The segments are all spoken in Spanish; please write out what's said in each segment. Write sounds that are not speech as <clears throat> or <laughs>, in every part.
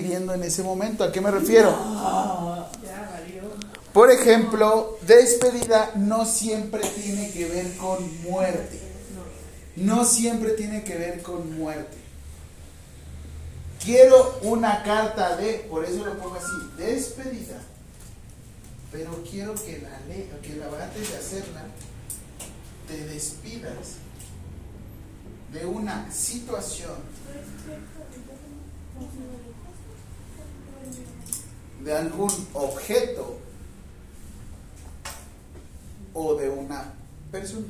viendo en ese momento. ¿A qué me refiero? Por ejemplo, despedida no siempre tiene que ver con muerte. No siempre tiene que ver con muerte. Quiero una carta de, por eso lo pongo así, despedida. Pero quiero que la ley, que la antes de hacerla, te despidas de una situación de algún objeto o de una persona.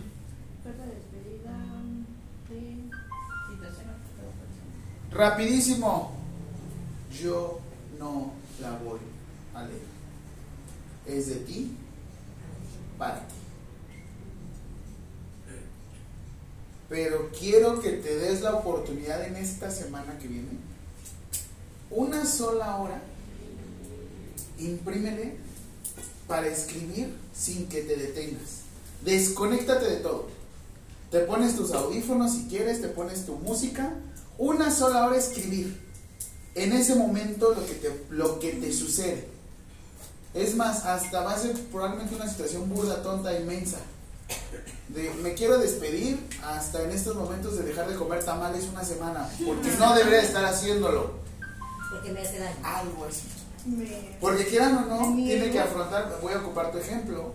Rapidísimo, yo no la voy a leer. Es de ti para ti. Pero quiero que te des la oportunidad en esta semana que viene, una sola hora, imprímele para escribir sin que te detengas. Desconéctate de todo. Te pones tus audífonos si quieres, te pones tu música. Una sola hora escribir. En ese momento lo que te, lo que te sucede. Es más, hasta va a ser probablemente una situación burda, tonta, inmensa. De, me quiero despedir hasta en estos momentos de dejar de comer tamales una semana, porque no debería estar haciéndolo. Porque me hace daño. Algo así. Porque quieran o no, tiene que afrontar, voy a ocupar tu ejemplo,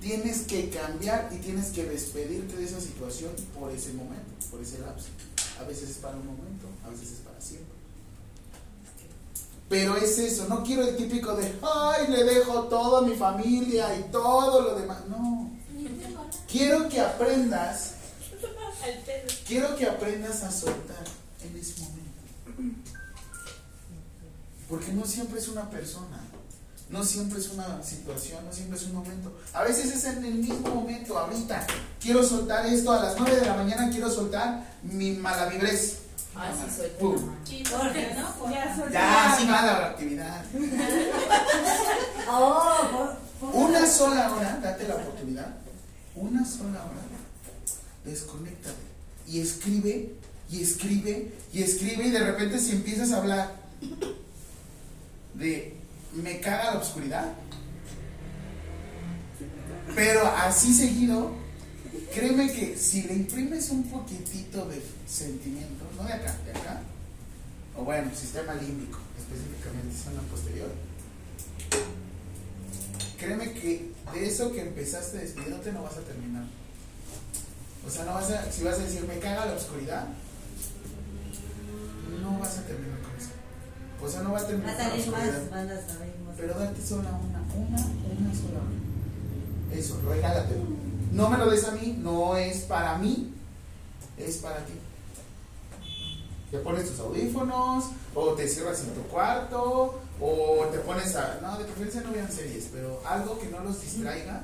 tienes que cambiar y tienes que despedirte de esa situación por ese momento, por ese lapso. A veces es para un momento, a veces es para siempre. Pero es eso, no quiero el típico de, ay, le dejo todo a mi familia y todo lo demás. No. Quiero que aprendas, <laughs> quiero que aprendas a soltar en ese momento. Porque no siempre es una persona, no siempre es una situación, no siempre es un momento. A veces es en el mismo momento, ahorita. Quiero soltar esto a las 9 de la mañana, quiero soltar mi malavibrez. Ah, sí, Pum. Porque, ¿no? Ya, soy Ya, mala la actividad. Oh, por, por- Una sola hora, date la oportunidad. Una sola hora. Desconéctate. Y escribe, y escribe, y escribe, y de repente si empiezas a hablar de me caga la oscuridad. Pero así seguido, créeme que si le imprimes un poquitito de sentimiento, no de acá, de acá, o bueno, sistema límbico, específicamente, zona posterior, créeme que de eso que empezaste despidiéndote no vas a terminar. O sea, no vas a, si vas a decir me caga la oscuridad, no vas a terminar con eso. O sea, no va a terminar con más. Pero date sola una, una, una sola. Eso, regálatelo. No me lo des a mí, no es para mí, es para ti. Te pones tus audífonos, o te cierras en tu cuarto, o te pones a. No, de preferencia no vean series, pero algo que no los distraiga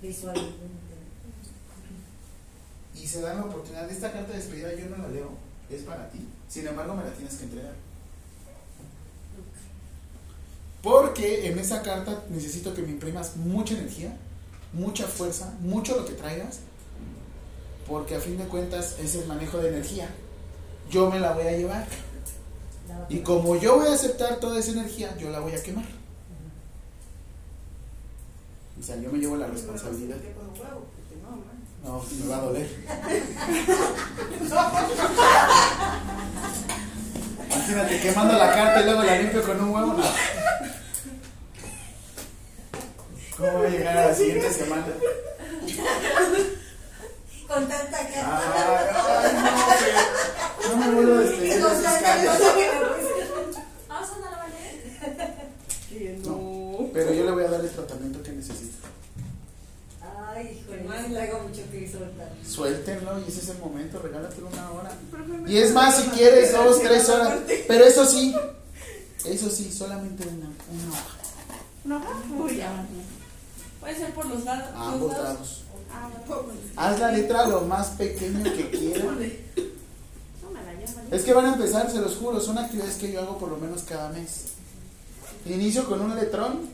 Visualmente. y se dan la oportunidad. Esta carta de despedida yo no la leo, es para ti. Sin embargo, me la tienes que entregar. Porque en esa carta necesito que me imprimas mucha energía, mucha fuerza, mucho lo que traigas, porque a fin de cuentas es el manejo de energía. Yo me la voy a llevar. Y como yo voy a aceptar toda esa energía, yo la voy a quemar. O sea, yo me llevo la responsabilidad. No, me va a doler. Imagínate quemando la carta y luego la limpio con un huevo. No. ¿Cómo voy a llegar a la siguiente semana? Con tanta carta. ay, no, que- no me vuelvo a despedir de Con esas tanta cosa que me puse. Vamos a andar a valer. No, pero yo le voy a dar el tratamiento que. Ay, traigo mucho que soltar. Suéltenlo y ese es el momento, regálatelo una hora. Y es más, si quieres, dos, tres horas. Pero eso sí, eso sí, solamente una, una hoja. No, uy, ya. Puede ser por los lados. A ambos lados. Ah. Haz la letra lo más pequeño que quieras. Es que van a empezar, se los juro, son actividades que yo hago por lo menos cada mes. Inicio con un letrón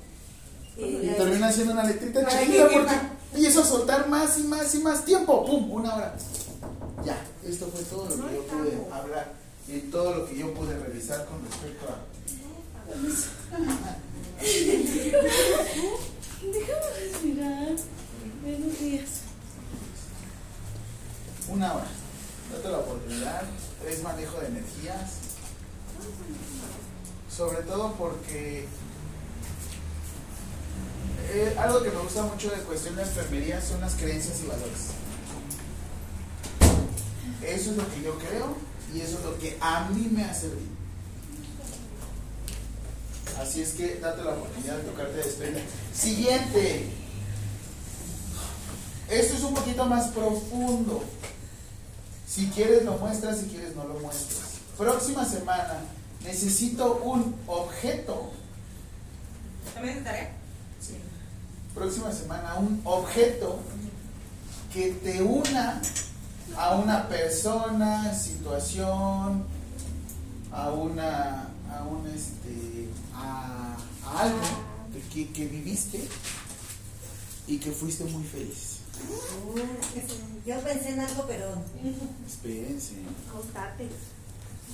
y termino haciendo una letrita chiquita que porque empiezo a soltar más y más y más tiempo. ¡Pum! Una hora. Ya, esto fue todo lo que yo pude hablar en todo lo que yo pude revisar con respecto a... <laughs> Déjame respirar. Buenos días. Una hora. Date la oportunidad. Es manejo de energías. Sobre todo porque eh, algo que me gusta mucho de cuestión de enfermería son las creencias y valores. Eso es lo que yo creo y eso es lo que a mí me ha servido. Así es que date la oportunidad de tocarte de despedir. Siguiente. Esto es un poquito más profundo. Si quieres lo muestras, si quieres no lo muestras. Próxima semana necesito un objeto. ¿También tarea? Próxima semana un objeto que te una a una persona, situación, a una, a un este, a, a algo que, que viviste y que fuiste muy feliz. Yo pensé en algo, pero. Espérense. Gustate.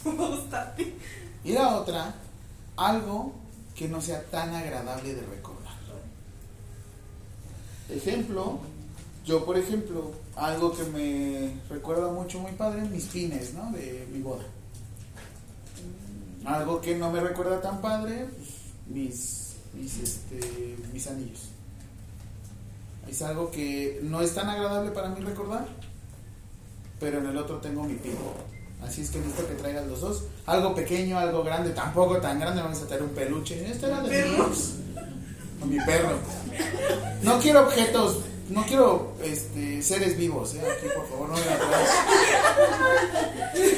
Gustate. <laughs> Y la otra, algo que no sea tan agradable de recordar. Ejemplo, yo por ejemplo, algo que me recuerda mucho muy padre, mis pines, ¿no? De mi boda. Algo que no me recuerda tan padre, pues, mis, mis, este, mis anillos. Es algo que no es tan agradable para mí recordar, pero en el otro tengo mi pin. Así es que necesito que traigas los dos. Algo pequeño, algo grande, tampoco tan grande, vamos a traer un peluche. Este era de ¿Perro? Mi perro. No quiero objetos, no quiero este, seres vivos, ¿eh? Aquí, por favor, no me atrás.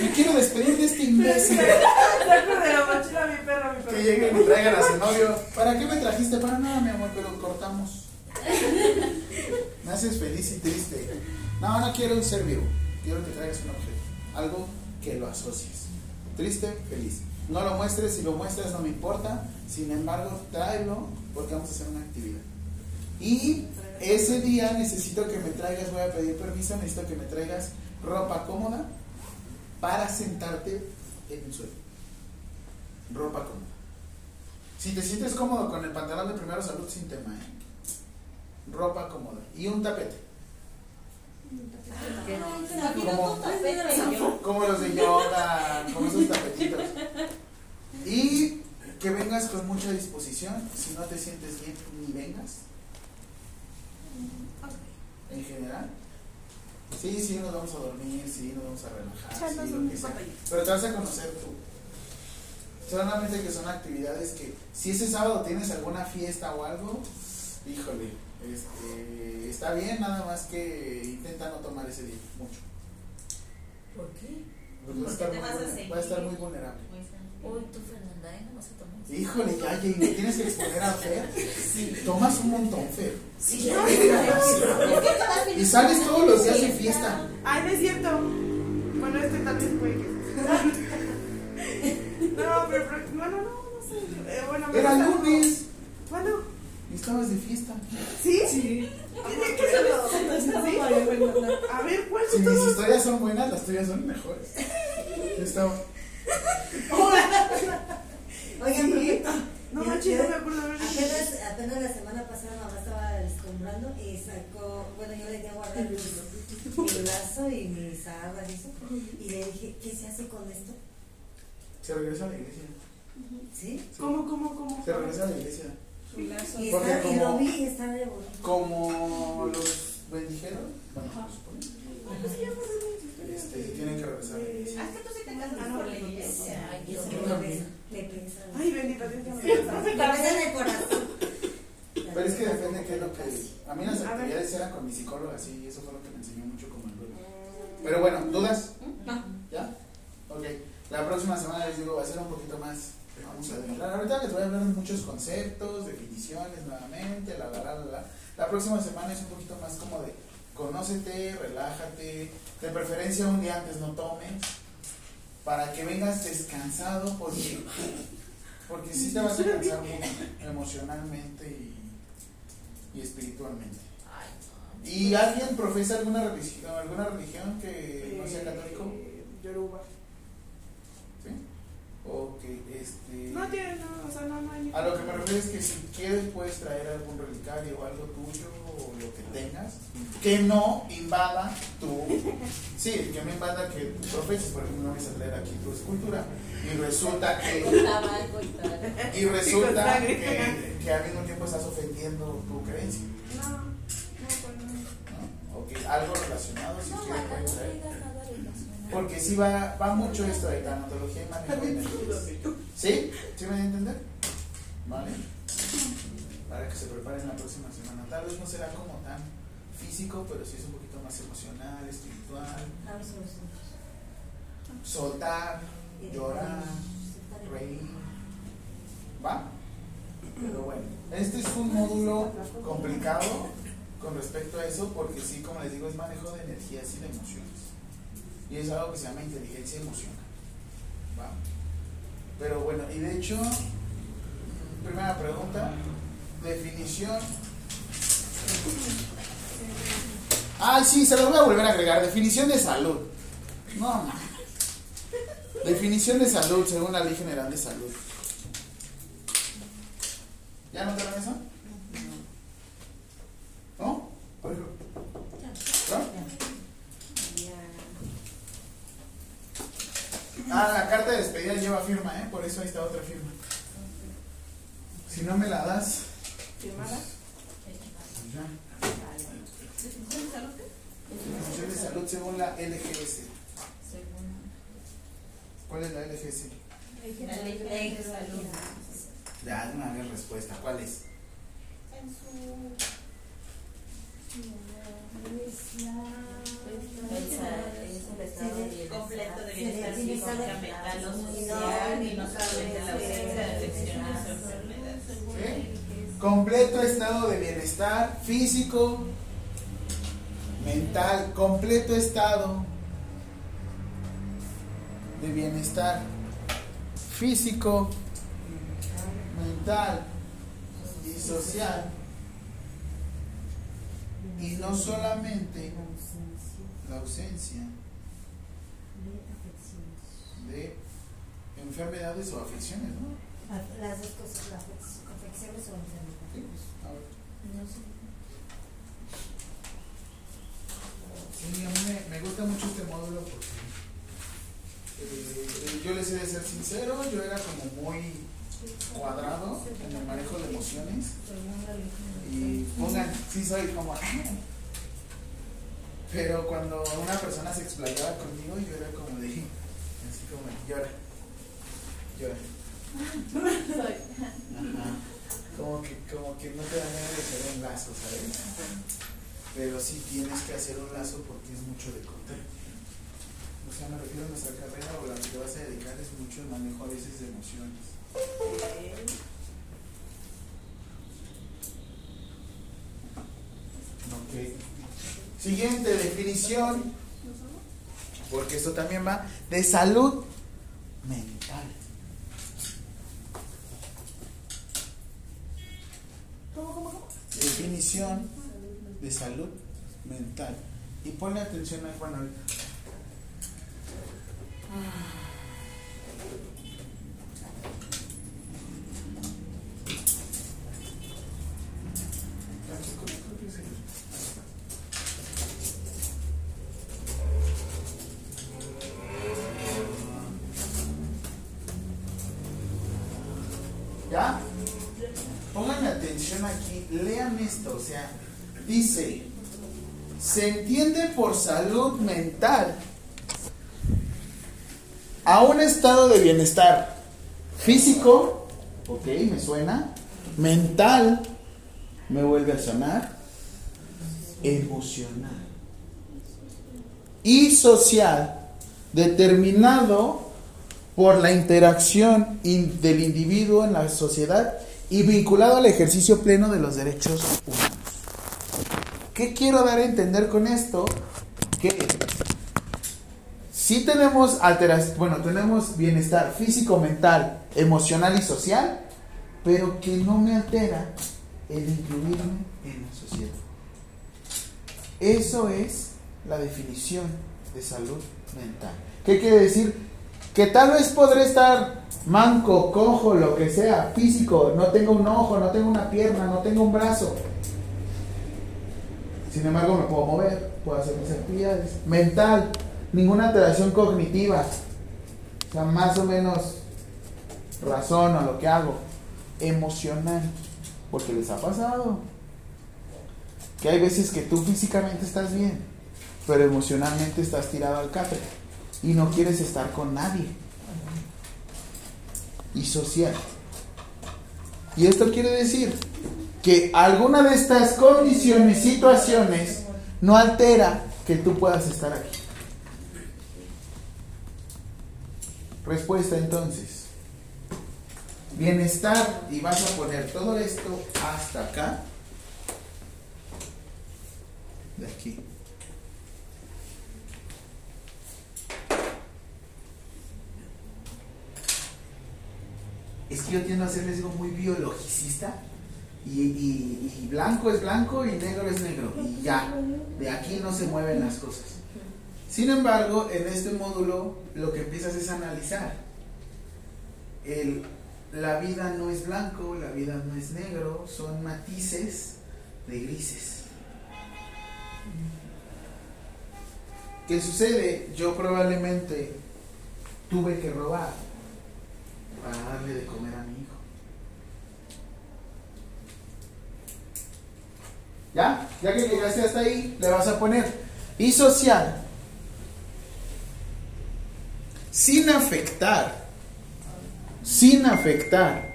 Me quiero despedir de este imbécil. <laughs> Saco de la mochila a mi perro, mi Que perro. lleguen y traigan a su novio. ¿Para qué me trajiste? Para nada, mi amor, pero cortamos. Me haces feliz y triste. No, no quiero un ser vivo. Quiero que traigas un objeto. Algo que lo asocies. Triste, feliz. No lo muestres, si lo muestras no me importa. Sin embargo, tráelo porque vamos a hacer una actividad. Y ese día necesito que me traigas, voy a pedir permiso, necesito que me traigas ropa cómoda para sentarte en el suelo. Ropa cómoda. Si te sientes cómodo con el pantalón de primero salud, sin tema, ¿eh? Ropa cómoda. Y un tapete. Como, <laughs> como los de yoga, como esos tapetitos. Y que vengas con mucha disposición. Si no te sientes bien, ni vengas. En general. Sí, sí, nos vamos a dormir, sí, nos vamos a relajar, sí, lo que sea. Pero te vas a conocer tú. Solamente que son actividades que, si ese sábado tienes alguna fiesta o algo, híjole, este, está bien, nada más que intenta no tomar ese día mucho. ¿Por qué? Porque va a ¿Por estar muy a va a estar muy vulnerable. Uy, tú, Fernanda, ¿eh? No vas a tomar. Híjole, ya, Jay, ¿me tienes que exponer a Fer? Tomas un montón, Fer. Sí, Y sales todos los días de fiesta. Ay, no es cierto. Bueno, este tal vez puede que. No, pero, pero- bueno, no, no sé. Eh, bueno, me Era gusta- lunes Bueno, y estabas de fiesta. ¿sí? Sí. ¿Sí? A ver, ¿cuál Si es mis todo? historias son buenas, las tuyas son mejores. Yo estaba. Oigan, porque No manches, no me acuerdo eso. apenas, apenas la semana pasada mamá estaba descombrando y sacó, bueno, yo le di a guardar mi, mi lazo y mis sábanas y eso. Y le dije, ¿qué se hace con esto? Se regresa a la iglesia. ¿Sí? Sí. ¿Cómo, cómo, cómo? Se regresa a la iglesia. Y, está, y como- lo vi y estaba de bonito. Como los bendijeron, bueno, se este, tienen que regresar a la iglesia. que tú sí te casas Ah, no, por la no, no, iglesia. Ay, Le. Ay, bendita Dios. Me el corazón. Pero es que depende de qué es lo que. A mí las actividades eran con mi psicóloga, sí, y eso fue lo que me enseñó mucho como el duelo. Pero bueno, ¿dudas? No. ¿Ya? Ok. La próxima semana les digo, va a ser un poquito más. Vamos a adentrar. Ahorita les voy a hablar de muchos conceptos, definiciones nuevamente, la, la, la, la, la. La próxima semana es un poquito más como de conócete, relájate, de preferencia un día antes no tomes, para que vengas descansado, porque, porque sí te vas a cansar mucho emocionalmente y, y espiritualmente. ¿Y alguien profesa alguna religión, alguna religión que no sea católico? Eh, Yoruba. Ok, este. No tiene, no, o sea, no, no hay A lo que me refiero es que si quieres puedes traer algún relicario o algo tuyo o lo que tengas que no invada tu... Sí, que no invada que tú profeses. Por ejemplo, no vas a traer aquí tu escultura y resulta que... <laughs> Y resulta que, que al mismo tiempo estás ofendiendo tu creencia. No, no, pues no. algo relacionado si quieres. Porque sí va, va mucho esto de tanatología y manejo de energías. ¿Sí? ¿Sí me voy a entender? ¿Vale? Para que se preparen la próxima semana. Tal vez no será como tan físico, pero sí es un poquito más emocional, espiritual. Soltar, llorar, reír. ¿Va? Pero bueno, este es un módulo complicado con respecto a eso porque sí, como les digo, es manejo de energías y de emociones. Y es algo que se llama inteligencia emocional. ¿Va? Pero bueno, y de hecho, primera pregunta, definición. Ah, sí, se lo voy a volver a agregar. Definición de salud. No, no. Definición de salud según la Ley General de Salud. ¿Ya notaron eso? ¿No? ¿No? Ah, la carta de despedida lleva firma, ¿eh? Por eso ahí está otra firma. Si no me la das, ¿Firmada? pues ya. Definición de salud según la LGS. ¿Cuál es la LGS? La ley de salud. Ya, una vez respuesta. ¿Cuál es? En su. completo de bienestar físico, mental o social y no solamente la ausencia de afecciones o enfermedades. Completo estado de bienestar físico, mental, completo estado de bienestar físico, mental y social. Y no solamente la ausencia de enfermedades o afecciones. Las dos cosas, las afecciones o enfermedades. pues, a ver. No sé. Sí, a mí me, me gusta mucho este módulo porque eh, yo les he de ser sincero, yo era como muy cuadrado en el manejo de emociones y pongan, sí soy como pero cuando una persona se explayaba conmigo yo era como de así como llora llora Ajá. como que como que no te dan ganas de hacer un lazo ¿sabes? Pero sí tienes que hacer un lazo porque es mucho de contar o sea me refiero a nuestra carrera o la que te vas a dedicar es mucho el manejo a veces de emociones Ok. Siguiente definición, porque esto también va de salud mental. ¿Cómo, cómo, cómo? Definición de salud mental. Y ponle atención ahí, bueno, dice, se entiende por salud mental a un estado de bienestar físico, ok, me suena, mental, me vuelve a sonar, emocional y social, determinado por la interacción in- del individuo en la sociedad y vinculado al ejercicio pleno de los derechos humanos. ¿Qué quiero dar a entender con esto? Que sí tenemos alteración, bueno, tenemos bienestar físico, mental, emocional y social, pero que no me altera el incluirme en la sociedad. Eso es la definición de salud mental. ¿Qué quiere decir? Que tal vez podré estar manco, cojo, lo que sea, físico, no tengo un ojo, no tengo una pierna, no tengo un brazo. Sin embargo, me puedo mover, puedo hacer mis actividades. Mental, ninguna alteración cognitiva. O sea, más o menos razón a lo que hago. Emocional, porque les ha pasado. Que hay veces que tú físicamente estás bien, pero emocionalmente estás tirado al café y no quieres estar con nadie. Y social. Y esto quiere decir que alguna de estas condiciones, situaciones, no altera que tú puedas estar aquí. Respuesta entonces. Bienestar y vas a poner todo esto hasta acá. De aquí. Es que yo tiendo a hacerles algo muy biologicista. Y, blanco es blanco y negro es negro. Y ya. De aquí no se mueven las cosas. Sin embargo, en este módulo lo que empiezas es analizar. El, la vida no es blanco, la vida no es negro, son matices de grises. ¿Qué sucede? Yo probablemente tuve que robar para darle de comer a mi hijo. ¿Ya? Ya que llegaste hasta ahí, le vas a poner y social sin afectar, sin afectar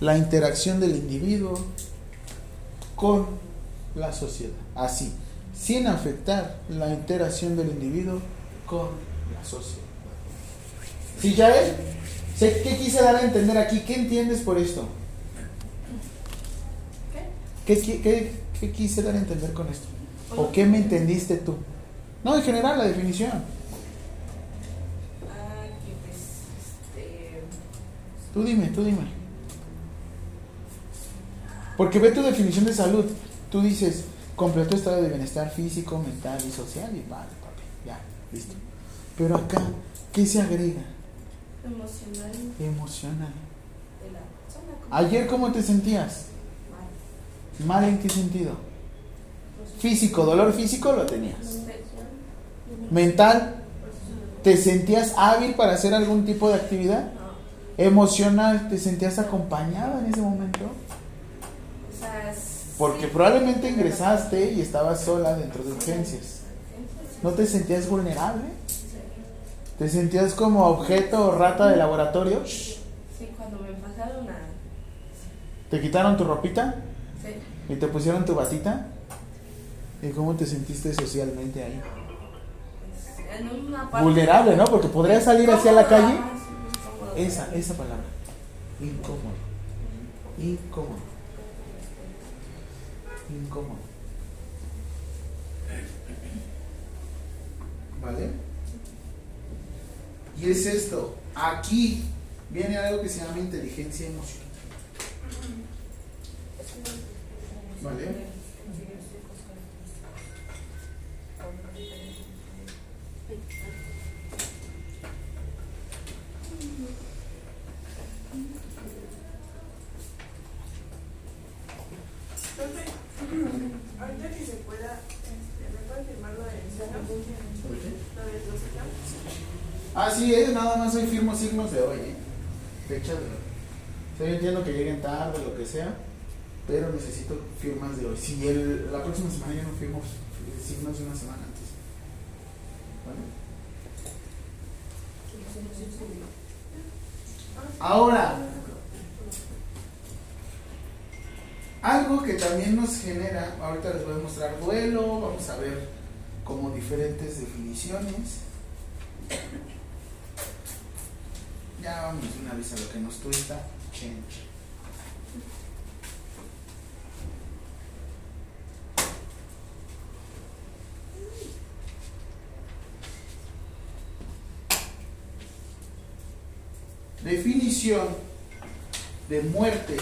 la interacción del individuo con la sociedad. Así, sin afectar la interacción del individuo con la sociedad. ¿Sí, Yael? Sé- ¿Qué quise dar a entender aquí? ¿Qué entiendes por esto? ¿Qué, qué, qué- qué quise dar a entender con esto? ¿O qué me entendiste tú? No, en general, la definición. Ah, que pues, este... Tú dime, tú dime. Porque ve tu definición de salud. Tú dices, completo estado de bienestar físico, mental y social. Y vale, papi, ya, listo. Pero acá, ¿qué se agrega? Emocional Emocional. de la persona. como Ayer, ¿cómo te sentías? mal. ¿Mal en qué sentido? Físico, dolor físico lo tenías. Mental, ¿te sentías hábil para hacer algún tipo de actividad? No, Emocional, ¿te sentías acompañada en ese momento? o sea, Porque probablemente ingresaste y estabas sola dentro de urgencias. ¿No te sentías vulnerable? ¿Te sentías como objeto o rata de laboratorio? Sí, cuando me pasaron a... ¿Te quitaron tu ropita Sí, y te pusieron tu batita? ¿Y cómo te sentiste socialmente ahí? pues, en una parte... Vulnerable, ¿no? Porque podrías salir hacia la calle. incómodo. Esa, esa palabra. Incómodo. Incómodo. Incómodo. ¿Vale? Y es esto. Aquí viene algo que se llama inteligencia emocional. ¿Vale? Profe, ahorita que se pueda, este, ¿me puede firmar lo de Sano? Lo de Rosita. Así es, nada más hoy firmo signos de hoy, ¿eh? Fecha de. O sea, yo entiendo que lleguen tarde, lo que sea, pero necesito firmas de hoy. Si el, la próxima semana ya no firmo signos de una semana antes. ¿Vale? Ahora, algo que también nos genera, ahorita les voy a mostrar duelo, vamos a ver como diferentes definiciones. Ya vamos una vez a lo que nos cuesta change. Definición de muerte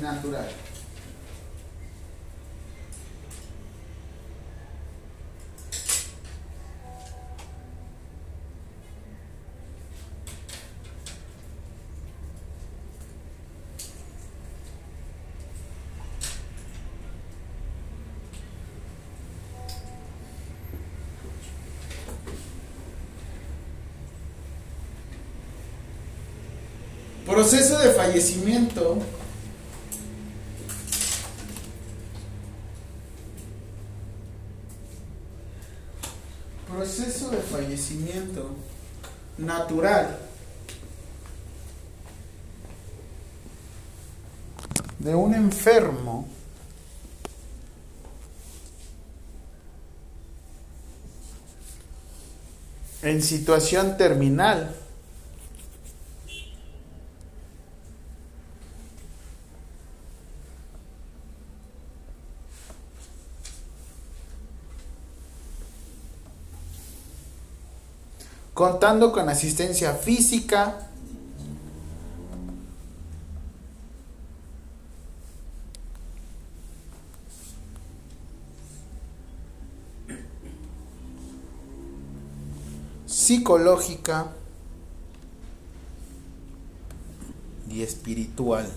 natural. Proceso de fallecimiento. Proceso de fallecimiento natural de un enfermo en situación terminal. Contando con asistencia física, psicológica y espiritual.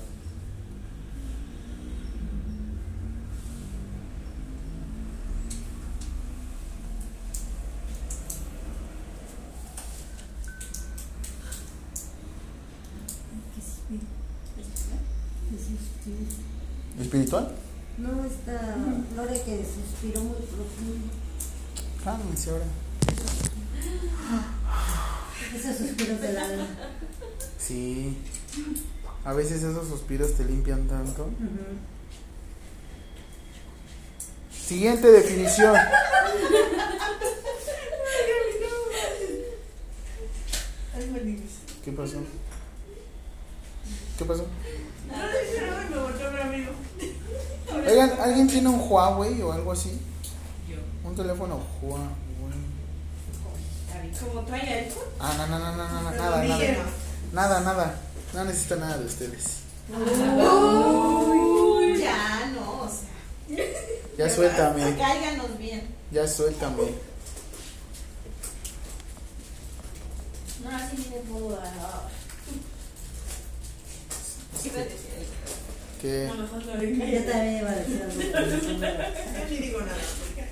¿Espiritual? No, está Lore que suspiró muy profundo. Cálmense ahora. Esos suspiros del alma. Sí. A veces esos suspiros te limpian tanto. Siguiente definición. ¿Qué pasó? ¿Qué pasó? No, no, no, me volteó a ver amigo. Oigan, ¿alguien tiene un Huawei o algo así? Yo. Un teléfono Huawei. Como trae iPhone. Ah, no, no, no, no, no, no, nada, nada. Nada, nada. No necesito nada de ustedes. Uy, ya no, o sea. Ya suéltame. Cáiganos bien. Ya suéltame. No, así ni de modo. ah. Sí, iba a decir algo. Que No, mejor lo Yo también iba a decir algo. Yo ni digo nada. porque-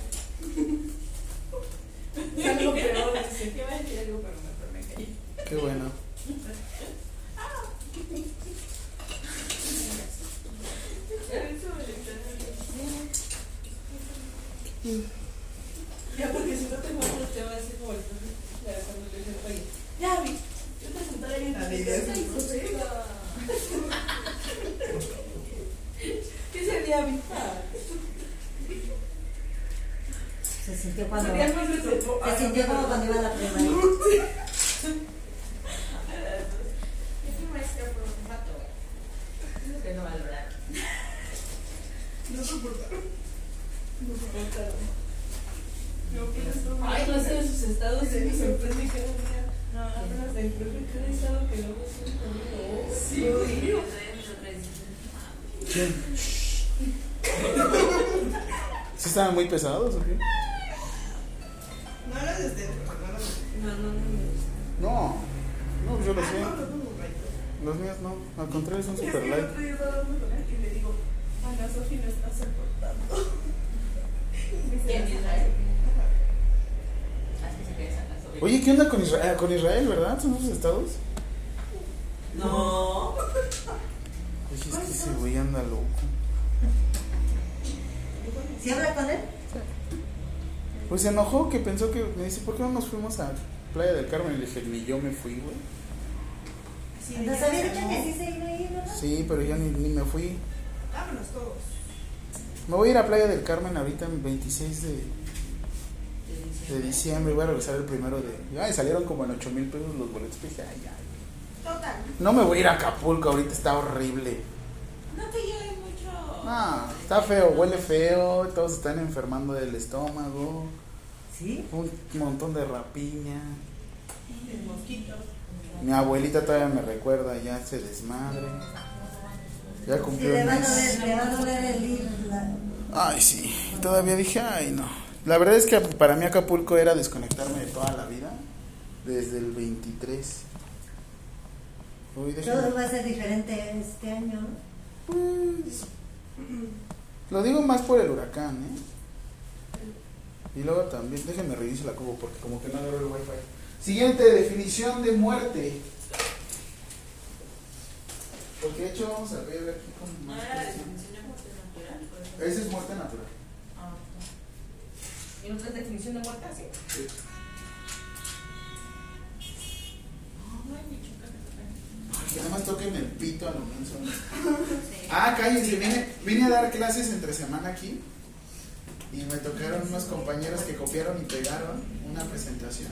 Es algo peor. dice. Yo iba a decir algo, pero mejor me callé. qué bueno. Ya, porque si no te muestro, te va a decir como el profe. Ya, cuando le dije, oye, ya vi, yo te sentaré bien. A ver, ya. <laughs> ¿Qué sería mi Se sintió cuando. Se sintió como cuando iba a la primaria. Yo fui maestra por un rato, güey. Es lo que no valoraron. No soportaron. No soportaron. Ay, no sé, sus estados se me sorprende cada día. No, apenas del profe, cada estado que luego sube conmigo. Sí, ¿Quién? ¿Sí estaban muy pesados o qué? No hablas desde no hablas desde- No, no, no. No. No, yo lo no, sé. Los míos no. Al contrario, son Es super light. día estaba hablando con él y le digo, Ana Sofi no está soportando. ¿Quién, Israel? Así se queda Santa Sofía. Oye, ¿qué onda con Israel, con Israel verdad? ¿Son sus estados? No. <laughs> Oye, es que ese güey anda loco. ¿Sí habla con él? Pues se enojó que pensó que. Me dice, ¿por qué no nos fuimos a Playa del Carmen? Y le dije, ni yo me fui, güey. Sí, Entonces ya había se dicho enojó. que sí se iba a ir, ¿verdad? Sí, pero ya ni, ni me fui. Vámonos todos. Me voy a ir a Playa del Carmen ahorita en 26 de, de diciembre. Voy a regresar el primero de. Ay, salieron como en 8 mil pesos los boletos. Dije, ay, ay. Total. No me voy a ir a Acapulco ahorita, está horrible. No te lleves mucho. No, está feo, huele feo, todos están enfermando del estómago, Sí. un montón de rapiña. El mosquito. Mi abuelita todavía me recuerda, ya se desmadre. Ya Sí, cumplió le un va a mes. doler, le va a doler el ir. la- Ay, sí, todavía dije, ay, no. La verdad es que para mí Acapulco era desconectarme de toda la vida, desde el 23. Uy, Todo va a ser diferente este año. ¿no? Pues, lo digo más por el huracán, ¿eh? Y luego también, déjenme revisar la cubo porque como que no agarro el wifi. Siguiente definición de muerte. Porque de hecho vamos a ver aquí con ¿No más era la definición de muerte natural? Ese es muerte natural. Ah, ¿Y otra definición de muerte así? Sí. Mi chica, Ay, que nada más toquen el pito a lo menso. Sí. Ah, cállense, vine, vine a dar clases entre semana aquí y me tocaron unos compañeros que copiaron y pegaron una presentación.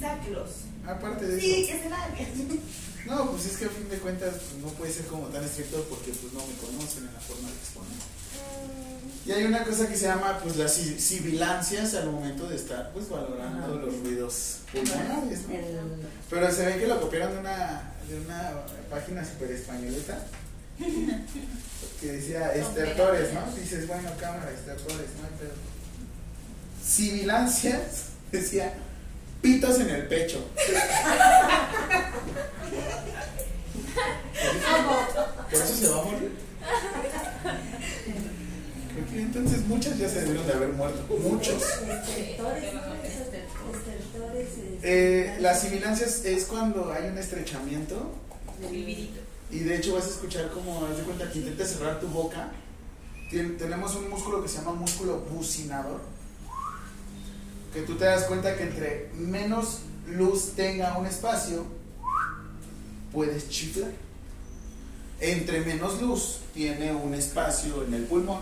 Sáquelos. Aparte de Sí, eso, que se larguen. no, pues es que a fin de cuentas pues, no puede ser como tan estricto porque pues no me conocen en la forma de exponer. Y hay una cosa que se llama pues las ci- sibilancias al momento de estar pues valorando Ajá. los ruidos pulmonares, Pero se ve que lo copiaron de una, de una página super españoleta que decía estertores, ¿no? Dices, bueno, cámara, estertores, no hay pedo. Sibilancias, <laughs> decía pitos en el pecho. <laughs> ¿Por eso se va a morir? <laughs> Entonces muchas ya se debieron de haber muerto. Muchos. Este, Eh, las sibilancias es cuando hay un estrechamiento y de hecho vas a escuchar como, haz de cuenta que intentas cerrar tu boca. Tien- tenemos un músculo que se llama músculo bucinador. Que tú te das cuenta que entre menos luz tenga un espacio, puedes chiflar. Entre menos luz tiene un espacio en el pulmón,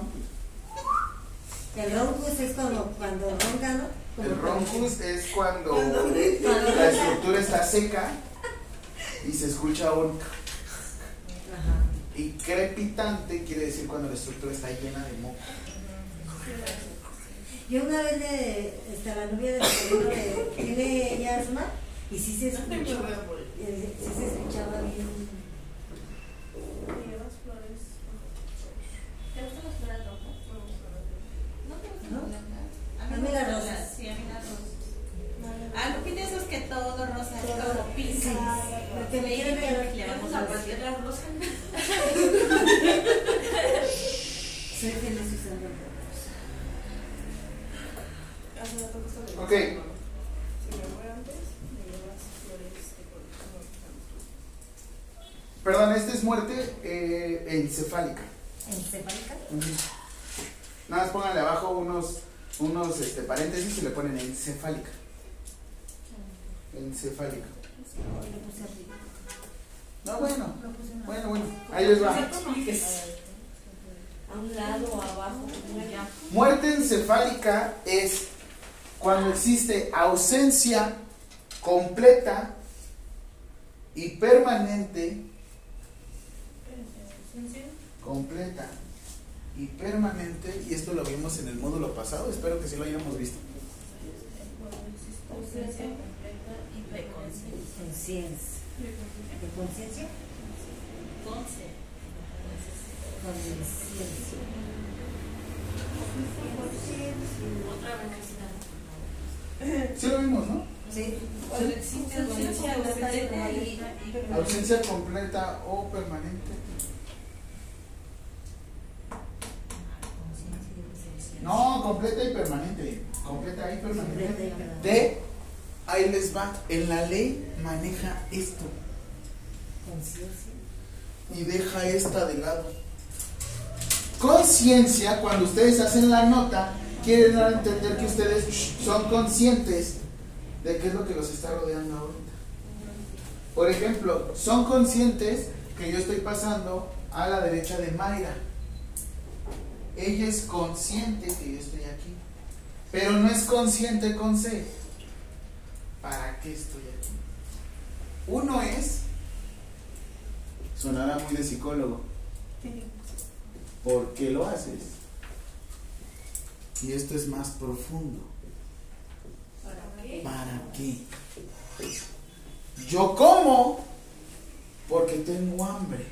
El roncus es como cuando ronca, ¿no? Como el roncus es cuando Cuando la estructura está seca y se escucha un Ajá. y crepitante quiere decir cuando la estructura está llena de moco. Yo una vez de este, la novia de mi tiene ella asma y sí se escuchó, eh, sí se escuchaba bien. Llevas flores. ¿Te gustan las flores rojas? ¿No las? A mí las rosas. Sí, a mí las rosas. Ah, no piensas que todo rosa es Todo- como pink. sí. Lo que me le vamos a partir la rosa. Soy feliz usando rosas. Hace rato justo le Ok. dije, Si me voy antes, me llevas flores de color. Perdón, esta es muerte eh, encefálica. ¿Encefálica? Nada más pónganle abajo unos, unos este, paréntesis y le ponen encefálica. Encefálica. No, bueno, bueno, bueno. Ahí les va. A un lado o abajo. Muerte encefálica es cuando existe ausencia completa y permanente, completa y permanente, y esto lo vimos en el módulo pasado, espero que sí lo hayamos visto. Ausencia completa y de conciencia. Conciencia. ¿De conciencia? Conciencia. Conciencia. Otra vez. Sí lo vimos, ¿no? Sí. Ausencia completa o permanente. Conciencia y conciencia. No, completa y permanente. Completa y permanente. permanente. De, ahí les va. En la ley maneja esto Conciencia. y deja esta de lado. Conciencia, cuando ustedes hacen la nota, quieren dar a entender que ustedes son conscientes de qué es lo que los está rodeando ahorita. Por ejemplo, son conscientes que yo estoy pasando a la derecha de Mayra. Ella es consciente que yo estoy aquí, pero no es consciente con C. ¿Para qué estoy aquí? Uno es, sonará muy de psicólogo, ¿por qué lo haces? Y esto es más profundo. ¿Para qué? ¿Para qué? Yo como porque tengo hambre.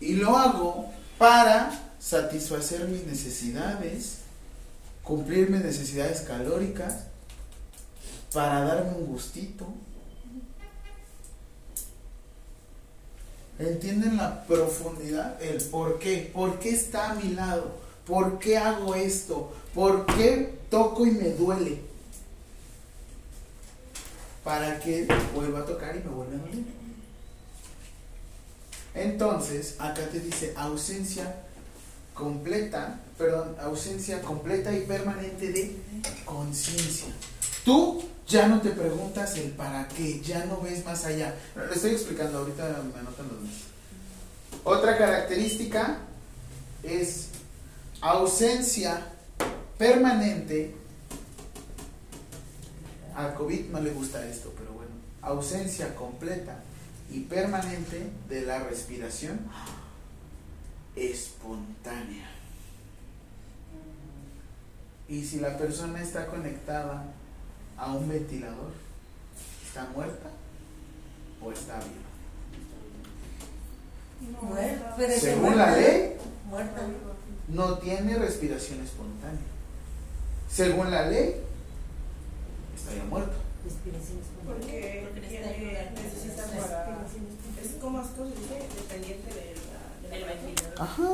Y lo hago para satisfacer mis necesidades, cumplir mis necesidades calóricas, para darme un gustito. ¿Entienden la profundidad? El por qué. ¿Por qué está a mi lado? ¿Por qué hago esto? ¿Por qué toco y me duele? Para que vuelva a tocar y me vuelva a doler. Entonces, acá te dice ausencia completa, perdón, ausencia completa y permanente de conciencia. Tú ya no te preguntas el para qué, ya no ves más allá. Le estoy explicando, ahorita me anotan los demás. Otra característica es ausencia permanente. Al COVID no le gusta esto, pero bueno, ausencia completa y permanente de la respiración espontánea. Y si la persona está conectada a un ventilador, ¿está muerta o está viva? Muerta, ese Según muerta. la ley, Muerta. no tiene respiración espontánea. Según la ley, estaría muerto. Respiración espontánea. Porque Porque tiene, necesita para. Es como es dependiente de la. De El la ventilador. Ajá.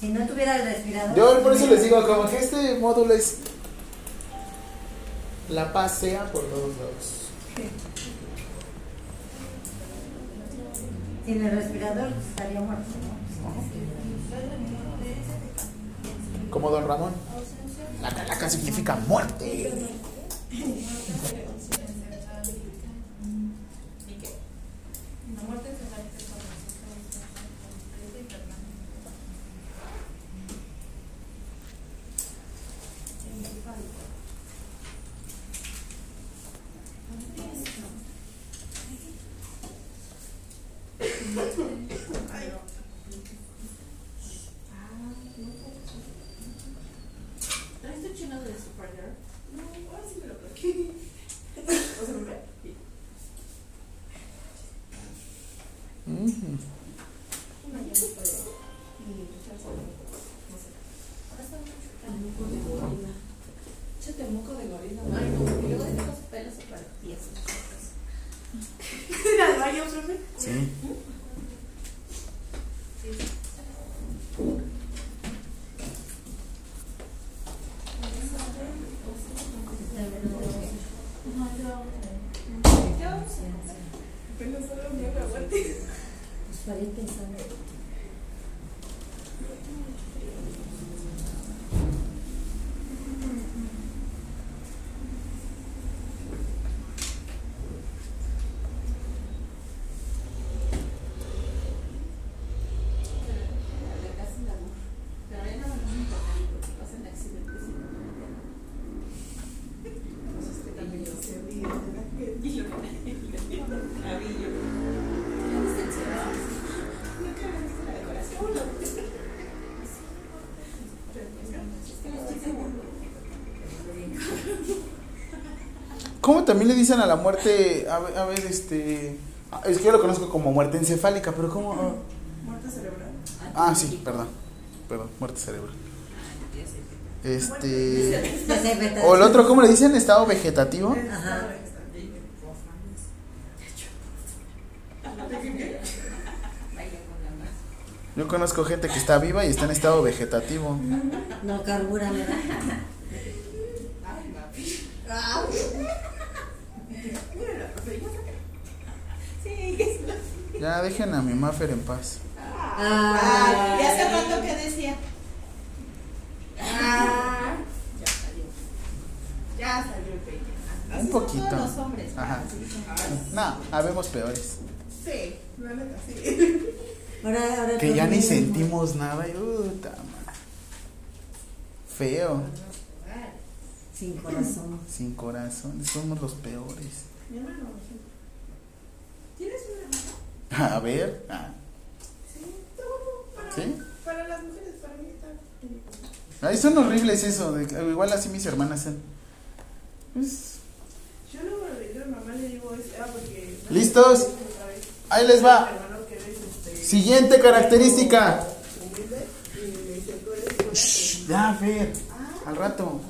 Si no tuviera el respirador. Yo por eso les digo, como que este módulo es la paz sea por todos lados. <laughs> Sin el respirador estaría muerto, ¿no? Como don Ramón. La calaca significa muerte. <laughs> ¿Traes tu chino de Supergirl? No, ahora sí me lo coloqué. <laughs> O sea, me ve. Ujú. Una ya no puede. Ni echarse no sé. Ahora está mucho de gorila. Échate moco de gorila. Ay, no, y luego de los pelos super tiesos. ¿Ir al baño, profe? Sí. Para ir pensando. También le dicen a la muerte? A ver, a ver, este. Es que yo lo conozco como muerte encefálica, pero ¿cómo? Ah, Muerte cerebral. Ah, sí, perdón. Perdón, muerte cerebral. Este. O el otro, ¿cómo le dicen? Estado vegetativo. Ajá. Yo conozco gente que está viva y está en estado vegetativo. No carbura, ¿verdad? Ya dejen a mi Maffer en paz. Ah, ¿Y hace rato que decía? Ah, ya salió. Ya salió el peine. Un poquito. Todos los hombres. Ajá. Ah, No, habemos peores. Sí, la neta, sí. ahora, ahora Que ya ni conmigo. sentimos nada. y, madre. Feo. Sin corazón. Sin corazón. Somos los peores. Mi hermano. ¿Tienes un hermano? <laughs> A ver. ah, Sí, bueno. Para, ¿Sí? para las mujeres, para mí está. Ay, son horribles eso. de igual así mis hermanas son. Pues, Yo luego le a mamá, le digo, ah, porque. ¿Listos? Ahí les va. Este, Siguiente característica. Shh, ya, Fer. Al rato.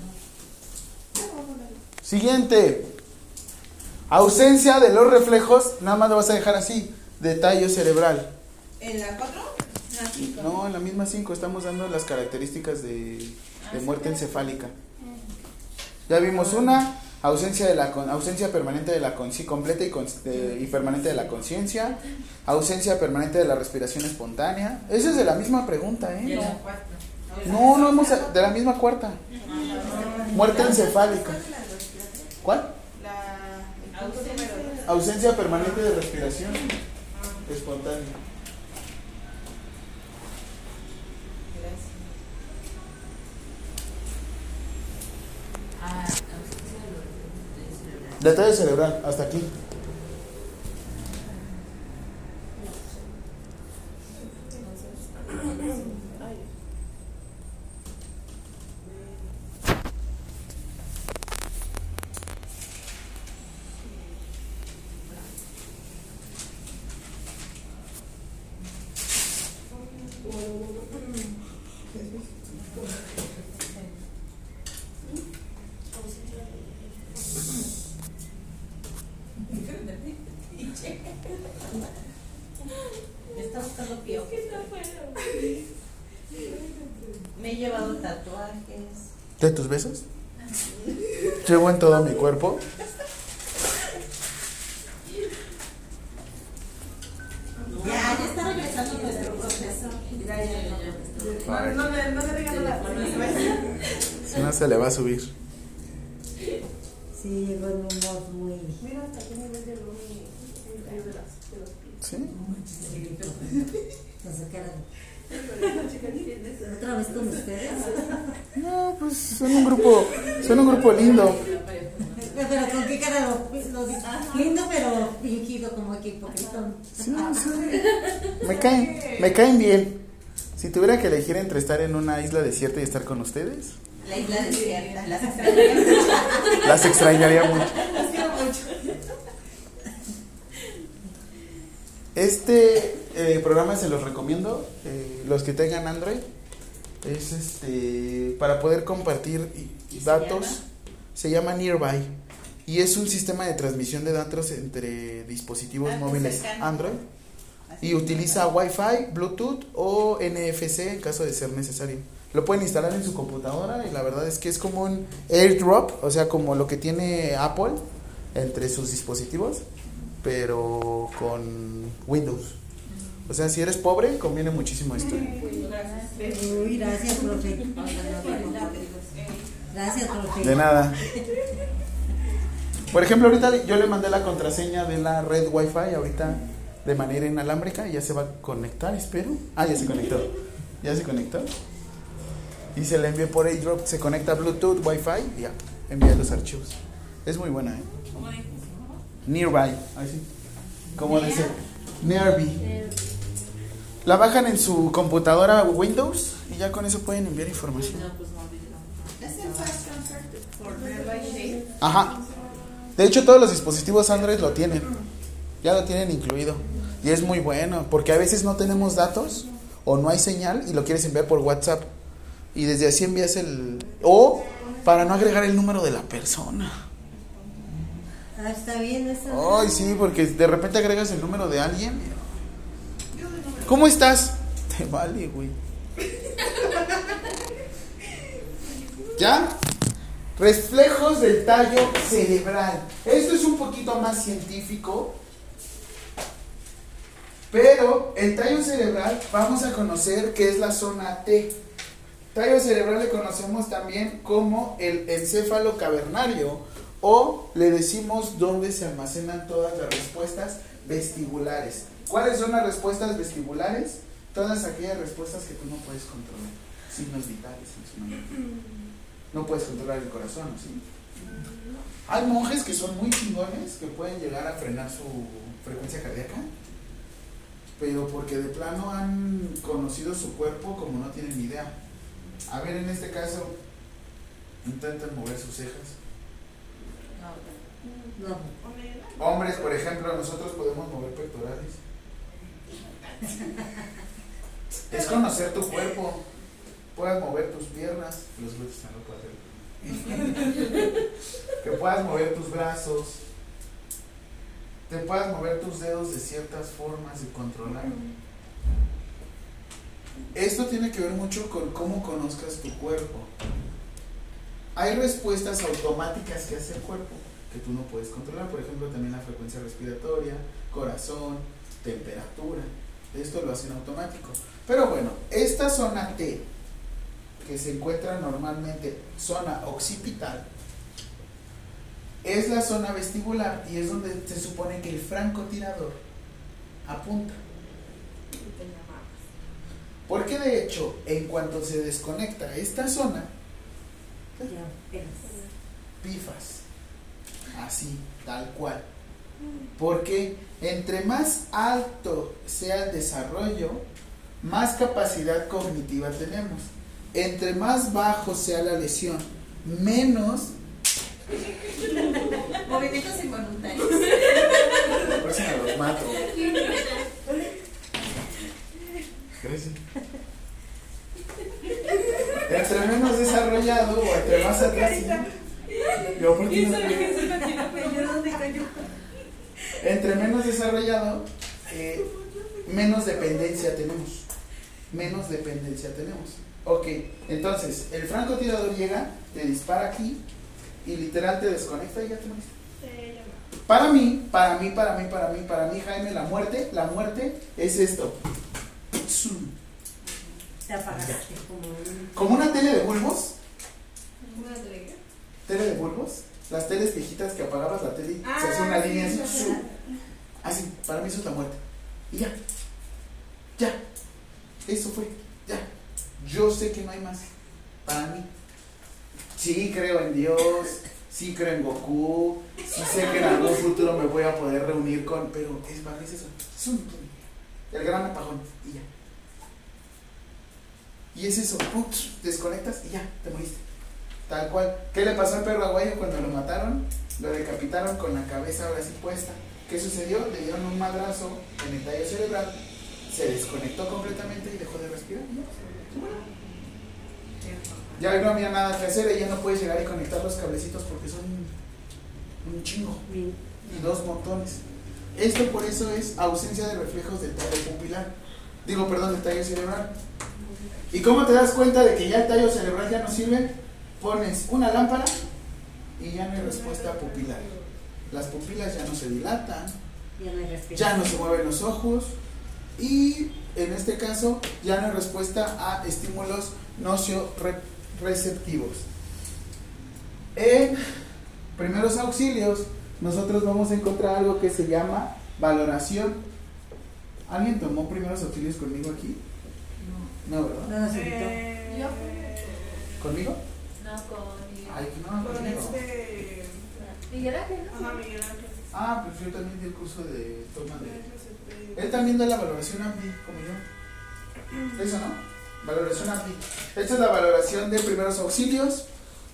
Siguiente. Ausencia de los reflejos. Nada más lo vas a dejar así. De tallo cerebral. ¿En la 4? No, en la misma 5 estamos dando las características de, de muerte encefálica. Ya vimos una, ausencia de la ausencia permanente de la conciencia completa y, con- de- y permanente de la conciencia, ausencia permanente de la respiración espontánea. Esa es de la misma pregunta, ¿eh? No, no hemos de la misma cuarta. Muerte encefálica. ¿Cuál? La. Ausencia permanente de respiración de cerebral. Detalle cerebral, hasta aquí. Está buscando pío? Me he llevado tatuajes. ¿De tus besos? Llevo en todo mi cuerpo. Ya, ya está regresando nuestro profesor. Ya, ya, No, no, le- no le regalo la Si no <laughs> se le va a subir. Sí, llegó en un mod muy. Mira hasta el callo de, las, de los pies. ¿Sí? <laughs> Eso. ¿Otra vez con ustedes? No, pues son un grupo, son un grupo lindo. Pero con qué cara lo, lo di- lindo pero fingido como que hipócrita. Sí, sí. Me caen, me caen bien. Si tuviera que elegir entre estar en una isla desierta y estar con ustedes, La isla desierta, las extrañaría mucho. las extrañaría mucho. Las quiero mucho. Este eh, programa se los recomiendo, eh, los que tengan Android, es este para poder compartir y- ¿Y se datos. llama? Se llama Nearby y es un sistema de transmisión de datos entre dispositivos Ah, móviles. Android y utiliza Wi-Fi, Bluetooth o NFC en caso de ser necesario. Lo pueden instalar en su computadora y la verdad es que es como un AirDrop, o sea, como lo que tiene Apple entre sus dispositivos, pero con Windows. O sea, si eres pobre, conviene muchísimo esto. Uy, gracias, profe. Gracias, profe. De nada. Por ejemplo, ahorita yo le mandé la contraseña de la red Wi-Fi ahorita de manera inalámbrica y ya se va a conectar, espero. Ah, ya se conectó. Ya se conectó. Y se le envié por AirDrop, se conecta a Bluetooth, Wi-Fi y ya, envía los archivos. Es muy buena, ¿eh? Nearby, así. Como dice, Nearby. La bajan en su computadora Windows y ya con eso pueden enviar información. Es el Fast Transfer for Nearby Shape. Ajá. De hecho, todos los dispositivos Android lo tienen. Ya lo tienen incluido. Y es muy bueno, porque a veces no tenemos datos o no hay señal y lo quieres enviar por WhatsApp. Y desde así envías el... O para no agregar el número de la persona. Ah, está bien eso. Ay, sí, porque de repente agregas el número de alguien. ¿Cómo estás? Te vale, güey. ¿Ya? Reflejos del tallo cerebral. Esto es un poquito más científico. Pero el tallo cerebral vamos a conocer que es la zona T. Tallo cerebral le conocemos también como el encéfalo cavernario o le decimos dónde se almacenan todas las respuestas vestibulares. ¿Cuáles son las respuestas vestibulares? Todas aquellas respuestas que tú no puedes controlar. Signos vitales en su momento. No puedes controlar el corazón, ¿sí? Hay monjes que son muy chingones que pueden llegar a frenar su frecuencia cardíaca, pero porque de plano han conocido su cuerpo como no tienen ni idea. A ver, en este caso, intentan mover sus cejas. No. Hombres, por ejemplo, nosotros podemos mover pectorales. <laughs> Es conocer tu cuerpo. Puedas mover tus piernas. Los glúteos no lo puedo hacer. <laughs> Que puedas mover tus brazos. Te puedas mover tus dedos de ciertas formas y controlar. Esto tiene que ver mucho con cómo conozcas tu cuerpo. hay respuestas automáticas que hace el cuerpo que tú no puedes controlar. Por ejemplo, también la frecuencia respiratoria, corazón, temperatura. Esto lo hacen automático. Pero bueno, esta zona T, que se encuentra normalmente zona occipital, es la zona vestibular y es donde se supone que el francotirador apunta. Porque de hecho, en cuanto se desconecta esta zona, pifas. Así, tal cual. Porque entre más alto sea el desarrollo, más capacidad cognitiva tenemos. Entre más bajo sea la lesión, menos. Movimientos involuntarios. Por eso me los mato. Crece. Entre menos desarrollado o entre más atrás. Yo, ¿por qué no? Entre menos desarrollado, eh, menos dependencia tenemos. Menos dependencia tenemos. Ok, entonces, el francotirador llega, te dispara aquí y literal te desconecta y ya te moriste. Para mí, para mí, para mí, para mí, para mí, Jaime, la muerte, la muerte es esto. Te apagaste como un. Como una tele de bulbos, Una tele de bulbos, las teles viejitas que apagabas la tele y se Ah, hace una sí, línea sí, así. sí. Así, para mí eso es la muerte. Y ya. Ya. Eso fue. Ya. Yo sé que no hay más. Para mí. Sí creo en Dios. Sí creo en Goku. Sí sé que en algún futuro me voy a poder reunir con. Pero es mí es eso. Es un. El gran apagón. Y ya. Y es eso. Ups, desconectas y ya, te moriste. Tal cual. ¿Qué le pasó al perro aguayo cuando lo mataron? Lo decapitaron con la cabeza ahora sí puesta. ¿Qué sucedió? Le dieron un madrazo en el tallo cerebral, se desconectó completamente y dejó de respirar. ¿no? Ya no había nada que hacer, ella no puede llegar y conectar los cablecitos porque son un, chingo y dos montones. Esto por eso es ausencia de reflejos del tallo pupilar. Digo, perdón, del tallo cerebral. ¿Y cómo te das cuenta de que ya el tallo cerebral ya no sirve? Pones una lámpara y ya no hay respuesta pupilar. Las pupilas ya no se dilatan, Ya no ya se mueven los ojos y en este caso ya no hay respuesta a estímulos nocioreceptivos. En primeros auxilios nosotros vamos a encontrar algo que se llama valoración. ¿Alguien tomó primeros auxilios conmigo aquí? No, ¿verdad? No nos invitó. Eh, Yo. ¿Conmigo? No, con. Ay, no, Con conmigo. este. Miguel Ángel, ¿no? Ajá, Miguel Ángel. Ah, pues yo también di el curso de toma de... Él también da la valoración AMPI, como yo. Eso, ¿no? Valoración AMPI. Esta es la valoración de primeros auxilios.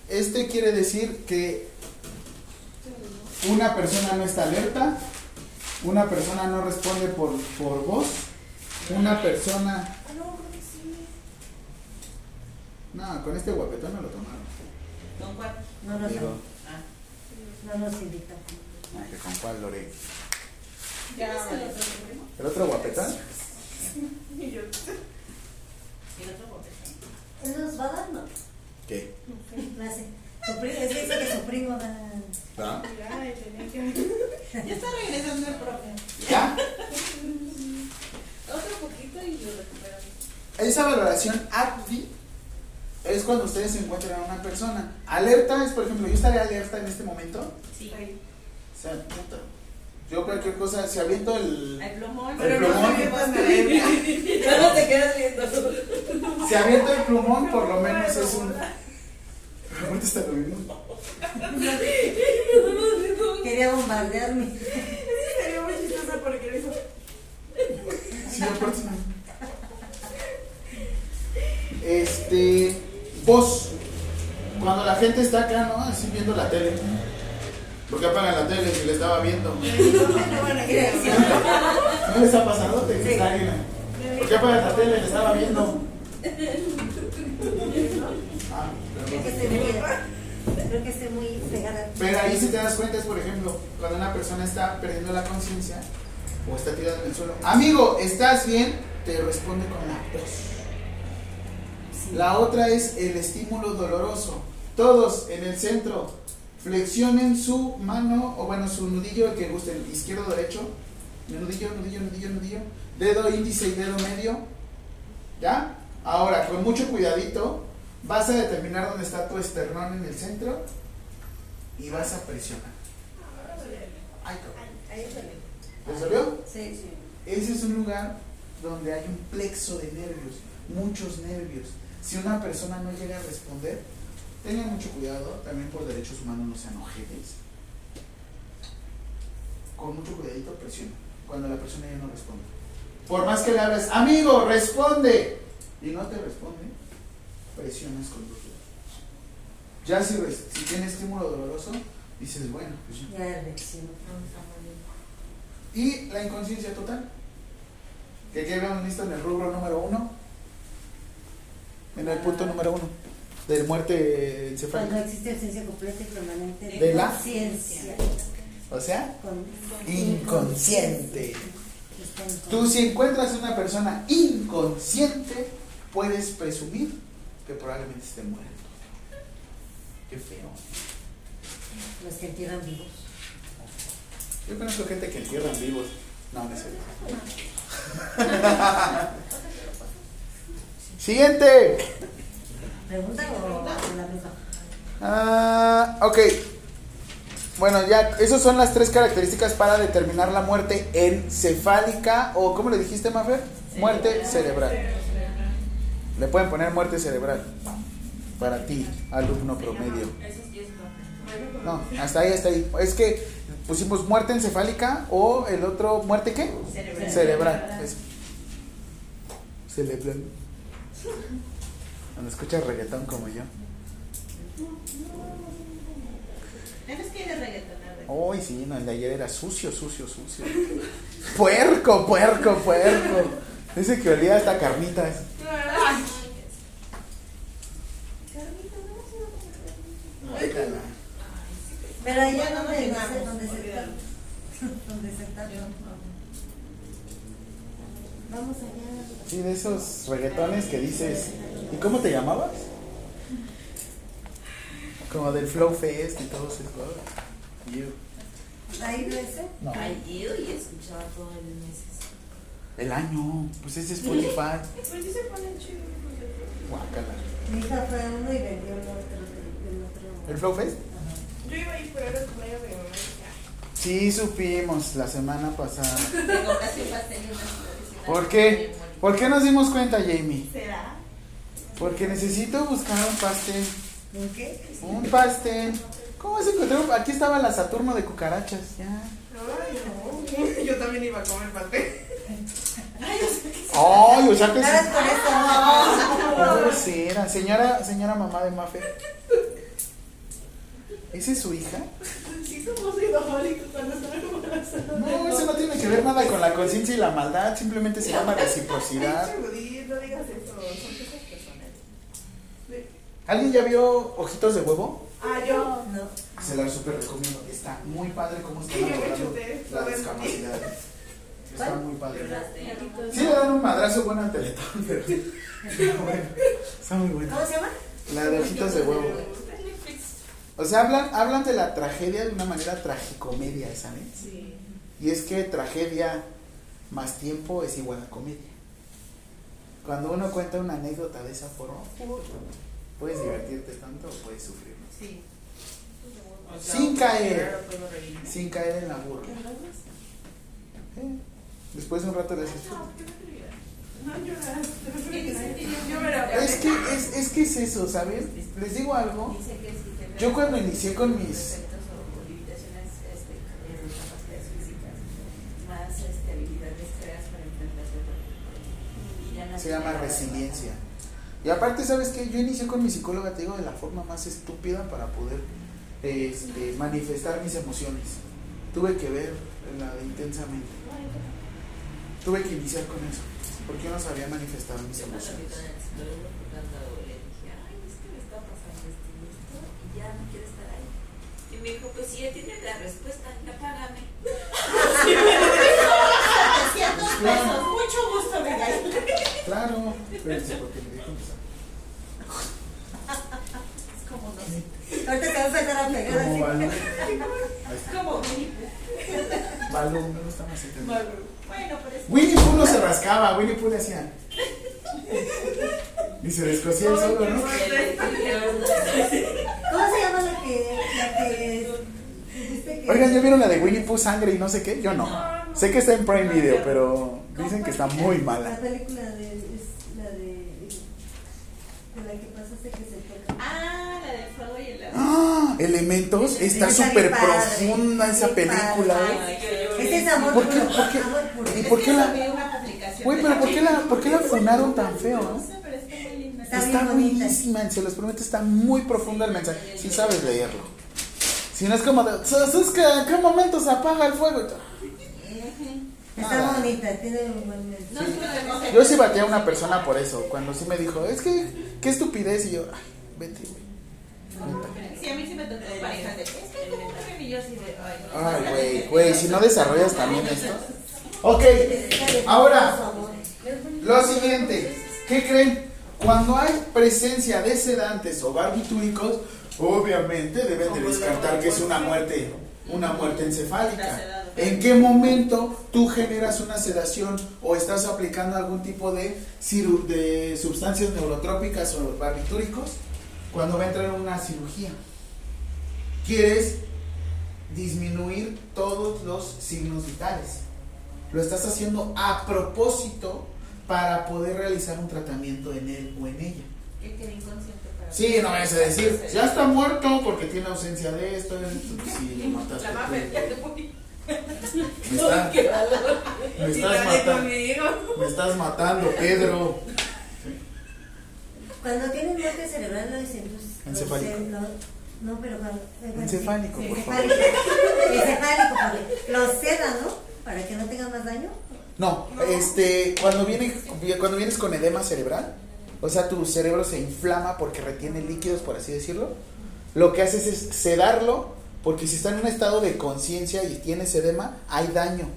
Este quiere decir que una persona no está alerta, una persona no responde por, por voz, una persona... No, con este guapetón no lo tomaron. ¿Con cuál? No nos, Digo, Ah. no nos invitó. ah, que con cuál Lore. Ya. ¿El otro guapetón? Y yo. ¿Y el otro nos va a dar, ¿no? ¿Qué? Clase. Su primo, es que dice que su primo da. ¿Ah? Ya, está regresando el profe. ¿Ya? Otro poquito y lo recuperamos. Esa valoración ACTI es cuando ustedes se encuentran a una persona. Alerta es, por ejemplo, yo estaré alerta en este momento. Sí. O sea, puta. Yo cualquier cosa, si aviento el. Hay plumón. El plumón. <laughs> No te quedas viendo. Si aviento el plumón, por lo menos es un. Ahorita está lo mismo. Quería bombardearme. Sería muy chistosa porque lo hizo. Sí, aparte. Este. Voz. Cuando la gente está acá, ¿no? Así viendo la tele. ¿Por qué apagan la tele si le estaba viendo? <laughs> ¿No les ha pasado? Te Sí. ¿Por qué apagan la tele? Le estaba viendo. Ah, Creo que muy, creo que esté muy pegada. Pero ahí si te das cuenta es, por ejemplo, cuando una persona está perdiendo la conciencia o está tirada en el suelo. Amigo, ¿estás bien? Te responde con la voz. Sí. La otra es el estímulo doloroso. Todos en el centro. Flexionen su mano, o bueno, su nudillo, el que guste, izquierdo o derecho. Nudillo, nudillo, nudillo, nudillo. Dedo índice y dedo medio. ¿Ya? Ahora, con mucho cuidadito, vas a determinar dónde está tu esternón en el centro y vas a presionar. Ay. Ahí bien. ¿Te salió? Sí, sí. Ese es un lugar donde hay un plexo de nervios, muchos nervios. Si una persona no llega a responder, tengan mucho cuidado, también por derechos humanos no sean ojetes. Con mucho cuidadito presiona, cuando la persona ya no responde. Por más que le hables, amigo, responde, y no te responde, presionas con dedos. Ya si, si tiene estímulo doloroso, dices, bueno, pues ya. Ya. Y la inconsciencia total. Que quedamos listo en el rubro número uno. En el punto número uno. De muerte Cuando encefálica. existe ausencia completa y permanente ¿De la? conciencia. O sea, Con- inconsciente. En Tú si encuentras una persona inconsciente, puedes presumir que probablemente esté muerto. Qué feo. Los que entierran vivos. Yo conozco gente que entierran vivos. No, no es cierto. <laughs> <laughs> Siguiente. ¿Pregunta o la misma? Ah, ok. Bueno, ya, esas son las tres características para determinar la muerte encefálica o, ¿cómo le dijiste, Mafer? Muerte cerebral. Le pueden poner muerte cerebral para ti, alumno promedio. Eso sí es propio. No, hasta ahí, hasta ahí. Es que pusimos muerte encefálica o el otro, ¿muerte qué? Cerebral. Cerebral. Es- Cerebral. Cuando escuchas reggaetón como yo. Eres que eres reggaetonero. Uy, sí, no, el de ayer era sucio, sucio, sucio. puerco, puerco, puerco. Ese que olía hasta carnitas. Pero allá no sé, llegamos, donde se está. <laughs> Donde se está. Vamos allá. Sí, de esos reggaetones que dices. ¿Y cómo te llamabas? Como del Flow Fest y todos esos. You. ¿Ahí no ese? No. Ay, yo y escuchaba todo el mes. El año. Pues ese es Spotify. Pues sí se ponen chidos. Guácala. Mi hija fue a uno y vendió el otro. El, otro. ¿El Flow Fest? Yo iba a ir, pero era el cumpleaños de mi mamá. y dije, "Ah, Sí, supimos la semana pasada. <laughs> Te compraste un pastel y flores. ¿Por qué? ¿Por qué nos dimos cuenta, Jamie? ¿Será? Porque necesito buscar un pastel. ¿En qué? Un pastel. ¿Cómo se encontró? Aquí estaba la Saturno de cucarachas. Ya. Ay, no. <laughs> Yo también iba a comer pastel. Ay, o sea que ¿Sabes sí. por eso? Oh. Señora, señora mamá de Mafe. ¿Esa es su hija? Sí, somos idólicos cuando están embarazadas. No, eso no tiene que ver nada con la conciencia y la maldad. Simplemente se llama reciprocidad. No digas eso. Son cosas personales. ¿Alguien ya vio Ojitos de Huevo? Ah, yo. No. Se la super recomiendo. Está muy padre cómo están abordando la discapacidad. Está muy padre. Sí le dan un madrazo bueno al teletón, pero <laughs> está bueno. Está muy bueno. ¿Cómo se llama? La de Ojitos de Huevo. O sea, hablan, hablan de la tragedia de una manera tragicomedia, ¿sabes? Sí. Y es que tragedia más tiempo es igual a comedia. Cuando uno cuenta una anécdota de esa forma, puedes divertirte tanto o puedes sufrir. Sí. Sin caer. Sin caer en la burla. ¿Eh? Después de un rato le haces. No Es que es, es que es eso, ¿sabes? Les digo algo. Dice que te Yo cuando inicié con mis- Se llama la- resiliencia. Y aparte, ¿sabes qué? Yo inicié con mi psicóloga, te digo, de la forma más estúpida para poder este, manifestar mis emociones. Tuve que ver la de intensamente. Tuve que iniciar con eso. Porque yo no sabía manifestar mis emociones. con el psicólogo fue cuando le dije, ay, es que me está pasando esto y esto, y ya no quiero estar ahí. Y me dijo, pues si ya tienes la respuesta, ya págame. Claro, Mucho gusto, Miguel. claro. Espérense, porque me dijo Es como no sé. Balú. Ahí está. Como Winnie Pooh. Balú, no lo estamos entendiendo. Malo. Bueno, pero es. Winnie Pooh no se rascaba, Winnie Pooh le hacía. Y se descosía el solo, ¿no? ¿Cómo se llama la que, la que Oigan, ¿ya vieron la de Winnie Pooh sangre y no sé qué? Yo no. Sé que está en Prime Video, pero dicen que está muy La mala. película de, es la de, de la que pasaste que se toca. Ah, la y el agua. ¡Ah! Elementos, está Está súper profunda esa película. ¿eh? Ese es amor ¿Por qué- por qué- amor puro. ¿Y por qué la- Güey, pero ¿por qué la, por qué la funaron tan feo? No está muy linda. Está Está buenísima, se los prometo, está muy profunda el mensaje. Si sabes leerlo. Si no es como de, "Sus- es que en qué momento se apaga el fuego. Está Nada. bonita, tiene un buen mensaje. Sí, Yo sí batí a una persona por eso, cuando sí me dijo, es que, qué estupidez, y yo, ay, vete, güey. Neta. Sí, a mí sí me tocó parejas de. Es que como que y yo así de. Ay, güey, güey, si no desarrollas también esto. Ok, Ahora. lo siguiente, ¿qué creen? Cuando hay presencia de sedantes o barbitúricos, obviamente deben de descartar que es una muerte, una muerte encefálica. ¿En qué momento tú generas una sedación o estás aplicando algún tipo de, ciru- de sustancias neurotrópicas o barbitúricos? Cuando va a entrar en una cirugía. Quieres disminuir todos los signos vitales. Lo estás haciendo a propósito para poder realizar un tratamiento en él o en ella. Que quedé inconsciente para. Sí, no vayas a decir, ya está muerto porque tiene ausencia de esto. esto". Sí, lo mataste. La ya te voy. Me, está- me estás matando. Me estás matando, Pedro. Cuando tienen muerte cerebral, lo dicen. pues, Encefálico. lo- no, pero cuando. eh, Encefálico, por encefálico. <laughs> Encefálico, los sedan, ¿no? Para que no tengan más daño. No, este, cuando, viene, cuando vienes con edema cerebral, o sea, tu cerebro se inflama porque retiene líquidos, por así decirlo, lo que haces es sedarlo, porque si está en un estado de conciencia y tienes edema, hay daño.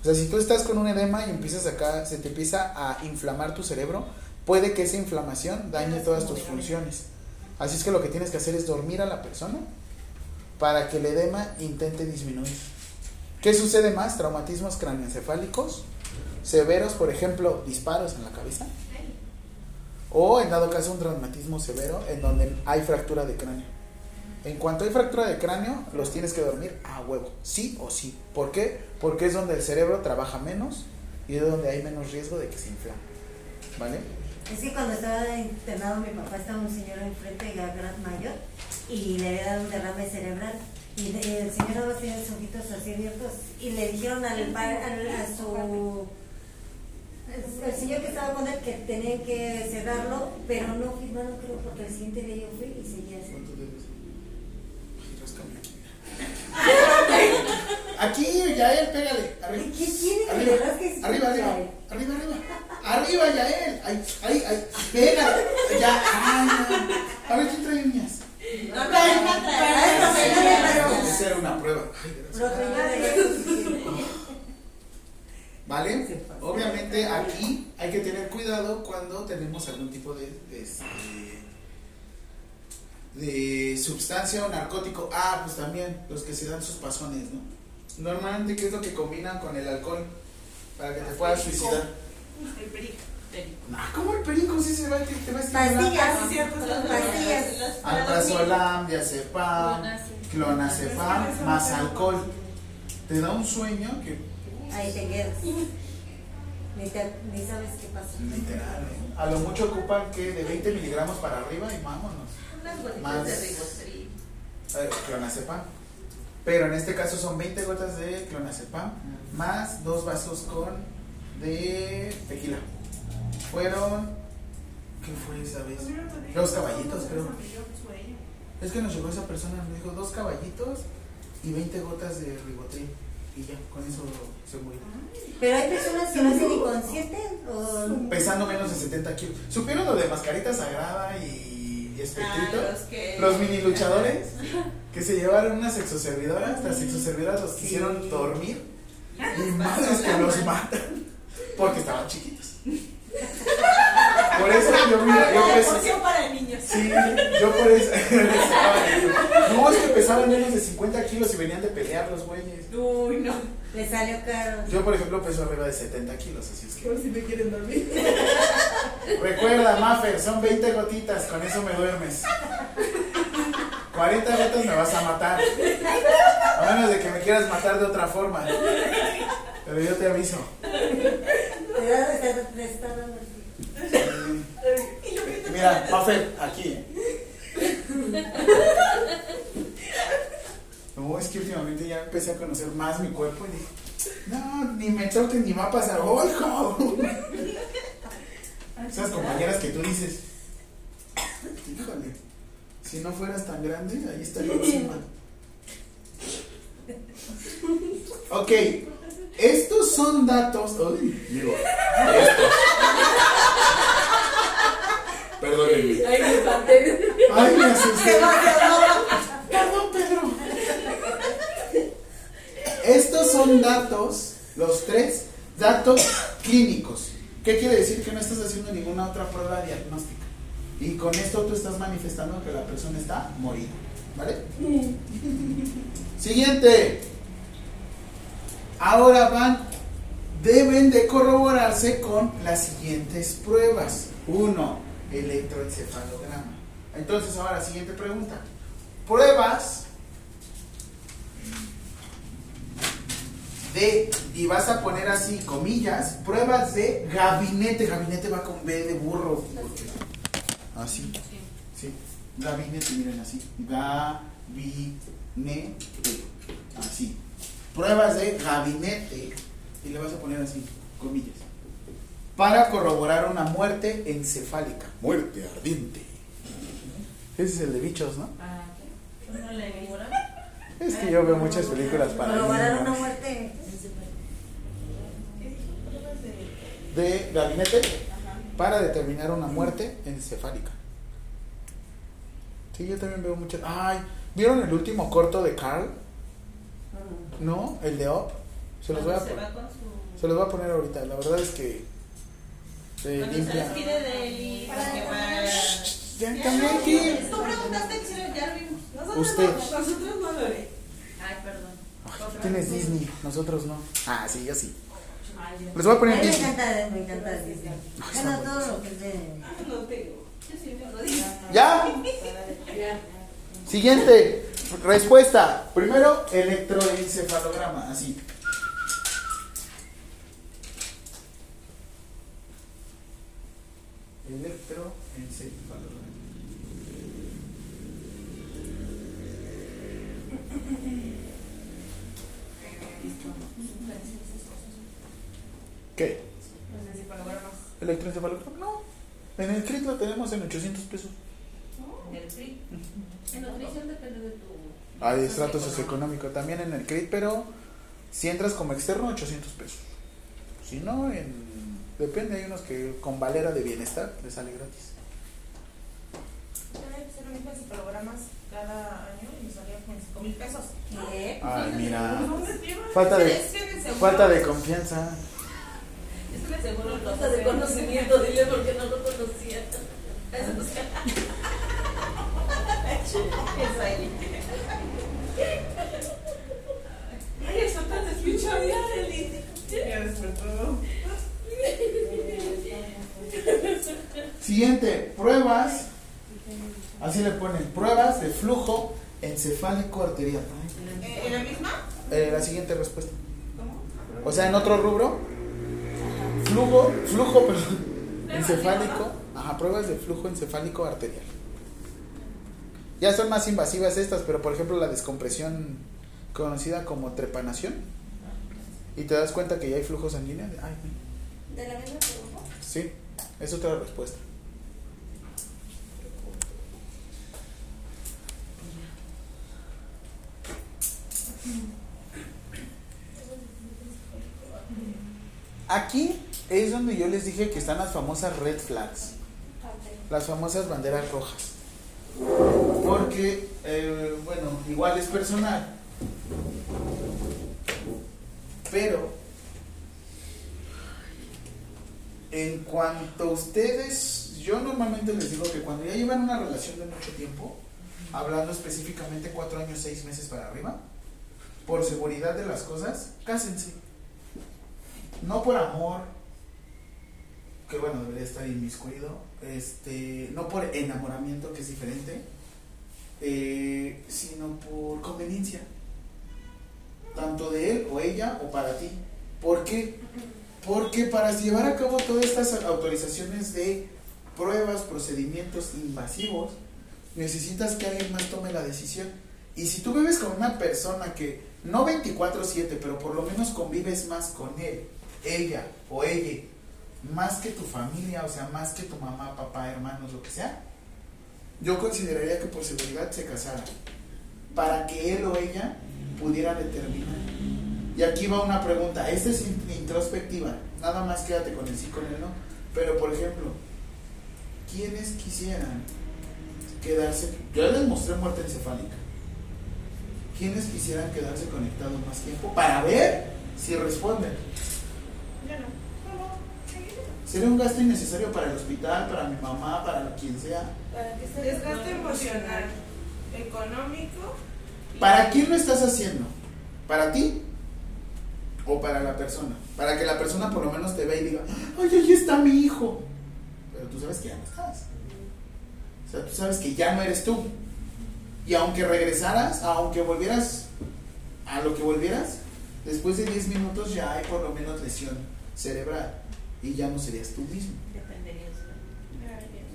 O sea, si tú estás con un edema y empiezas acá, se te empieza a inflamar tu cerebro, puede que esa inflamación dañe todas tus funciones. Así es que lo que tienes que hacer es dormir a la persona para que el edema intente disminuir. ¿Qué sucede más? Traumatismos craneoencefálicos severos, por ejemplo, disparos en la cabeza. O en dado caso un traumatismo severo en donde hay fractura de cráneo. En cuanto hay fractura de cráneo, los tienes que dormir a huevo, sí o sí. ¿Por qué? Porque es donde el cerebro trabaja menos y es donde hay menos riesgo de que se inflame. ¿Vale? Es que cuando estaba internado mi papá estaba un señor enfrente, ya gran mayor, y le había dado un derrame cerebral. Y de- el señor más tenía los ojitos así abiertos. Y le dijeron al, al- a su. El, señor que estaba con él que tenían que cerrarlo, pero no firmaron, creo, porque el siguiente día yo fui y seguía así. ¿Cuánto debes? <laughs> Aquí. Yael, pégale. Arriba. ¿Qué tiene que Arriba, rasques? arriba, arriba, arriba, arriba, arriba, Yael, ay, ay, ay, pégale, ya, ay, no. a ver, ¿quién trae uñas? No, no, no, Esa era una prueba, ay, gracias. ¿vale? Obviamente aquí hay que tener cuidado cuando tenemos algún tipo de, de, este, de sustancia o narcótico, ah, pues también los que se dan sus pasones, ¿no? Normalmente, ¿qué es lo que combinan con el alcohol? Para que te puedas suicidar. El perico. Ah, ¿cómo el perico sí se va a te, te va a? Pastillas. Ah, cierto, Pastillas. Alprazolam, diazepam, clonazepam, más alcohol. Te da un sueño que Ahí te quedas. Ni, te- ni sabes qué pasa. literal, ¿eh? a lo mucho ocupan que de 20 miligramos para arriba y vámonos. Unas gotitas Más. de ribotril. Clonazepam. Pero en este caso son 20 gotas de clonazepam más dos vasos con de tequila. Fueron ¿qué fue esa vez? Dos caballitos, creo. Es que nos llegó esa persona, nos dijo dos caballitos y 20 gotas de ribotril y ya, con eso se murió. Pero hay personas que no hacen inconscientes o Pesando menos de 70 kilos. ¿Supieron lo de mascarita sagrada y, y espectrito? Ah, los que. Los mini <laughs> luchadores <laughs> que se llevaron unas sexoservidoras, las sexoservidoras los quisieron dormir y madres que los matan porque estaban chiquitos. <laughs> Por eso yo, mira, yo porción para niños. sí, yo por eso, No, es que pesaban menos de 50 kilos y venían de pelear los güeyes. Uy, no. Le salió caro. Yo, por ejemplo, peso arriba de 70 kilos, así es que. Por si me quieren dormir. <laughs> Recuerda, Maffer, son 20 gotitas, con eso me duermes. 40 gotas me vas a matar. A menos de que me quieras matar de otra forma. Pero yo te aviso. Sí. Mira, Maffer, aquí. No, es que últimamente ya empecé a conocer más mi cuerpo y dije, no, ni me toques ni va a pasar. ¡Oh, hijo! Esas compañeras que tú dices, híjole, si no fueras tan grande, ahí estaría encima. Ok, estos son datos. Uy, digo, estos. Perdónenme. Ay, me espanté. Ay, me asusté. Perdón, Pedro. Estos son datos, los tres, datos clínicos. ¿Qué quiere decir? Que no estás haciendo ninguna otra prueba diagnóstica. Y con esto tú estás manifestando que la persona está morida. ¿Vale? Siguiente. Ahora van, deben de corroborarse con las siguientes pruebas. Uno, electroencefalograma. Entonces, ahora, siguiente pregunta. Pruebas de, y vas a poner así, comillas, pruebas de gabinete. Gabinete va con B de burro. Así. Sí. Gabinete, miren así. Gabinete. Así. Pruebas de gabinete. Y le vas a poner así, comillas. Para corroborar una muerte encefálica. Muerte ardiente. Ese es el de bichos, ¿no? Ah, ¿qué? ¿No le? Es que yo veo muchas películas para Corroborar una niños. muerte. de gabinete para determinar una muerte encefálica. Sí, yo también veo muchas. Ay, ¿vieron el último corto de Carl? ¿No? El de Up. Se los voy a se poner. Se los voy a poner ahorita. La verdad es que se Cuando se limpia. despide de él y. Ya cambié aquí. Tú preguntaste, Chile, ya lo vimos. Nosotros Usted. no, nosotros no lo haré. Ay, perdón. Ay, tú tienes Disney, nosotros no. Ah, sí, yo sí. Les voy a A poner me Disney. encanta, me encanta Disney. Bueno, todo lo que es de. No tengo. Yo sí me lo digo. ¿Ya? <laughs> Siguiente respuesta. Primero, electroencefalograma, así. Electroencefalograma. ¿Qué? Lograr más. ¿Electroencefalograma? No. En el CRIT lo tenemos en 800 pesos. En el PRI. En nutrición depende de tu... Hay estrato socioeconómico también en el CRIT, pero si entras como externo, 800 pesos. Si no, en, depende, hay unos que con valera de bienestar les sale gratis. Yo si programas cada año y me salía con 5 mil pesos. ¿Qué? Ay, mira. Me. Falta de, falta de confianza. Seguro lo Falta de conocimiento, dile porque no lo conocía. Eso es Es ahí. Ay, eso tan despechado ya, Eli. Ya despertó. Siguiente, pruebas. Así le ponen, pruebas de flujo encefálico arterial. Eh, ¿En la misma? Eh, la siguiente respuesta. ¿Cómo? O sea, en otro rubro, flujo, flujo, perdón, encefálico, ajá, pruebas de flujo encefálico arterial. Ya son más invasivas estas, pero por ejemplo la descompresión conocida como trepanación, y te das cuenta que ya hay flujo sanguíneo, ay, ¿De la misma pregunta? sí, es otra respuesta. Aquí es donde yo les dije que están las famosas red flags, las famosas banderas rojas. Porque, eh, bueno, igual es personal. Pero, en cuanto a ustedes, yo normalmente les digo que cuando ya llevan una relación de mucho tiempo, hablando específicamente cuatro años, seis meses para arriba, por seguridad de las cosas, cásense. No por amor, que bueno, debería estar inmiscuido, este, no por enamoramiento, que es diferente, eh, sino por conveniencia, tanto de él o ella o para ti. ¿Por qué? Porque para llevar a cabo todas estas autorizaciones de pruebas, procedimientos invasivos, necesitas que alguien más tome la decisión. Y si tú vives con una persona que no 24/7, pero por lo menos convives más con él, ella o ella, más que tu familia, o sea, más que tu mamá, papá, hermanos, lo que sea, yo consideraría que por seguridad se casara, para que él o ella pudiera determinar. Y aquí va una pregunta, esta es introspectiva, nada más quédate con el sí, con el no, pero por ejemplo, ¿quiénes quisieran quedarse, yo les mostré muerte encefálica, ¿quiénes quisieran quedarse conectados más tiempo para ver si responden? Ya no. Sería un gasto innecesario para el hospital, para mi mamá, para quien sea. Para que se desgaste emocional, económico. ¿Para quién lo estás haciendo? ¿Para ti? ¿O para la persona? Para que la persona por lo menos te vea y diga, ¡ay, ahí está mi hijo! Pero tú sabes que ya no estás. O sea, tú sabes que ya no eres tú. Y aunque regresaras, aunque volvieras a lo que volvieras, después de 10 minutos ya hay por lo menos lesión cerebral y ya no serías tú mismo. Dependerías.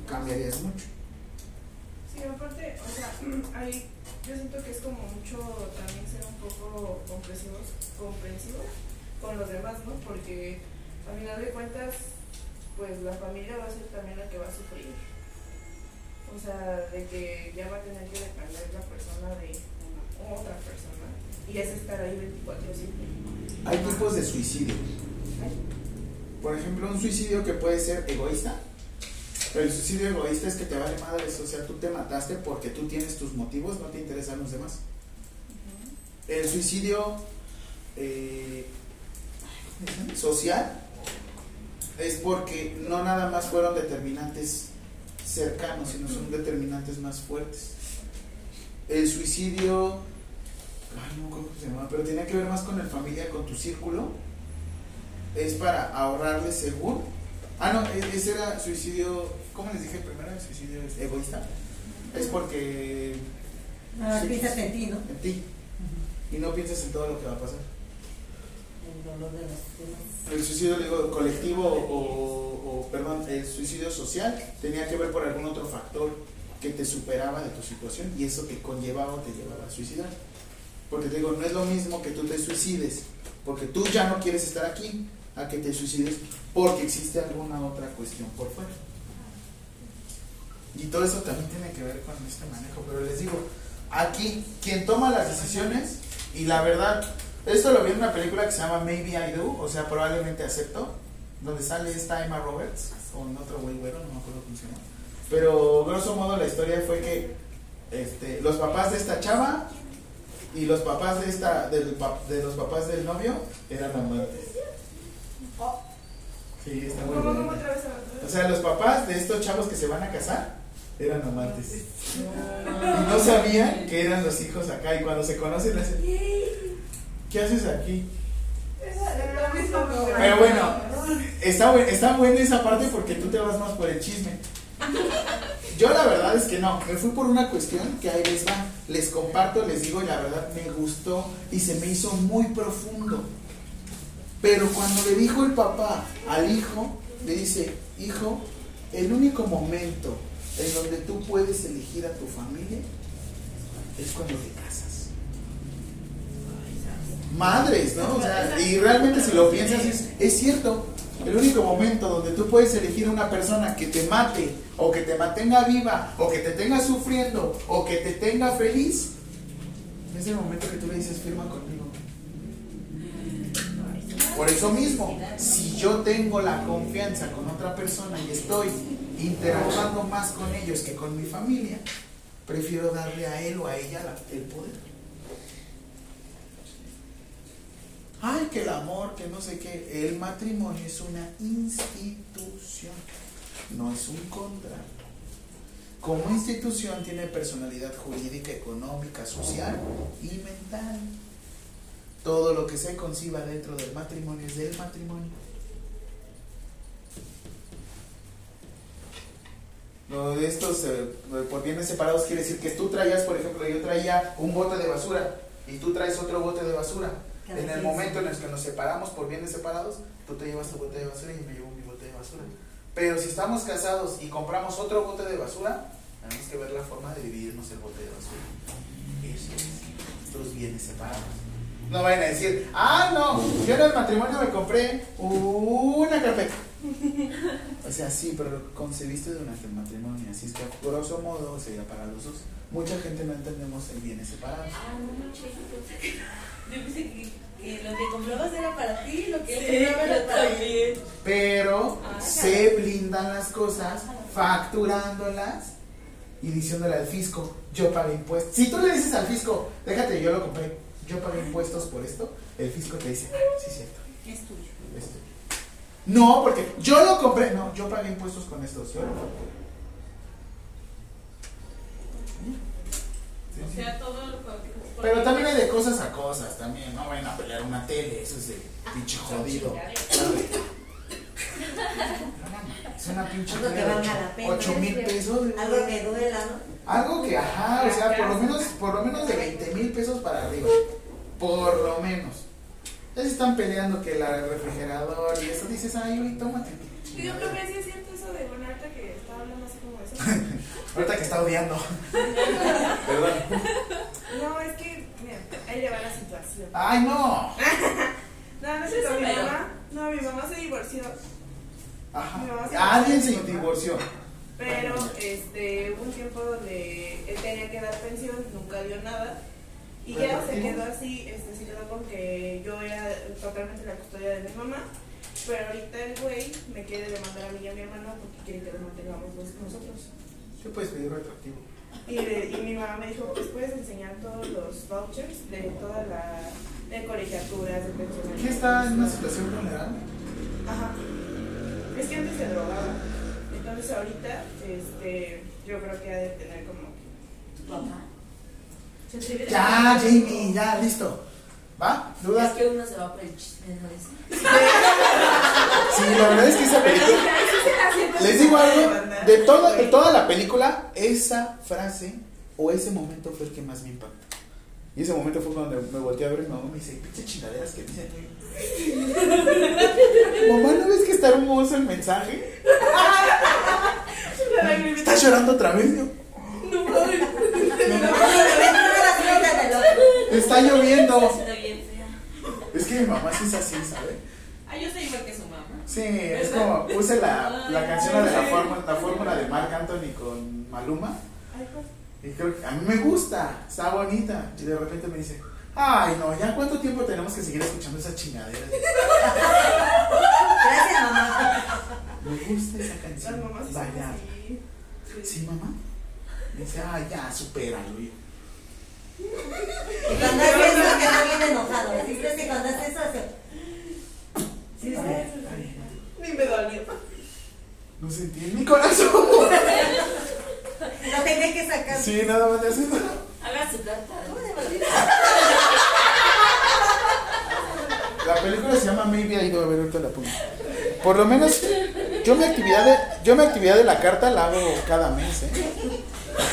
Cambiarías mucho. Sí, aparte, o sea, <clears throat> hay, yo siento que es como mucho también ser un poco comprensivos, comprensivos con los demás, ¿no? Porque a final de cuentas, pues la familia va a ser también la que va a sufrir. O sea, de que ya va a tener que depender la persona de una otra persona. Y es estar ahí 24-7. Hay tipos de suicidio. Por ejemplo, un suicidio que puede ser egoísta. Pero el suicidio egoísta es que te vale madres, o sea, tú te mataste porque tú tienes tus motivos, no te interesan los demás. El suicidio eh, social es porque no nada más fueron determinantes cercanos, sino son determinantes más fuertes. El suicidio, ay, no cómo se llama, pero tiene que ver más con el familia, con tu círculo. Es para ahorrarle según. Ah, no, e- ese era suicidio, ¿cómo les dije primero? El suicidio es egoísta. Es porque Sí. piensas en ti, ¿no? en ti y no piensas en todo lo que va a pasar. El dolor de los. El suicidio digo, colectivo o, o, perdón, el suicidio social tenía que ver por algún otro factor que te superaba de tu situación y eso te conllevaba o te llevaba a suicidar. Porque te digo, no es lo mismo que tú te suicides porque tú ya no quieres estar aquí a que te suicides porque existe alguna otra cuestión por fuera. Y todo eso también tiene que ver con este manejo. Pero les digo, aquí quien toma las decisiones y la verdad, esto lo vi en una película que se llama Maybe I Do, o sea, probablemente acepto, donde sale esta Emma Roberts, o en otro güey güero, no me acuerdo cómo se llama. Pero grosso modo la historia fue que este, los papás de esta chava y los papás de esta pap- de los papás del novio eran amantes. Sí, está muy ¿Cómo, cómo bueno. otra vez a la otra O sea, los papás de estos chavos que se van a casar eran amantes. Y no sabían que eran los hijos acá. Y cuando se conocen, le hacen, ¿qué haces aquí? Pero bueno, está, está buena esa parte porque tú te vas más por el chisme. <laughs> Yo la verdad es que no, me fui por una cuestión que ahí les va. Les comparto, les digo, y la verdad me gustó y se me hizo muy profundo. Pero cuando le dijo el papá al hijo, le dice, hijo, el único momento en donde tú puedes elegir a tu familia es cuando te casas. Madres, ¿no? O sea, y realmente si lo piensas es, es cierto. El único momento donde tú puedes elegir una persona que te mate, o que te mantenga viva, o que te tenga sufriendo, o que te tenga feliz, es el momento que tú le dices, firma conmigo. Por eso mismo, si yo tengo la confianza con otra persona y estoy interactuando más con ellos que con mi familia, prefiero darle a él o a ella la- el poder. Ay, que el amor, que no sé qué. El matrimonio es una institución, no es un contrato. como institución tiene personalidad jurídica, económica, social y mental. Todo lo que se conciba dentro del matrimonio es del matrimonio. Lo de estos eh, por bienes separados quiere decir que tú traías, por ejemplo, yo traía un bote de basura y tú traes otro bote de basura. En el momento en el que nos separamos por bienes separados, tú te llevas tu bote de basura y yo me llevo mi bote de basura. Pero si estamos casados y compramos otro bote de basura, tenemos que ver la forma de dividirnos el bote de basura. Eso es, nuestros bienes separados. No vayan a decir, ah, no, yo en el matrimonio me compré una carpeta. O sea, sí, pero lo concebiste durante el matrimonio, así es que a grosso modo sería para los dos. Mucha gente no entendemos el bienes separados. Ah, no manches, yo pensé que lo que comprabas era para ti, lo que Sí, era para mí. también. Pero Ah, se blindan las cosas facturándolas y diciéndole al fisco, yo pagué impuestos. Si tú le dices al fisco, déjate, yo lo compré, yo pagué impuestos por esto, el fisco te dice, ah, sí es cierto. Es tuyo. es tuyo". No, porque yo lo compré, no, yo pagué impuestos con estos, yo lo compré. Sí, O sea, todo lo Pero también hay de cosas a cosas, también, no vayan a pelear una tele, eso es de pinche jodido. <laughs> Es una pinche Algo que valga ocho- la pena. ocho mil pesos. Algo que duela, ¿no? Algo que, ajá, o sea, por lo menos, por lo menos de 20 mil pesos para arriba. Por lo menos. Ya se están peleando que la refrigerador y eso dices, ay, güey, tómate. Yo creo que sí es cierto eso de bueno, ahorita que estaba hablando así como eso. <laughs> Ahorita que está odiando. Perdón. No, es que, mira, ahí le va la situación. Ay, no. <laughs> No, no es Eso cierto, mi peor. mamá, no, mi mamá se divorció, Ajá. Alguien se divorció. pero este, hubo un tiempo donde él tenía que dar pensión, nunca dio nada. Y ya se quedó así, este, se quedó con que yo era totalmente la custodia de mi mamá. Pero ahorita el güey me quiere demandar a mí y a mi hermano porque quiere que lo mantengamos los- nosotros. ¿Qué puedes pedir retroactivo? Y, de- y mi mamá me dijo, pues puedes enseñar todos los vouchers de toda la de colegiaturas, de pensiones. ¿Qué está en una situación vulnerable? Ajá. Es que antes se drogaba. Entonces ahorita, este, yo creo que ha de tener como tu papá. Ya, Jamie, ya, listo. ¿Va? Es ¿Dudas? que uno se va por el chisme, ¿no es? Sí, la verdad es que esa película. Les digo algo, de toda, de toda la película, esa frase o ese momento fue el que más me impactó. Y ese momento fue cuando me volteé a ver a mi mamá y me dice, pinche chingaderas que dicen. Mamá, ¿no ves que está hermoso el mensaje? ¿Estás llorando otra vez? Yo, Está lloviendo. Es que mi mamá sí es así, ¿sabes? Ah, yo soy igual que su mamá. Sí, es como puse la, la canción de la fórmula, la fórmula de Marc Anthony con Maluma. Ay, pues, Y creo que a mí me gusta, está bonita. Y de repente me dice, ay no, ¿ya cuánto tiempo tenemos que seguir escuchando esa chingadera? Gracias, mamá. Me gusta esa las canción. mamás sí son Vaya. así. ¿Sí, mamá? Me dice, ay ya, supéralo. Y cuando hace eso, que está bien enojado. ¿Viste que cuando hace eso, hace. Sí, sí. "Ay, Ni me dolió. no sentí en mi corazón. Lo tenía que sacar. Sí, nada más de hacer. Haga su carta. ¿Cómo se llama? La película se llama Maybe I Do, a ver, ahorita la pongo. Por lo menos, yo mi actividad de, yo mi actividad de la carta la hago cada mes, ¿eh?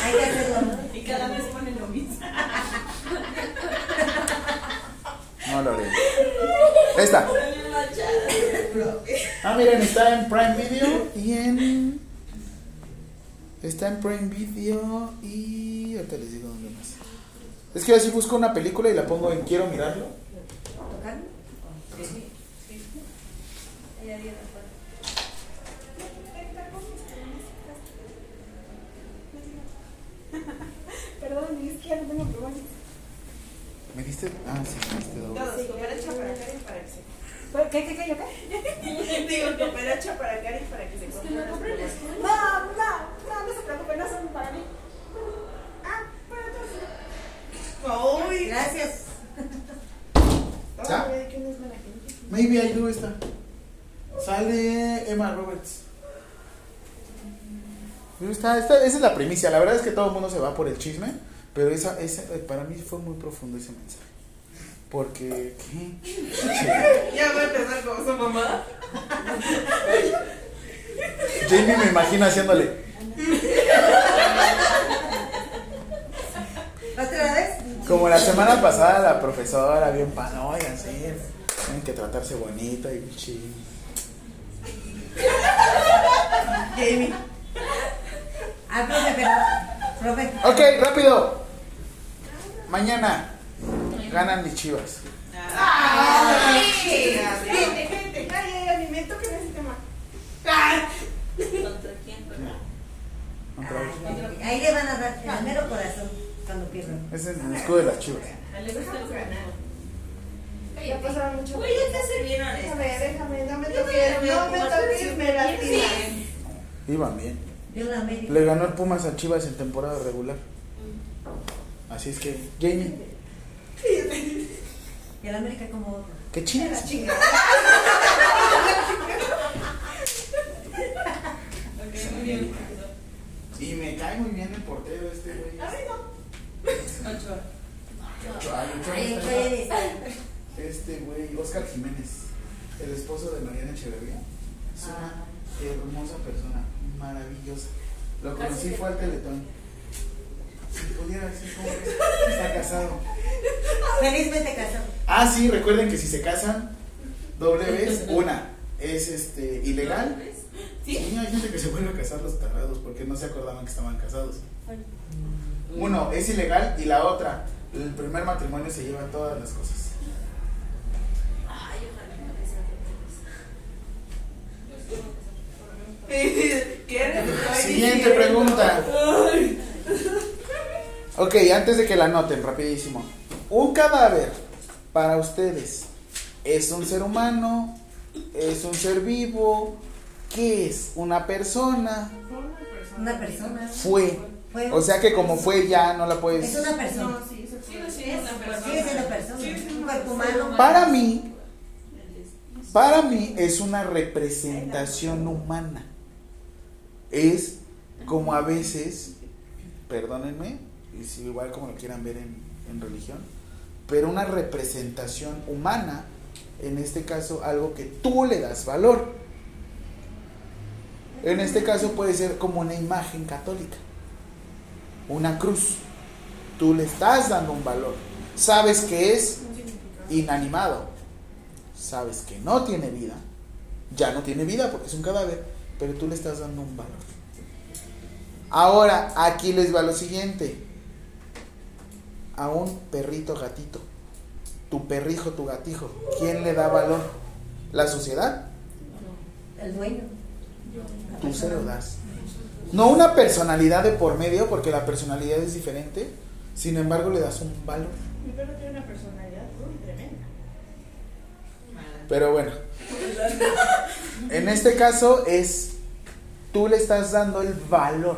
Hay que hacerlo. Y cada vez ponen lo mismo. No lo haré. Ahí está. Ah, miren, está en Prime Video y en. Está en Prime Video y. Ahorita les digo dónde más. Es que así busco una película y la pongo en Quiero mirarlo. Sí. Sí. Ella dio. Perdón, es que ya no tengo problemas. ¿Me diste? Ah, sí, me diste doble. Todos, cooperacha para Cari para que se. ¿Qué, qué, qué, yo qué? <laughs> Digo, cooperacha para Cari para que se compre las cosas. No, no, no, no se preocupe, no son para mí. Ah, para todos. Uy, Gracias. ¿Ya? Maybe I Do está. Sale Emma Roberts. Está- está- esa es la primicia. La verdad es que todo el mundo se va por el chisme, pero esa, esa, eh, para mí fue muy profundo ese mensaje. Porque, ¿qué? Ya va a empezar con su mamá. Jamie me imagino haciéndole. ¿Otra vez? Como la semana pasada la profesora, bien pan, oigan, sí, tienen que tratarse bonito y chido. Jamie. Ah, profe, pero. Profe. Ok, rápido. Mañana ganan mis chivas. Ay, gente, gente, ay, ay, ay, me toquen ese tema. ¿Contra quién? Contra Ahí le van a dar el mero corazón cuando pierdan. Ese es el escudo de las chivas. Le gusta el ganar. Ya pasaron mucho. Voy a te. Déjame, déjame, no me toques, también no me veo toques, me lastimas. Iban bien. Le ganó el Pumas a Chivas en temporada regular. Así es que, Jamie, Y el América como qué chingas. Ok, muy bien. Y me cae muy bien el portero este güey. Ay, Este güey, Oscar Jiménez, el esposo de Mariana Echeverría. Es una hermosa persona, maravillosa. Lo conocí fue al Teletón. Si pudiera decir cómo es, está casado. Felizmente casado. Ah, sí, recuerden que si se casan, doble vez, <laughs> una es este ilegal. Sí, hay gente que se vuelve a casar los tardados porque no se acordaban que estaban casados. Uno es ilegal y la otra, el primer matrimonio se lleva todas las cosas. Ay. <laughs> Siguiente pregunta. Ok, antes de que la anoten, rapidísimo. Un cadáver, para ustedes, ¿es un ser humano? ¿Es un ser vivo? ¿Qué es? ¿Una persona? Una persona. Fue. Fue. O sea que como fue ya no la Es puedes... una persona. No, sí, es una persona. Un cuerpo humano. Para mí, para mí es una representación humana. Es como a veces, perdónenme, y si igual como lo quieran ver en, en religión, pero una representación humana, en este caso algo que tú le das valor. En este caso puede ser como una imagen católica, una cruz. Tú le estás dando un valor. Sabes que es inanimado. Sabes que no tiene vida. Ya no tiene vida porque es un cadáver, pero tú le estás dando un valor. Ahora, aquí les va lo siguiente. A un perrito gatito. Tu perrijo, tu gatijo. ¿Quién le da valor? ¿La sociedad? El dueño. Tú se lo das. No una personalidad de por medio, porque la personalidad es diferente. Sin embargo, le das un valor. Mi perro tiene una personalidad muy tremenda. Pero bueno. En este caso es, tú le estás dando el valor.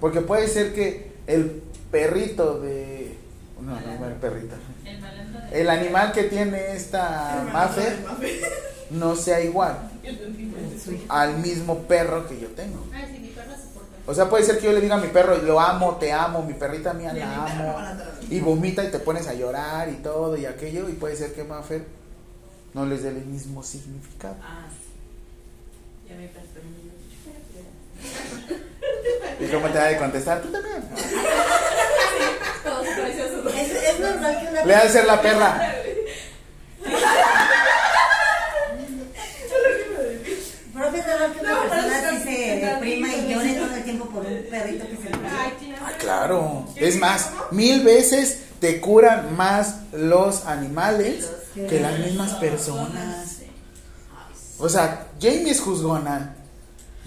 Porque puede ser que el perrito de... No, no, el perrito. El malandro de. El animal que tiene esta Maffer no sea igual al mismo perro que yo tengo. Ay, sí, mi perro se porta. O sea, puede ser que yo le diga a mi perro, lo amo, te amo, mi perrita mía la amo. Y vomita y te pones a llorar y todo y aquello. Y puede ser que Maffer no les dé el mismo significado. Ah, sí. Ya me ¿Y cómo te va a contestar? Tú también. <laughs> Todos preciosos. Es, es normal que una Le ha de ser la perra. <laughs> Es que una persona sí se deprima y llore todo el tiempo por un perrito que se le. Ah, claro. Es más, mil veces te curan más los animales que las mismas personas. O sea, Jamie es juzgona.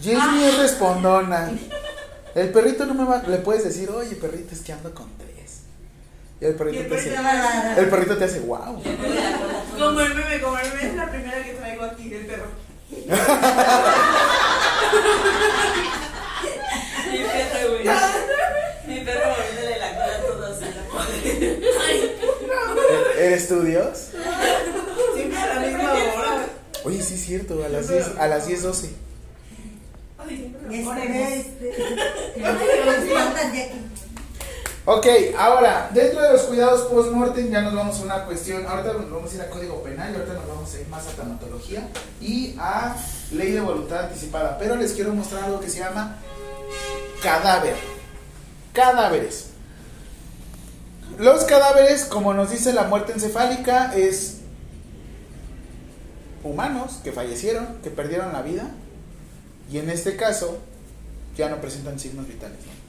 Jamie es respondona. <laughs> El perrito no me va. Le puedes decir, oye, perrito, es que ando con tres. Y el Y perrito te hace. El perrito te hace, wow. <laughs> Como el meme, como el meme es la primera que traigo aquí del perro. Mi perro, güey. Mi perro moviéndole la cola a todos a la madre. ¿Eres tú, Dios? Siempre a la misma hora. Oye, sí es cierto, a las 10, a las 10.12. Ay, Este, este, de aquí. Ok, ahora, dentro de los cuidados post-mortem ya nos vamos a una cuestión, ahorita nos vamos a ir a código penal y ahorita nos vamos a ir más a tanatología y a ley de voluntad anticipada, pero les quiero mostrar algo que se llama cadáver. Cadáveres. Los cadáveres, como nos dice la muerte encefálica, es humanos que fallecieron, que perdieron la vida y en este caso ya no presentan signos vitales. ¿no?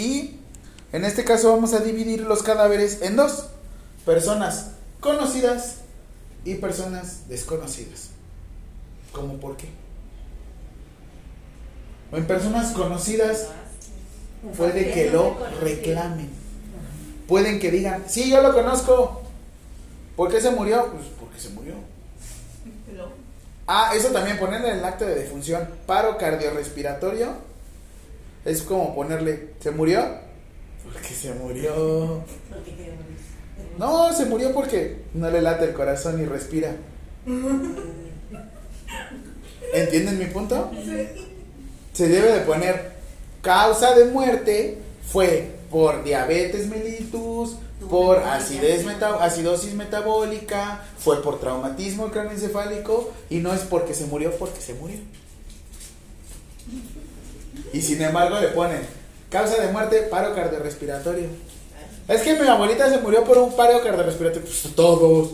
Y en este caso vamos a dividir los cadáveres en dos. Personas conocidas y personas desconocidas. ¿Cómo por qué? En personas conocidas puede que lo reclamen. Pueden que digan, sí, yo lo conozco. ¿Por qué se murió? Pues porque se murió. Ah, eso también ponerle en el acto de defunción. Paro cardiorrespiratorio. Es como ponerle, ¿se murió? Porque se murió. No, se murió porque no le late el corazón y respira. ¿Entienden mi punto? Se debe de poner causa de muerte fue por diabetes mellitus, por acidez meta- acidosis metabólica, fue por traumatismo craneoencefálico y no es porque se murió porque se murió. Y sin embargo le ponen causa de muerte paro cardiorrespiratorio. Es que mi abuelita se murió por un paro cardiorrespiratorio. Pues todos.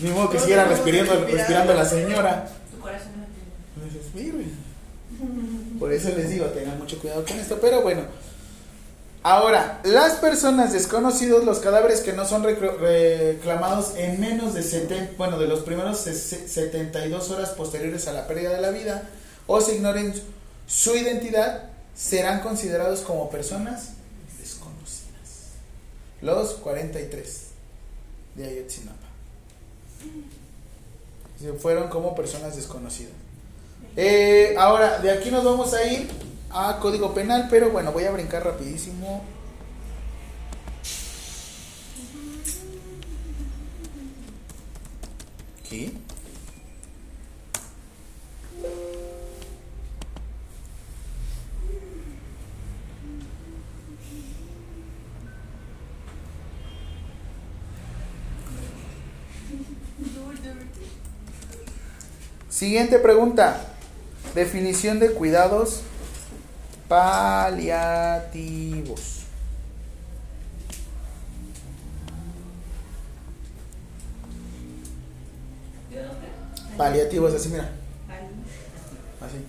Ni modo que siguiera respirando, respirando la señora. Tu corazón no tiene. Dices, "Mire". Por eso les digo, tengan mucho cuidado con esto. Pero bueno. Ahora, las personas desconocidos, los cadáveres que no son reclamados en menos de 70, bueno, de los primeros se- se- 72 horas posteriores a la pérdida de la vida, o se ignoren su identidad, serán considerados como personas desconocidas. Los 43 de Ayotzinapa. Se fueron como personas desconocidas. Eh, ahora, de aquí nos vamos a ir a Código Penal, pero bueno, voy a brincar rapidísimo. Aquí. Siguiente pregunta. Definición de cuidados paliativos. Paliativos, así mira. Así.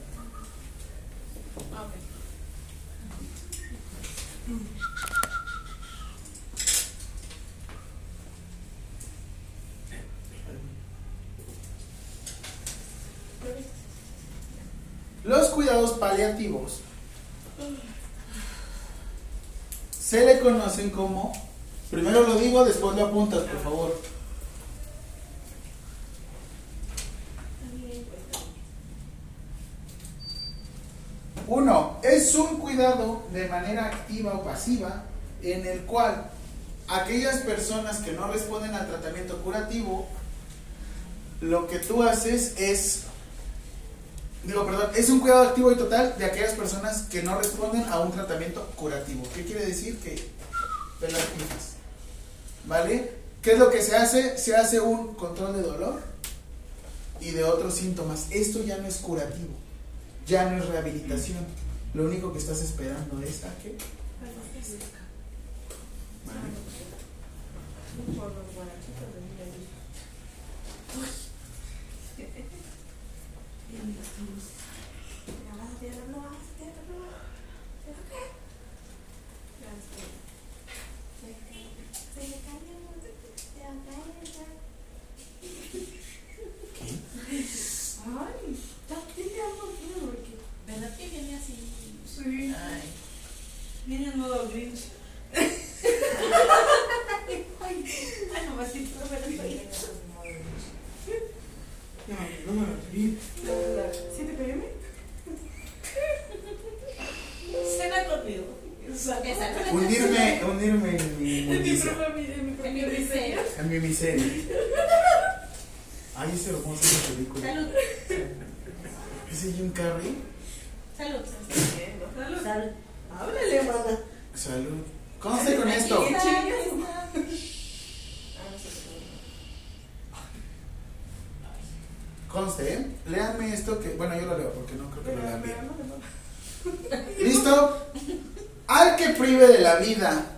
Los cuidados paliativos se le conocen como, primero lo digo, después lo apuntas, por favor. Uno, es un cuidado de manera activa o pasiva en el cual aquellas personas que no responden al tratamiento curativo, lo que tú haces es Digo, perdón, es un cuidado activo y total de aquellas personas que no responden a un tratamiento curativo. ¿Qué quiere decir? Que pelas pintas. ¿Vale? ¿Qué es lo que se hace? Se hace un control de dolor y de otros síntomas. Esto ya no es curativo, ya no es rehabilitación. Lo único que estás esperando es a que. ¿Vale? Por los mi miseria. Ay, ese lo vamos a hacer en película. Salud. Dice Jim Carrey. Salud. Salud. Salud. Háblale, mana. Salud. Conste con esto. ¿Qué chingas? Conste, ¿eh? Léanme esto que. Bueno, yo lo leo porque no creo que lo lean bien. ¿Listo? Al que prive de la vida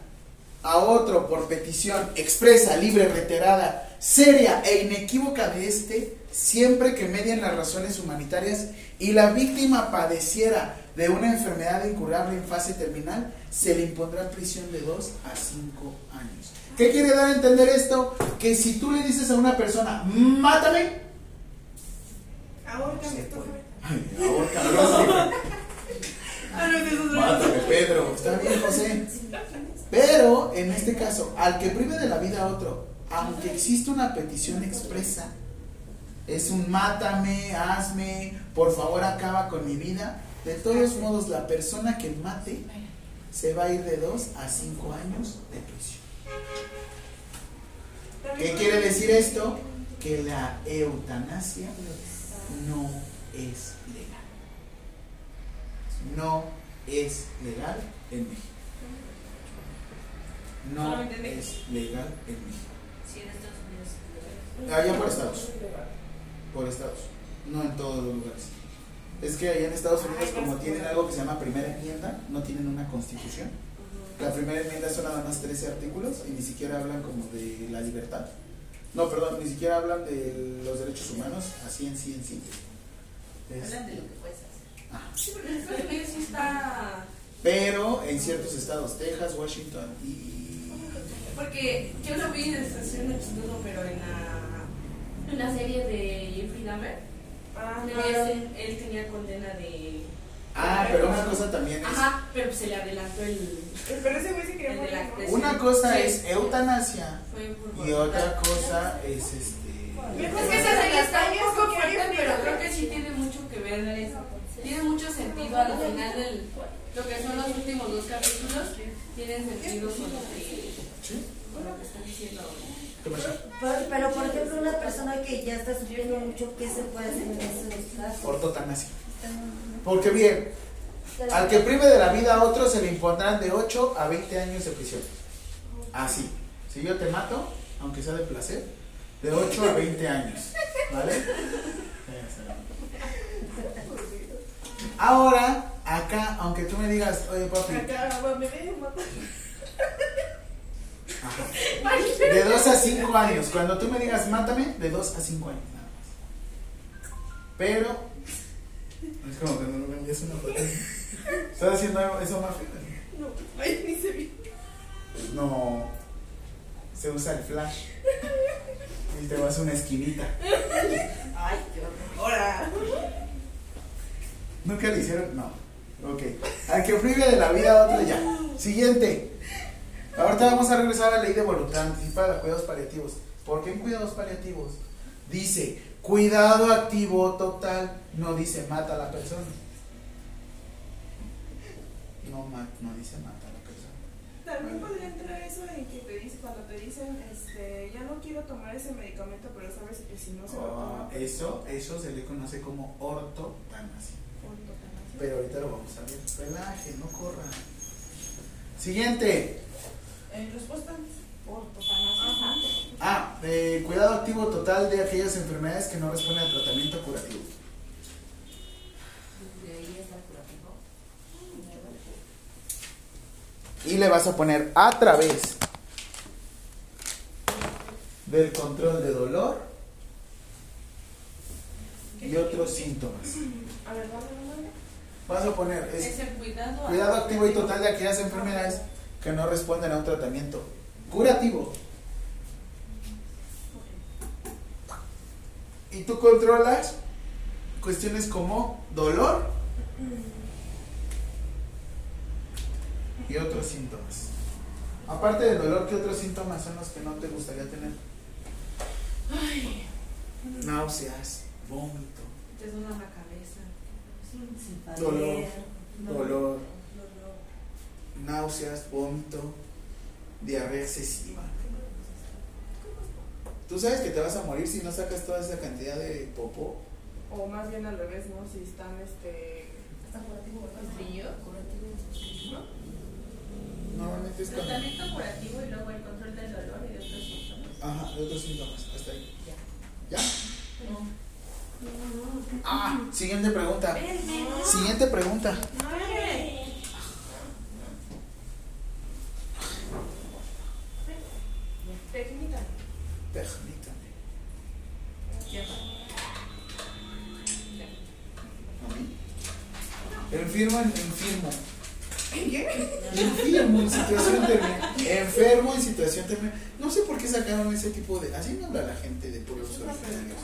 a otro por petición expresa, libre, reiterada, seria e inequívoca de este, siempre que medien las razones humanitarias y la víctima padeciera de una enfermedad incurable en fase terminal, se le impondrá prisión de 2 a 5 años. ¿Qué quiere dar a entender esto? Que si tú le dices a una persona, mátame, Ahorca, se me puede. toca. Ay, ahorca, <laughs> Ah, Pedro. Está bien, José. Pero, en este caso, al que prive de la vida a otro, aunque existe una petición expresa, es un mátame, hazme, por favor acaba con mi vida. De todos modos, la persona que mate se va a ir de 2 a 5 años de prisión. ¿Qué quiere decir esto? Que la eutanasia no es legal. No es legal en México. No es legal en México. Sí, en Estados Unidos. Allá por estados. Por estados. No en todos los lugares. Es que allá en Estados Unidos, como tienen algo que se llama primera enmienda, no tienen una constitución. La primera enmienda son nada más 13 artículos y ni siquiera hablan como de la libertad. No, perdón, ni siquiera hablan de los derechos humanos, así en sí en sí. Hablan de lo que puedes hacer. ajá. Sí, porque Estados Unidos sí está. Pero en ciertos estados, Texas, Washington y... Porque yo lo vi desde hace un chistoso, pero en la, en la serie de Jeffrey Dahmer, Ah, no, él tenía condena de. Ah, pero una cosa también es... Ajá, pero se le adelantó el. Pero ese güey se quería morir. Una cosa Sí. es eutanasia y otra cosa es este... Es que esa serie está un poco fuerte, pero creo que sí tiene mucho que ver eso. Tiene mucho sentido al final del. Lo que son los últimos dos capítulos, tienen sentido con lo que, ¿Sí? ¿Qué pasa? Por- Pero, por ejemplo, una persona que ya está sufriendo mucho, ¿qué se puede hacer en esos casos? Ortotanasia. Porque bien, al que prive de la vida a otro se le impondrán de 8 a 20 años de prisión. Así. Si yo te mato, aunque sea de placer, de 8 a 20 años. ¿Vale? Ahora, acá, aunque tú me digas, oye papi, Acá, me. <laughs> ajá, de 2 a 5 años, cuando tú me digas mátame, de 2 a 5 años nada más. Pero, es como que no me envías una foto. ¿Estás haciendo eso más No, ay, ni se vi. No, se usa el flash. Y te vas a una esquinita. Ay, qué horror. ¿Nunca le hicieron? No. Ok. Al que prive de la vida a otro ya. Siguiente. Ahorita vamos a regresar a la ley de voluntad anticipada, cuidados paliativos. ¿Por qué en cuidados paliativos? Dice, cuidado activo total. No dice mata a la persona. No, no dice mata a la persona. También podría entrar eso en que te dice, cuando te dicen, este, ya no quiero tomar ese medicamento, pero sabes que si no se lo Ah, toma, eso, eso se le conoce como ortotanasia. ortotanasia. Pero ahorita lo vamos a ver. Relaje, no corra. Siguiente. En respuesta, ortotanasia. Ah, eh, cuidado activo total de aquellas enfermedades que no responden al tratamiento curativo. De ahí está el curativo. Y le vas a poner a través del control de dolor y otros síntomas. Vas a poner es Es el cuidado. cuidado activo y total de aquellas enfermedades que no responden a un tratamiento curativo. Y tú controlas cuestiones como dolor y otros síntomas. Aparte del dolor, ¿qué otros síntomas son los que no te gustaría tener? Náuseas, vómito, Te suena la cabeza. Dolor. dolor, náuseas, vómito, diarrea excesiva. ¿Tú sabes que te vas a morir si no sacas toda esa cantidad de popó? o más bien al revés, ¿no? Si están, este, Hasta curativo. Frío. Normalmente es cuando. Tratamiento curativo y luego el control del dolor y de otros síntomas. Ajá, de otros síntomas. Hasta ahí. Ya. ¿Ya? Ah, siguiente pregunta. Siguiente pregunta. Permítame. Permítame. Enfermo, en- enfermo. ¿Qué? Enfermo en situación terminal. <laughs> Enfermo en situación terminal. No sé por qué sacaron ese tipo de. Así no habla la gente de pueblos originarios.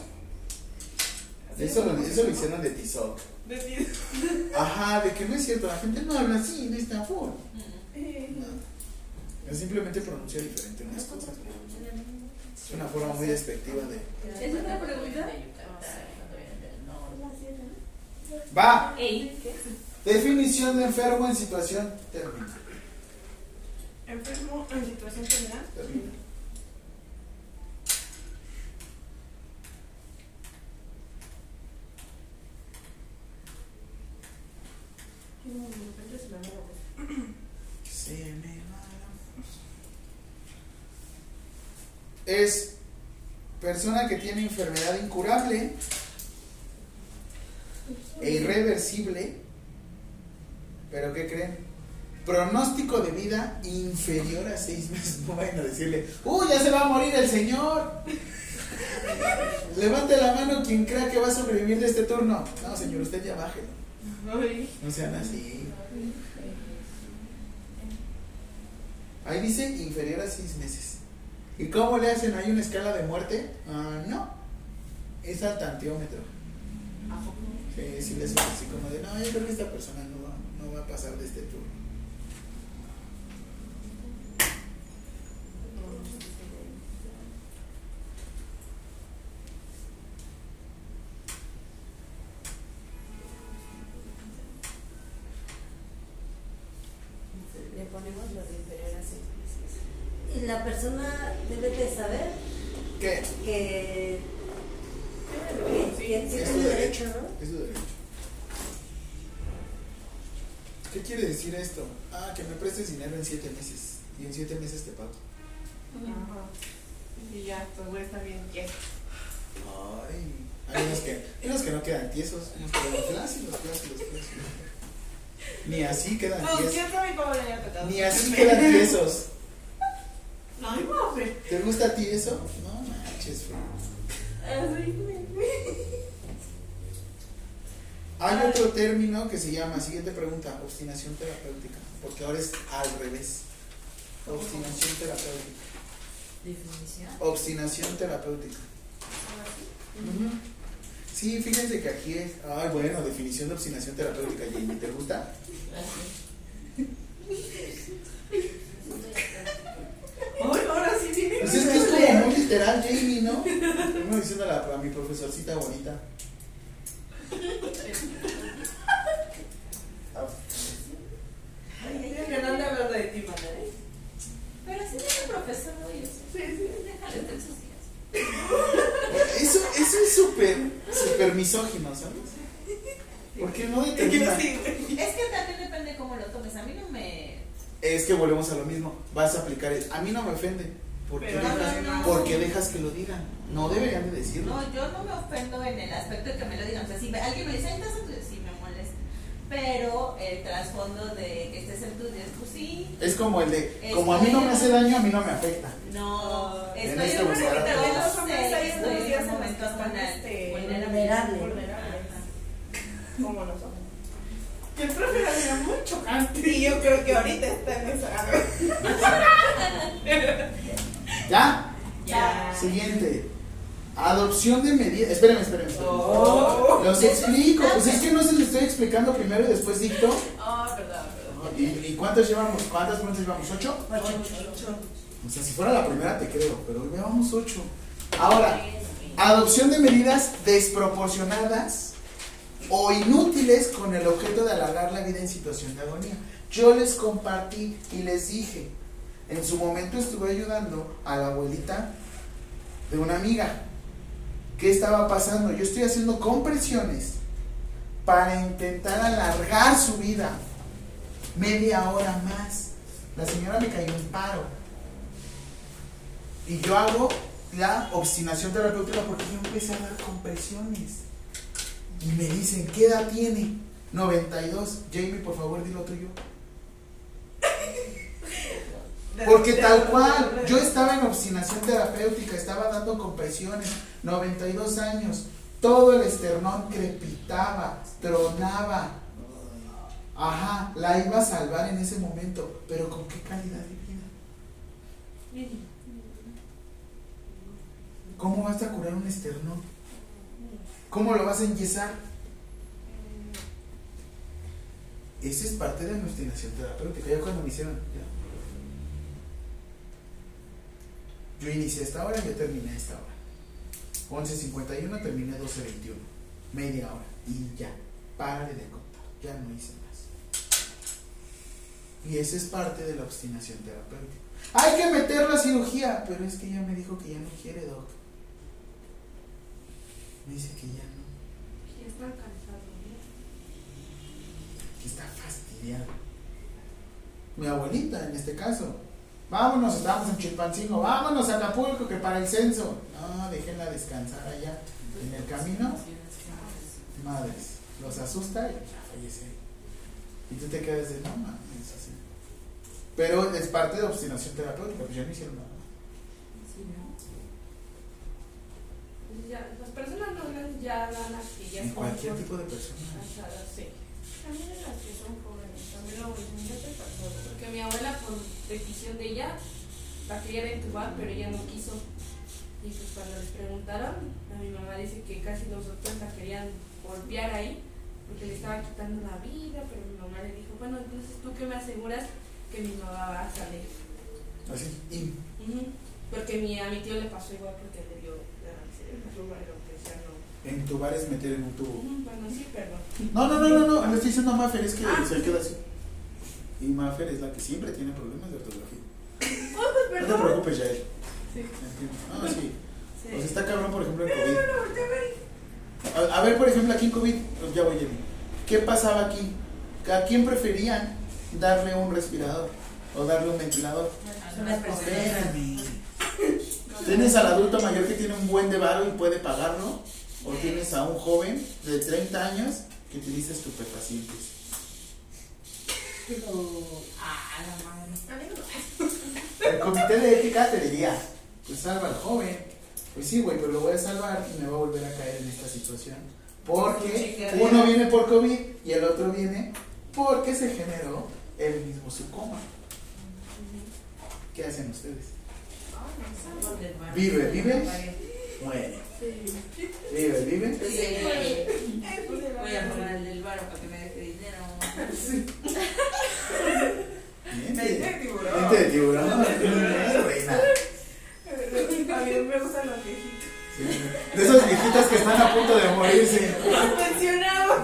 Eso lo, eso lo hicieron de Tizoc. Ajá, de que no es cierto, la gente no habla así, de esta forma. No. Es simplemente pronuncia diferente unas cosas. Es una forma muy despectiva de. ¿Es una pregunta? Va. Definición de enfermo en situación terminal. Enfermo en situación terminal. Terminal. De repente se me va la voz. Se me va la- Es persona que tiene enfermedad incurable e irreversible, pero ¿qué creen? Pronóstico de vida inferior a seis meses. No vayan a decirle, ¡Uy, ya se va a morir el señor! Levante la mano quien crea que va a sobrevivir de este turno. No, señor, usted ya. Ay. No sean así. Ahí dice inferior a seis meses. ¿Y cómo le hacen? ¿Hay una escala de muerte? Ah, no. Es al tanteómetro. Sí, sí les así como de, no, yo creo que esta persona no va, no va a pasar de este turno. le ponemos lo de inferior a seis meses. Y la persona debe saber ¿Qué? que, que, que Es su derecho, derecho. ¿no? Es su derecho. ¿Qué quiere decir esto? Ah, que me prestes dinero en siete meses. Y en siete meses te pago. Ajá. Y ya, tu güey está bien quieto. Ay, hay unos que, hay unos que no quedan tiesos, unos quedan flácidos, flácidos, flácidos. Ni así quedan No, tiesos. Ni así quedan tiesos. Ay. ¿Te gusta a ti eso? No manches. Hay otro término que se llama, siguiente pregunta, obstinación terapéutica, porque ahora es al revés. Obstinación terapéutica. Definición. Obstinación terapéutica. Sí, fíjense que aquí es. Ay, bueno, definición de obstinación terapéutica, Jamie. ¿Te gusta? <laughs> Ay, ahora sí tiene Pues es que es como muy literal, Jamie, ¿no? Uno diciéndole a, a mi profesorcita bonita. Que no ande hablando de ti, madre. Pero sí es un profesor eso. Sí, sí. Déjale de sus días. Eso, eso es súper, súper misógino, ¿sabes? Porque no Es que determina. Es que también depende de cómo lo tomes. A mí no me. Es que volvemos a lo mismo. Vas a aplicar el. A mí no me ofende. ¿Por qué, dejas, no, no. por qué dejas que lo digan? No deberían de decirlo. No, yo no me ofendo en el aspecto de que me lo digan. O sea, si me- alguien me dice, estás en sí me molesta. Pero el trasfondo de que estés en tus días, pues sí. Es como el de. Como a mí no me hace daño, a mí no me afecta. No, estoy este en un momento, estoy en un momento vulnerable. este, vulnerable. Como nosotros. <laughs> Que el profe la era muy chocante. Y yo creo que ahorita está en esa. <laughs> ¿Ya? Ya. Siguiente. Adopción de medidas. Espérenme, espérenme. espérenme. Oh. Los explico. Pues es que no se les estoy explicando primero y después dicto. Ah, verdad, verdad. ¿Y, y cuántos llevamos? ¿Cuántas preguntas llevamos? ¿Ocho? Ocho. O sea, si fuera la primera te creo, pero llevamos ocho. Ahora, adopción de medidas desproporcionadas o inútiles con el objeto de alargar la vida en situación de agonía. Yo les compartí y les dije, en su momento estuve ayudando a la abuelita de una amiga ¿Qué estaba pasando? Yo estoy haciendo compresiones para intentar alargar su vida media hora más. La señora me cayó en paro. Y yo hago la obstinación terapéutica porque yo empecé a dar compresiones. Y me dicen, ¿qué edad tiene? 92. Jamie, por favor, dilo tuyo. Porque tal cual, yo estaba en obstinación terapéutica, estaba dando compresiones, 92 años, todo el esternón crepitaba, tronaba. Ajá, la iba a salvar en ese momento, pero ¿con qué calidad de vida? ¿Cómo vas a curar un esternón? ¿Cómo lo vas a enyesar? Esa es parte de mi obstinación terapéutica. Ya cuando me hicieron, ya. Yo inicié esta hora yo terminé esta hora. 11.51 terminé 12.21. Media hora. Y ya. Párale de contar. Ya no hice más. Y esa es parte de la obstinación terapéutica. Hay que meter la cirugía. Pero es que ya me dijo que ya no quiere, Doc. Me dice que ya no. Ya está cansado. Que está fastidiado. Mi abuelita, en este caso. Vámonos, estamos en Chilpancingo. Vámonos a Acapulco, que para el censo. No, déjenla descansar allá. En el camino, madres, los asusta y ya fallece. Y tú te quedas de, no mames, así. Pero es parte de obstinación terapéutica, pues ya no hicieron nada. Pues ya, personas normales ya dan las que ya En son cualquier tipo de persona. cansadas, sí. También en las que son jóvenes, también lo mismo, ya te pasó. Porque mi abuela, por petición de ella, la quería entubar, pero ella no quiso. Y pues cuando les preguntaron, a mi mamá dice que casi los doctores la querían golpear ahí, porque le estaba quitando la vida, pero mi mamá le dijo, bueno, entonces tú qué me aseguras que mi mamá va a salir. Así. Y Ujú. Porque mi, a mi tío le pasó igual porque le dio que no. Entubar es meter en un tubo. Ujú, Bueno, sí, perdón. No, no, no, no, no, le estoy diciendo a Maffer, es que Ah. se queda así. Y Maffer es la que siempre tiene problemas de ortografía. <laughs> Oh, No te preocupes, Yael. Sí. Entiendo. Ah, sí. Sí. Pues está cabrón, por ejemplo, en COVID. a ver. Por ejemplo, aquí en COVID, pues ya voy, Jenny. ¿Qué pasaba aquí? ¿A quién preferían darle un respirador o darle un ventilador? Persona. ¿Tienes al adulto mayor que tiene un buen de varo y puede pagarlo? ¿O tienes a un joven de 30 años que utiliza estupefacientes? Ah, la madre. <laughs> El comité de ética te diría, pues salva al joven. Pues sí, güey, pero lo voy a salvar y me va a volver a caer en esta situación. Porque uno viene por COVID y el otro viene porque se generó el mismo su coma. ¿Qué hacen ustedes? Vive, vive, muere. Vive, vive. Voy a robar el del baro para que me deje dinero. Mente de tiburón. mente de tiburón. Reina. A mí me gustan los viejitos. Sí. De esas viejitas que están a punto de morirse. Los mencionamos.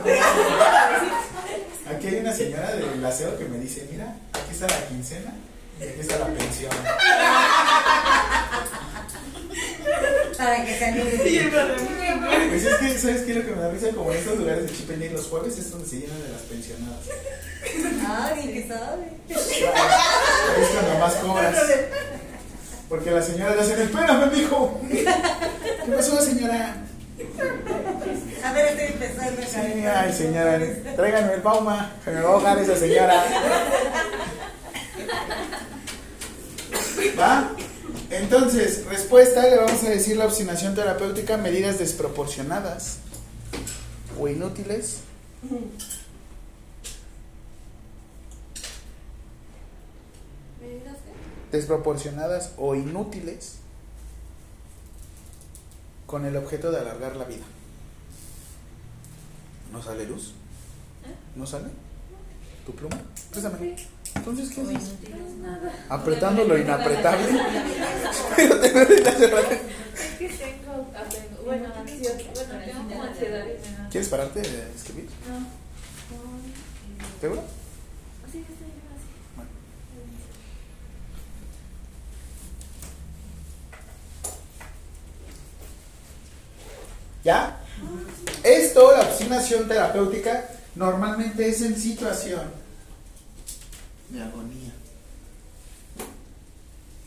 Aquí hay una señora del aseo que me dice, mira, aquí está la quincena aquí está la pensión. Para que se Y anime. el barrio. Pues es que, ¿sabes qué? Lo que me da risa, como en estos lugares de Chipende los jueves es donde se llenan de las pensionadas. Ay, ¿qué sabe? Ahí es cuando más cobras. Porque la señora le hace, espérame, mijo. ¿Qué pasó, señora? A ver, estoy empezando a Sí, ay, señora, tráiganme el pauma, se me va a ahogar esa señora. ¿Va? Entonces, respuesta, le vamos a decir la obstinación terapéutica, medidas desproporcionadas o inútiles. ¿Medidas qué? desproporcionadas o inútiles con el objeto de alargar la vida. ¿No sale luz? ¿No sale? ¿Tu pluma? Préstame. Entonces, ¿qué haces? Apretando lo inapretable. Pero te. Es que tengo, bueno, ansiedad, bueno, tengo como ansiedad. ¿Quieres pararte de escribir? No. ¿Seguro? Sí, estoy así. Bueno. ¿Ya? Esto, la obstinación terapéutica, normalmente es en situación de agonía.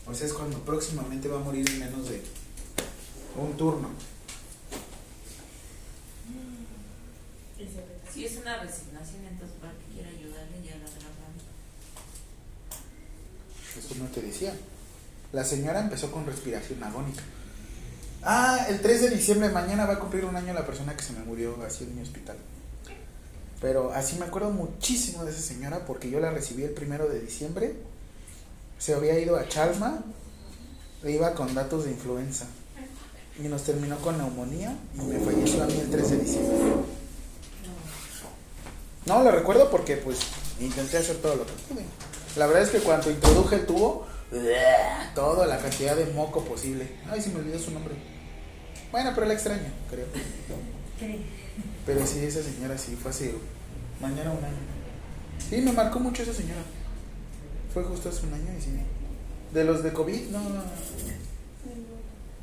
O sea, es cuando próximamente va a morir en menos de un turno. Si es una resignación, entonces para que quiera ayudarle ya la agarran. Esto no te decía. La señora empezó con respiración agónica. Ah, el 3 de diciembre, mañana va a cumplir un año la persona que se me murió así en mi hospital. Pero así me acuerdo muchísimo de esa señora porque yo la recibí el primero de diciembre. Se había ido a Chalma, iba con datos de influenza. Y nos terminó con neumonía y me falleció a mí el 3 de diciembre. No, lo recuerdo porque pues intenté hacer todo lo que pude. La verdad es que cuando introduje el tubo, toda la cantidad de moco posible. Ay, se me olvidó su nombre. Bueno, pero la extraño, creo. Pero sí, esa señora sí, fue hace mañana un año. Sí, me marcó mucho esa señora. Fue justo hace un año y sí. De los de COVID, no.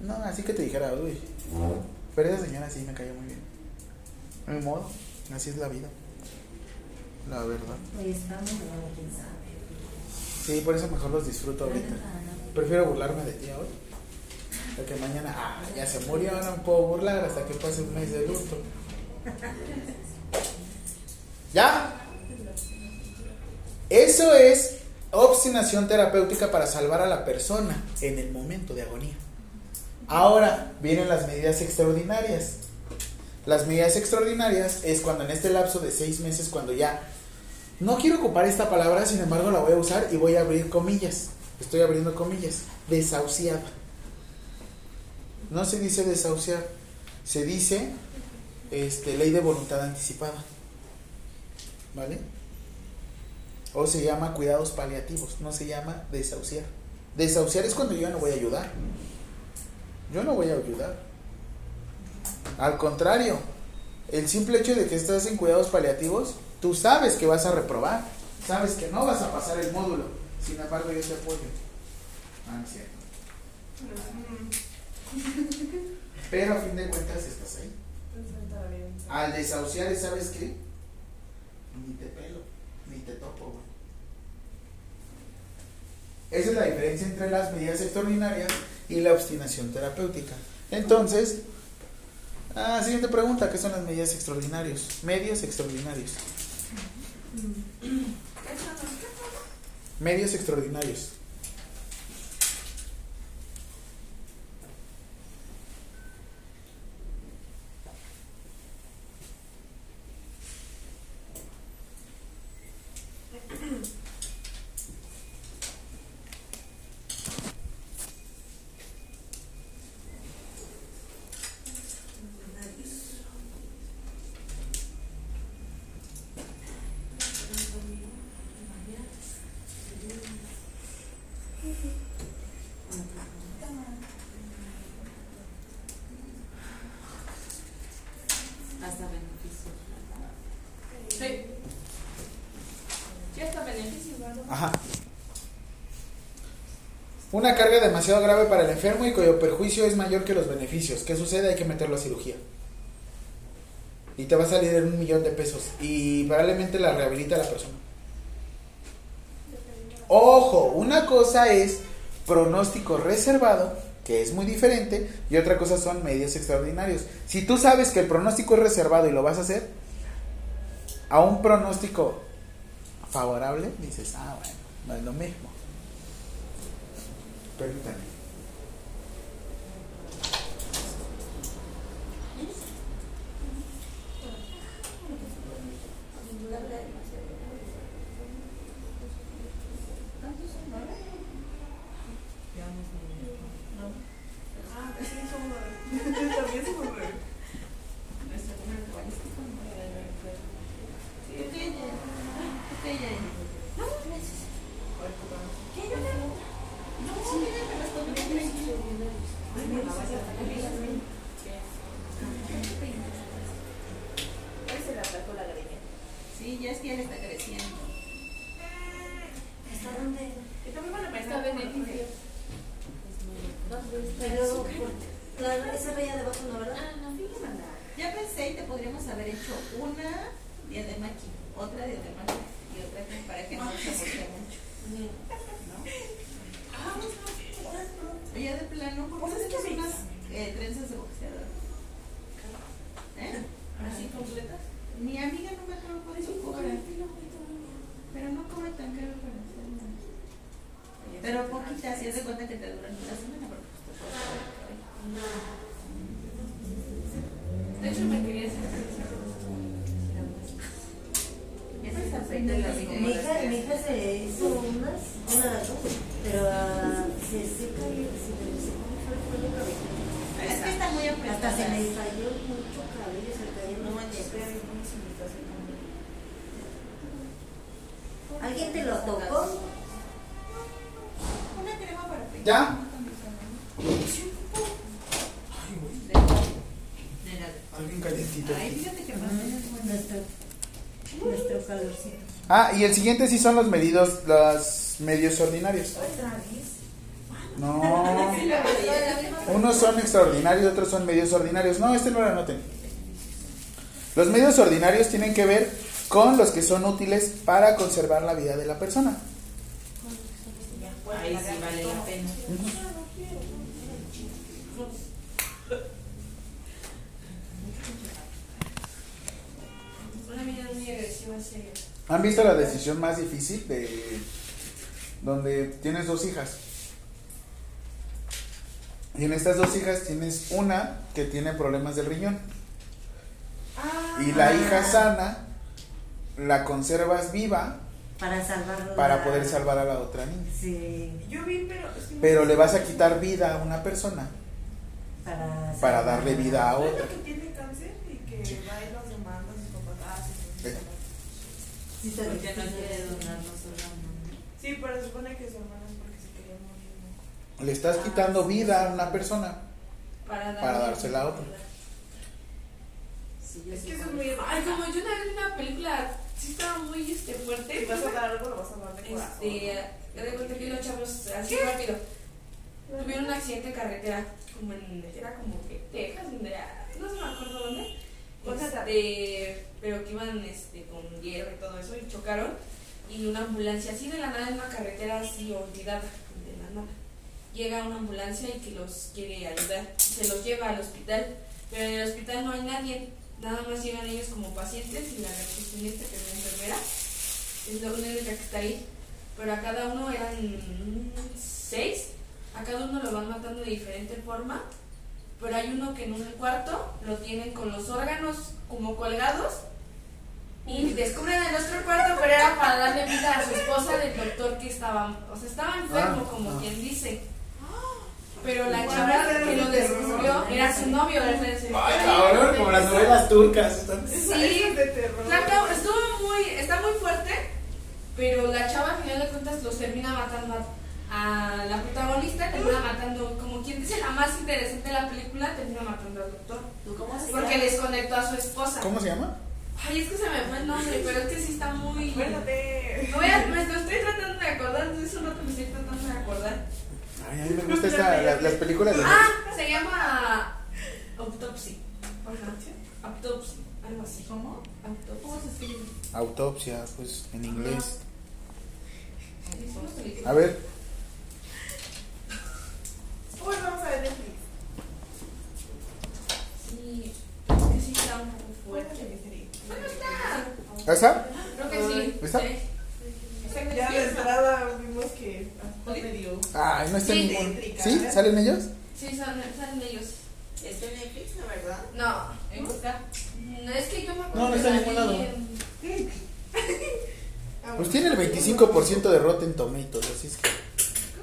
No, así que te dijera, uy. Pero esa señora sí me cayó muy bien. A mi modo, así es la vida. La verdad. No. Sí, por eso mejor los disfruto ahorita. Prefiero burlarme de ti hoy. Porque mañana, ah, ya se murió, no me puedo burlar hasta que pase un mes de luto. ¿Ya? Eso es obstinación terapéutica para salvar a la persona en el momento de agonía. Ahora vienen las medidas extraordinarias. Las medidas extraordinarias es cuando en este lapso de seis meses, cuando ya no quiero ocupar esta palabra, sin embargo la voy a usar y voy a abrir comillas. Estoy abriendo comillas. Desahuciada. No se dice desahuciar, se dice este, ley de voluntad anticipada. ¿Vale? O se llama cuidados paliativos, no se llama desahuciar. Desahuciar es cuando yo no voy a ayudar. Yo no voy a ayudar. Al contrario, el simple hecho de que estás en cuidados paliativos, tú sabes que vas a reprobar, sabes que no vas a pasar el módulo. Sin embargo, yo te apoyo. Ah, no es cierto. Pero a fin de cuentas estás. Al desahuciar, ¿sabes qué? Ni te pelo, ni te topo, güey. Esa es la diferencia entre las medidas extraordinarias y la obstinación terapéutica. Entonces, ah, siguiente pregunta, ¿qué son las medidas extraordinarias? Medios extraordinarios. Medios extraordinarios. Hasta beneficio. Sí. Sí, hasta beneficio, ¿verdad? Ajá. Una carga demasiado grave para el enfermo y cuyo perjuicio es mayor que los beneficios. ¿Qué sucede? Hay que meterlo a cirugía. Y te va a salir en un millón de pesos. Y probablemente la rehabilita la persona. Ojo, una cosa es pronóstico reservado, que es muy diferente, y otra cosa son medios extraordinarios. Si tú sabes que el pronóstico es reservado y lo vas a hacer, a un pronóstico favorable, dices, ah, bueno, no es lo mismo. Permítame. Ah, y el siguiente sí son los medidos, los medios ordinarios. No. Unos son extraordinarios, otros son medios ordinarios. No, este no lo anoten. Los medios ordinarios tienen que ver con los que son útiles para conservar la vida de la persona. Ahí sí vale la pena. Una vida muy agresiva, serio. ¿Han visto la decisión más difícil de donde tienes dos hijas? Y en estas dos hijas tienes una que tiene problemas del riñón. Y la hija sana la conservas viva Para para poder salvar a la otra niña. Sí, Yo vi, pero. es que no Pero le vas a quitar vida a una persona para. para darle vida a ¿No es otra. que tiene cáncer y que va y los papás? Ah, sí, sí, sí. Sí, está Porque no quiere donar los órganos. Sí, pero se supone que su hermana es porque se quería morir. ¿no? Le estás quitando vida a una persona. Para, Para dársela a otra. Sí, Es sí que eso es muy. Ay, como yo una vez vi una película, sí estaba muy este, fuerte. Si vas a dar algo, lo vas a dar de corazón. Este, ya de cuenta que los chavos, así rápido, tuvieron un accidente de carretera, como en, era como que Texas, donde, no se me acuerdo dónde, este, pero que iban este, con hierro y todo eso, y chocaron, y una ambulancia, así de la nada, en una carretera así olvidada, de la nada. Llega una ambulancia y que los quiere ayudar, se los lleva al hospital, pero en el hospital no hay nadie, nada más llegan ellos como pacientes y la recepcionista, que es la enfermera, es la única que está ahí. Pero a cada uno eran seis, a cada uno lo van matando de diferente forma, pero hay uno que en un cuarto lo tienen con los órganos como colgados y descubren el otro cuarto, pero era para darle vida a su esposa del doctor que estaba, o sea, estaba enfermo, Ah, como ah. quien dice. Pero la chava que lo descubrió era su novio, era el Ay, cabrón, como las novelas turcas. están- Sí. de terror. Estuvo muy, está muy fuerte, pero la chava al final de cuentas los termina matando a, a la protagonista, termina matando, como quien dice, la más interesante de la película, termina matando al doctor. ¿Tú cómo se Porque desconectó a su esposa. ¿Cómo se llama? Ay, es que se me fue el nombre, pero es que sí está muy... Acuérdate. Me, voy a- me lo estoy tratando de acordar, entonces un rato me estoy tratando de acordar. Ay, a mí me gusta esta, la- las películas de... Ah, se llama Autopsy. Ajá. Autopsy, algo así. ¿Cómo? Autopsy. ¿Cómo se escribe? Autopsia, pues en inglés. A ver, Uy, vamos a ver Netflix. Sí, es que sí está un poco Fuerte fuerte. mi serie. Bueno, está. ¿esa? Creo que sí. ¿Está? Sí. Está en Ya de entrada vimos que está medio. Ay, no está en Sí. ningún... ¿Sí? ¿Salen ellos? Sí, son, son ellos. Está en Netflix, ¿no, verdad? No, ¿En busca? no, es que yo me acuerdo No, no está en la ningún lado. Ah, Pues tiene el 25% de Rotten Tomatoes, así es que...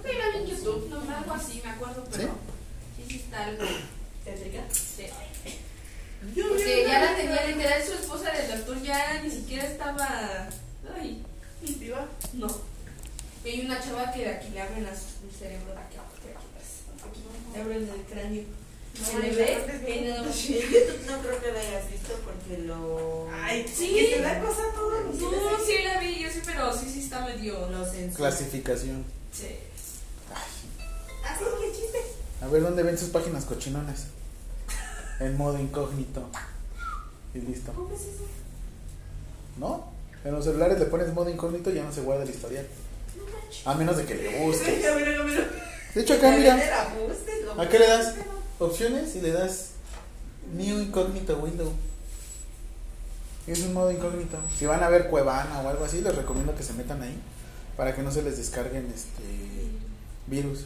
Vi en YouTube, no, algo así, me acuerdo, pero sí, sí está algo. ¿Tétrica? Sí. Porque ya la tenía literal su esposa del doctor, ya ni siquiera estaba. Ay, ¿Viva? no. Y hay una chava que de aquí le abren las- el cerebro de aquí abajo, de aquí atrás. Le abren el cráneo. Se No, le la ve no. <laughs> no creo que la hayas visto porque lo. Ay, Sí. que te da cosa todo. No, sí la vi, yo sí, pero sí, sí está medio. Lo censura. Clasificación. Sí. Así que chiste. A ver dónde ven sus páginas cochinonas. En modo incógnito. Y listo. ¿Cómo es eso? ¿No? En los celulares le pones modo incógnito y ya no se guarda el historial. A menos de que le busques. De hecho, acá mira. ¿A qué le das? Opciones y le das New Incógnito Window. Es un modo incógnito. Si van a ver Cuevana o algo así, les recomiendo que se metan ahí para que no se les descarguen este virus.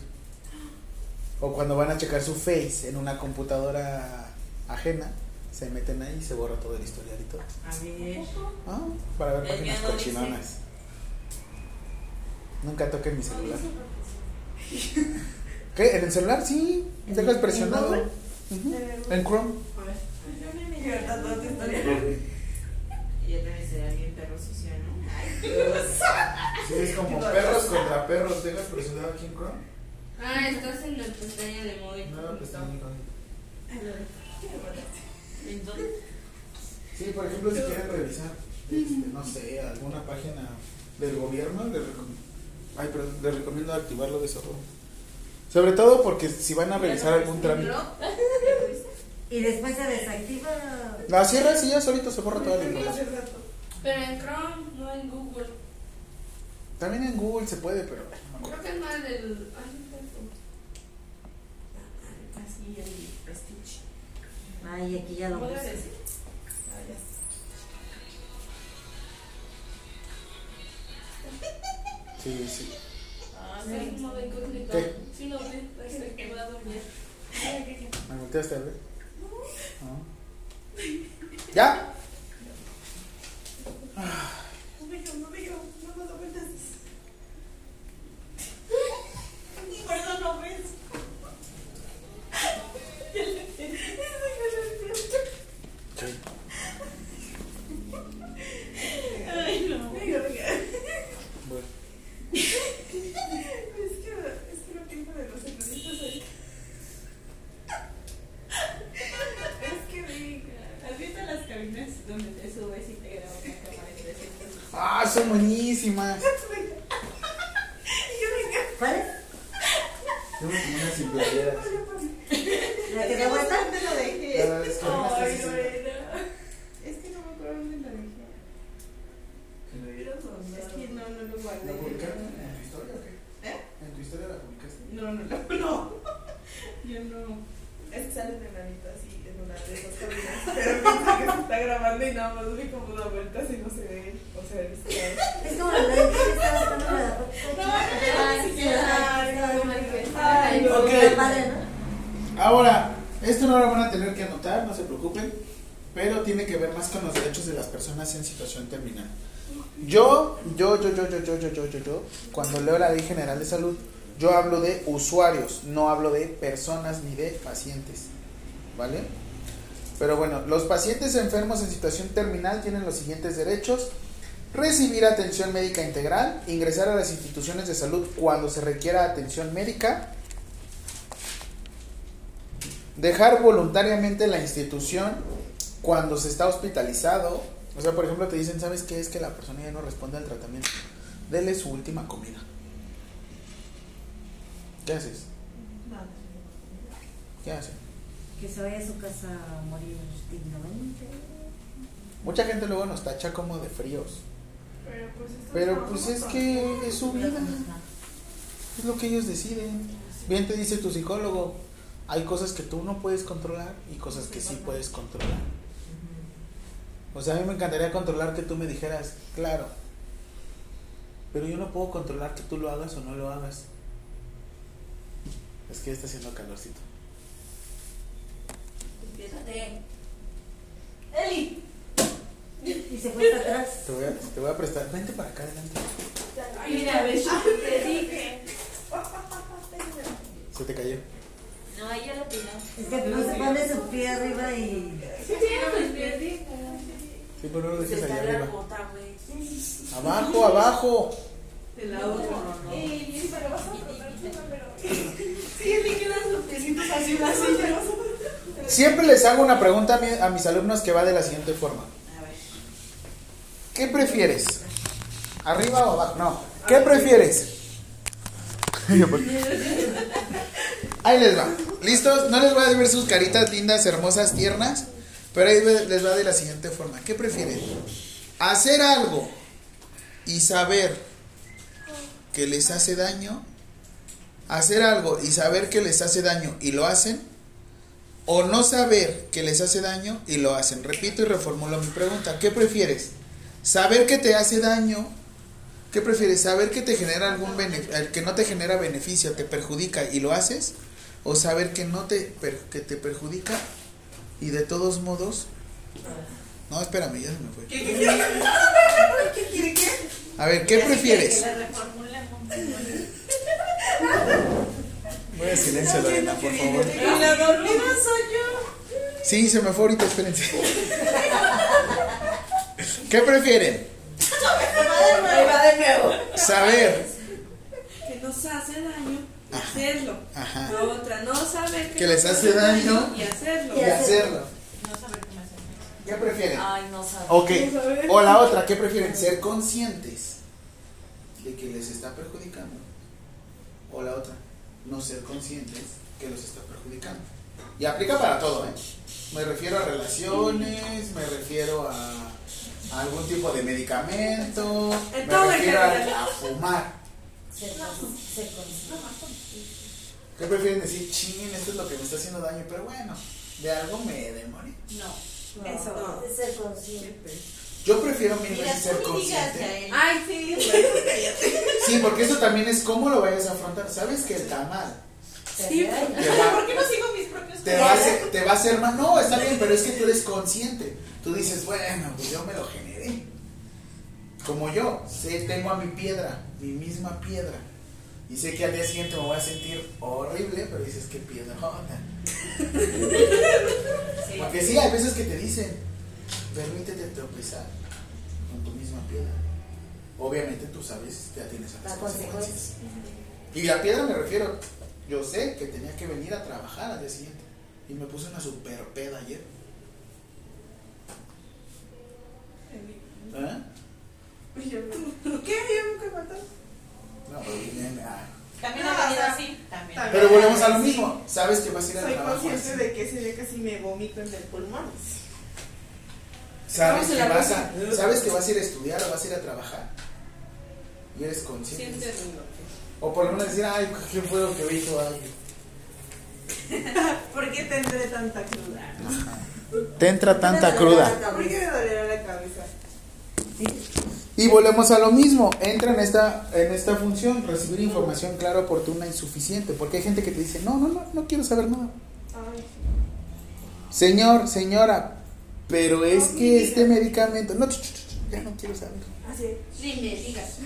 O cuando van a checar su face en una computadora ajena, se meten ahí y se borra todo el historial y todo. A ver. Ah, para ver El páginas cochinonas. Nunca toquen mi celular. <laughs> ¿Qué? ¿En el celular? Sí. ¿En- Dejas en presionado. En Chrome. A. Y ahorita toda tu historia. Y ya también será bien perro sucio, ¿no? Ay, Dios. Sí, es como <laughs> perros contra perros. ¿Dejas presionado aquí en Chrome? Ah, estás en la pestaña de modo No, pues incógnito. Entonces, Sí, por ejemplo, si quieren revisar, este, no sé, alguna página del gobierno, les, recom- Ay, perdón, les recomiendo activarlo de modo. Sobre todo porque si van a realizar algún trámite. <laughs> Y después se desactiva. La cierras y ya solito se borra toda la información. Pero en Chrome, no en Google. También en Google se puede, pero. no Creo que es más del. Ay, así el prestige. Ay, aquí ya lo ¿Puedo puse. decir? Ah, ya. Sí, sí. Ah, sí, modo incógnito. ¿Qué? Sí, lo vi, está quedado bien. ¿Me volteaste a ver? No. ¿Ya? No me dijo, no me dijo, no me lo cuentas. Por eso no ves. Ah, son buenísimas. <laughs> ¿Cuál? Yo me pongo unas sin playeras. ¿La que da vuelta? ¿Dónde lo dejé? Que Ay, no. Es que no me acuerdo dónde lo dejé. Es que no, no lo guardé. ¿La publicaste en tu historia o qué? ¿Eh? ¿En tu historia la publicaste? No, no, no, no. <laughs> Yo no. Es que sale enanita así en una de esas cabinas. Pero piensa que se está grabando y nada más vi como una vuelta si no se ve. O sea, es como la de que estaba buscando la. Ah, está ¿no? Ahora, esto no lo van a tener que anotar, no se preocupen, pero tiene que ver más con los derechos de las personas en situación terminal. Yo, yo, yo, yo, yo, yo, yo, yo, yo, yo, cuando leo la Ley General de Salud, yo hablo de usuarios, no hablo de personas ni de pacientes, ¿vale? Pero bueno, los pacientes enfermos en situación terminal tienen los siguientes derechos. Recibir atención médica integral, ingresar a las instituciones de salud cuando se requiera atención médica, dejar voluntariamente la institución cuando se está hospitalizado. O sea, por ejemplo, te dicen, ¿sabes qué? Es que la persona ya no responde al tratamiento. Dele su última comida. ¿Qué haces? Nada. ¿Qué haces? Que se vaya a su casa a morir dignamente. Mucha gente luego nos tacha como de fríos. Pero pues, esto Pero pues es que es su vida. Es lo que ellos deciden. Bien te dice tu psicólogo. Hay cosas que tú no puedes controlar y cosas que sí puedes controlar. O sea, a mí me encantaría controlar que tú me dijeras, claro, pero yo no puedo controlar que tú lo hagas o no lo hagas. Es que ya está haciendo calorcito. Empiézate. ¡Eli! Y se fue para atrás. Te voy a, te voy a prestar. Vente para acá adelante. Ay, mira, ves, te dije. Se te cayó. No, ella lo tiró. Es que no se pone su pie arriba y. Sí, sí, pero no lo dejes allá arriba. Abajo, abajo. Ey, pero vas a pero. <laughs> Sí, le quedan los piecitos así <laughs> Siempre les hago una pregunta a, mi- a mis alumnos que va de la siguiente forma. A ver. ¿Qué prefieres? ¿Arriba o abajo? No. ¿Qué prefieres? <laughs> Ahí les va. ¿Listos? No les voy a ver sus caritas lindas, hermosas, tiernas. Pero ahí les va de la siguiente forma. ¿Qué prefieren? ¿Hacer algo y saber que les hace daño? ¿Hacer algo y saber que les hace daño y lo hacen? ¿O no saber que les hace daño y lo hacen? Repito y reformulo mi pregunta. ¿Qué prefieres? ¿Saber que te hace daño? ¿Qué prefieres? ¿Saber que te genera algún beneficio, que no te genera beneficio, te perjudica y lo haces? ¿O saber que no te, per- que te perjudica y de todos modos... No, espérame, ya se me fue. ¿Qué, qué, qué? <laughs> A ver, ¿qué prefieres? Voy a silencio, Lorena, por favor. Y la dormida soy yo. Sí, se me fue ahorita, espérense. ¿Qué prefieren? Ahí va de nuevo. Saber Que nos hace daño y hacerlo. Ajá. La otra, no saber que, Que nos les hace daño y hacerlo. y hacerlo. No saber qué me hace. ¿Qué prefieren? Ay, no sabes. Ok. O la otra, ¿qué prefieren? ¿Ser conscientes de que les está perjudicando? O la otra, no ser conscientes que los está perjudicando. Y aplica para todo, ¿eh? Me refiero a relaciones, me refiero a, a algún tipo de medicamento, En me refiero a, a fumar. ¿Qué prefieren decir? Chin, esto es lo que me está haciendo daño, pero bueno, de algo me demoré. No. No, Eso no. es ser consciente. Yo prefiero mil veces ser consciente. Ay, sí. <laughs> Sí, porque eso también es cómo lo vayas a afrontar. Sabes que el tamal Sí, te va, ¿Por qué no sigo mis propios te va a hacer, te va a hacer mal. No, está bien, pero es que tú eres consciente. Tú dices, bueno, pues yo me lo generé. Como yo, sé, tengo a mi piedra, mi misma piedra. Y sé que al día siguiente me voy a sentir horrible, pero dices, qué piedra. <laughs> Sí. Porque sí, hay veces que te dicen, permítete tropezar con tu misma piedra. Obviamente tú sabes, ya tienes las La consecuencias. consecuencia. Y la piedra me refiero, yo sé que tenía que venir a trabajar al día siguiente. Y me puse una super peda ayer. ¿Eh? ¿Qué? Yo nunca he matado. No, pero bien, ah. También No, ha venido o sea, así. También. Pero volvemos a lo mismo. Sabes que vas a ir al Soy trabajo. consciente así. de que ese día casi me vomito en el pulmón. Sabes que, vas a, sabes que vas a ir a estudiar o vas a ir a trabajar. Y eres consciente. Ruido. O por lo menos decir, ay, ¿qué fue lo que me hizo alguien? <laughs> ¿Por qué tendré tanta cruda? Te entra tanta cruda. ¿Por qué me dolerá la cabeza? Y volvemos a lo mismo, entra en esta, en esta función, recibir información clara, oportuna y suficiente, porque hay gente que te dice, no, no, no, no quiero saber nada. Ay, Señor, señora, pero es que este medicamento, no, ya no quiero saber. así. Ni me digas.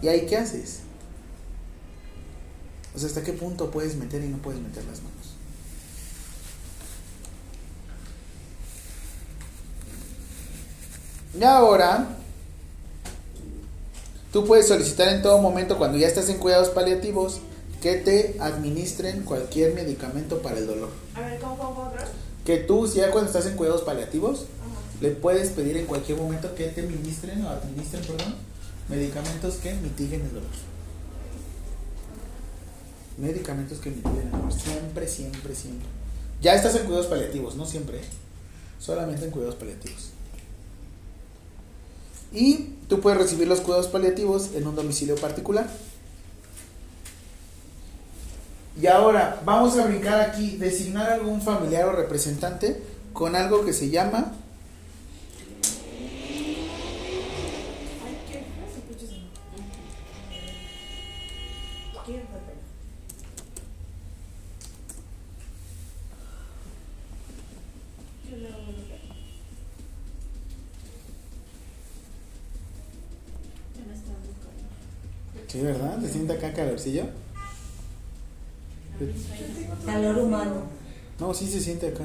¿Y ahí qué haces? O sea, ¿hasta qué punto puedes meter y no puedes meter las manos? Y ahora, tú puedes solicitar en todo momento, cuando ya estás en cuidados paliativos, que te administren cualquier medicamento para el dolor. A ver, ¿cómo, cómo, cómo? Que tú, si ya cuando estás en cuidados paliativos, le puedes pedir en cualquier momento que te ministren o administren, perdón, medicamentos que mitiguen el dolor. Medicamentos que mitiguen el dolor. Siempre, siempre, siempre. Ya estás en cuidados paliativos, no siempre. ¿eh? Solamente en cuidados paliativos. Y tú puedes recibir los cuidados paliativos en un domicilio particular. Y ahora vamos a brincar aquí, designar algún familiar o representante con algo que se llama. Sí, ¿verdad? ¿Te siente acá calorcillo? Calor humano. No, sí se siente acá.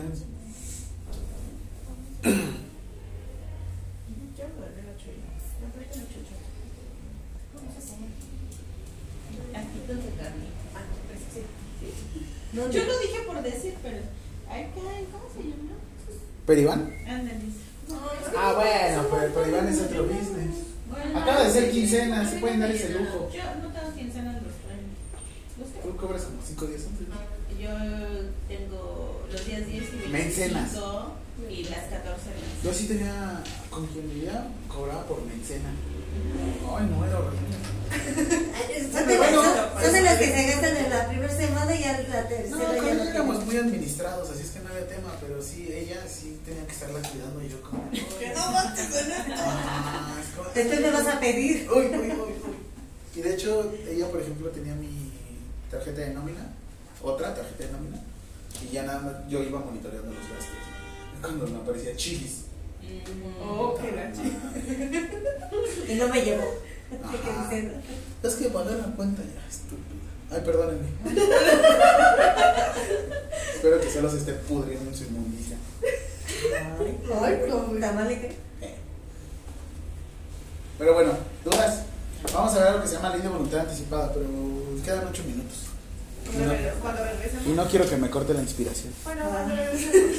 Yo lo dije por decir, pero. ¿cómo se llama? ¿Peribán? Ándale. Ah, bueno, pero el Peribán es otro business. Acaba de ser quincena, se pueden dar ese lujo. Yo no tengo quincena ¿Los qué? Tú cobras como 5 días antes. ¿no? Yo tengo los días 10 y 25 Mencenas. y las 14 meses. Yo sí tenía, con quien vivía, cobraba por mencena. Ay, no, era horrible. Son de, las, son, son de las que se gastan en la primera semana y ya la No, tercera con ya no éramos muy administrados, así es que no había tema, pero sí, ella sí tenía que estarla cuidando y yo como... Que no <laughs> esto. Ah, Después me vas a pedir. Uy, uy, uy, uy. Y de hecho, ella, por ejemplo, tenía mi tarjeta de nómina, otra tarjeta de nómina, y ya nada más yo iba monitoreando los gastos. Cuando me aparecía chilis. Oh, qué la. Y no me llevó. Ajá. Que dicen, Es que pagar la cuenta ya, estúpida. Ay, perdónenme. <laughs> Espero que solo se esté pudriendo en su inmundicia. Ay, Ay. Eh. Pero bueno, dudas. Vamos a ver algo que se llama ley de voluntad anticipada, pero quedan 8 minutos. Y no, regre- Cuando regresemos. y no quiero que me corte la inspiración. Bueno, cuando regresemos.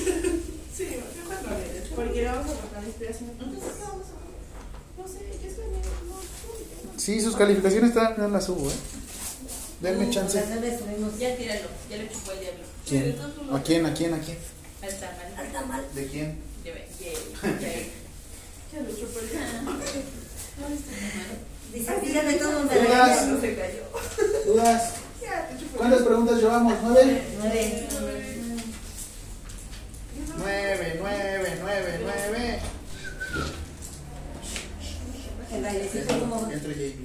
Sí, yo cuando regresemos. Porque vamos a cortar la inspiración. Entonces, ¿qué vamos a? No sé, yo. No, no, Sí, sus calificaciones están, no las subo, ¿eh? Denme chance. Ya tíralo, ya le chupó el diablo. ¿Quién? ¿A quién? ¿A quién? ¿A quién? Al tamal. Al tamal. ¿De quién? Ya yay, yay. Ya lo <laughs> chupó el diablo. <laughs> Dice, todo, me Dudas. <laughs> <laughs> ¿Cuántas preguntas llevamos? ¿Nueve? Nueve. Nueve, nueve, nueve, nueve. El bailecito como. Entre. ¿Qué?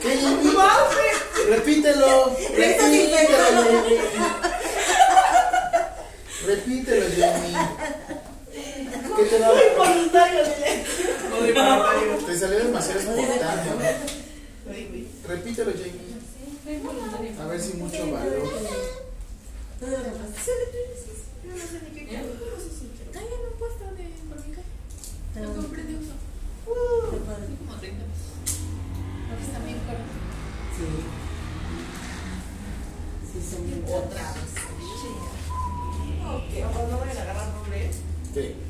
¿Qué? Repítelo. Repítelo, JB. Repítelo, JB. ¿Qué te da? Voluntario, dile. No de voluntario. Te salió demasiado espontáneo. Repítelo, JB. A ver si mucho valor. Yo no sé ni qué quiero. Cállate, un puesto de por mi calle. Lo compré de uso. Padre. Como 30 pesos. Porque está bien caro. Sí. Sí, son bien Otra vez. Ok, no vayan a agarrar nombre. ¿Qué?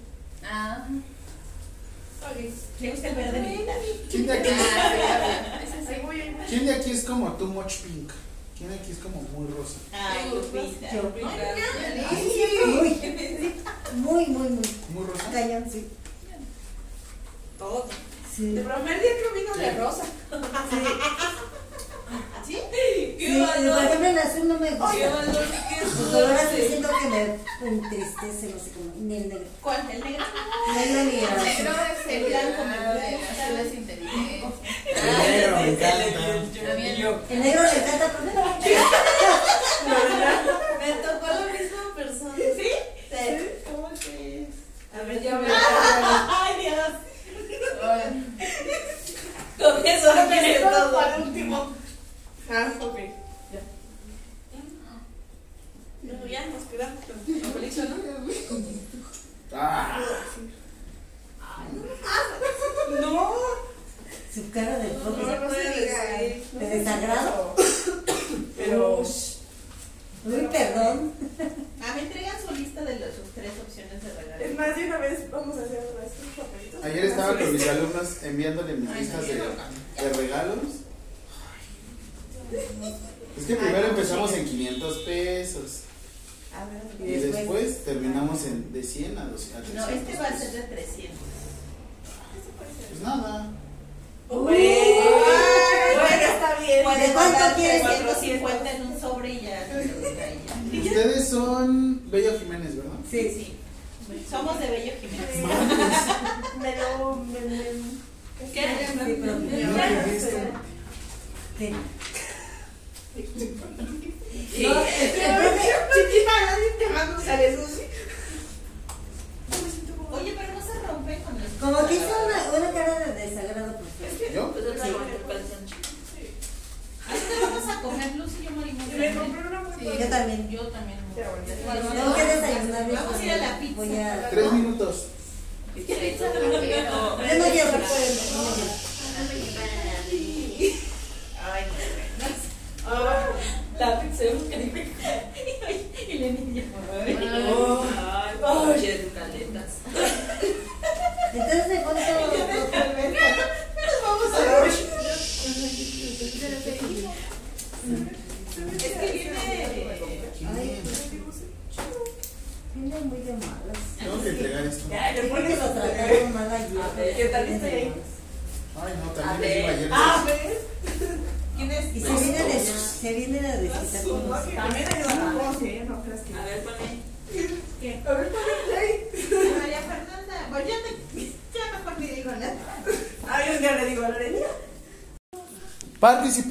Ah. Ok. ¿Te gusta el verde? ¿Quién de aquí? Ah, voy. ¿Quién de aquí es como too much pink? ¿Quién de aquí es como muy rosa? Ay, Lupita. Yo. Ay, <laughs> Muy, muy, muy. ¿Muy rosa? Cañón, sí. Todo. Sí. De primer día que vino de rosa. <laughs> ¿Sí? Sí, ¡Qué por valor! ejemplo, el azul no me gusta. ¡Qué valor! ¡Qué El color azul suerte! siento que me entristece, no sé cómo. Ni el negro. ¿Cuál? ¿El negro? Negro ni el El azul. negro es el blanco, me gusta. El azul es inteligente. El negro me encanta. A el- El negro le encanta por negro. <laughs> Me tocó la misma persona. ¿Sí? Sí. ¿Cómo que es? A ver, ya me ¡Ay, Dios! Con eso no quiere todo. Para el último. Ah, ok. Ya. No, ya nos quedamos con Félix, ¿no? Ah, No. Su cara de No, foto. no se diga. ¿De desagrado? Pero. Uy, perdón. Ah, me entregan su lista de las sus tres opciones de regalo. Es más, de una vez vamos a hacer estos papelitos. ayer estaba con mis alumnos enviándole mis listas de, de regalos. Es que primero empezamos en 500 pesos A ver, y después terminamos en de 100 a 200. No, este va a ser de 300. Pues nada. Uy, bueno, está bien. Puedes cuánto quieres? 350 en un sobre y ya. Ustedes son Bello Jiménez, ¿verdad? Sí. Sí. Somos de Bello Jiménez. Me lo. Me, me, ¿Qué? No, chiquita, nadie te va a. Oye, pero no se rompe con el... Como que una, cara de desagrado, pues. ¿Yo? Pues, sí. Hasta vamos a comer, Lucy y yo. Le una Sí, yo también. Yo también. Tengo que desayunar. Vamos a ir a la pizza. Tres minutos.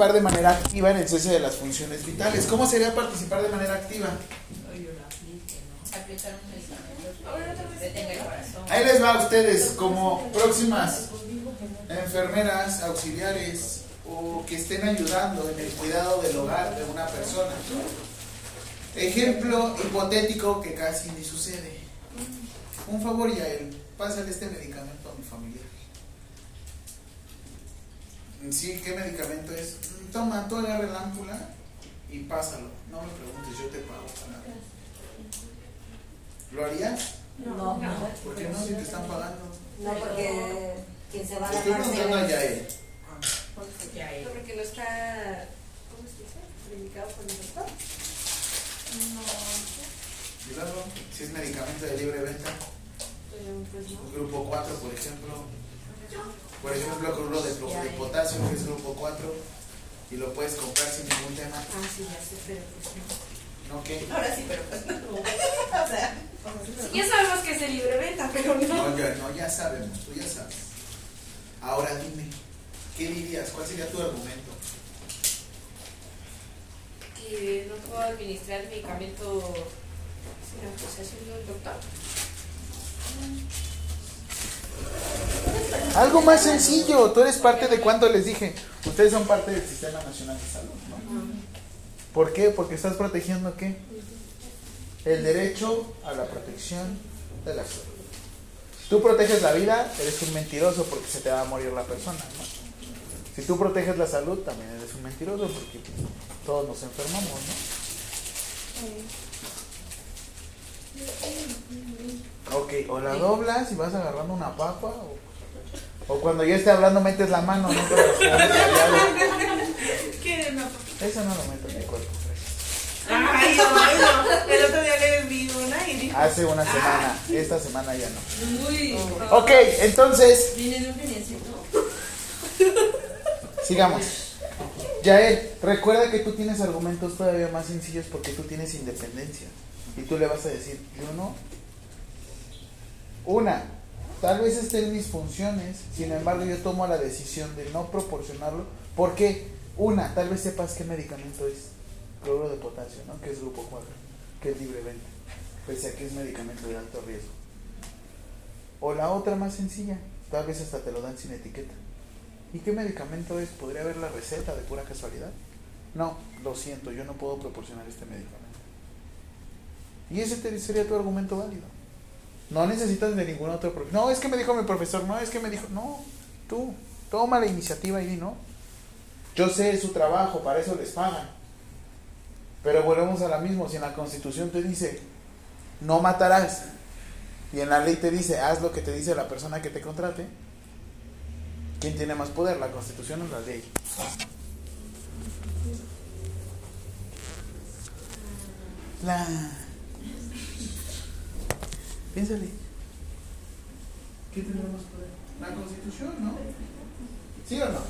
De manera activa en el cese de las funciones vitales. ¿Cómo sería participar de manera activa? Ahí les va a ustedes como próximas enfermeras, auxiliares o que estén ayudando en el cuidado del hogar de una persona. Ejemplo hipotético que casi ni sucede. Un favor, Yael, pásale este medicamento a mi familiar. Sí, ¿qué medicamento es? Toma, tú agarra el ámpula y pásalo. No me preguntes, yo te pago. ¿Lo harías? No, no. ¿Por qué no? Si te están pagando. No, porque quien se va a la Estoy preguntando a. Yael. No, porque no está. ¿Cómo se dice? Indicado por el doctor. Cuidado, si es medicamento de libre venta, Pero, pues no. grupo 4, por ejemplo. Por ejemplo, cloruro de, de potasio, que es grupo 4, y lo puedes comprar sin ningún tema. Ah, sí, ya sé, pero pues no. ¿No qué? Ahora sí, pero pues no. <laughs> O sea. Sí, ya sabemos que es de libre venta, pero no. No, ya, no, ya sabemos, tú ya sabes. Ahora dime, ¿qué dirías? ¿Cuál sería tu argumento? Que no puedo administrar medicamento sin autorización del doctor. Algo más sencillo, tú eres parte de cuánto les dije. Ustedes son parte del Sistema Nacional de Salud, ¿no? ¿Por qué? Porque estás protegiendo qué? El derecho a la protección de la salud. Si tú proteges la vida, eres un mentiroso porque se te va a morir la persona, ¿no? Si tú proteges la salud, también eres un mentiroso porque todos nos enfermamos, ¿no? Ok, o la doblas y vas agarrando una papa, o, o cuando yo esté hablando metes la mano. <laughs> ¿Qué? No. Eso no lo meto en mi cuerpo. Ay, no, no. El otro día le vi una y dije. Hace una semana, esta semana ya no. Uy. Ok, entonces, Viene de un geniecito. sigamos. Yael, recuerda que tú tienes argumentos todavía más sencillos porque tú tienes independencia. Y tú le vas a decir, yo no. Una, tal vez estén mis funciones, sin embargo yo tomo la decisión de no proporcionarlo. porque Una, tal vez sepas qué medicamento es. Cloruro de potasio, ¿no? Que es grupo 4, que es libre venta. Pese a que es medicamento de alto riesgo. O la otra más sencilla, tal vez hasta te lo dan sin etiqueta. ¿Y qué medicamento es? ¿Podría haber la receta de pura casualidad? No, lo siento, yo no puedo proporcionar este medicamento. Y ese sería tu argumento válido. No necesitas de ningún otro profesor. No, es que me dijo mi profesor, no, es que me dijo, no, tú, toma la iniciativa y di, no. Yo sé su trabajo, para eso les pagan. Pero volvemos a la misma, si en la constitución te dice, no matarás, y en la ley te dice, haz lo que te dice la persona que te contrate, ¿quién tiene más poder? ¿La constitución o la ley? La... Piénsale. ¿Quién tiene más poder? La constitución, ¿no? ¿Sí o no?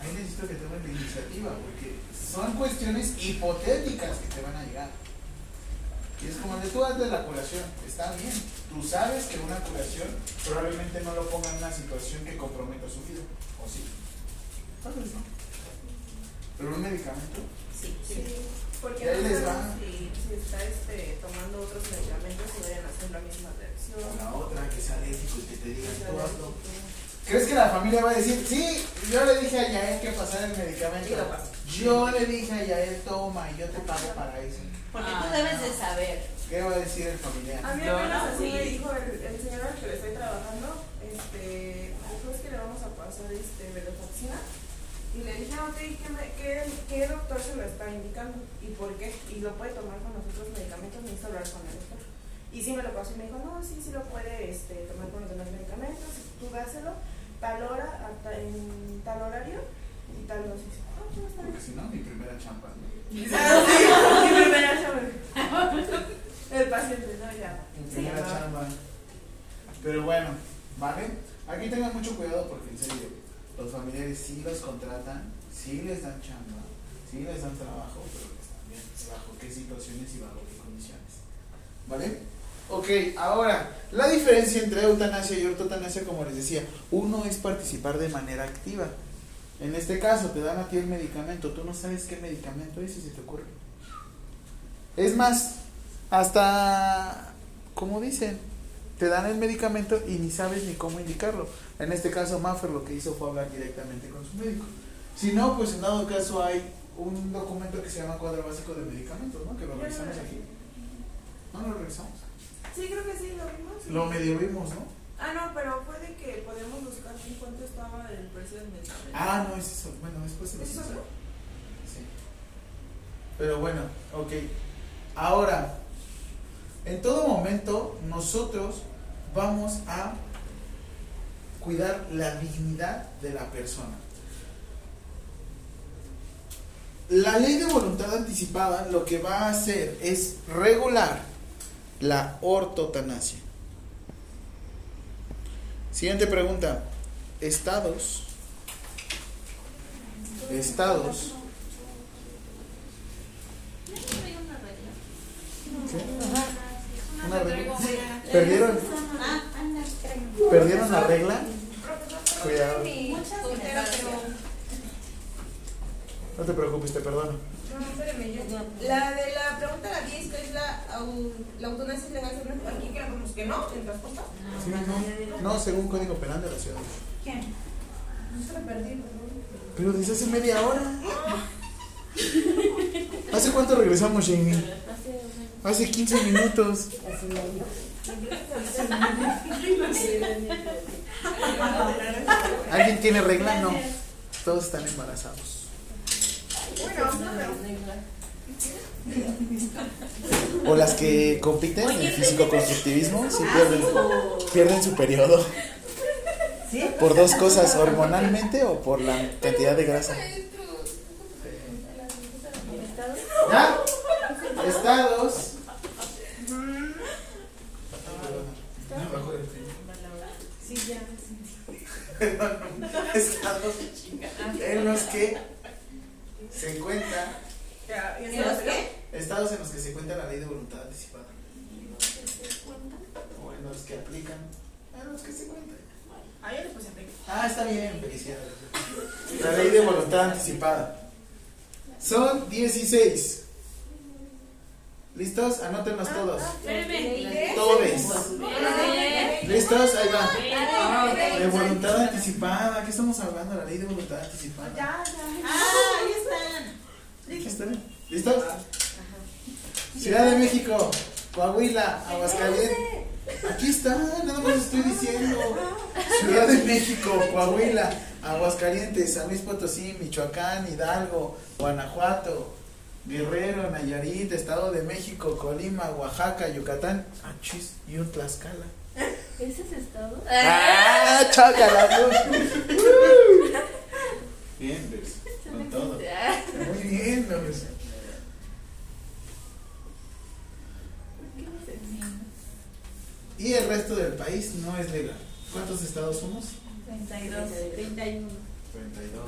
Ahí necesito que tomen la iniciativa porque son cuestiones hipotéticas que te van a llegar. Y es como de tú de la curación, está bien. Tú sabes que una curación probablemente no lo ponga en una situación que comprometa su vida. ¿O sí? Tal vez no. Pero un medicamento. Sí. Sí, porque ahí no les va. si, si está este, tomando otros medicamentos y vayan a hacer la misma reacción. O la otra que es alérgico y que te digan tú hazlo. ¿Crees que la familia va a decir, sí, yo le dije a Yael que pasara el medicamento? Yo le dije a Yael, toma, y yo te pago para eso. Porque Ah, tú debes no. de saber. ¿Qué va a decir el familiar? A mí apenas no, así sí. me dijo el, el señor al que le estoy trabajando, este, dijo es que le vamos a pasar este venlafaxina y le dije, ah, ok, ¿qué, me- qué, qué doctor se lo está indicando y por qué? Y lo puede tomar con los otros medicamentos, necesito hablar con el doctor. Y sí me lo pasó y me dijo, no, sí, sí lo puede este, tomar con los demás medicamentos, tú dáselo, tal hora, en tal horario y tal dosis. Ah, está bien. Porque si no, mi primera champa. ¿no? <laughs> Mi primera chamba. El paciente, no, ya. Mi primera chamba. Pero bueno, ¿vale? Aquí tengan mucho cuidado porque en serio, los familiares sí los contratan, sí les dan chamba, sí les dan trabajo, pero pues también bajo qué situaciones y bajo qué condiciones. ¿Vale? Ok, ahora, la diferencia entre eutanasia y ortotanasia, como les decía, uno es participar de manera activa. En este caso, te dan a ti el medicamento, tú no sabes qué medicamento es y se te ocurre. Es más, hasta, como dicen, te dan el medicamento y ni sabes ni cómo indicarlo. En este caso, Maffer lo que hizo fue hablar directamente con su médico. Si no, pues en dado caso hay un documento que se llama cuadro básico de medicamentos, ¿no? Que lo revisamos aquí. No lo revisamos. Sí, creo que sí, lo vimos. Lo medio vimos, ¿no? Ah, no, pero puede que podemos buscar en cuánto estaba el precio del medicamento. Ah, no, es eso. Bueno, después se lo ¿Es eso? Sí. Pero bueno, ok. Ahora, en todo momento nosotros vamos a cuidar la dignidad de la persona. La ley de voluntad anticipada lo que va a hacer es regular la ortotanasia. Siguiente pregunta. Estados. Estados. Una regla. ¿Perdieron, Ah. ¿Perdieron la regla? Cuidado. No te preocupes, te perdono. No, espérame, yo. La de la pregunta la 10, que es la, la eutanasia es legal según aquí, que la ponemos que no, en respuesta. Sí, no, no, según Código Penal de la Ciudad. ¿Quién? No se la perdí, perdón. Pero desde hace media hora. ¿Hace cuánto regresamos, Jamie? Hace 15 minutos. ¿Alguien tiene regla? No. Todos están embarazados. Bueno, no. O las que compiten en físico-constructivismo sí pierden, pierden su periodo. Por dos cosas, hormonalmente o por la cantidad de grasa. ¿Ya? Estados. Sí, ya. Estados en los que se cuenta, Ya, ¿y ¿En los qué? estados en los que se cuenta la ley de voluntad anticipada. O en los que aplican, en los que se cuenta. Ah. Ah, está bien, felicidades. La ley de voluntad anticipada. Son 16. ¿Listos? Anótenlos todos. Todos. ¿Listos? Ahí va. Ah, De voluntad anticipada. ¿Qué estamos hablando? La ley de voluntad anticipada. Ya, ya. Ah, ahí están. Aquí están. ¿Listos? Ciudad de México, Coahuila, Aguascalientes. Aquí está, nada más estoy diciendo. <laughs> Ciudad de México, Coahuila, Aguascalientes, San Luis Potosí, Michoacán, Hidalgo, Guanajuato, Guerrero, Nayarit, Estado de México, Colima, Oaxaca, Yucatán, Achis y un Tlaxcala. <laughs> ¿Ese es estado? <laughs> ¡Ah! ¡Chócala! Bien, Luis, con todo. Muy bien, Luis. Y el resto del país no es legal. ¿Cuántos estados somos? 32. 31. 32.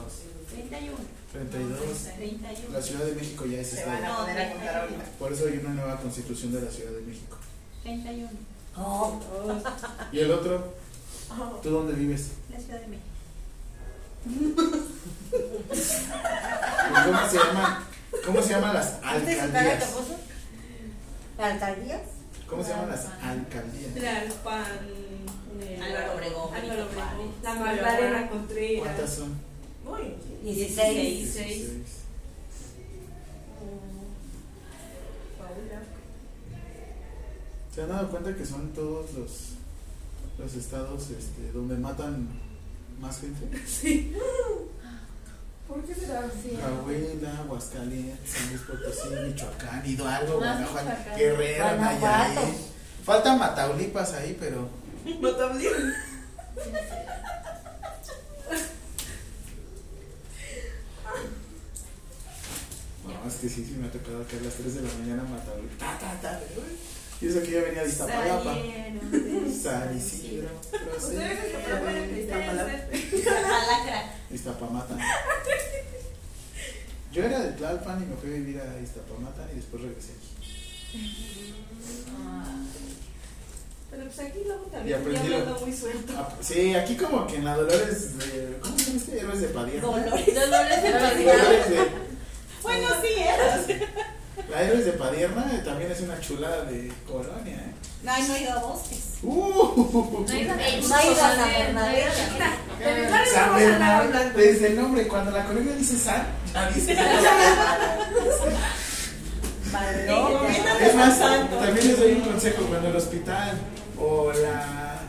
31. 32. 31. La Ciudad de México ya es Se van estado. a poner a contar ahorita. Por eso hay una nueva constitución de la Ciudad de México. 31. ¿Y el otro? ¿Tú dónde vives? La Ciudad de México. ¿Y ¿Cómo se llaman? ¿Cómo se llaman las ¿Viste su cara de alcaldías? ¿Alcaldías? ¿Cómo se llaman las alcaldías? Tlalpan. en el- Álvaro Obregón, Álvaro Obregón. La Magdalena Contreras. ¿Cuántas son? Muy. 16. Dieciséis. Paula. ¿Se han dado cuenta que son todos los, los estados este, donde matan más gente? <laughs> Sí. <laughs> ¿Por qué será así? Coahuila, Aguascalientes, San Luis Potosí, Michoacán, Hidalgo, Guanajuato. Guerrero. Nayarit. Falta Mataulipas ahí, pero también. no, es que sí, sí me ha tocado que a las 3 de la mañana Mataulipas. Ta, ta, ta. Y eso que ya venía de Iztapalapa. San Isidro, Ustedes escuchaban que Iztapalapa, Alacra. Iztapamata. Yo era de Tlalpan y me fui a vivir a Iztapamata y después regresé aquí. Pero pues aquí luego también hablando muy suelto. Ah, Sí, aquí como que en la Dolores de. ¿Cómo se llama este? Héroes de Padierna. Dolores. Dolores de de- Bueno, sí, eras. La Héroes de Padierna también es una chulada de colonia, ¿eh? No, no he ido a bosques. Uh, No. No. De mi padre San a andar Bernabé, hablando. desde el nombre, cuando la colonia dice San, ya dice. <laughs> Es más, también les doy un consejo cuando el hospital o la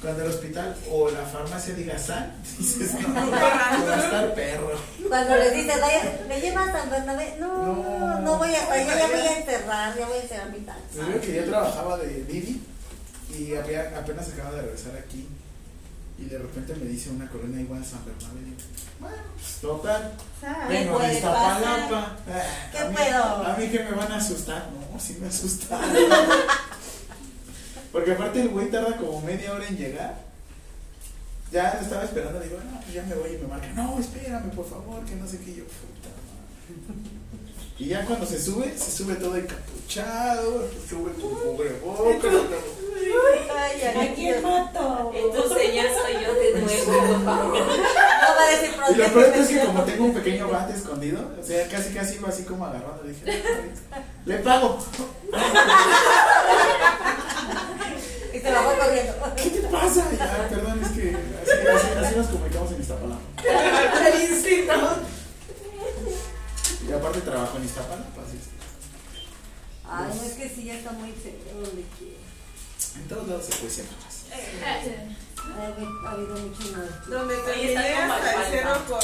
cuando el hospital o la farmacia diga San, <laughs> dices no, <laughs> va a estar perro. Cuando les dices, "Vaya, ¿me llevas a San Bernabé? No, No. no, voy hasta allá, ya voy a enterrar, ya voy a enterrar mi taxa. Les digo que yo trabajaba de Didi y ape- apenas acaba de regresar aquí y de repente me dice una colonia igual San Bernabé. Digo, bueno, pues total. ¿Qué Vengo de puede Iztapalapa. Ah, ¿Qué a mí- pedo? A mí que me van a asustar. No, sí me asustaron. <laughs> Porque aparte el güey tarda como media hora en llegar. Ya estaba esperando, digo, no, pues ya me voy y me marca, no, espérame, por favor, que no sé qué yo. Puta madre. Y ya cuando se sube, se sube todo encapuchado, sube tu cubrebocas. Ay, ¿A quién mato? Entonces ya soy yo de nuevo. No va a decir Y lo peor es que como tengo un pequeño bate escondido, o sea, casi casi iba así como agarrando, dije, "No, ahorita, le pago. Y se lo voy corriendo. ¿Qué te pasa? Ya, perdón, es que así, así, así nos comunicamos en Iztapalapa. El instinto. Y aparte trabajo en Iztapalapa, así es. Ay, no es que sí, ya está muy feo de que. En todos lados se puede ser más. Ha habido- ha habido mucho mal. Donde terminé hasta el palpa. con.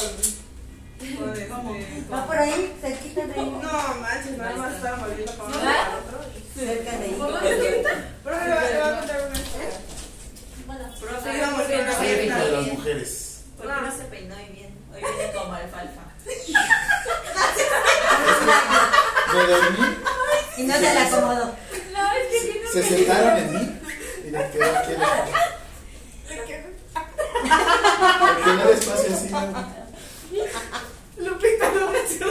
con este. Va por ahí, cerquita de ahí. No manches, nada más estaba moviendo para uno y ¿Ah? para otro. Cerca de ahí. Pero le va va a contar una historia. Se se Hijo de las mujeres. Porque no se peinó bien. Hoy viene como alfalfa. Me dormí, Y no se le acomodó. No, es que tiene se sentaron en mí y le quedó aquí el Me quedó despacio así. ¿no? Lupita no me hacía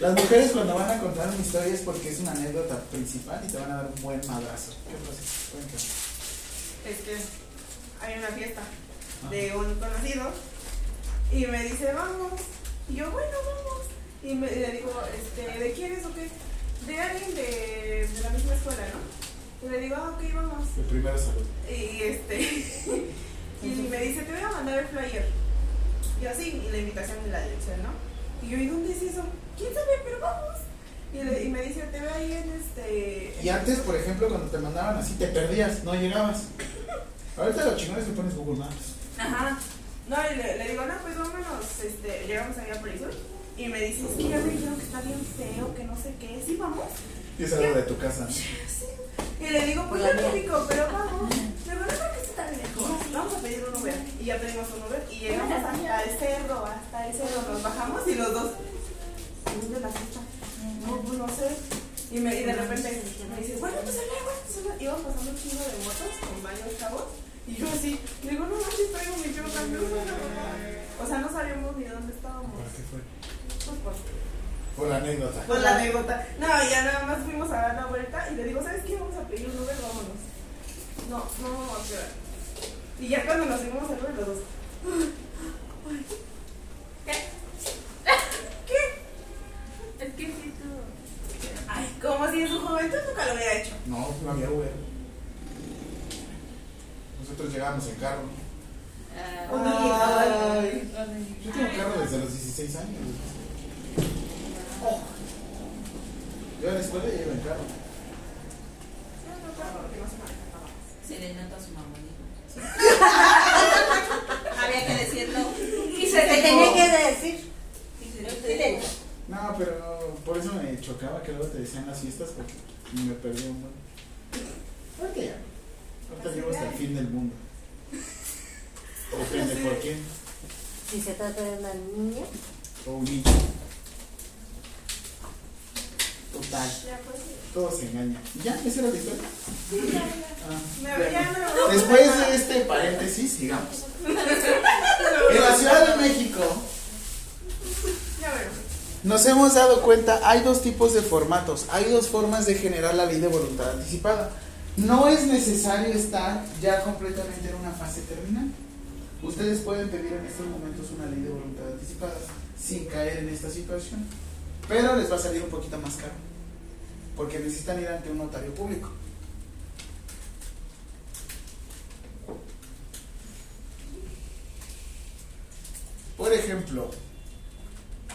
Las mujeres cuando van a contar una historia es porque es una anécdota principal y te van a dar un buen madrazo. ¿Qué pasa? Es que hay una fiesta de un conocido y me dice, vamos. Y yo, bueno, vamos. Y me, le digo, este, ¿de quién es o qué? De alguien de, de la misma escuela, ¿no? Y le digo, ah, ok, vamos. El primero salud. Y este, <laughs> y me dice, te voy a mandar el flyer. Y así, y la invitación y la dirección, ¿no? Y yo, ¿y dónde es eso? ¿Quién sabe? Pero vamos. Y, le- y me dice, te veo ahí en este. Y antes, por ejemplo, cuando te mandaban así, te perdías, no llegabas. <laughs> Ahorita lo chingón es que pones Google Maps. Ajá. No, y le, le digo, no, pues vámonos, este, llegamos allá por eso. Y me dice, es que ya me dijeron que está bien feo, que no sé qué, sí, vamos. Y es algo de tu casa. <laughs> Sí. Y le digo, pues yo ubico, pero vamos. Digo, no creo que esté tan lejos. Vamos a pedir un Uber. Y ya pedimos un Uber y llegamos hasta el cerro, hasta el cerro. Nos bajamos y los dos. ¿Dónde la fiesta? No, pues no sé. Y, me, y de repente me dice, bueno, pues allá, bueno, pues. Iban pasando un chingo de motos con baños cabos. Y yo así, le digo, no manches, traigo mi yo también. O sea, no sabíamos ni dónde estábamos. ¿Para qué fue? Pues por, Por la anécdota. por la anécdota. No, ya nada más fuimos a dar la vuelta y le digo, ¿sabes qué? Vamos a pedir un Uber, vámonos. No, no vamos a quedar. Y ya cuando nos fuimos al Uber, los dos. <gasps> <laughs> Es que sí, tú. Ay, ¿cómo si en su juventud nunca lo hubiera hecho? No, no había Uber. Nosotros llegábamos en carro. Ah, ay, ay, yo tengo carro desde los 16 años. Oh. Yo en la escuela llevo en carro. No, no, porque se. Se le nota a su mamá. <laughs> Había que decirlo. Y se, te tenía que decir. Y se no, pero por eso me chocaba que luego te decían las fiestas porque me perdí un buen. Ahorita ya. Ahorita llevo hasta el fin del mundo. <laughs> Depende por quién. Si se trata de una niña. O un niño. Total. Todo se engaña. ¿Ya? ¿Esa era la historia? Ah, Me ya. había no. Después de este paréntesis, sigamos. <laughs> En la Ciudad de México Ya veo. Nos hemos dado cuenta, hay dos tipos de formatos, hay dos formas de generar la ley de voluntad anticipada. No es necesario estar ya completamente en una fase terminal. Ustedes pueden pedir en estos momentos una ley de voluntad anticipada sin caer en esta situación, pero les va a salir un poquito más caro, porque necesitan ir ante un notario público. Por ejemplo,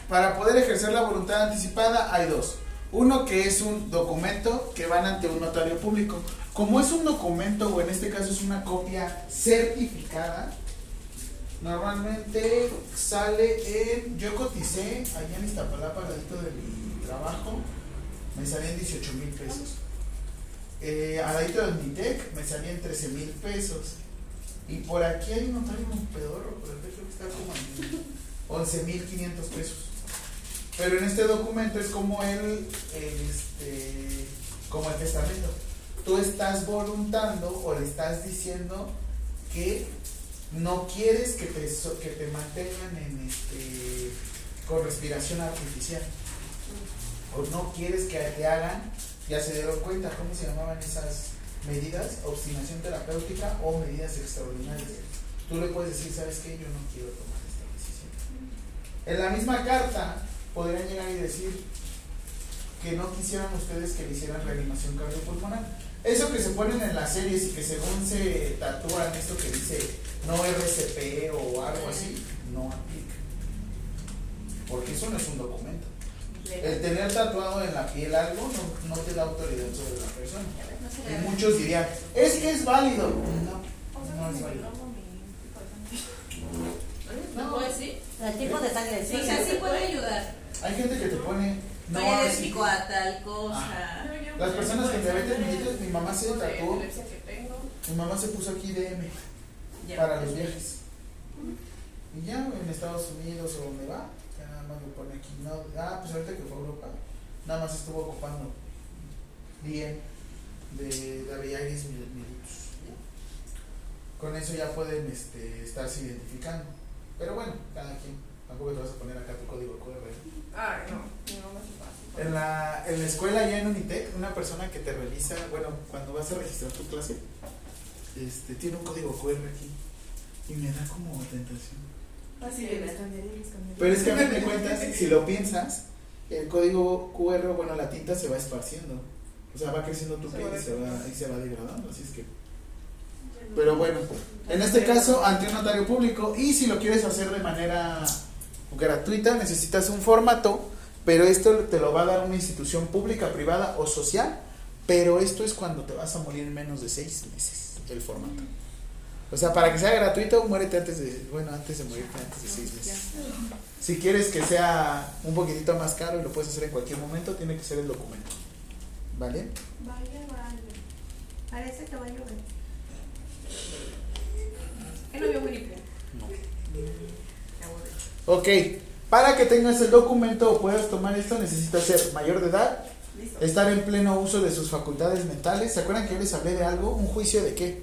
para poder ejercer la voluntad anticipada hay dos. Uno que es un documento que van ante un notario público. Como es un documento, o en este caso es una copia certificada, normalmente sale en. Yo coticé allá en Iztapalapa, al ladito de mi trabajo, me salían 18 mil pesos. Eh, al ladito de Unitec me salían 13 mil pesos. Y por aquí hay un notario un pedorro, pero creo que está como en 11.500 pesos. Pero en este documento es como el, este, como el testamento. Tú estás voluntando o le estás diciendo que no quieres que te, que te mantengan en este, con respiración artificial. O no quieres que te hagan, ya se dieron cuenta cómo se llamaban esas medidas, obstinación terapéutica o medidas extraordinarias. Tú le puedes decir, ¿sabes qué? Yo no quiero tomar esta decisión. En la misma carta podrían llegar y decir que no quisieran ustedes que le hicieran reanimación cardiopulmonar. Eso que se ponen en las series y que según se tatúan esto que dice no RCP o algo así, no aplica. Porque eso no es un documento. El tener tatuado en la piel algo no, no te da autoridad sobre la persona. Y muchos dirían, es que es válido. No, no es válido. ¿No puedo decir? El tipo de sangre. Sí, o sea, sí puede ayudar. Hay gente que te pone, no, a tal cosa. Las personas con diabetes mellitus, mi mamá se que tengo. mi mamá se puso aquí DM Ya. para los viajes. Y ya en Estados Unidos o donde va, ya nada más me pone aquí. No, ah, pues ahorita que fue a Europa, nada más estuvo ocupando DM de Daviaris mellitus. Con eso ya pueden este, estarse identificando. Pero bueno, cada quien. Tampoco te vas a poner acá tu código QR. Ay, no. Mamá se pasa. En la, en la escuela, ya en Unitec, una persona que te revisa, bueno, cuando vas a registrar tu clase, este, tiene un código QR aquí. Y me da como tentación. Así les cambiaría. Pero es que a fin de <laughs> cuentas, si lo piensas, el código QR, bueno, la tinta se va esparciendo. O sea, va creciendo tu piel y se va, y se va degradando. Así es que. Pero bueno, en este caso, ante un notario público, y si lo quieres hacer de manera gratuita, necesitas un formato, pero esto te lo va a dar una institución pública, privada o social, pero esto es cuando te vas a morir en menos de seis meses, el formato. O sea, para que sea gratuito, muérete antes de, bueno, antes de morirte antes de seis meses. Si quieres que sea un poquitito más caro y lo puedes hacer en cualquier momento, tiene que ser el documento. ¿Vale? Vaya, vale. Parece que va a llover. ¿Qué no vio Winnie Pooh? Ok, para que tengas el documento o puedas tomar esto, necesitas ser mayor de edad, Listo. estar en pleno uso de sus facultades mentales. ¿Se acuerdan que yo les hablé de algo? ¿Un juicio de qué?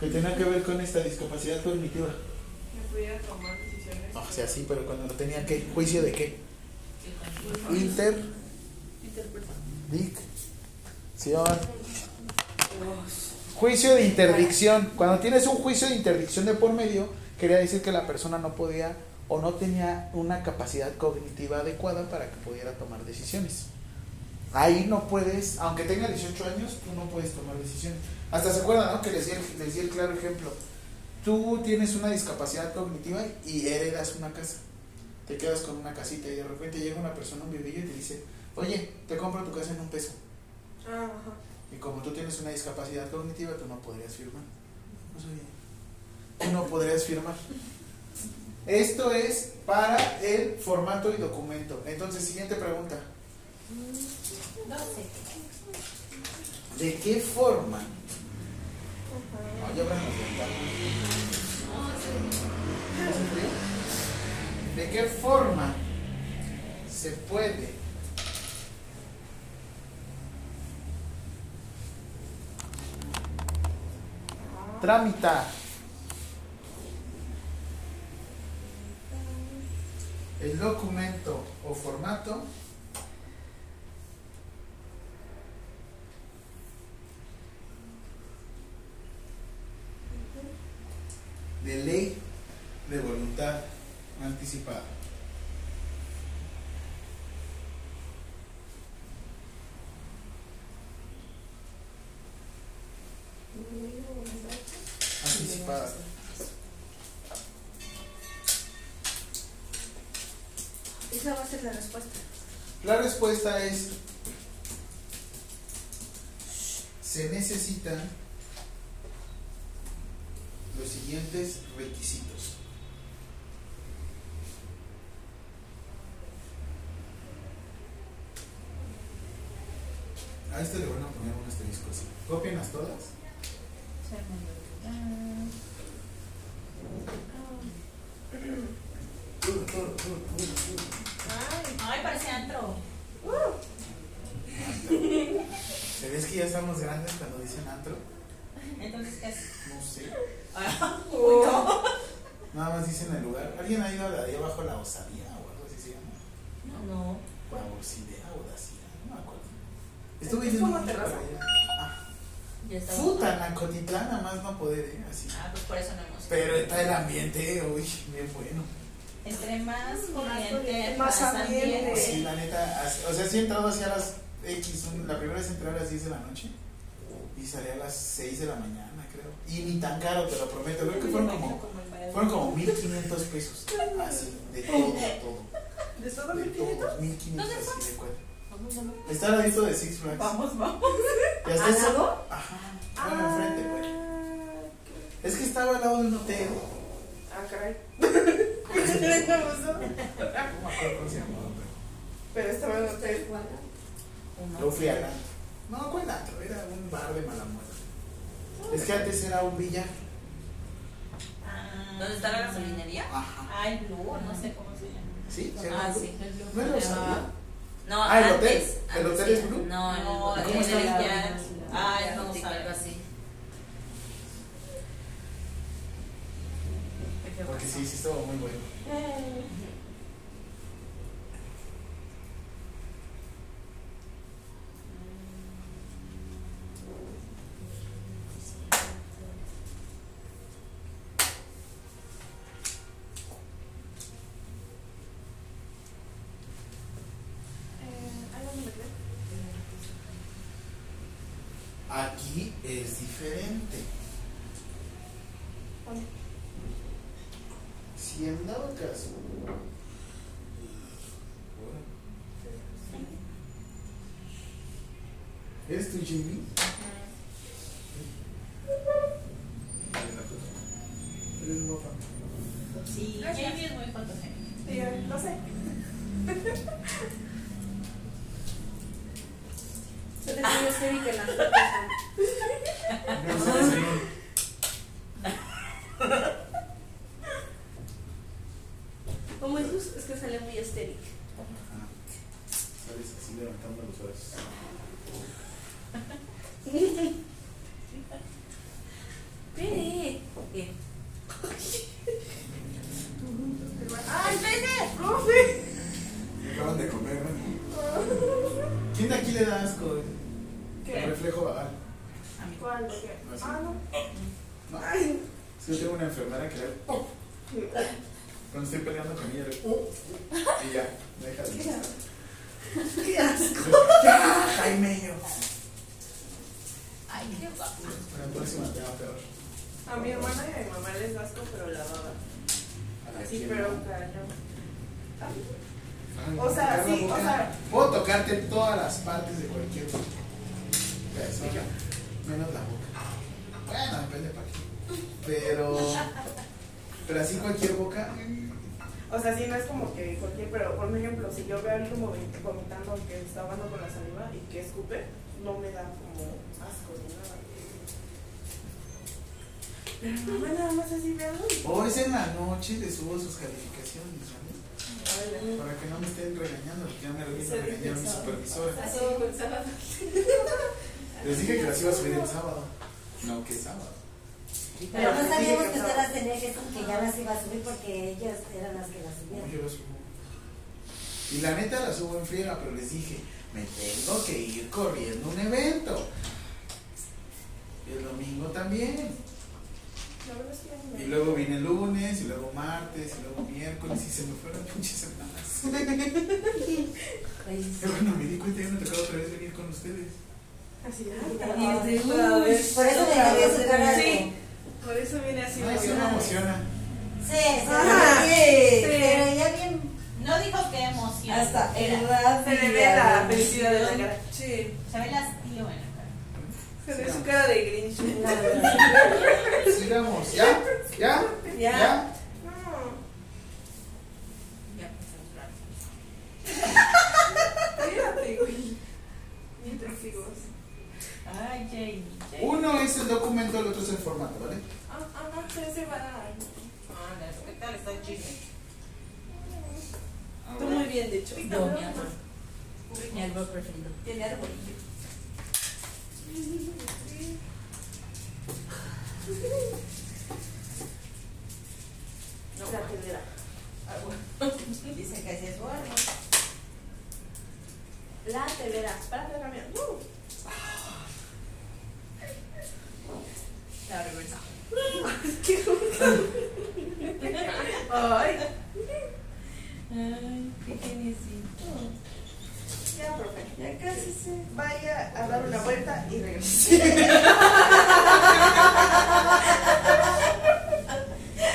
Que tenía que ver con esta discapacidad cognitiva. Que pudiera tomar decisiones. O sea, sí, pero cuando no tenía que, ¿juicio de qué? Inter, dicción. Juicio de interdicción. Cuando tienes un juicio de interdicción de por medio, quería decir que la persona no podía o no tenía una capacidad cognitiva adecuada para que pudiera tomar decisiones. Ahí no puedes, aunque tenga 18 años, tú no puedes tomar decisiones. Hasta se acuerdan, ¿no? Que les di, el, les di el claro ejemplo. Tú tienes una discapacidad cognitiva y heredas una casa. Te quedas con una casita y de repente llega una persona, un vivillo y te dice, oye, te compro tu casa en un peso. Ah, ajá. Y como tú tienes una discapacidad cognitiva, tú no podrías firmar. No sabía. No podrías firmar. Esto es para el formato y documento. Entonces, siguiente pregunta. 12. ¿De qué forma? No, ya. ¿De qué forma se puede tramitar el documento o formato de ley de voluntad anticipada. Anticipada. Esa va a ser la respuesta. La respuesta es, se necesitan los siguientes requisitos. A este le van a poner un asterisco así. Cópienlas todas. <clears throat> Ay, parece antro. ¿Se ves que ya estamos grandes cuando dicen antro? Entonces, ¿qué es? No sé. <laughs> Uy, no. Nada más dicen el lugar. ¿Alguien ha ido a la de abajo la osadía o algo así se llama? No. La osidea o dacia, no me acuerdo. Estuve ¿Es yendo mucho terraza? Ah. Futa, Nacotitlán, nada más no poder, ¿eh? Así. Ah, pues por eso no hemos. Pero está el ambiente, uy, bien bueno. Entre más corriente, más más ambiente. Sí, la neta, así- o sea, sí he entrado hacia las X, la primera vez entré a las 10 de la noche y salí a las 6 de la mañana, creo. Y ni tan caro, te lo prometo, creo que fueron como, fueron como 1500 pesos. Así, de todo, todo. ¿De todo De todo, 1500 así de vamos. Está al ladito de Six Flags. Vamos, vamos. Y hasta ¿Al eso- lado? Ajá, bueno, enfrente, güey. Es que estaba al lado de un hotel. Ah, caray. Pero. Estaba en un hotel. Yo fui antro. No, ¿cuál antro? Era un bar de mala muerte. Es que antes era un billar. Ah. ¿Dónde está la gasolinería? Ajá. Ay, Blue, no sé cómo se llama. ¿Sí? ¿Se Ah, llama sí. ¿No era? No, Ah, ¿el antes, hotel? ¿El antes hotel sí. es Blue? No, el No, hotel ¿cómo está? ya. Ay, no, Algo sabe. así. Porque sí, sí estaba muy bueno. Aquí es diferente. Si en dado caso. ¿Eres tú, Jimmy? Eres guapa. Sí, Jamie es muy fotogénico. Sí, no sé. Se les dio serio que las fotos No sé, señor. Como es luz, es que sale muy estéril. Ajá. Sales así levantando los brazos. Espere. Bien. ¡Ay, vete! ¡Profe! Acaban de comer, ¿no? ¿Quién de aquí le da asco? El ¿Qué? reflejo vagal. ¿Cuál? ¿Qué? Así. Ah, no. No. Ay. Es que yo tengo una enfermera que le. Cuando estoy peleando con ella, le. Y ya, deja de. ¡Qué asco! ¡Ya, Jaimeño! Ay, qué guapo. Para la próxima te va peor. A mi hermana y a mi mamá les da asco, pero la baba. A la Sí, que pero no. cañón. Ay, O sea, tocar la sí, o boca. sea- Puedo tocarte todas las partes de cualquier persona, menos la boca. Bueno, depende para qué. Pero. Pero así cualquier boca. O sea, sí, no es como que cualquier, pero por ejemplo, si yo veo a alguien vomi- vomitando que está hablando con la saliva y que escupe, como asco ni nada. Pero mamá nada más así veo. Hoy es en la noche le subo sus calificaciones. Para que no me estén regañando, porque ya me regañar mi supervisora. Así con sábado. <laughs> Les dije que las iba a subir el sábado. No, que sábado. Pero no sabíamos que usted las tenía que, que ya las iba a subir porque ellas eran las que las No, subían. yo las subo. Y la neta la subo en friega, pero les dije, me tengo que ir corriendo a un evento. Y el domingo también. Es no Y luego viene el lunes, y luego martes, y luego miércoles, y se me fueron pinches semanas. Y bueno, me di cuenta, ya me tocaba otra vez venir con ustedes. Así de, Ah, "Ay, sí. vez, Por eso cambié vez". su Sí, por eso viene así. Ay, sí me emocionada. emociona. Sí, ve sí. pero ya bien. No dijo qué emoción. Hasta el Era. Se le ve la felicidad de la cara. Sí. Se ve el hastío en la cara. Se ve su cara de Grinch. Sigamos, ¿ya? ¿Ya? ¿Ya? No. Ya, pues, claro. Fíjate, güey. Mientras sigo. Ay, Jay. Jay. Uno es el documento, el otro es el formato, ¿vale? Ah, ah, no, se va. Hola, ¿qué tal está el chisme? Tú muy bien, de hecho. No, mi amor. Mi árbol preferido. Tiene arbolillo. La telera. <laughs> Dice que así es bueno. La telera. Para el camión. Uh. La reversa. <laughs> <laughs> Ay. Ay, qué geniecito. Ya, profe. Ya casi se vaya a dar una vuelta y regrese.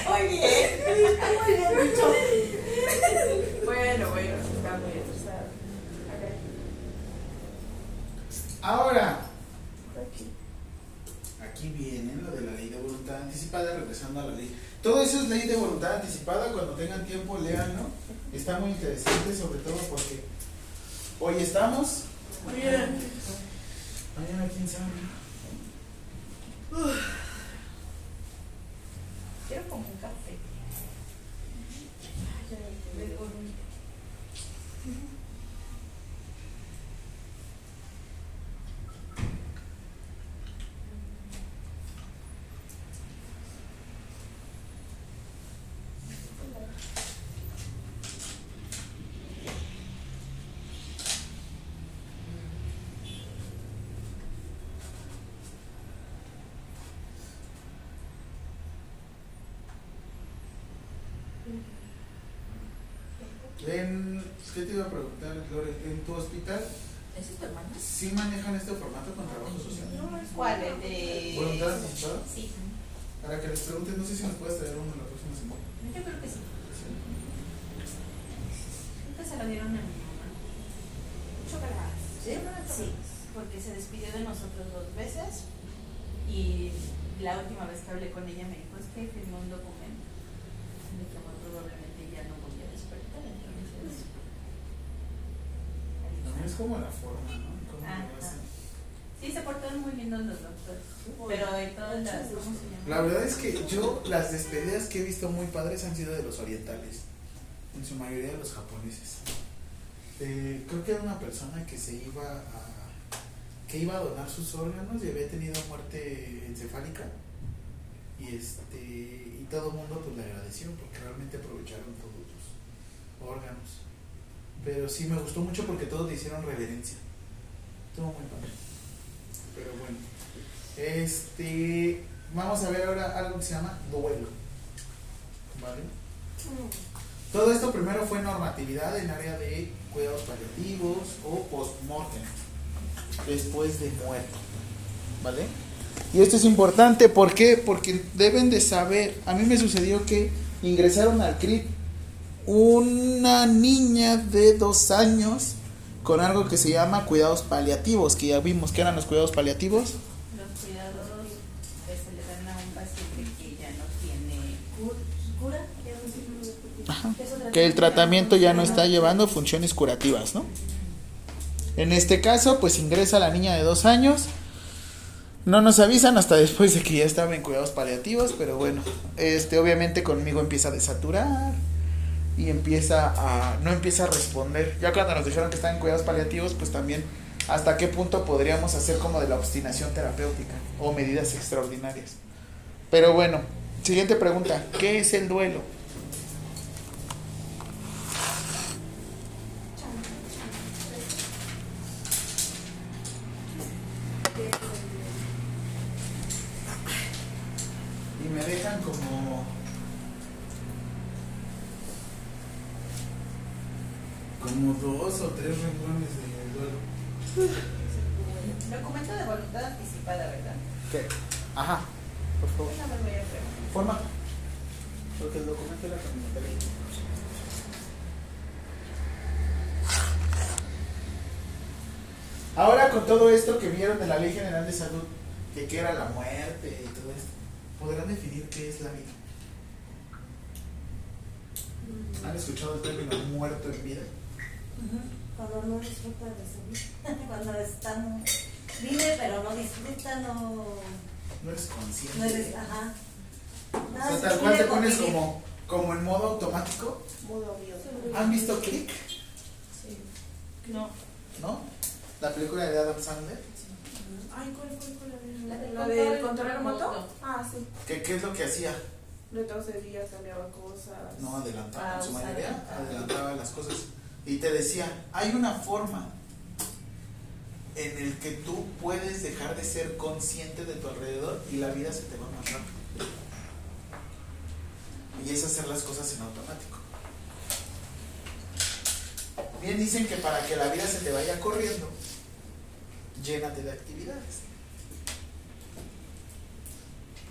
Muy bien. Muy bien dicho. Bueno, bueno, está muy estresada. Ahora, Aquí. aquí viene lo de la ley de voluntad anticipada, regresando a la ley. Todo eso es ley de voluntad anticipada, cuando tengan tiempo, léanlo. Está muy interesante, sobre todo porque hoy estamos, Bien. mañana quién sabe. Quiero como un café. En, ¿Qué te iba a preguntar, Lore? ¿En tu hospital ¿Ese es tu hermano? sí manejan este formato con trabajo social? ¿Cuál? ¿El de.? ¿Voluntad anticipada? Sí. Para que les pregunten, no sé si nos puedes traer uno la próxima semana. Yo creo que sí. Creo que se lo dieron a mi mamá. chocolate. ¿Sí? Sí, porque se despidió de nosotros dos veces y la última vez que hablé con ella me dijo es que firmó un documento de que muy probablemente ya no voy a despertar, entonces... ahí No, está. Es como la forma, ¿no? Sí, se portaron muy lindos los doctores, pero en todas las... ¿Cómo se llama? La verdad es que yo las despedidas que he visto muy padres han sido de los orientales, en su mayoría de los japoneses. Eh, creo que era una persona que se iba a que iba a donar sus órganos y había tenido muerte encefálica y este y todo el mundo pues le agradeció porque realmente aprovecharon todos sus órganos. Pero sí me gustó mucho porque todos le hicieron reverencia. Estuvo muy padre. Pero bueno. Este, vamos a ver ahora algo que se llama duelo. ¿Vale? Todo esto primero fue normatividad en área de cuidados paliativos o post-mortem, después de muerto. ¿Vale? Y esto es importante, ¿por qué? Porque deben de saber, a mí me sucedió que ingresaron al CRIP una niña de dos años con algo que se llama cuidados paliativos, que ya vimos que eran los cuidados paliativos. Los cuidados que se le dan a un paciente que ya no tiene Cu- ¿Cura? Ajá. Que el tratamiento ya no está llevando funciones curativas, ¿no? En este caso, pues ingresa la niña de dos años. No nos avisan hasta después de que ya estaba en cuidados paliativos, pero bueno, este obviamente conmigo empieza a desaturar y empieza a no empieza a responder. Ya cuando nos dijeron que estaba en cuidados paliativos, pues también hasta qué punto podríamos hacer como de la obstinación terapéutica o medidas extraordinarias. Pero bueno, siguiente pregunta, ¿qué es el duelo? Y me dejan como. Como dos o tres renglones de duelo. Documento de voluntad anticipada, ¿verdad? ¿Qué? Ajá, por favor. Forma. Porque el documento era camioneta. Ahora con todo esto que vieron de la Ley General de Salud, de qué era la muerte y todo esto, ¿podrán definir qué es la vida? ¿Han escuchado el término muerto en vida? Ujú. Cuando no disfruta de su vida. <laughs> Cuando están. Vive, pero no disfruta, no. No eres consciente. No eres. Ajá. o Nada, sea, se tal cual te pones convivir. como, como en modo automático. Mudo bio. ¿Han visto Click? Sí. No. ¿No? La película de Adam Sandler. Ay, ¿cuál fue? ¿Cuál La del ¿La del control control remoto? Ah, sí. ¿Qué, ¿Qué es lo que hacía? Retrocedía, cambiaba cosas. No adelantaba, en su mayoría adelantaba las cosas. Y te decía, hay una forma en el que tú puedes dejar de ser consciente de tu alrededor y la vida se te va más rápido. Y es hacer las cosas en automático. Bien dicen que para que la vida se te vaya corriendo, llénate de actividades.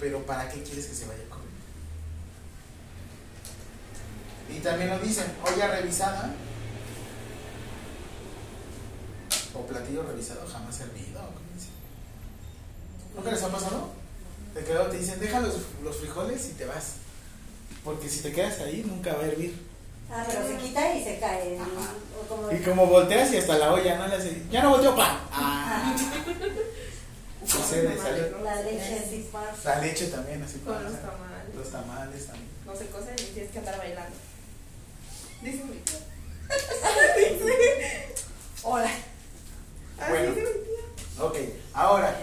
Pero ¿para qué quieres que se vaya corriendo? Y también lo dicen, olla revisada o platillo revisado jamás servido. ¿Nunca les ha pasado? De que luego te dicen, deja los, los frijoles y te vas. Porque si te quedas ahí, nunca va a hervir. Ah, pero se quita y se cae. Ajá. O como- Y como volteas y hasta la olla, ¿no? Le hace, ya no volteo, pa. Ah. <laughs> Sucede. La leche así pasa. La leche también, así Con pasa. los tamales. Los tamales también. No se cocen y tienes que andar bailando. Dice mi. <laughs> <laughs> Hola. Así Bueno. Ok, ahora,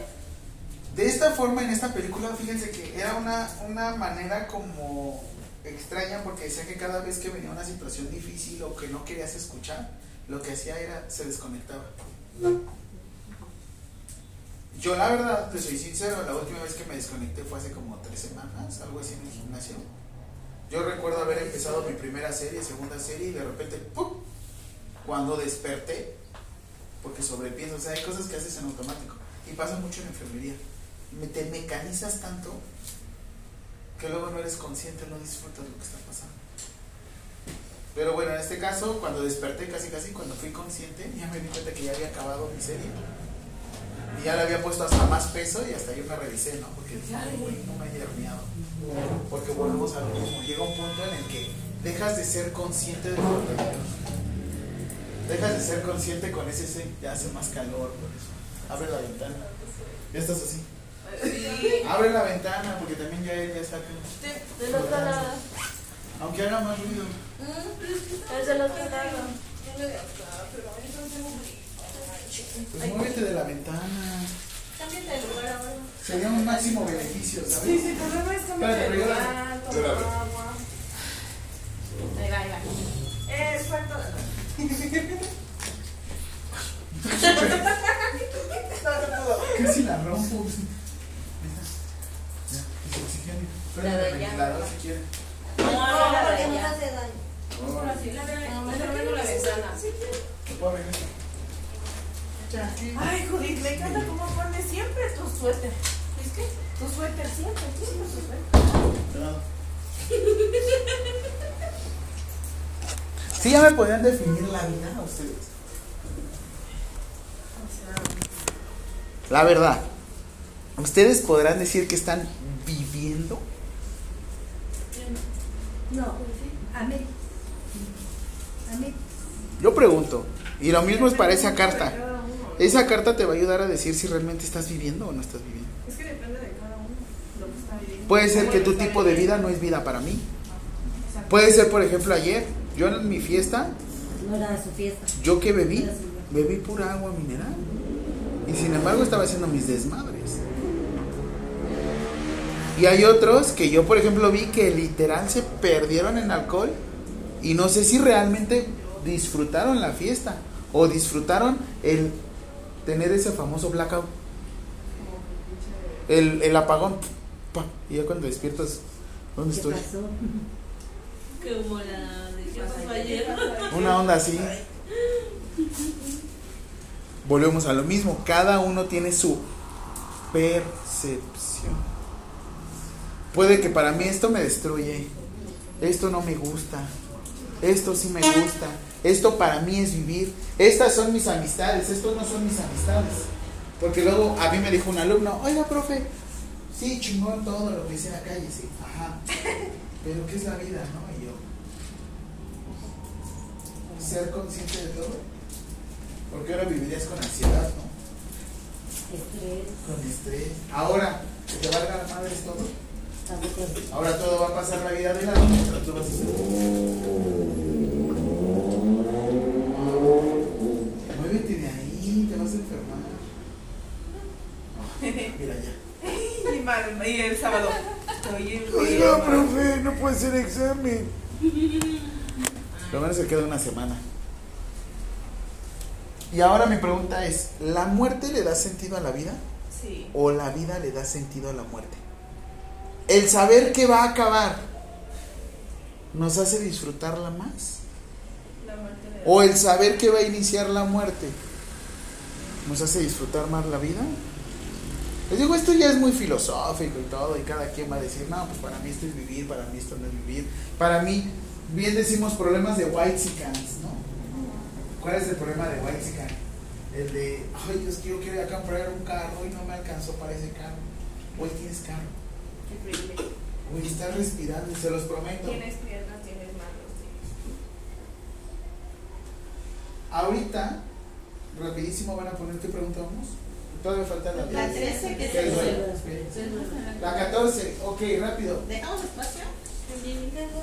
de esta forma en esta película, fíjense que era una, una manera como extraña porque decía que cada vez que venía una situación difícil o que no querías escuchar, lo que hacía era se desconectaba. Yo la verdad, te soy sincero, la última vez que me desconecté fue hace como tres semanas, algo así en el gimnasio. Yo recuerdo haber empezado mi primera serie, segunda serie y de repente, ¡pum! Cuando desperté, porque sobrepienso, o sea, hay cosas que haces en automático y pasa mucho en enfermería. Me, te mecanizas tanto que luego no eres consciente, no disfrutas lo que está pasando. Pero bueno, en este caso, cuando desperté casi casi, cuando fui consciente, ya me di cuenta que ya había acabado mi serie. Y ya le había puesto hasta más peso y hasta yo me revisé, ¿no? Porque güey, no me haya herniado. Porque volvemos a lo mismo. Llega un punto en el que dejas de ser consciente de tu alrededor. Dejas de ser consciente con ese, ese ya hace más calor, por eso. Abre la ventana. Ya estás así. Sí. Abre la ventana porque también ya ya saca. De- Del otro lado. Aunque haga más ruido. Es del otro lado. Pues muévete de la ventana. Cámbiate de lugar ahora. Sería un máximo beneficio, ¿sabes? Sí, sí, problema es cambiar de la- lugar, la tomar agua. Ahí va, ahí va. Eh. Casi la rompo. Ay, Judith, me encanta cómo pones siempre tu suéter. ¿Es que? Tu suéter, siempre, siempre tu suéter. <laughs> Sí, ya me podían definir la vida ustedes. La verdad, ustedes podrán decir que están viviendo. No, a mí. A mí. Yo pregunto, y lo mismo es para esa carta. Esa carta te va a ayudar a decir si realmente estás viviendo o no estás viviendo. Es que depende de cada uno lo que está viviendo. Puede ser que tu tipo de vida no es vida para mí. Puede ser, por ejemplo, ayer, yo en mi fiesta, No era su fiesta. yo que bebí, bebí pura agua mineral. Y sin embargo estaba haciendo mis desmadres. Y hay otros que yo, por ejemplo, vi que literal se perdieron en alcohol y no sé si realmente disfrutaron la fiesta o disfrutaron el tener ese famoso blackout, el, el apagón. pa, Y ya cuando despiertas, ¿dónde ¿Qué estoy? pasó? <laughs> Como la Una onda así. Volvemos a lo mismo. Cada uno tiene su percepción. Puede que para mí esto me destruye. Esto no me gusta. Esto sí me gusta. Esto para mí es vivir. Estas son mis amistades. Estos no son mis amistades. Porque luego a mí me dijo un alumno, oiga, profe, sí, chingón todo lo que dice en la calle, sí. Ajá. Pero ¿qué es la vida, no? Ser consciente de todo. Porque ahora vivirías con ansiedad, ¿no? Estrés, Con estrés. Ahora, que te valga la madre todo. tampoco. Ahora todo va a pasar la vida de lado mientras tú vas a hacer. Muévete de ahí, te vas a enfermar. Mira ya. <laughs> Y, el sábado. Oiga, profe, no puede ser examen. Lo menos se queda una semana. Y ahora mi pregunta es, ¿la muerte le da sentido a la vida? Sí. ¿O la vida le da sentido a la muerte? El saber que va a acabar nos hace disfrutarla más. La muerte ¿O el saber que va a iniciar la muerte nos hace disfrutar más la vida? Les digo, esto ya es muy filosófico y todo, y cada quien va a decir, no, pues para mí esto es vivir, para mí esto no es vivir. Para mí, bien decimos problemas de white ¿no? ¿Cuál es el problema de white El de, ay, Dios, yo quiero ir a comprar un carro y no me alcanzó para ese carro. Hoy tienes carro, hoy estás respirando, se los prometo. Tienes piernas, tienes manos. tienes- Ahorita, rapidísimo van a poner qué pregunta vamos. Todavía falta la La 10. 13 que es La 14, ok, rápido. ¿Dejamos espacio?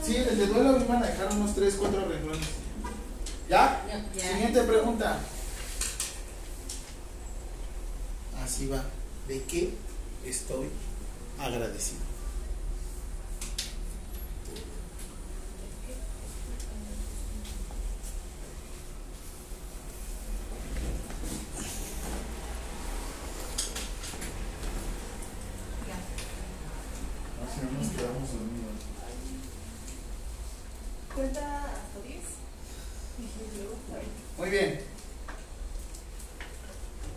Sí, el de duelo iban a dejar unos 3, 4 renglones. ¿Ya? Ya. Siguiente pregunta. Así va. ¿De qué estoy agradecido? Así nos quedamos. Cuenta hasta 10. Y luego, a ver. Muy bien.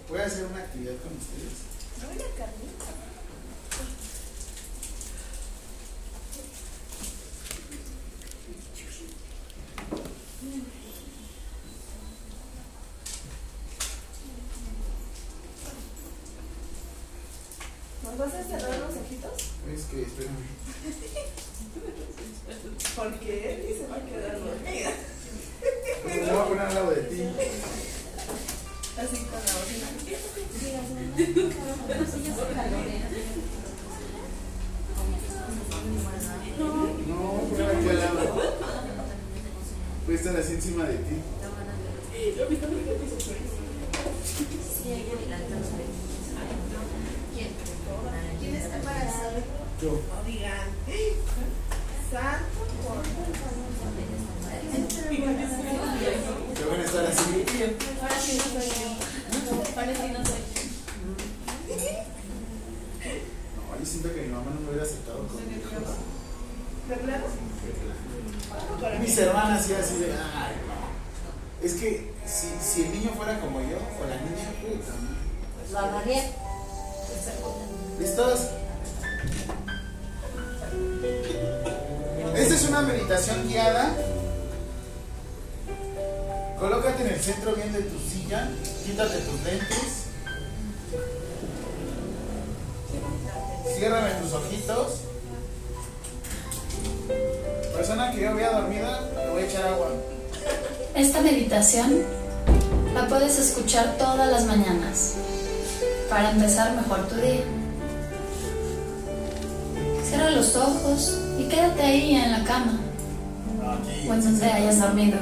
Voy a hacer una actividad con ustedes. No carnita. ¿Nos vas a cerrar los ojitos? Es que, espérame. <laughs> Porque él se va a quedar dormida. Me voy a poner al lado de ti. Así con la bocina. No, ponme aquí al lado. Voy a estar así encima de ti. ¿Quién está embarazado? Yo. No digan. Santo por. Van a estar así. Ahora sí no soy yo. Parece que no soy. No, yo siento que mi mamá no me hubiera aceptado con mi Mis hermanas sí así de, ay, no. Es que si, si el niño fuera como yo, o la niña, puta. Lo agarré. ¿Listos? Esta es una meditación guiada. Colócate en el centro bien de tu silla, quítate tus lentes. Ciérrame tus ojitos. Persona que yo vea dormida, le voy a echar agua. Esta meditación la puedes escuchar todas las mañanas para empezar mejor tu día. Cierra los ojos quédate ahí en la cama o en donde hayas dormido,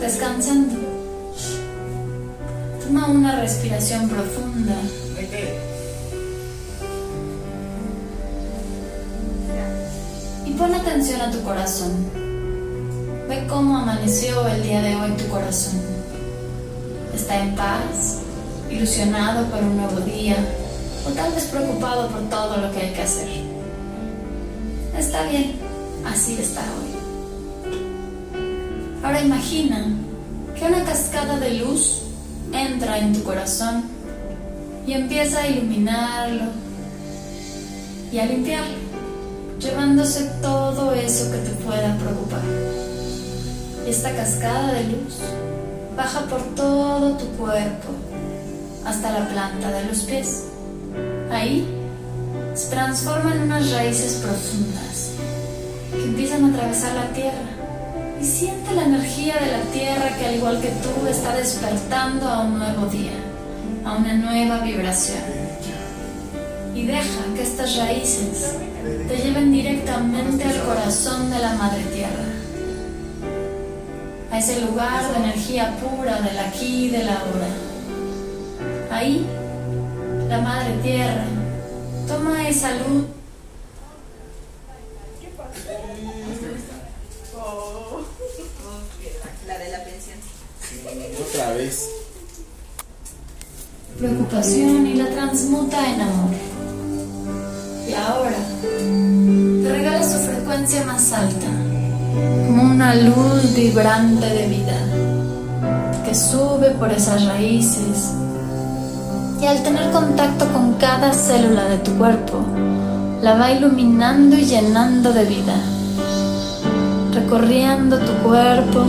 descansando. Toma una respiración profunda y pon atención a tu corazón. Ve cómo amaneció el día de hoy tu corazón. Está en paz, ilusionado por un nuevo día o tal vez preocupado por todo lo que hay que hacer. Está bien, así está hoy. Ahora imagina que una cascada de luz entra en tu corazón y empieza a iluminarlo y a limpiarlo, llevándose todo eso que te pueda preocupar. Y esta cascada de luz baja por todo tu cuerpo hasta la planta de los pies. Ahí se transforman en unas raíces profundas que empiezan a atravesar la tierra. Y siente la energía de la tierra que al igual que tú está despertando a un nuevo día, a una nueva vibración. Y deja que estas raíces te lleven directamente al corazón de la Madre Tierra, a ese lugar de energía pura del aquí y del ahora. Ahí, la Madre Tierra toma esa luz ¿Qué pasa? Oh. La de la pensión. Otra vez. preocupación y la transmuta en amor. Y ahora te regala su frecuencia más alta, como una luz vibrante de vida que sube por esas raíces y al tener contacto con cada célula de tu cuerpo, la va iluminando y llenando de vida, recorriendo tu cuerpo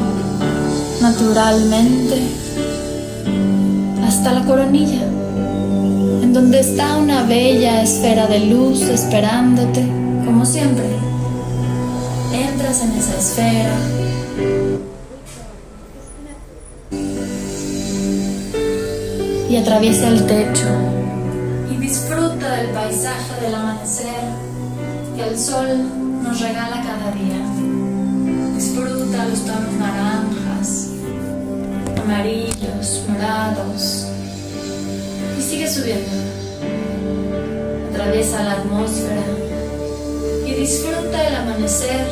naturalmente hasta la coronilla, en donde está una bella esfera de luz esperándote, como siempre. Entras en esa esfera. Y atraviesa el techo y disfruta del paisaje del amanecer que el sol nos regala cada día. Disfruta los tonos naranjas, amarillos, morados. Y sigue subiendo. Atraviesa la atmósfera y disfruta el amanecer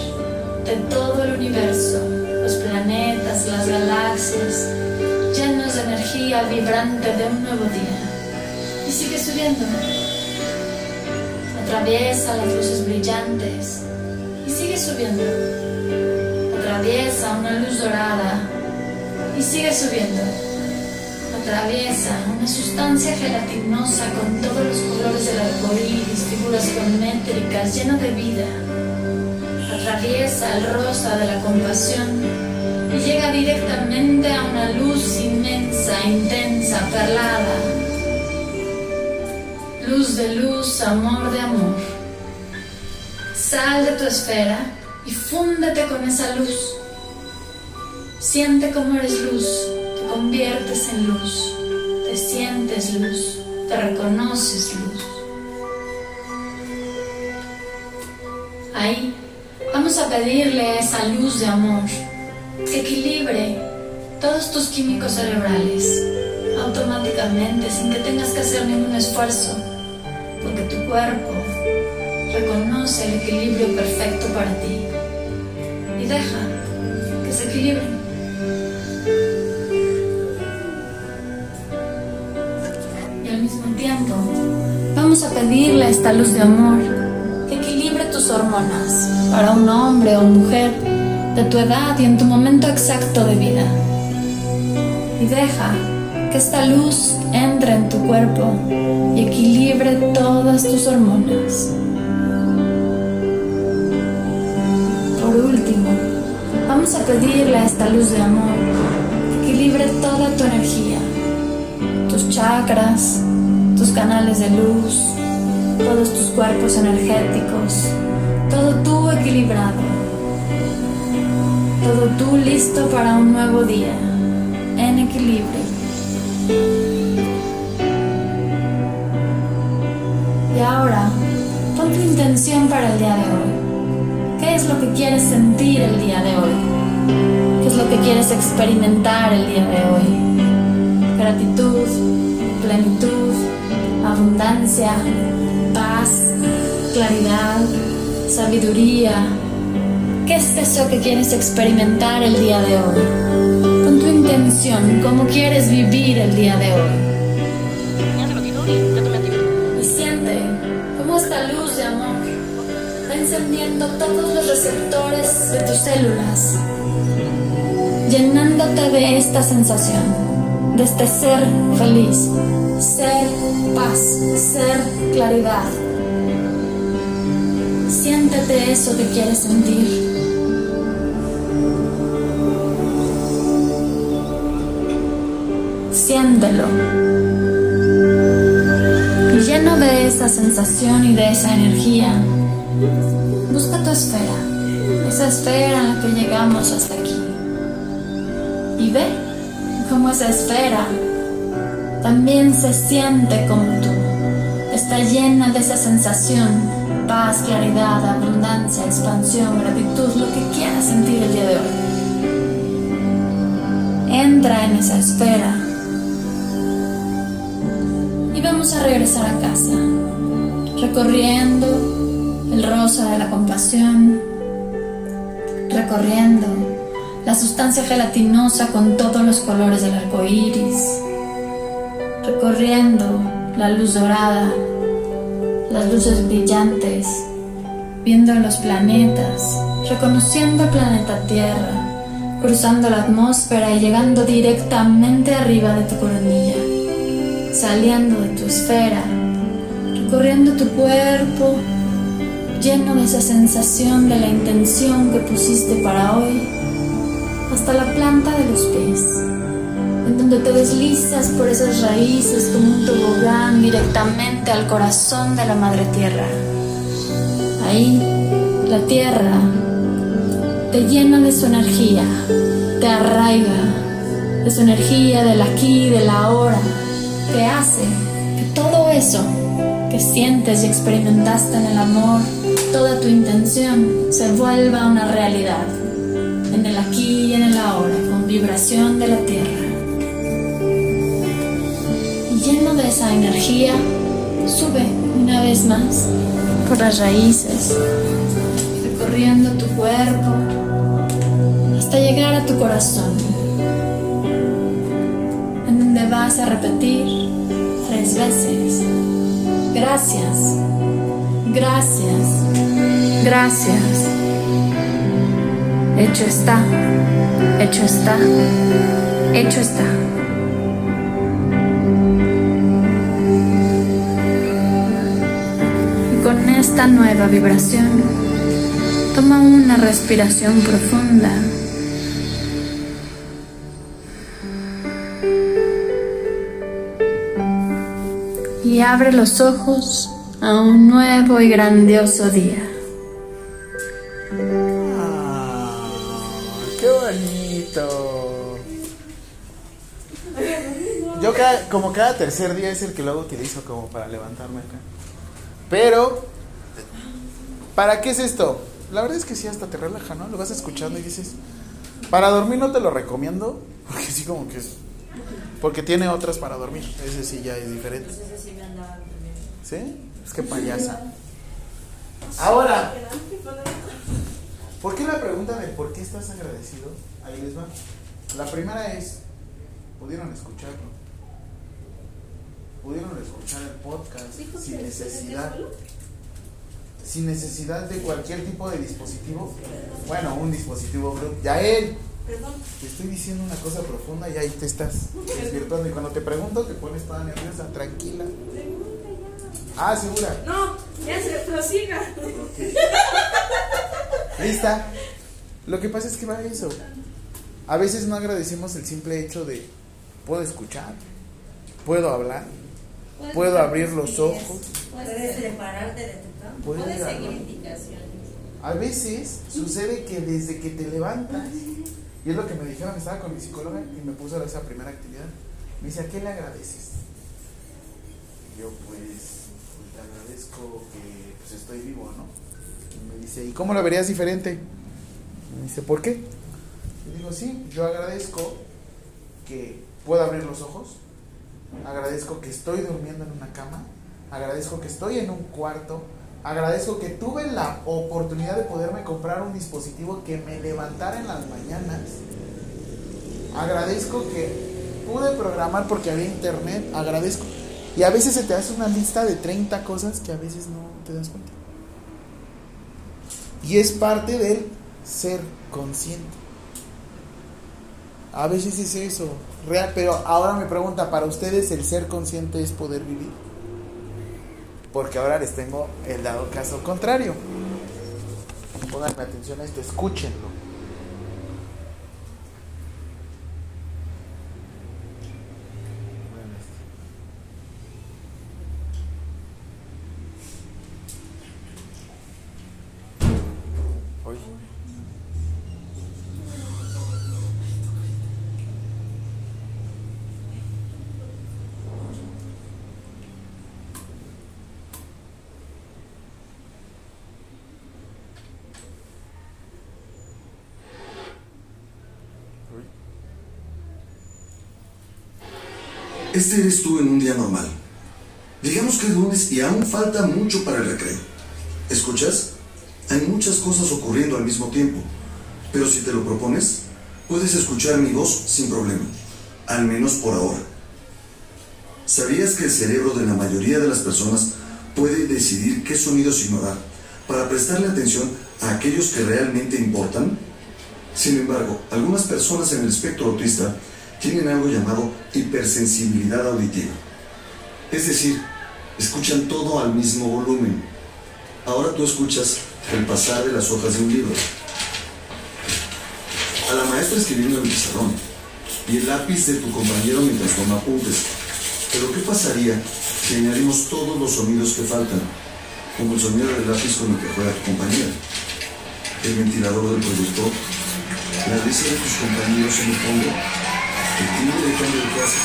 de todo el universo, los planetas, las galaxias, llenos de energía vibrante de un nuevo día. Y sigue subiendo. Atraviesa las luces brillantes y sigue subiendo. Atraviesa una luz dorada y sigue subiendo. Atraviesa una sustancia gelatinosa con todos los colores del arco iris, figuras geométricas, lleno de vida. Atraviesa el rosa de la compasión y llega directamente a una luz inmensa, intensa, perlada. Luz de luz, amor de amor. Sal de tu esfera y fúndete con esa luz. Siente cómo eres luz, te conviertes en luz, te sientes luz, te reconoces luz. Ahí vamos a pedirle esa luz de amor que equilibre todos tus químicos cerebrales automáticamente sin que tengas que hacer ningún esfuerzo, porque tu cuerpo reconoce el equilibrio perfecto para ti y deja que se equilibren. Y al mismo tiempo, vamos a pedirle a esta luz de amor que equilibre tus hormonas para un hombre o mujer de tu edad y en tu momento exacto de vida. Y deja que esta luz entre en tu cuerpo y equilibre todas tus hormonas. Por último, vamos a pedirle a esta luz de amor que equilibre toda tu energía, tus chakras, tus canales de luz, todos tus cuerpos energéticos, todo tú equilibrado, todo tú listo para un nuevo día, en equilibrio. Y ahora, pon tu intención para el día de hoy. ¿Qué es lo que quieres sentir el día de hoy? ¿Qué es lo que quieres experimentar el día de hoy? Gratitud, plenitud, abundancia, paz, claridad, sabiduría. ¿Qué es eso que quieres experimentar el día de hoy? Con tu intención, cómo quieres vivir el día de hoy. Y siente cómo esta luz de amor va encendiendo todos los receptores de tus células, llenándote de esta sensación, de este ser feliz, ser paz, ser claridad. Siéntete eso que quieres sentir. Siéntelo. Y lleno de esa sensación y de esa energía, busca tu esfera, esa esfera en la que llegamos hasta aquí. Y ve cómo esa esfera también se siente como tú. Está llena de esa sensación, paz, claridad, abundancia, expansión, gratitud, lo que quieras sentir el día de hoy. Entra en esa esfera vamos a regresar a casa, recorriendo el rosa de la compasión, recorriendo la sustancia gelatinosa con todos los colores del arco iris, recorriendo la luz dorada, las luces brillantes, viendo los planetas, reconociendo el planeta Tierra, cruzando la atmósfera y llegando directamente arriba de tu coronilla, saliendo de tu esfera, recorriendo tu cuerpo, lleno de esa sensación de la intención que pusiste para hoy, hasta la planta de los pies en donde te deslizas por esas raíces como un tobogán directamente al corazón de la madre tierra. Ahí, la tierra te llena de su energía, te arraiga de su energía del aquí del ahora, que hace que todo eso que sientes y experimentaste en el amor, toda tu intención, se vuelva una realidad, en el aquí y en el ahora, con vibración de la tierra. Lleno de esa energía, sube una vez más por las raíces, recorriendo tu cuerpo hasta llegar a tu corazón, en donde vas a repetir tres veces, gracias, gracias, gracias. Hecho está, hecho está, hecho está. con esta nueva vibración, toma una respiración profunda. Abre los ojos a un nuevo y grandioso día. Ah, ¡Qué bonito! Yo como cada tercer día es el que luego utilizo como para levantarme acá. Pero, ¿para qué es esto? La verdad es que sí, hasta te relaja, ¿no? Lo vas escuchando y dices, para dormir no te lo recomiendo, <laughs> porque sí como que es... Porque tiene otras para dormir, ese sí ya es diferente. ¿Sí? Es que payasa. Ahora, ¿por qué la pregunta de por qué estás agradecido? Ahí les va. La primera es, pudieron escucharlo. Pudieron escuchar el podcast sin necesidad. sin necesidad de cualquier tipo de dispositivo. Bueno, un dispositivo. Ya él. Perdón. Te estoy diciendo una cosa profunda y ahí te estás desvirtuando. Y cuando te pregunto, te pones toda nerviosa. Tranquila. Ah, segura. No, ya se prosiga. ¿Lista? Lo que pasa es que va eso. A veces no agradecemos el simple hecho de puedo escuchar, puedo hablar, puedo abrir los ojos. Puedes separarte de tu cama. puedo puedes seguir indicaciones. A veces sucede que desde que te levantas, y es lo que me dijeron, estaba con mi psicóloga y me puso esa primera actividad. Me dice, ¿a qué le agradeces? Y yo, pues, agradezco que pues, estoy vivo, ¿no? Y me dice, ¿y cómo lo verías diferente? Me dice, ¿por qué? Y digo, sí, yo agradezco que puedo abrir los ojos, agradezco que estoy durmiendo en una cama, agradezco que estoy en un cuarto, agradezco que tuve la oportunidad de poderme comprar un dispositivo que me levantara en las mañanas, agradezco que pude programar porque había internet, agradezco. Y a veces se te hace una lista de 30 cosas que a veces no te das cuenta. Y es parte del ser consciente. A veces es eso, real, pero ahora me pregunta, ¿para ustedes el ser consciente es poder vivir? Porque ahora les tengo el dado caso contrario. Pónganme atención a esto, escúchenlo. Oye. Este eres tú en un día normal. Digamos que es lunes y aún falta mucho para el recreo. ¿Escuchas? Hay muchas cosas ocurriendo al mismo tiempo. Pero si te lo propones, puedes escuchar mi voz sin problema. Al menos por ahora. ¿Sabías que el cerebro de la mayoría de las personas puede decidir qué sonidos ignorar para prestarle atención a aquellos que realmente importan? Sin embargo, algunas personas en el espectro autista tienen algo llamado hipersensibilidad auditiva. Es decir, escuchan todo al mismo volumen. Ahora tú escuchas el pasar de las hojas de un libro. A la maestra escribiendo en el pizarrón y el lápiz de tu compañero mientras toma apuntes. Pero ¿qué pasaría si añadimos todos los sonidos que faltan? Como el sonido del lápiz con el que juega tu compañera, el ventilador del proyector, la risa de tus compañeros en el fondo, el timbre de cambio de clase.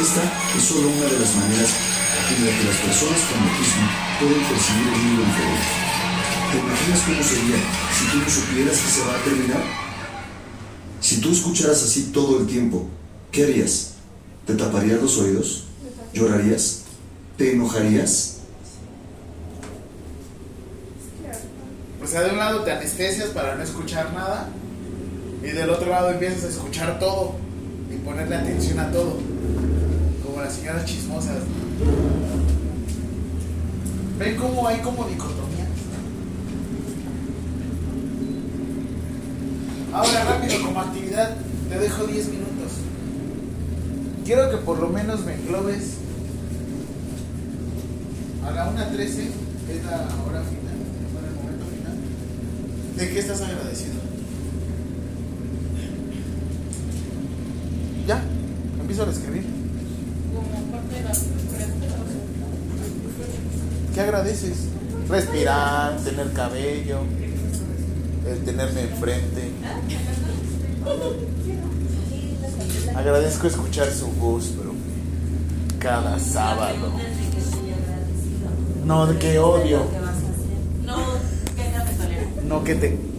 Esta es solo una de las maneras en la que las personas con autismo pueden percibir el mundo diferente. ¿Te imaginas cómo sería si tú no supieras que se va a terminar? Si tú escucharas así todo el tiempo, ¿qué harías? ¿Te taparías los oídos? ¿Llorarías? ¿Te enojarías? O sea, de un lado te anestesias para no escuchar nada y del otro lado empiezas a escuchar todo y ponerle atención a todo, como las señoras chismosas. ¿Ven cómo hay como dicotomía? Ahora rápido como actividad, te dejo 10 minutos. Quiero que por lo menos me englobes a la 1.13, que es la hora final, bueno, el momento final. ¿De qué estás agradecido? Ya, empiezo a escribir. Como parte de la ¿Qué agradeces? Respirar, tener cabello, el tenerme enfrente. Agradezco escuchar su voz, bro. Cada sábado. No, que odio. No, que tolera. No que te.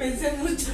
pensé mucho.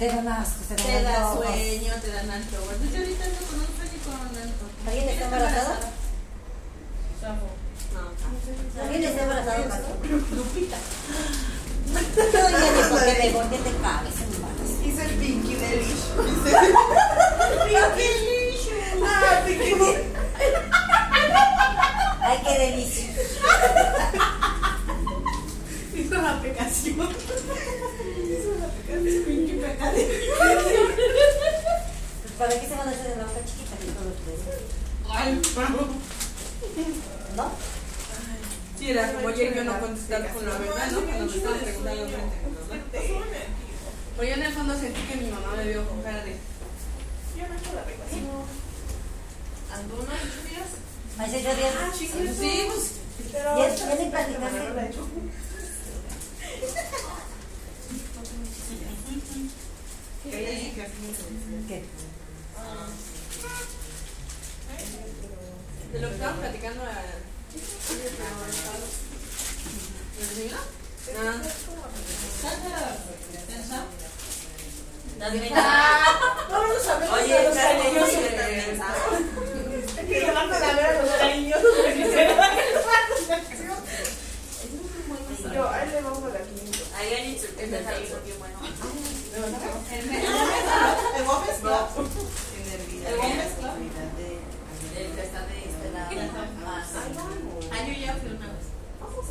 te da más, que te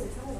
It's all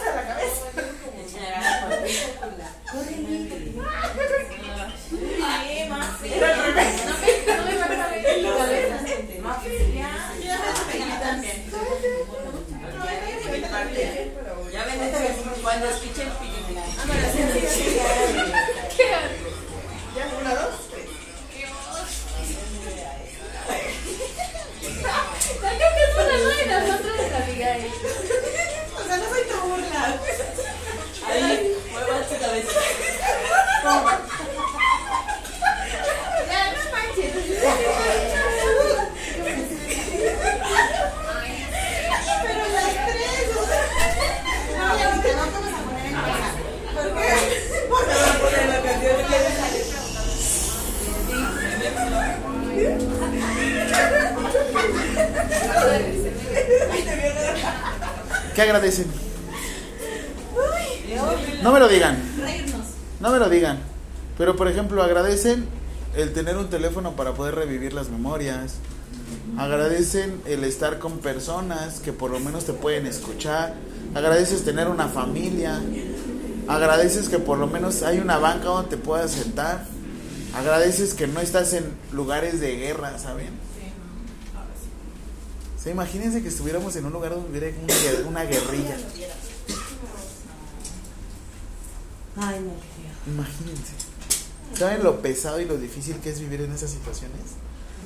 Agradecen el tener un teléfono para poder revivir las memorias. Agradecen el estar con personas que por lo menos te pueden escuchar. Agradeces tener una familia. Agradeces que por lo menos hay una banca donde te puedas sentar. Agradeces que no estás en lugares de guerra, ¿saben? Sí, imagínense que estuviéramos en un lugar donde hubiera una guerrilla. ¿Saben lo pesado y lo difícil que es vivir en esas situaciones?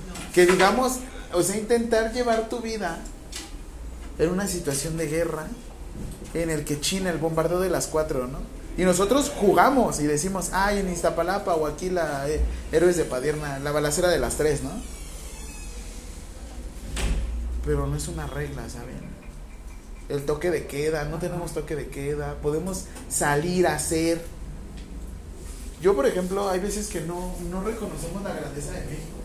No. Que digamos, o sea, intentar llevar tu vida en una situación de guerra en el que China el bombardeo de las cuatro, ¿no? Y nosotros jugamos y decimos, ay, en Iztapalapa o aquí la eh, Héroes de Padierna, la balacera de las tres, ¿no? Pero no es una regla, ¿saben? El toque de queda, no tenemos toque de queda, podemos salir a hacer yo, por ejemplo, hay veces que no, no reconocemos la grandeza de México.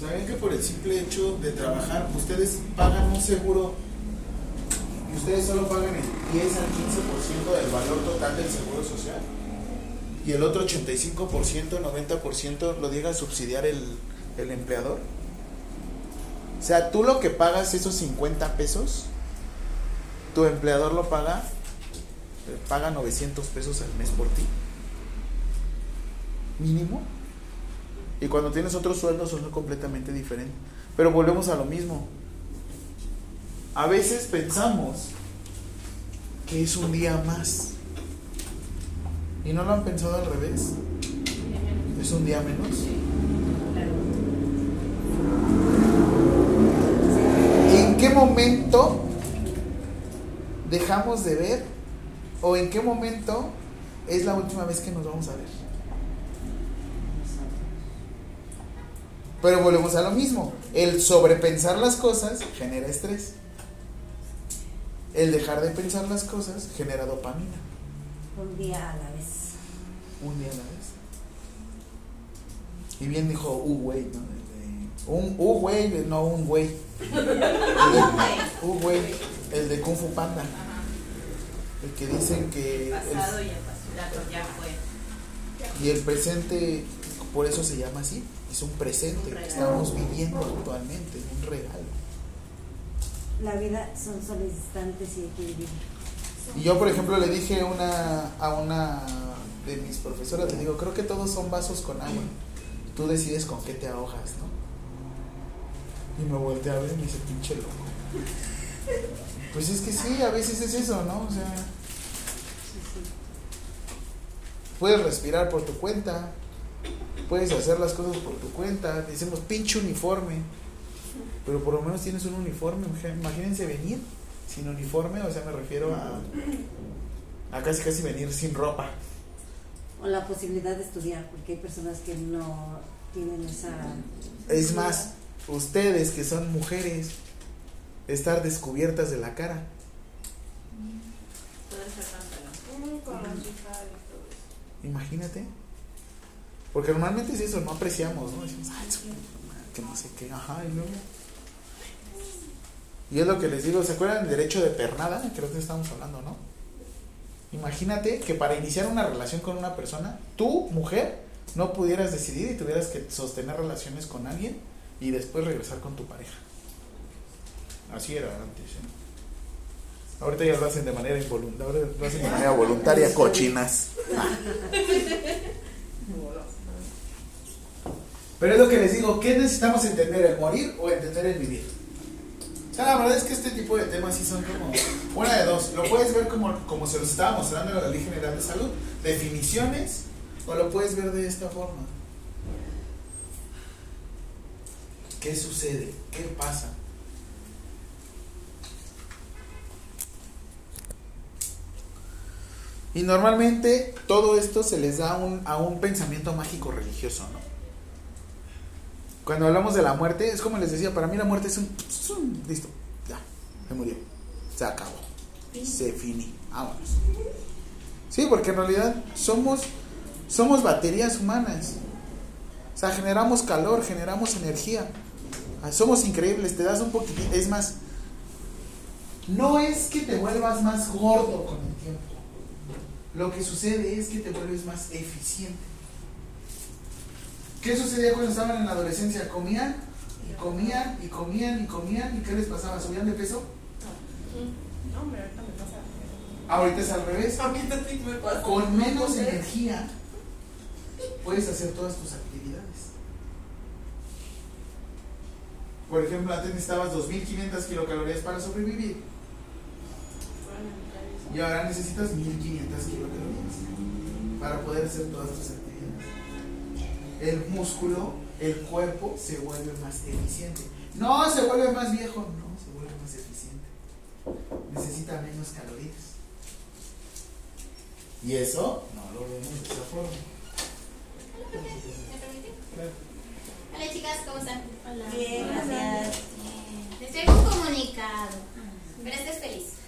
¿saben? ¿Saben que por el simple hecho de trabajar, ustedes pagan un seguro y ustedes solo pagan el 10 al 15% del valor total del seguro social? Y el otro 85%, 90% lo llega a subsidiar el, el empleador. O sea, tú lo que pagas esos 50 pesos, tu empleador lo paga, paga 900 pesos al mes por ti. Mínimo. Y cuando tienes otros sueldos son completamente diferentes. Pero volvemos a lo mismo. A veces pensamos que es un día más. ¿Y no lo han pensado al revés? ¿Es un día menos? ¿En qué momento dejamos de ver? ¿O en qué momento es la última vez que nos vamos a ver? Pero volvemos a lo mismo. El sobrepensar las cosas genera estrés. El dejar de pensar las cosas genera dopamina. Un día a la vez. Un día a la vez. Y bien dijo, uh, güey, ¿no? Un, uh, güey, no un güey. <laughs> Uh, güey, el de Kung Fu Panda. El que dicen que. Pasado el- ya pasó, ya, ya fue. y el presente, por eso se llama así. Es un presente Un que estamos viviendo actualmente, un regalo. La vida son solo instantes y hay que vivir. Y yo, por ejemplo, le dije una, a una de mis profesoras, le digo, creo que todos son vasos con agua. Tú decides con qué te ahogas, ¿no? Y me volteé a ver y me dice, pinche loco. Pues es que sí, a veces es eso, ¿no? O sea, puedes respirar por tu cuenta, puedes hacer las cosas por tu cuenta. Decimos, pinche uniforme. Pero por lo menos tienes un uniforme. Imagínense venir sin uniforme, o sea, me refiero a, a casi casi venir sin ropa. O la posibilidad de estudiar, porque hay personas que no tienen esa... Es más, ustedes que son mujeres, estar descubiertas de la cara. Puede ser pantalón. Imagínate. Porque normalmente es eso, no apreciamos, ¿no? Decimos, ay, madre, que no sé qué, ajá, y luego. Y es lo que les digo, ¿se acuerdan del derecho de pernada? Creo que estamos hablando, ¿no? Imagínate que para iniciar una relación con una persona, tú, mujer, no pudieras decidir y tuvieras que sostener relaciones con alguien y después regresar con tu pareja. Así era antes, ¿eh? Ahorita ya lo hacen de manera involuntaria, lo hacen de manera <laughs> voluntaria, cochinas. Pero es lo que les digo, ¿qué necesitamos entender? ¿El morir o entender el vivir? O sea, la verdad es que este tipo de temas sí son como una de dos. Lo puedes ver como, como se los estaba mostrando en la Ley General de Salud, definiciones, o lo puedes ver de esta forma. ¿Qué sucede? ¿Qué pasa? Y normalmente todo esto se les da a un pensamiento mágico religioso, ¿no? Cuando hablamos de la muerte, es como les decía, para mí la muerte es un... es un- listo, ya, se murió, se acabó, se finí, vámonos. Sí, porque en realidad somos, somos baterías humanas. O sea, generamos calor, generamos energía. Ah, Somos increíbles, te das un poquitín. Es más, no es que te vuelvas más gordo con el tiempo. Lo que sucede es que te vuelves más eficiente. ¿Qué sucedía cuando estaban en la adolescencia? Comían, y comían, y comían, y comían, ¿y qué les pasaba? ¿Subían de peso? No, hombre, ahorita me pasa. Ahorita es al revés. Ahorita sí me pasa. Con menos energía puedes hacer todas tus actividades. Por ejemplo, antes necesitabas 2500 kilocalorías para sobrevivir y ahora necesitas 1500 kilocalorías para poder hacer todas tus actividades. El músculo, el cuerpo se vuelve más eficiente. No se vuelve más viejo, no, se vuelve más eficiente. Necesita menos calorías. Y eso no lo vemos de esa forma. ¿Me permite? Hola chicas, ¿cómo están? Hola. Bien, gracias. Les traigo un comunicado. Pero estés feliz.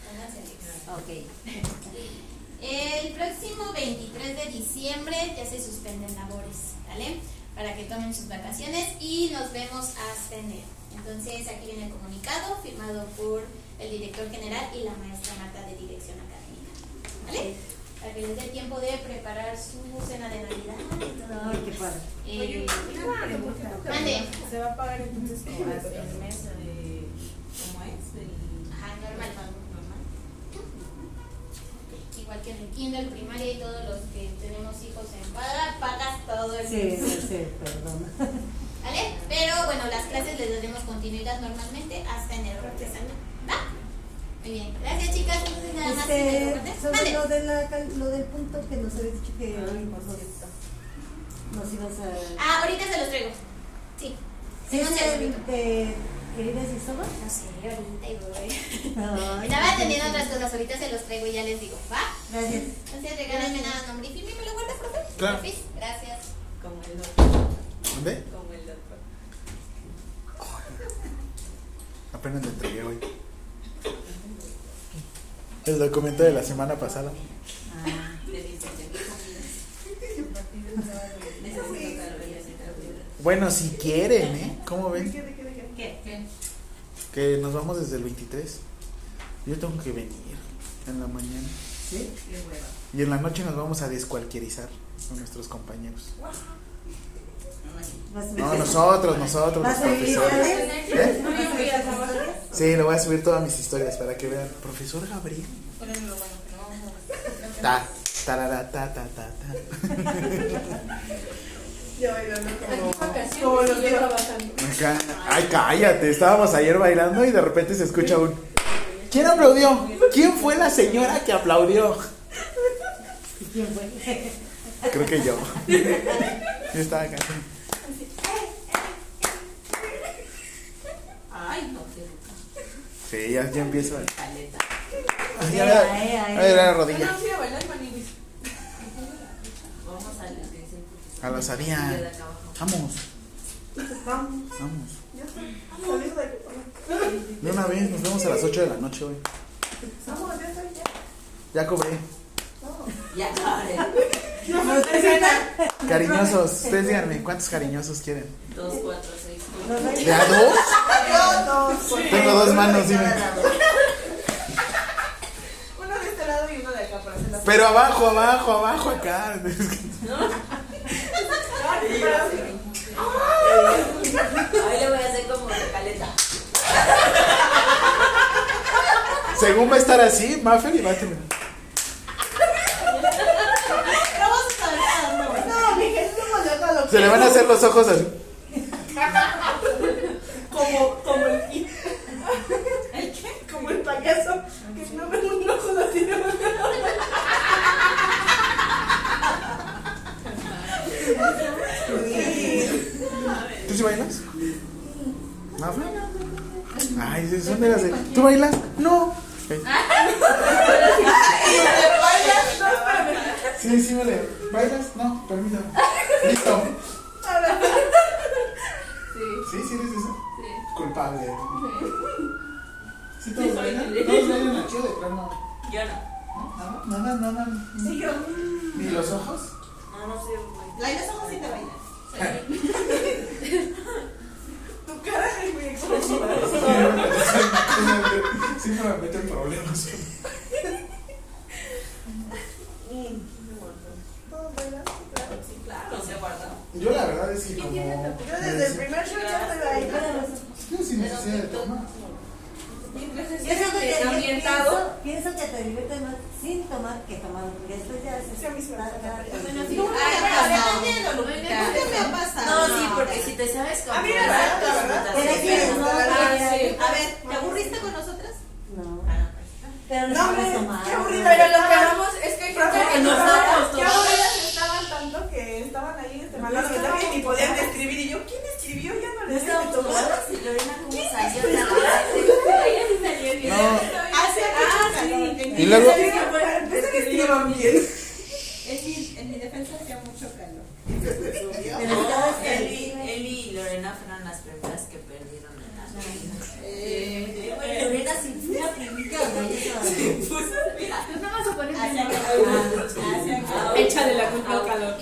Ok. <laughs> El próximo 23 de diciembre ya se suspenden labores, ¿vale? Para que tomen sus vacaciones y nos vemos hasta enero. Entonces aquí viene el comunicado firmado por el director general y la maestra Marta de Dirección Académica, ¿vale? Para que les dé tiempo de preparar su cena de Navidad. Ay, qué padre. Eh. Mande. ¿Se va a pagar entonces como el mes de. ¿Cómo es? Del. Ajá, normal. Igual que en el kinder, primaria y todos los que tenemos hijos en paga, pagas todo el Sí, mes. sí, sí, perdón. <laughs> ¿Vale? Pero bueno, las clases les daremos continuidad normalmente hasta enero regresando. ¿Va? Muy bien. Gracias, chicas. Entonces, nada más. Este, sobre lo, de la, lo del punto que nos habías dicho que hoy nos, nos ibas a... Ah, ahorita se los traigo. Sí. ¿Sí el queridas y solas? No sé, ahorita y voy. <laughs> Estaba atendiendo otras cosas, ahorita se los traigo y ya les digo. ¿Va? Gracias. Entonces, regálame nada, nombre y firme y me lo guarda, profe. Claro. Gracias. Como el otro. ¿Dónde? Como el otro. <laughs> Apenas lo entregué hoy. El documento de la semana pasada. Ah. Bueno, si quieren, ¿eh? ¿Cómo ven? ¿Qué, de qué, de qué? ¿Qué? ¿Qué? Que nos vamos desde el 23. Yo tengo que venir en la mañana. ¿Sí? Y en la noche nos vamos a descualquierizar con nuestros compañeros. ¿Vas a subir- No, nosotros, nosotros, los ¿Vas a subir profesores. ¿Eh? Sí, le voy a subir todas mis historias para que vean. Profesor Gabriel. Ta, tarara, ta, ta, ta, ta. Ya bailando como, y los yo días. trabajando. Acá. Ay, cállate. Estábamos ayer bailando y de repente se escucha un. ¿Quién aplaudió? ¿Quién fue la señora que aplaudió? ¿Quién fue? Creo que yo. Yo estaba acá. Ay, no, qué. Sí, ya, ya empiezo. Ay, a ver, a ver la rodilla. Vamos a ir a bailar maniguis. Vamos a la que dicen. A la osadía. de acá abajo. Vamos, Vamos, vamos. ya está. Salimos de aquí. De una vez, nos vemos a las 8 de la noche hoy. Vamos, ya estoy, ya. Ya cobré. Ya, abre. Cariñosos, ustedes díganme, ¿cuántos cariñosos quieren? Dos, cuatro, seis. ¿De a dos? Dos. Tengo dos manos, dime. Uno de este lado y uno de acá para hacer Pero abajo, abajo, abajo, acá. <laughs> Ahí le voy a hacer como de caleta. Según va a estar así, Maffer y va a terminar. No, mi gente no me deja lo Se le van a hacer los ojos así. <laughs> como, como el como el payaso que no ve un ojo lo tiene ¿Tú sí bailas? ¿Maffer? Ay, sí, son de las de. ¿Tú bailas? No. Ok. Sí, sí, vale. ¿Bailas? No, permítame. Listo. ¿Sí? ¿Sí eres eso? Culpable. ¿Sí todos bailan? ¿Todos bailan aquí o de plano? Yo no. No, no, no, no. Sí, yo. ¿Ni los ojos? No, no sé. La de los ojos sí te bailan. Tu cara es muy expresiva. Siempre me meten problemas. Yo la verdad es que como... Yo desde el primer show ya estoy bailando. Yo sin necesidad de tomar. Mientras estés que ambientado. pienso, pienso que te diviertes más sin tomar que tomando, porque después ya se Sí, me gusta. Bueno, sí. No, me no, me ha pasado. No, sí, porque si te sabes A mí ¿no? A ver, ¿te aburriste con nosotras? No, Ah, pero no No, tomar. qué aburrido. Pero lo que hagamos es que hay gente que no nosotros sabe. ¿Qué aburridas estaban tanto que estaban ahí este, mandando mensajes y ni podían escribir? Y yo, ¿quién escribió? Ya no No les estábamos escrito nada. tomadas y Lorena cómo salió <laughs> No. Hace mucho Y luego. En mi defensa hacía mucho calor. <laughs> Eli, Eli y Lorena fueron las primeras que perdieron en la eh, eh, eh Lorena se fue la primita, Mira, tú eh, no eh, vas a poner Echa de la culpa al calor.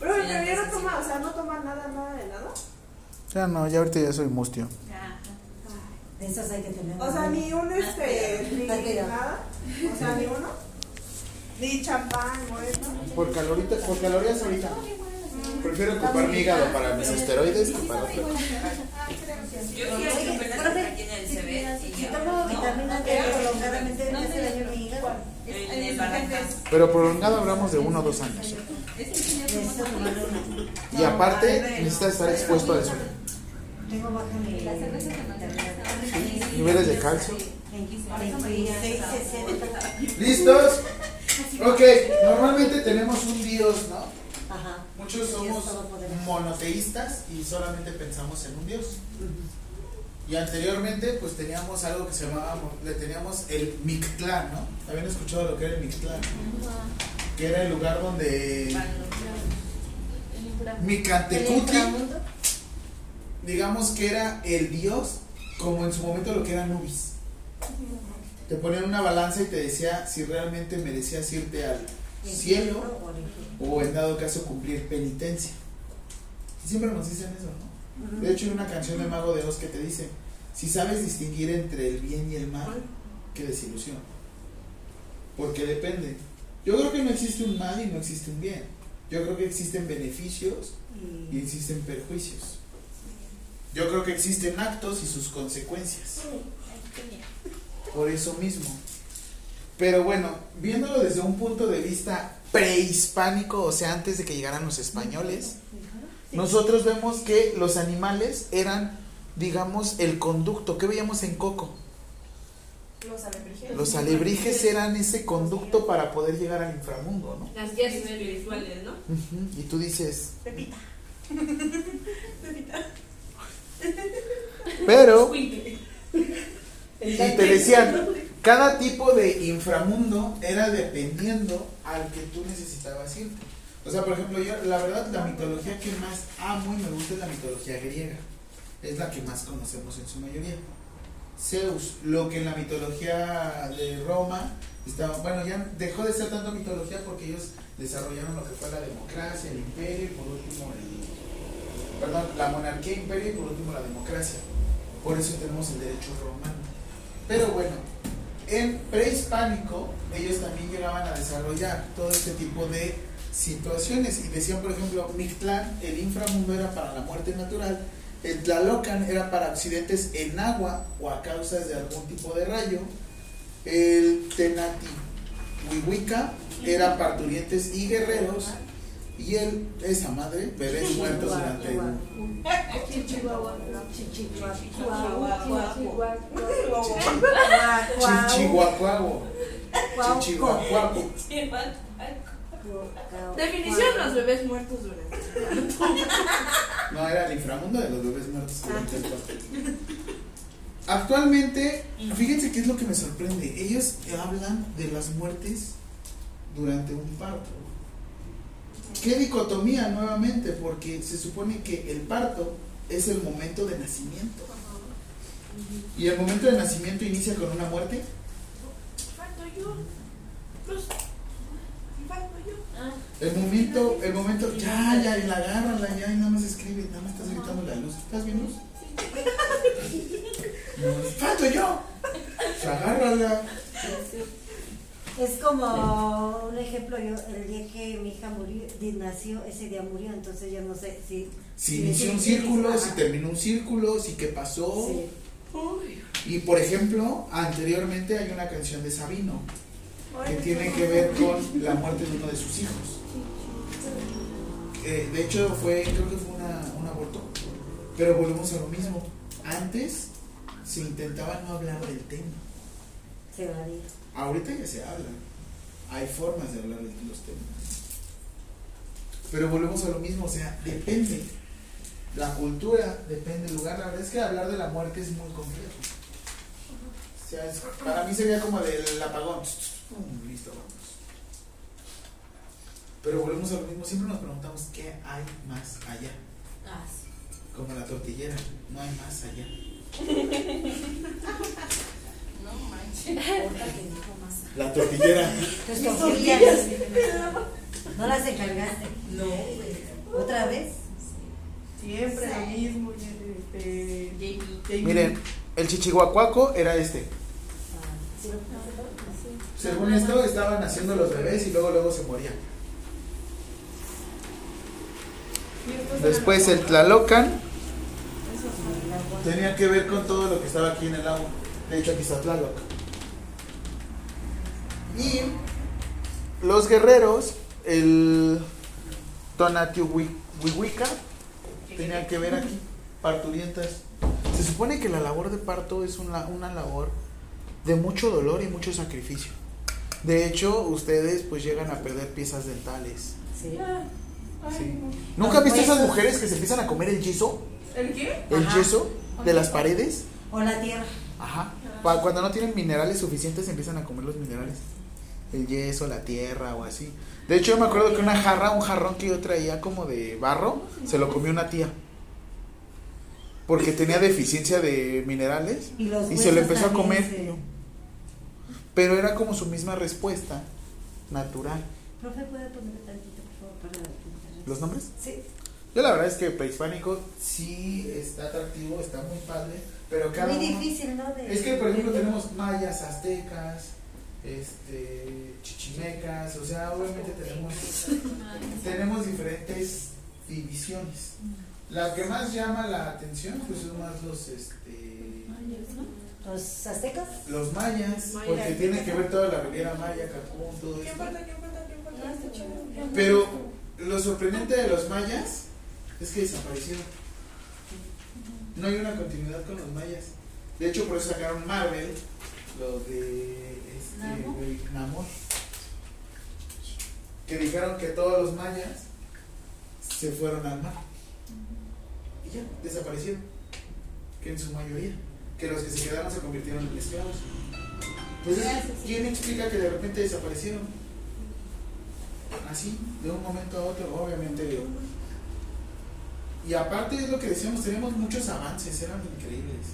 Pero el no toma, o sea, no toma nada, nada de nada. Ya no, ya ahorita ya soy mustio. Ya. De esas hay que tener. O sea, ni un este, ni nada. O sea, ni uno. Ni champán, moreno. Por, calorita, por calorías ahorita. Prefiero ocupar mi hígado para mis esteroides que para. Yo aquí en el CB Si y tomo vitamina D prolongadamente, me hace daño mi hígado. en el Barrancas. Pero prolongado hablamos de uno o dos años. Y aparte, necesitas estar expuesto al sol. Tengo baja mi Niveles de calcio. 26, 60. ¿Listos? Ok, normalmente tenemos un Dios, ¿no? Ajá. Muchos somos monoteístas y solamente pensamos en un Dios. Y anteriormente, pues teníamos algo que se llamaba, le teníamos el Mictlán, ¿no? ¿Habían escuchado lo que era el Mictlán? Que era el lugar donde Micantecutli, digamos que era el Dios, como en su momento lo que era Nubis. Te ponían una balanza y te decía si realmente merecías irte al cielo o en dado caso cumplir penitencia. Y siempre nos dicen eso, ¿no? De hecho hay una canción de Mago de Oz que te dice, si sabes distinguir entre el bien y el mal, qué desilusión. Porque depende. Yo creo que no existe un mal y no existe un bien. Yo creo que existen beneficios y existen perjuicios. Yo creo que existen actos y sus consecuencias. Por eso mismo. Pero bueno, viéndolo desde un punto de vista prehispánico, o sea, antes de que llegaran los españoles, nosotros vemos que los animales eran, digamos, el conducto. ¿Qué veíamos en Coco? Los alebrijes. Los alebrijes eran ese conducto para poder llegar al inframundo, ¿no? Las guías espirituales, ¿no? Y tú dices, Pepita. <laughs> <laughs> pero, y te decían, cada tipo de inframundo era dependiendo al que tú necesitabas irte. O sea, por ejemplo, yo, la verdad, la mitología que más amo y me gusta es la mitología griega. Es la que más conocemos en su mayoría. Zeus, lo que en la mitología de Roma estaba, bueno, ya dejó de ser tanto mitología porque ellos desarrollaron lo que fue la democracia, el imperio y por último el, perdón, la monarquía, imperio y por último la democracia. Por eso tenemos el derecho romano. Pero bueno, en prehispánico ellos también llegaban a desarrollar todo este tipo de situaciones y decían, por ejemplo, Mictlán, el inframundo era para la muerte natural, el Tlalocan era para accidentes en agua o a causas de algún tipo de rayo, el Tenatihuihuica era parturientes y guerreros y el, esa madre, bebés muertos durante un Chichihuacuago. Chichihuacuaco. Definición: los bebés muertos durante. No, era el inframundo de los bebés muertos durante el parto. Actualmente, fíjense qué es lo que me sorprende. Ellos hablan de las muertes durante un parto. Qué dicotomía nuevamente, porque se supone que el parto es el momento de nacimiento. Y el momento de nacimiento inicia con una muerte. Falto yo. Los. Falto yo. El momento, el momento, ya, ya, y la agárrala, ya, y nada más escribe, nada más estás gritando la luz. ¿Estás bien, luz? No, ¡Falto yo! Pues agárrala. Es como un ejemplo, yo el día que mi hija murió, nació, ese día murió, entonces yo no sé si... Si inició un círculo, si terminó un círculo, si qué pasó. Sí. Y por ejemplo, anteriormente hay una canción de Sabino que tiene que ver con la muerte de uno de sus hijos. Eh, de hecho, fue, creo que fue una, un aborto. Pero volvemos a lo mismo. Antes se intentaba no hablar del tema. Se varía. Ahorita ya se habla. Hay formas de hablar de los temas. Pero volvemos a lo mismo, o sea, depende. La cultura depende del lugar. La verdad es que hablar de la muerte es muy complejo. O sea, es- para mí sería como del apagón. Pum, Listo, vamos. Pero volvemos a lo mismo. Siempre nos preguntamos qué hay más allá. Ah. Como la tortillera, no hay más allá. <laughs> No manches. Ahorita que dijo más <laughs> La tortillera. Tus tortillas. <laughs> No las encargaste. No, güey. ¿Otra vez? Siempre lo mismo. Este. Miren, el chichihuacuaco era este. Según esto, estaban haciendo los bebés y luego luego se morían. Después el Tlalocan tenía que ver con todo lo que estaba aquí en el agua. De hecho, aquí está Tlaloc. Y los guerreros, el Tonatiuhuihuica, tenían que ver aquí, parturientas. Se supone que la labor de parto es una, una labor de mucho dolor y mucho sacrificio. De hecho, ustedes pues llegan a perder piezas dentales. Sí. Ay, Sí. ¿Nunca viste esas mujeres que se empiezan a comer el yeso? ¿El qué? El Ajá. yeso de las paredes. O la tierra. Ajá. Cuando no tienen minerales suficientes empiezan a comer los minerales. El yeso, la tierra o así. De hecho yo me acuerdo que una jarra, un jarrón que yo traía como de barro, se lo comió una tía. Porque tenía deficiencia de minerales Y, se lo empezó a comer. se- Pero era como su misma respuesta natural. Profe, ¿puede poner tantito, por favor, para? ¿Los nombres? Sí. Yo la verdad es que prehispánico sí está atractivo, está muy padre, pero cada Muy uno- difícil, ¿no? De- Es que, por ejemplo, de- tenemos mayas, aztecas, este, chichimecas, o sea, obviamente tenemos, <laughs> tenemos diferentes divisiones. La que más llama la atención, pues son más los, este, ¿Los aztecas? los mayas, Maya. porque tiene que ver toda la Riviera Maya, Cancún, todo ¿Quién esto. falta? ¿Quién falta? ¿Quién falta? Está chido. Pero lo sorprendente de los mayas es que desaparecieron. No hay una continuidad con los mayas. De hecho, por eso sacaron Marvel, lo de este, Namor. Que dijeron que todos los mayas se fueron al mar. Y ya, desaparecieron. Que en su mayoría. Que los que se quedaron se convirtieron en esclavos. Entonces, ¿quién explica que de repente desaparecieron? Así, de un momento a otro, obviamente. Y aparte es lo que decíamos, tenemos muchos avances, eran increíbles.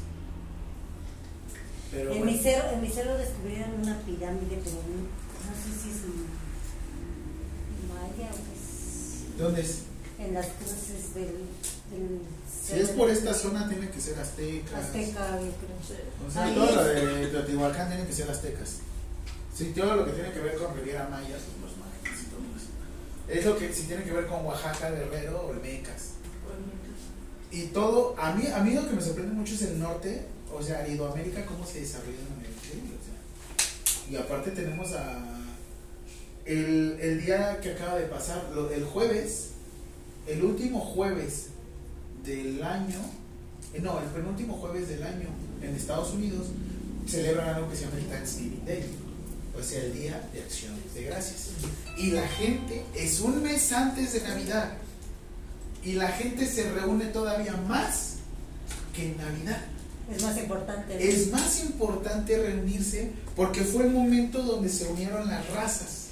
Pero En bueno, mi cerro, en mi descubrieron una pirámide, pero no, no sé si es maya o es ¿dónde es? en las cruces del, del Si es por esta zona, tiene que ser aztecas. Azteca, yo creo. O sea, Ahí todo lo de Teotihuacán tiene que ser aztecas. Sí, todo lo que tiene que ver con Riviera Maya, son los mayas y todo eso. Es lo que si tiene que ver con Oaxaca, Guerrero, Olmecas. Y todo, a mí, a mí lo que me sorprende mucho es el norte, o sea, Aridoamérica, cómo se desarrolla de manera increíble. o sea. Y aparte tenemos a. El, el día que acaba de pasar, el jueves, el último jueves del año, eh, no, el penúltimo jueves del año en Estados Unidos, celebran algo que se llama el Thanksgiving Day, o sea, el Día de Acción de Gracias. Y la gente, es un mes antes de Navidad, y la gente se reúne todavía más que en Navidad. Es más importante. ¿no? Es más importante reunirse porque fue el momento donde se unieron las razas.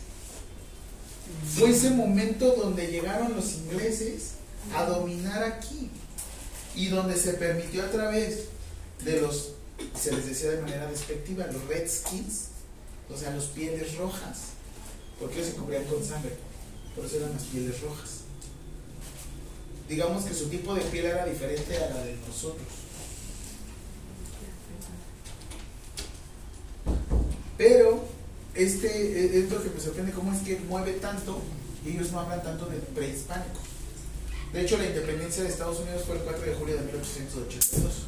Fue ese momento donde llegaron los ingleses a dominar aquí y donde se permitió a través de los, se les decía de manera despectiva, los redskins, o sea, los pieles rojas, porque ellos se cubrían con sangre, por eso eran las pieles rojas. Digamos que su tipo de piel era diferente a la de nosotros. Pero este eh, es que me sorprende, cómo es que mueve tanto y ellos no hablan tanto de prehispánico. De hecho, la independencia de Estados Unidos fue el 4 de julio de 1882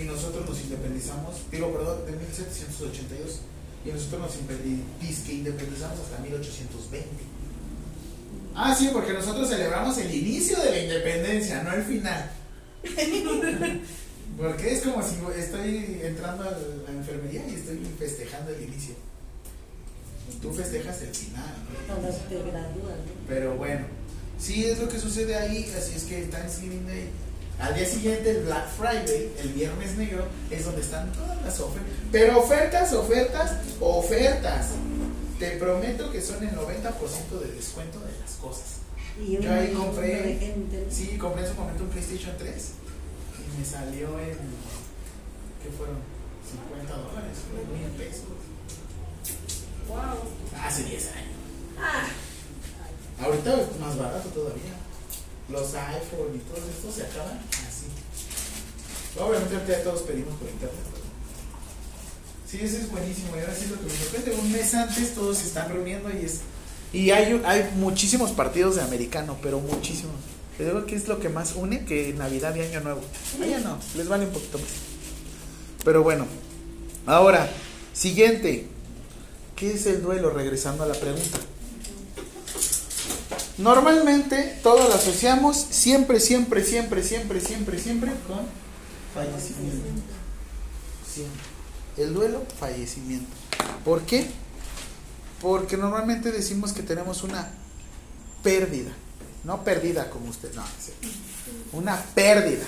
y nosotros nos independizamos, digo, perdón, de 1782 y nosotros nos independizamos hasta 1820. Ah, sí, porque nosotros celebramos el inicio de la independencia, no el final. <laughs> Porque es como si estoy entrando a la enfermería y estoy festejando el inicio. Tú festejas el final, ¿no? Cuando te gradúas, ¿no? Pero bueno, sí es lo que sucede ahí, así es que el Thanksgiving Day. Al día siguiente, el Black Friday, el viernes negro, es donde están todas las ofertas. Pero ofertas, ofertas, ofertas. Te prometo que son el 90% de descuento de las cosas. Y Yo ahí compré- gente. Sí, compré en su momento un PlayStation 3 y me salió en. ¿Qué fueron? 50 dólares, mil pesos. Wow. Hace 10 años. Ah, Ahorita es más barato todavía. Los iPhone y todo esto se acaban así. Obviamente ahorita todos pedimos por internet. Sí, eso es buenísimo. Y ahora sí lo que me sorprende, un mes antes todos se están reuniendo y es... Y hay, hay muchísimos partidos de americano, pero muchísimos. Te digo que es lo que más une que Navidad y Año Nuevo. Allá no, les vale un poquito más. Pero bueno, ahora, siguiente. ¿Qué es el duelo? Regresando a la pregunta. Normalmente todo lo asociamos siempre, siempre, siempre, siempre, siempre, siempre con fallecimiento. Siempre. El duelo, fallecimiento. ¿Por qué? Porque normalmente decimos que tenemos una pérdida. No pérdida como usted, no. Una pérdida.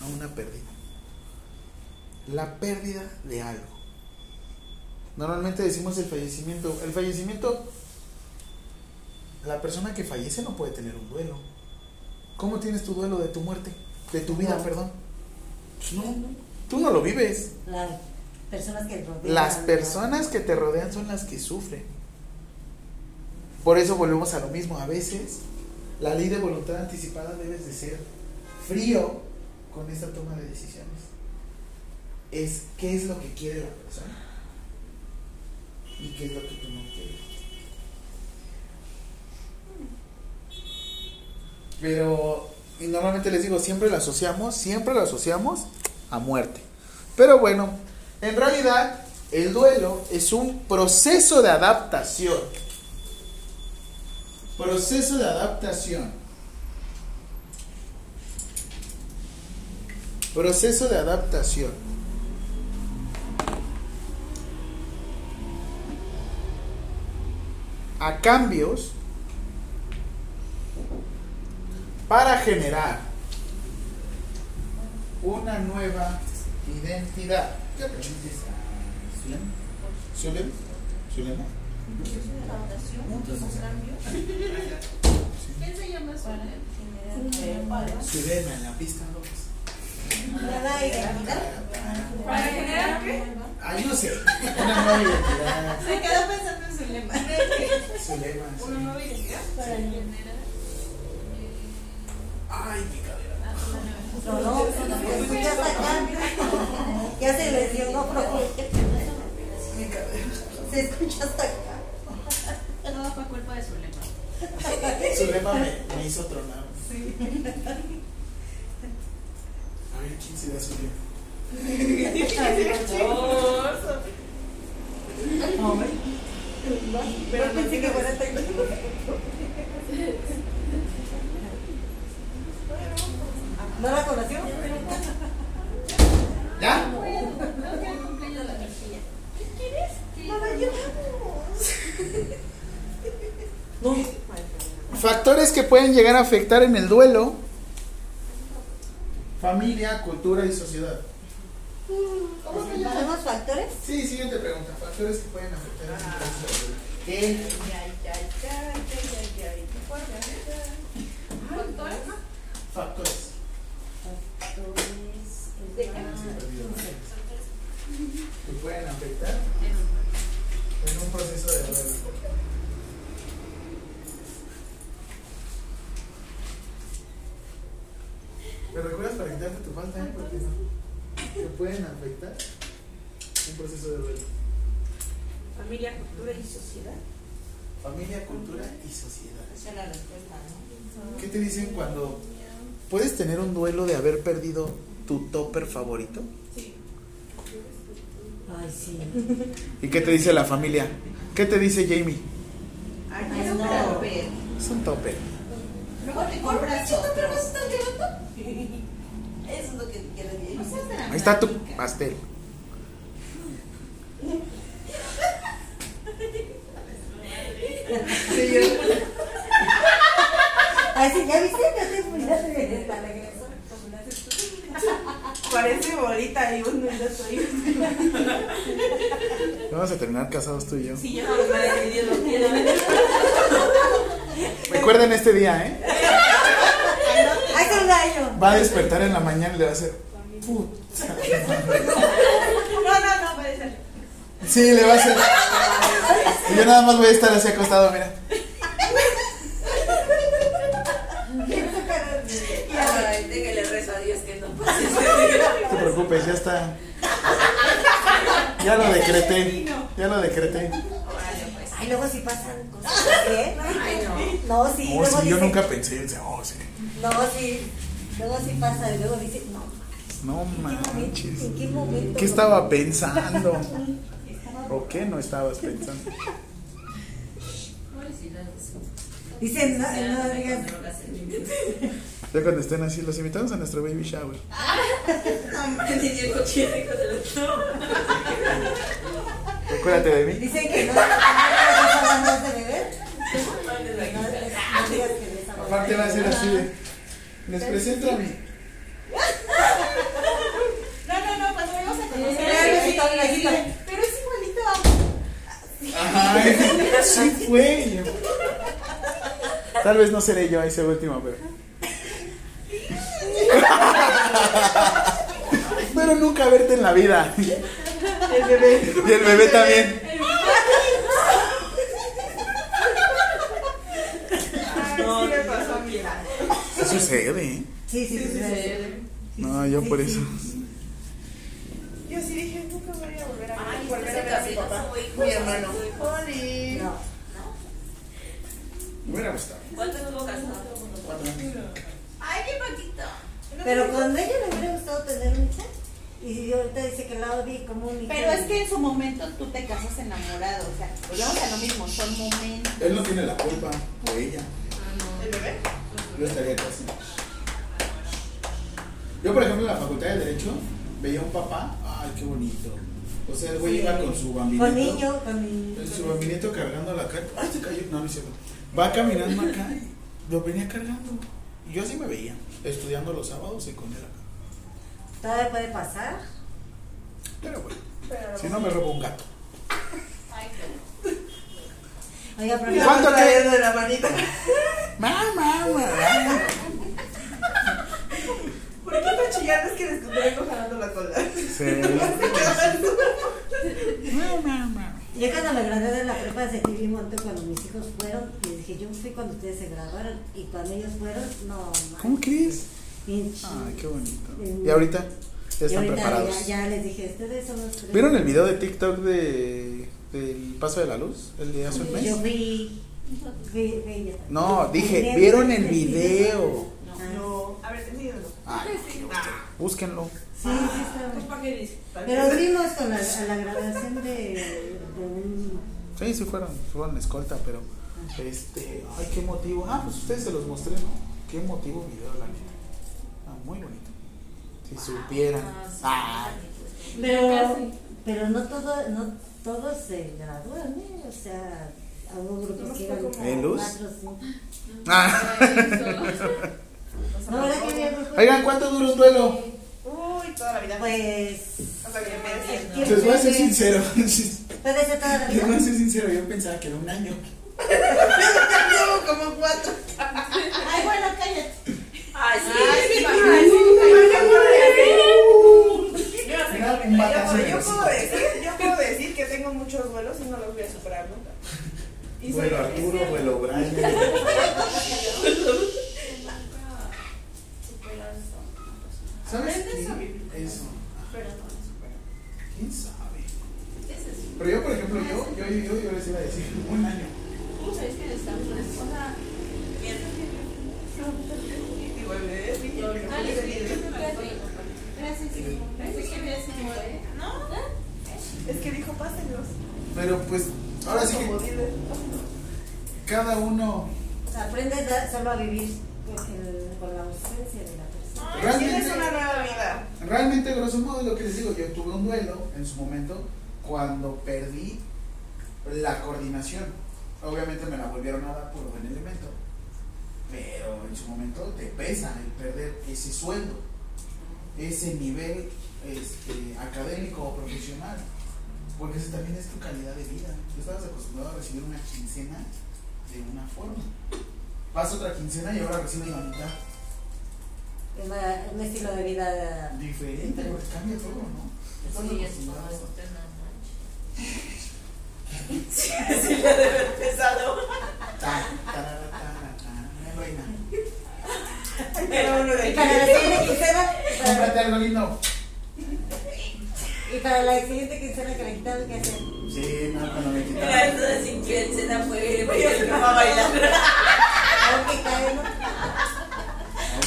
No una pérdida. La pérdida de algo. Normalmente decimos el fallecimiento. El fallecimiento la persona que fallece no puede tener un duelo. ¿Cómo tienes tu duelo de tu muerte? De tu vida, No. perdón. Pues no, tú no lo vives. Las personas que rodean. Las personas que te rodean son las que sufren. Por eso volvemos a lo mismo. A veces la ley de voluntad anticipada debes de ser frío con esta toma de decisiones. Es qué es lo que quiere la persona y qué es lo que tú no quieres. Pero, y normalmente les digo, siempre lo asociamos, siempre lo asociamos a muerte. Pero bueno, en realidad el duelo es un proceso de adaptación. Proceso de adaptación. Proceso de adaptación. A cambios para generar una nueva identidad. ¿Qué aprendices a Zulema? ¿Zulema? ¿Zulema? ¿Quién se llama Zulema en la pista 2. Nueva identidad. ¿Para generar qué? Ay, no sé. Una nueva identidad. Se quedó pensando en su lema. Zulema. sí. ¿Una nueva identidad? Ay, mi cadera. No, no, se escucha hasta acá. Ya se lesionó, profe. Mi cadera. Se escucha hasta acá. Todo fue culpa de su lema. Zulema me, me hizo tronar. A ver, ¿quién se da Zulema? Pero pensé que fuera técnico. ¿No la conoció? ¿Ya? Factores que pueden llegar a afectar en el duelo. Familia, cultura y sociedad. ¿Cómo llaman los factores? Sí, siguiente pregunta. Factores que pueden afectar en el duelo. ¿Qué? Factores. Que pueden afectar en un proceso de duelo. ¿Me recuerdas para quitarte tu falta? eh? Porque no. Que pueden afectar un proceso de duelo. Familia, cultura y sociedad. Familia, cultura y sociedad. Esa es la respuesta, ¿no? ¿Qué te dicen cuando puedes tener un duelo de haber perdido tu topper favorito? Ay, sí. ¿Y qué te dice la familia? ¿Qué te dice Jamie? Ay, no. no. pero- Es un topper. Luego te compras otro. <laughs> Eso es lo que quiero decir. Ahí está tu pastel. <laughs> Sí, ¿ya viste? Ya te fuiste. La regreso. Parece bolita y uno y otro. Vamos a terminar casados tú y yo. Sí, ya no los van a. Recuerden este día, ¿eh? Hace un año. Va a despertar en la mañana y le va a hacer. Puta. No, no, no, puede ser. Sí, le va a hacer. Y yo nada más voy a estar así acostado, mira. Ay, déjale rezo a Dios que no pase. No te preocupes, ya está. Ya lo decreté. Ya lo decreté. Ay, luego sí pasan cosas ¿eh? Ay, No, sí, Oh, luego sí, yo nunca pensé, oh, sí. No, sí. Luego sí pasa y luego dice, no, No manches. ¿En qué momento? ¿Qué estaba pensando? ¿O qué no estabas pensando? Dice, no, no digas. Ya cuando estén así, los invitamos a nuestro baby shower. Acuérdate de mí. Dicen que no, de beber. Aparte va a ser así de. Les presento a mí. No, no, no, cuando vamos a conocer. Pero es igualito. Ajá, <laughs> sí fue. Tal vez no seré yo ese último, pero. Pero nunca verte en la vida. El bebé. Y el bebé también. Ay, sí me pasó sucede, ¿eh? Sí, sí, sí. sí. No, yo por eso. Yo sí dije, nunca voy a volver a Ay, volver a ver a mi papá. Mi hermano. Oli. No. Me hubiera gustado. ¿Cuánto estuvo casado? Cuatro años. Ay, qué poquito. Pero con ella le hubiera gustado tener un hija. Y ahorita dice que la odia como un hijo. Pero es que en su momento tú te casas enamorado, o sea, volvemos a lo mismo, son momentos. Él no tiene la culpa, o ella. ¿El bebé? Yo estaría casi. Yo, por ejemplo, en la facultad de Derecho veía a un papá. Ay, qué bonito. O sea, el güey Sí. iba con su bambinito. Con niño, con niño. Con su bambinito cargando la carta. Ay, se cayó. No, no es cierto. Va caminando acá y lo venía cargando. Y yo así me veía, estudiando los sábados y con él acá. Todavía puede pasar. Pero bueno, Pero si no me robo un gato. Ay, qué Oiga, pero ¿Y cuánto que- de la manita. Mamá, mamá. ¿Por qué están chillando? Es que les vengo jalando la cola. Sí. <laughs> Mamá. Yo cuando me gradué de la prepa sentí bien monto cuando mis hijos fueron. Y dije, yo fui cuando ustedes se graduaron. Y cuando ellos fueron, no. ¿Cómo crees? Ay, qué bonito. ¿Y ahorita? Ya están ahorita preparados. Ya, ya les dije, ustedes son los tres. ¿Vieron el video de TikTok de del paso de la luz? El de hace un Yo mes. vi. vi, vi ya. No, dije, Vi- ¿vieron el vi- video? Ah, No. A ver. Ay, búsquenlo. Sí, sí, está Pues, ¿para qué dice? ¿Para Pero con la, a la graduación de, de un. Sí, sí fueron, fueron escolta, pero este, ay, qué motivo. Ah, pues ustedes se los mostré, ¿no? Qué motivo video, la neta. Ah, muy bonito. Si supieran. Ah, Pero, pero no, todo, no todos se gradúan, ¿eh? O sea, hubo grupos que iban ¿En luz? cuatro, cinco. Ah. <laughs> No, ¿verdad que había? Oigan, ¿cuánto dura un duelo? Uy, toda la vida. Pues. Tiempo Les voy a ser sincero. Puede ser toda la Les voy vida. a ser sincero, yo pensaba que era un año. Llevo como cuatro. Ay, bueno, cállate. Ay, sí. Ay, sí, Ay, un Yo puedo decir, yo puedo decir que tengo muchos duelos y no los voy a superar nunca. Vuelo Arturo, vuelo Brian. ¿Sabes qué? Eso. ¿Quién sabe? Pero yo, por ejemplo, yo, yo, yo, yo les iba a decir <laughs> un año. Digo, el bebé, sí, el bebé. Es que dijo, pásenlos. Pero pues, ahora sí que cada uno. O sea, aprendes a- solo a vivir con, la ausencia de la Realmente- Tienes una nueva vida. Realmente, grosso modo, lo que les digo, yo tuve un duelo en su momento cuando perdí la coordinación. Obviamente me la volvieron a dar por buen elemento. Pero en su momento te pesa el perder ese sueldo, ese nivel este, académico o profesional. Porque esa también es tu calidad de vida. Tú estabas acostumbrado a recibir una quincena de una forma. Pasa otra quincena y ahora recibes la mitad. Es una- un estilo de vida. Diferente, cambia todo, ¿no? Estás acostumbrado. Sí, sí, <laughs> le ha de haber pesado. Reina. Uno de para la siguiente quincena, Cómprate para- algo lindo. y para la siguiente quincena que le quitaron, ¿qué hacer? Sí, no, cuando me Era quitaron. esto de sin quincena fue bailar a bailar. A ver qué cae, ¿no?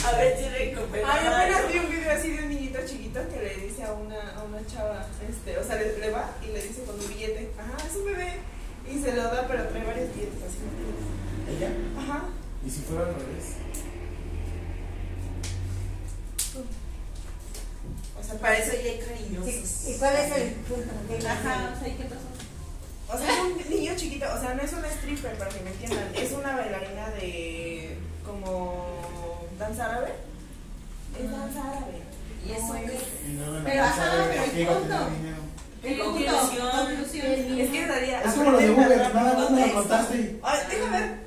A ver si recupera. Ay, apenas vi un video así de un niñito chiquito que le dice a una, a una chava, este, o sea, le, le va y le dice con un billete, ajá, es un bebé, y se lo da, pero trae varios billetes, así ¿no? ¿Ella? Ajá. ¿Y si fuera al revés? O sea, para eso ya hay cariñosos. Sí, ¿Y cuál es el punto? ¿Qué Ajá, o sea, ¿y qué pasó? O sea, es un niño chiquito, o sea, no es una stripper, para que me entiendan, es una bailarina de, como, danza árabe. Es danza árabe. ¿Y eso en la Pero, ajá, pero el punto. dinero. Conclusión. Conclusión. Es que daría. Es como lo de Uber, nada más me lo contaste. Ay, déjame ver.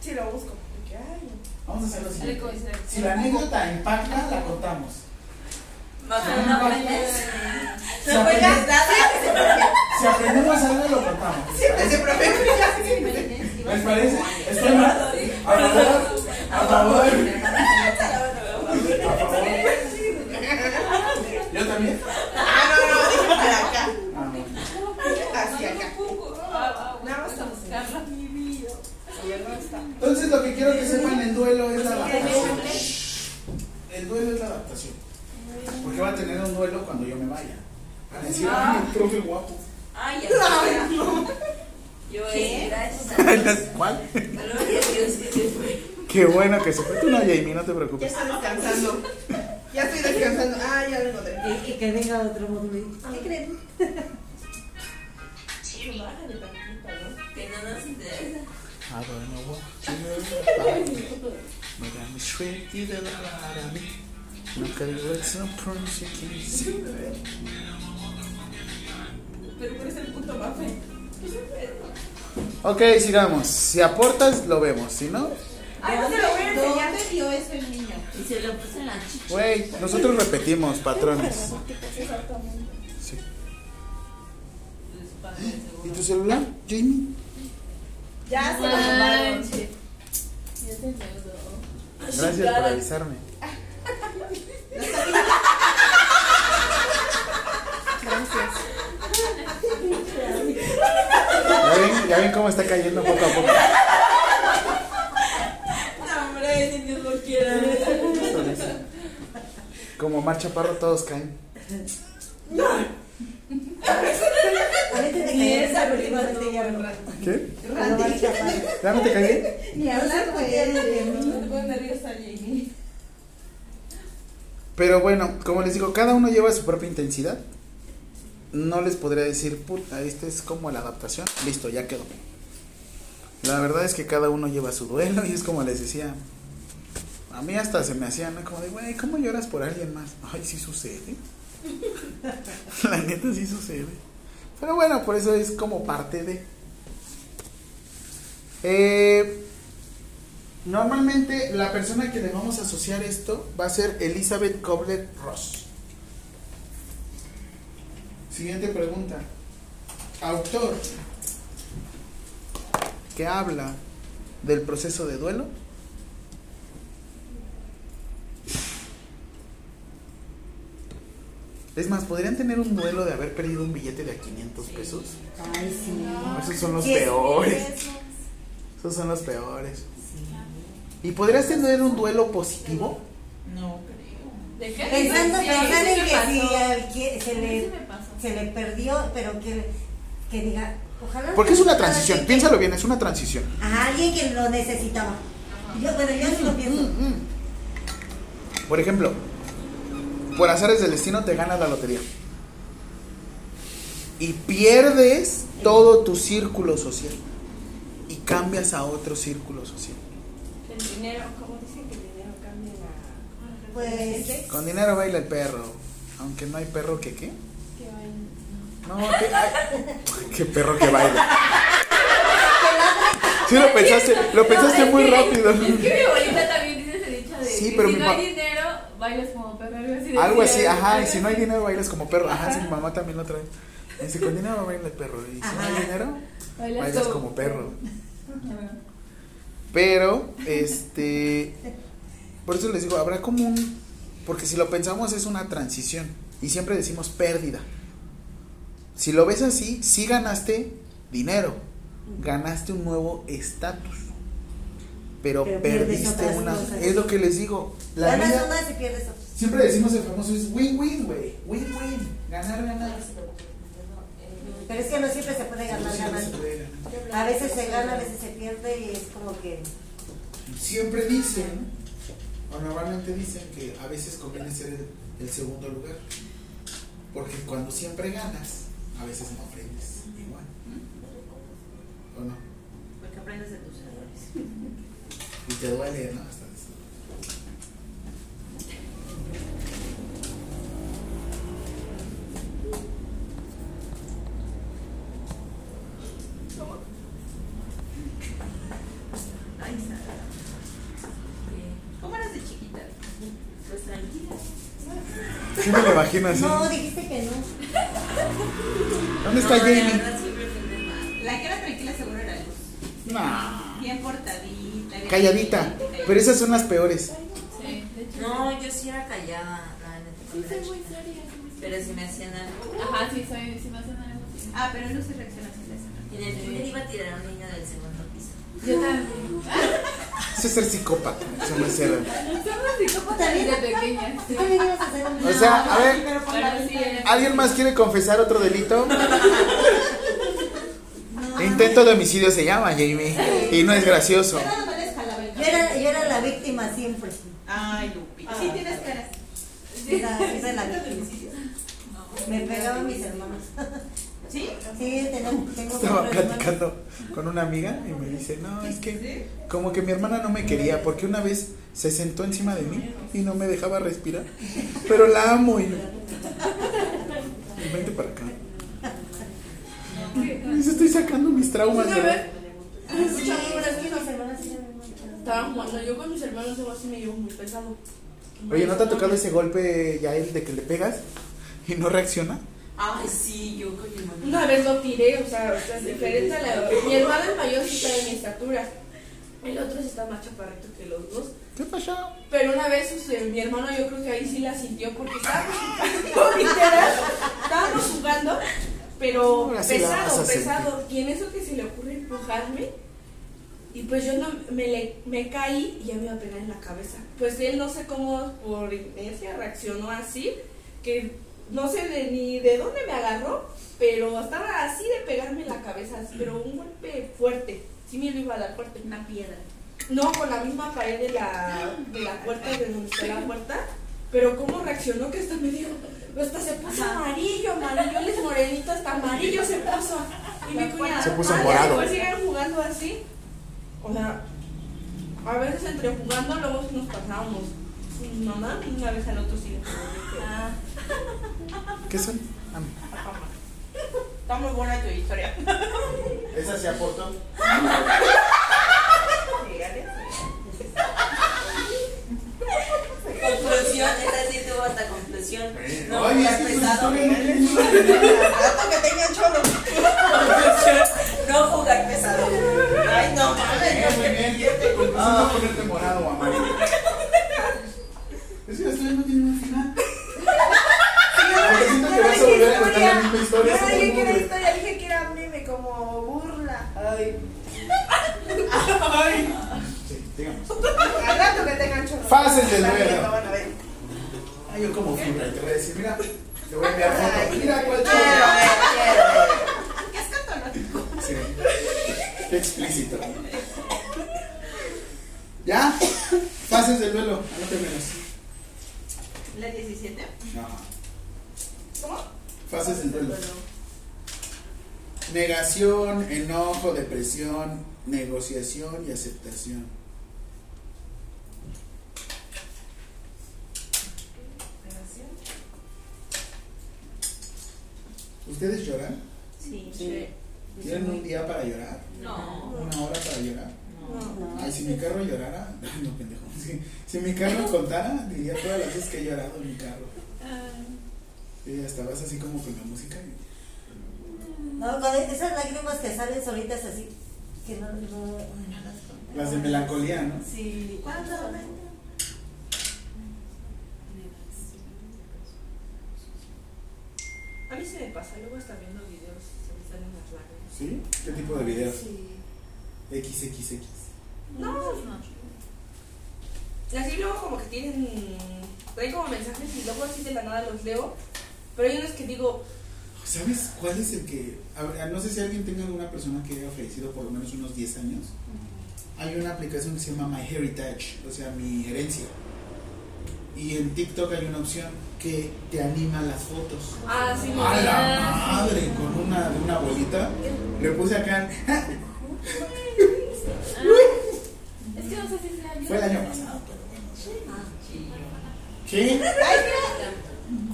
Si lo busco. Porque, ay, Vamos a hacerlo así. Si la anécdota impacta, la contamos. Más Sí, no no, No si aprendemos algo, lo contamos. ese profe. ¿Les parece? ¿Estoy mal? A. A favor. A favor. ¿Yo también? Ah, no, no, dije para acá. Hacia acá. Nada más. Entonces lo que quiero que sepan, el duelo es la adaptación. El duelo es la adaptación. Porque va a tener un duelo cuando yo me vaya. Van a decir, ay, el profe guapo. Ay, ya. Yo, eh, gracias a <laughs> ¿Cuál? A Dios que se fue. Qué bueno que se fue. Tú no, Jamie, no te Ya preocupes. estoy descansando. Ya estoy descansando. Ah, ya lo encontré. Y, y que venga otro módulo. ¿Qué creen? Bájale tantito, ¿no? Que no nos interesa. I don't know what about. But I'm to the it's no promise you can see it. Pero ¿cuál es el punto, Mafe? Ok, sigamos. Si aportas, lo vemos. Si no, Ay, no se lo voy a enseñar. ¿Dónde vio eso el niño? Y se lo puse en la chicha. güey, nosotros repetimos patrones. Sí. ¿Y tu celular, Jamie? Ya se lo mandaron. Manche. Ya endeudó. Gracias por avisarme. ¿Ya ven, ya ven cómo está cayendo poco a poco. No, hombre, si Dios lo quiera. Como Mar Chaparro todos caen. Caí no. ¿Qué? ¿Ya no te cagué? Ni hablar con él. Pero bueno, como les digo, cada uno lleva su propia intensidad. No les podría decir, puta, esta es como la adaptación. Listo, ya quedó. La verdad es que cada uno lleva su duelo y es como les decía. A mí hasta se me hacía, ¿no? Como de, güey, ¿cómo lloras por alguien más? Ay, sí sucede. <laughs> la neta sí sucede. Pero bueno, por eso es como parte de. Eh, Normalmente la persona que le vamos a asociar esto va a ser Elizabeth Kobler Ross. Siguiente pregunta. Autor que habla del proceso de duelo. Es más, ¿podrían tener un duelo de haber perdido un billete de a 500 pesos? Ay, sí. Esos son los Sí, es- peores. Esos son los peores. ¿Y podrías tener un duelo positivo? No creo. ¿De qué? Pensando, Sí, pensando sí en que si se Sí le, se le perdió, pero que, que diga, ojalá. Porque es una transición, que- piénsalo bien, es una transición. A alguien que lo necesitaba. Yo, bueno, yo sí lo pienso. Por ejemplo, por azares del destino te ganas la lotería. Y pierdes todo tu círculo social. Y cambias a otro círculo social. El dinero, ¿cómo dicen que el dinero cambia la. Pues. Con dinero baila el perro. Aunque no hay perro que qué. Que vayan- No, que, ay, qué perro que baila. Sí lo pensaste, lo pensaste No, muy que- rápido. Es que mi abuelita también dice ese dicho de Sí, pero si mi no hay dinero, bailas como perro. Algo así. Algo así, ajá, y si no hay dinero bailas como perro. Ajá, sí, mi mamá también lo trae. Dice, con dinero baila el perro. Y si no hay Ajá. dinero, Bailas bailas como- como perro. Pero, este. Por eso les digo, habrá como un. Porque si lo pensamos, es una transición. Y siempre decimos pérdida. Si lo ves así, sí ganaste dinero. Ganaste un nuevo estatus. Pero, perdiste otras una. cosas. Es lo que les digo. La Ganas vida. unas y pierdes. Siempre decimos el famoso es win-win, güey. Win-win. Ganar, ganar. Pero es que no siempre se puede ganar, ganar. A veces se gana, a veces se pierde y es como que. Siempre dicen, o normalmente dicen que a veces conviene ser el, el segundo lugar. Porque cuando siempre ganas, a veces no aprendes igual. ¿O no? Porque aprendes de errores. Y te duele, ¿no? Hasta eso. Ay, Sara. ¿Cómo eras de chiquita? Pues tranquila. Sí me lo imagino así. No, dijiste que no. ¿Dónde está No, la Jamie? verdad mal. La que era tranquila seguro era Luz. No. Bien portadita. Calladita. Pero esas son las peores. No, yo sí era callada, Sí, soy muy seria. Pero si me hacían algo. Ajá, sí, soy, sí me hacen algo. Ah, pero no se reacciona así de esa Y en el primer iba a tirar a un niño del segundo piso. Yo también. Eso es ser psicópata. Eso no es ser. Somos psicópatas desde pequeñas. Tú también ibas a hacer un. O sea, a ver, ¿Alguien más quiere confesar otro delito? <laughs> Intento de homicidio se llama, Jamie. Y no es gracioso. Yo era, yo era la víctima siempre. Ay, Lupi. Sí, tienes cara. Era, era la víctima. Me pegaban mis hermanos. ¿Sí? Sí, tengo Estaba hermanos. platicando con una amiga y me dice, no, es que como que mi hermana no me quería porque una vez se sentó encima de mí y no me dejaba respirar. Pero la amo y vente para acá. Y dice, estoy sacando mis traumas. Vez, Sí, estaban jugando yo con mis hermanos, así me llevo muy pesado. Oye, ¿no te ha tocado ese golpe ya él de que le pegas y no reacciona? Ay, sí, yo con mi hermano. Una vez lo tiré, o sea, o sea, es diferente a la. Mi hermano el mayor sí está de mi estatura. El otro sí está más chaparrito que los dos. ¿Qué pasó? Pero una vez o sea, mi hermano yo creo que ahí sí la sintió porque estábamos jugando, <laughs> literal, estábamos jugando, pero pesado, pesado. Y en eso que se le ocurre empujarme, y pues yo no me, le- me caí y ya me iba a pegar en la cabeza. Pues él no sé cómo por inercia reaccionó así, que no sé de, ni de dónde me agarró, pero estaba así de pegarme en la cabeza, así, pero un golpe fuerte. Sí me lo iba a dar fuerte. Una piedra. No, con la misma pared de la, de la puerta, de donde está la puerta. Pero cómo reaccionó que hasta me dijo, hasta se puso Ajá. amarillo, amarillo, él es morenito, hasta amarillo se puso. Y mi cuñada, Se puso "Ah, morado". jugando así. O sea, a veces entre jugando luego nos pasábamos. Mi mamá una vez al otro sí. Ah, ¿Qué son? <laughs> Ah, está muy buena tu historia. Esa se aportó. <laughs> Conclusión, esa sí tuvo hasta conclusión. No Oye, pesado. Rato que chorro. Conclusión, no jugar pesado. Ay, no mames. Muy bien. Conclusión, no ponerte morado o amarillo. Es que la historia no tiene un final. Siento que vas a volver a contar la misma historia. Yo dije que era historia, dije que era meme, como burla. Ay. Sí, digamos. Al rato que tengan chorro. Fases ver, duelo. lo van a ver. Ay, yo como fibra, y te voy a decir, mira, te voy a enviar foto. Mira cuál Quiero chorro. ver, quiero ver. ¿Qué es? Sí. Qué explícito. ¿Ya? Fases del duelo. Anótemelas. ¿La 17? No. ¿Cómo? Fases del duelo. Negación, enojo, depresión, negociación y aceptación. ¿Ustedes lloran? Sí. Sí. ¿Tienen un día para llorar? No. ¿Una hora para llorar? No. Ay, si mi carro llorara, <laughs> no pendejo. Si, si mi carro contara, diría todas las veces que he llorado en mi carro. Y hasta vas así como con la música. y- No, con esas lágrimas que salen solitas así, que no, no, no las. Las de melancolía, ¿no? Sí. ¿Cuándo? A mí se me pasa, luego hasta viendo videos se me salen las lágrimas. ¿Sí? ¿Qué tipo de videos? Sí. XXX. No, Y así luego como que tienen, traen como mensajes y luego así de la nada los leo. Pero hay unos que digo, ¿Sabes cuál es el que.? a no sé si alguien tenga alguna persona que haya fallecido por lo menos unos 10 años. Hay una aplicación que se llama My Heritage, o sea, mi herencia. Y en TikTok hay una opción que te anima las fotos. ah, sí, me ¡A la ah, madre! Con una de una abuelita. Le puse acá. <laughs> Es que no sé si sea yo. Fue el año pasado, pero bueno. ¿Qué?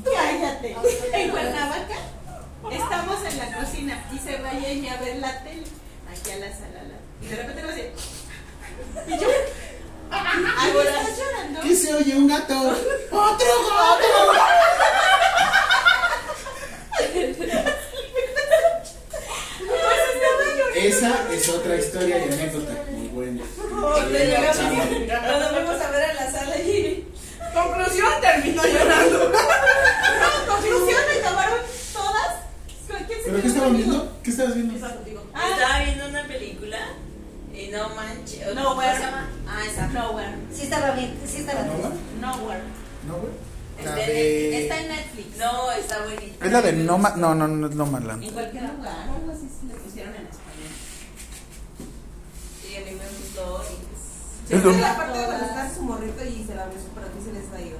Cállate. En Cuernavaca estamos en la cocina y se va ella a ver la tele aquí a la sala. Y de repente lo hace. Y yo. Estás llorando. ¿Qué se oye? Un gato. ¡Otro gato! Esa es otra historia y anécdota muy buena. Cuando fuimos a ver a la sala y. Conclusión, terminó llorando. No, conclusión, acabaron todas. ¿Quién se ¿Pero qué conmigo? viendo? ¿Qué estabas viendo? Ah, Estaba viendo una película y no manches. No, ¿Cómo where? se llama? Ah, esa. Nowhere. Sí estaba bien, sí estaba ¿No, bien. Nowhere. ¿No, güey? La Está en- de... Está en Netflix. No, está buenísima. Es la de Noma... No, no, no es Nomadland. En cualquier lugar. Algo así le pusieron en español. Sí, a mí me gustó. y pues, Es la parte de cuando está su morrito y se la besó, pero a ti se les ido.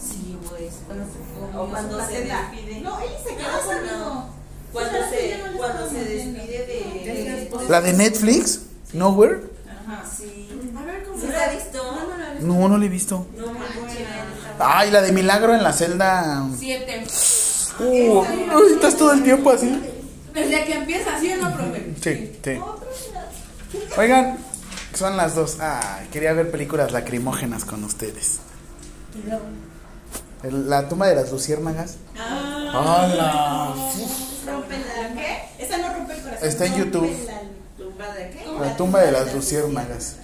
Sí, güey. Cuando se fue. O cuando se despide. No, ella se quedó No, conmigo. Cuando Pues, se, cuando se despide de. ¿La de Netflix? ¿Nowhere? Ajá. Sí. A ver, ¿cómo ¿Sí la has visto? No, no la he visto. No manches. Ay, la de Milagro en la celda. Siete. Uh, ay, estás todo el tiempo así. Desde que empieza, ¿sí o no, profe? Sí, sí. Oigan, son las dos. Ay, quería ver películas lacrimógenas con ustedes. La tumba de las luciérnagas. Ah, ¡Hala! Rompe la. ¿Qué? Esa no rompe el corazón. Está en YouTube. la- ¿Tumba de qué? La tumba de las luciérnagas.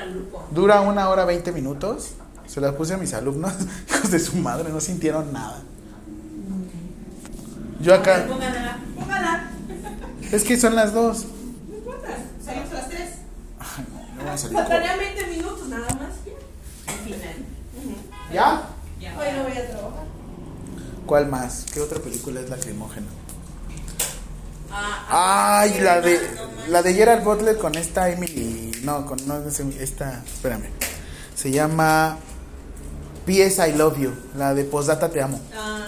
Al grupo. Dura una hora veinte minutos. Se las puse a mis alumnos. <laughs> Hijos de su madre, no sintieron nada. Yo acá. Pónganla. Póngala. Es que son las dos. No importa. Salimos a las tres. Ay, no, no vamos a salir. Faltarían 20 minutos nada más. Al final. ¿Ya? Ya. Hoy no voy a trabajar. ¿Cuál más? ¿Qué otra película es lacrimógena? Ah, Ay, la de la de Gerard Butler con esta Emily, no, con no esta, espérame. Se llama P.S. I Love You, la de Postdata Te Amo. Ah,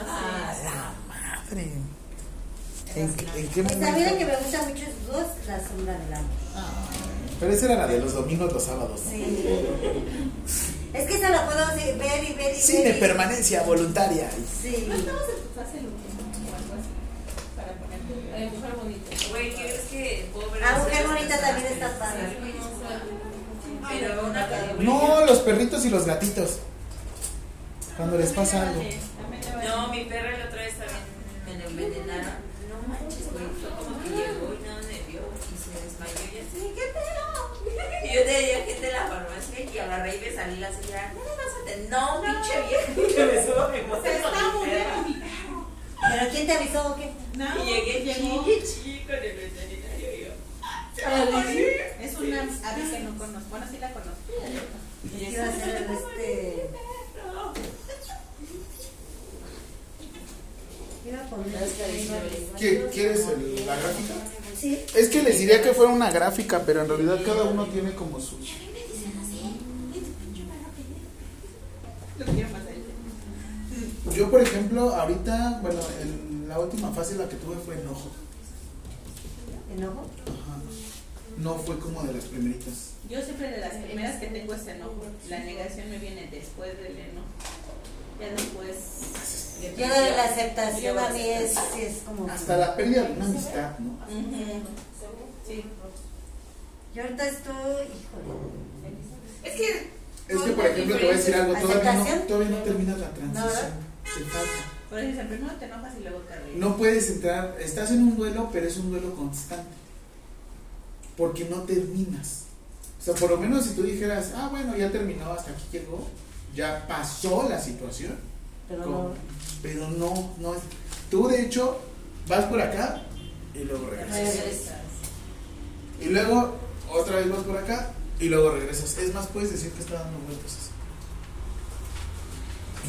Madre. ¿En, qué- en qué vida que momento? me gusta mucho es dos, la sombra del amor. Pero esa era la de los domingos, los sábados. ¿no? Sí. <laughs> Es que esa la puedo ver y ver y Cine ver. y- permanencia voluntaria. Sí. No estamos en tu fase última o algo así. Para ponerte. Ay, mujer bonita. Güey, ¿quieres que puedo ver Ah, Mujer series Bonita también está padre. Pero una película. No, los perritos y los gatitos. Cuando les pasa algo. No, mi perro el otro día también me lo envenenaron. No manches, güey. Fue como que llegó y no me vio y se desmayó y así, ¿qué pedo? <laughs> Y yo tenía gente de la farmacia y agarré y me salí la señora. No me vas a. No, pinche vieja. <laughs> Que me subo a mi moto Se está con mi muriendo perro. mi perro. ¿Pero quién te avisó o qué? No, Y llegué chille, chille con el veterinario y yo. Es una ave que no conozco. Bueno, sí la conozco. Y iba a ser este. Poner. ¿Qué, ¿Quieres el- la gráfica? Sí. Es que les diría que fuera una gráfica, pero en realidad cada uno tiene como su... El Yo, por ejemplo, ahorita, bueno, en la última fase la que tuve fue enojo. ¿Enojo? Ajá. No fue como de las primeritas. Yo siempre de las primeras que tengo es enojo. La negación me viene después del enojo. Ya después. Yo lo de la aceptación a mí es, sí es como. Hasta la pérdida de una amistad, ¿no? Ujú. Sí. Yo ahorita estoy. Híjole. Es que. Es que, por ejemplo, te voy a decir algo, todavía no, todavía no termina la transición. Se falta. Por eso no te enojas y luego te ríes. No puedes entrar, estás en un duelo, pero es un duelo constante. Porque no terminas. O sea, por lo menos si tú dijeras, ah, bueno, ya terminó, hasta aquí llegó, ya pasó la situación. Pero Con- no. pero no, no es. Tú, de hecho, vas por acá y luego regresas. Regresas. Y luego, otra vez vas por acá y luego regresas. Es más, puedes decir que está dando vueltas así.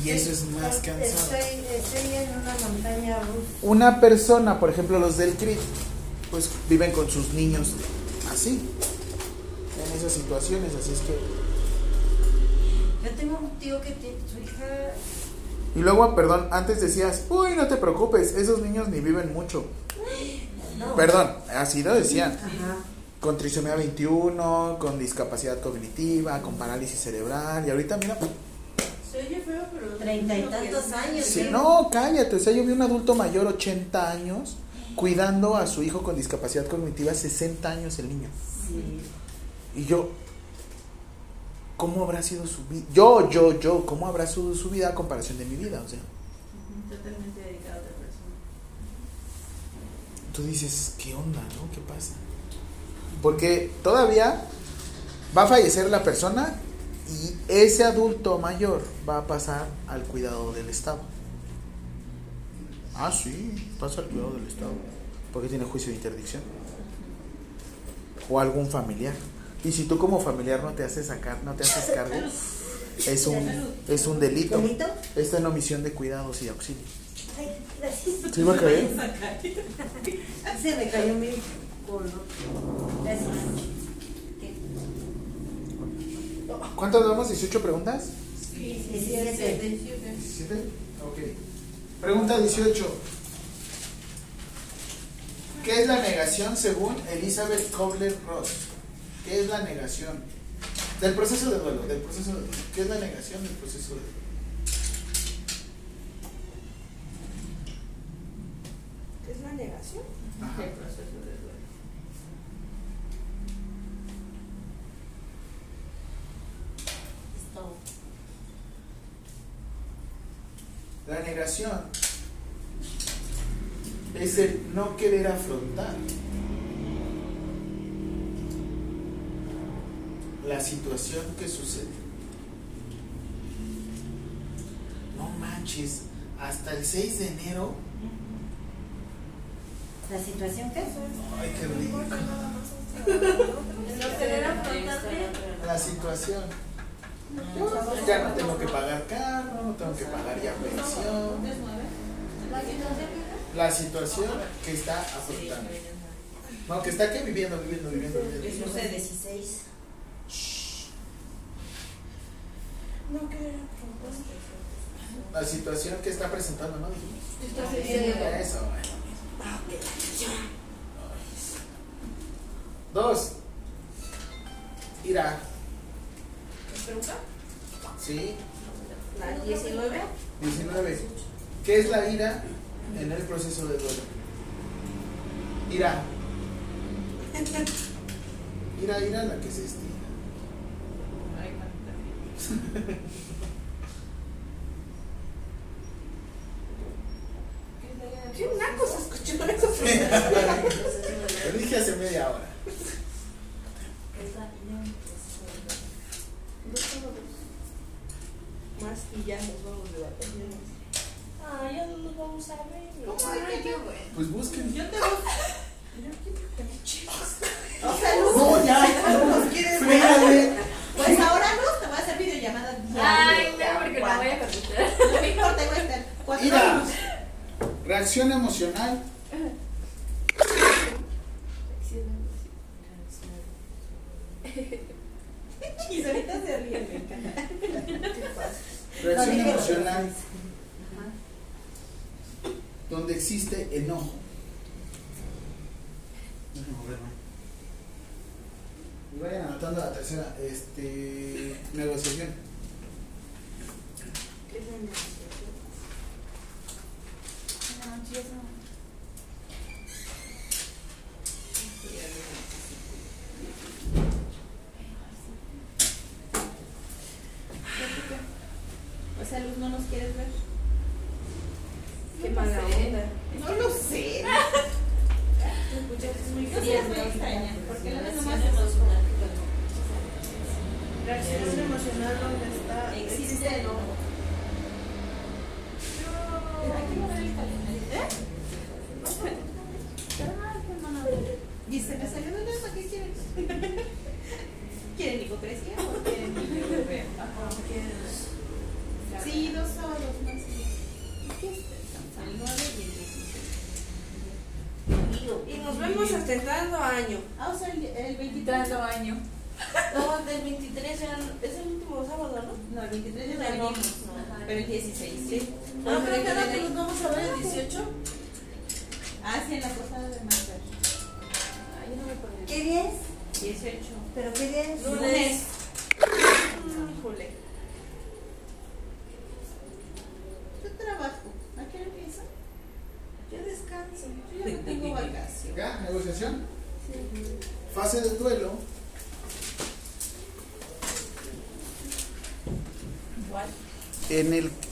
Y eso es más cansado. Estoy, estoy en una montaña rusa. Una persona, por ejemplo, los del CRIT, pues viven con sus niños así, en esas situaciones, así es que... Yo tengo un tío que tiene, su hija Y luego, perdón, antes decías, uy, no te preocupes, esos niños ni viven mucho. <gasps> no. Perdón, así lo decían. Ajá. Con trisomía 21, con discapacidad cognitiva, con parálisis cerebral, y ahorita mira... Se oye feo, pero. Treinta y tantos años. Sí, ¿sí? no, cállate, o sea, yo vi un adulto mayor, 80 años, cuidando a su hijo con discapacidad cognitiva, 60 años el niño. Sí. Y yo, ¿cómo habrá sido su vida? Yo, yo, yo, ¿cómo habrá sido su vida a comparación de mi vida? O sea, Totalmente dedicado a otra persona. tú dices, ¿qué onda, no? ¿Qué pasa? Porque todavía va a fallecer la persona y ese adulto mayor va a pasar al cuidado del Estado. Ah, sí, pasa al cuidado del Estado. Porque tiene juicio de interdicción. O algún familiar. Y si tú como familiar no te haces sacar, no te haces cargo, es un, es un delito. ¿Delito? Está en omisión de cuidados y auxilio. Ay, gracias. ¿Sí va a caer? Se me cayó mi colo. Gracias. ¿Cuántas vamos? ¿18 preguntas? Diecisiete. 17. Ok. Pregunta 18. ¿Qué es la negación según Elizabeth Kobler-Ross? ¿Qué es la negación? Del proceso de duelo, del proceso de duelo. ¿Qué es la negación del proceso de duelo? ¿Qué es la negación? Ajá. El proceso de duelo. La negación es el no querer afrontar la situación que sucede. No manches, hasta el 6 de enero. ¿La situación qué? Ay, qué rico. La situación. Ya no tengo que pagar carro, no tengo que pagar ya pensión. La situación que está afrontando. No, que está que viviendo, viviendo, viviendo, viviendo. Sucede. 16. No afrontar. La situación que está presentando, ¿no? Está sucediendo. Eso, bueno. Dos. Ira. ¿Es pregunta? Sí. La 19. 19. ¿Qué es la ira en el proceso de duelo? Ira. <laughs> Ira, ira, la que se estira. ¿Qué nacos escuchó eso? Lo dije hace media hora. Más y ya nos vamos de vacaciones. Ah, ya no nos vamos a ver. ¿Cómo? Ay, qué bueno. Pues busquen. Yo te Yo quiero que me chicos. No, ya. ¿Nos quieres ver? Espérame. Pues ahora no, te voy a hacer videollamada. Ay, no, porque no voy a contestar. No me importa, voy a estar cuatro Ira. años. Emocional.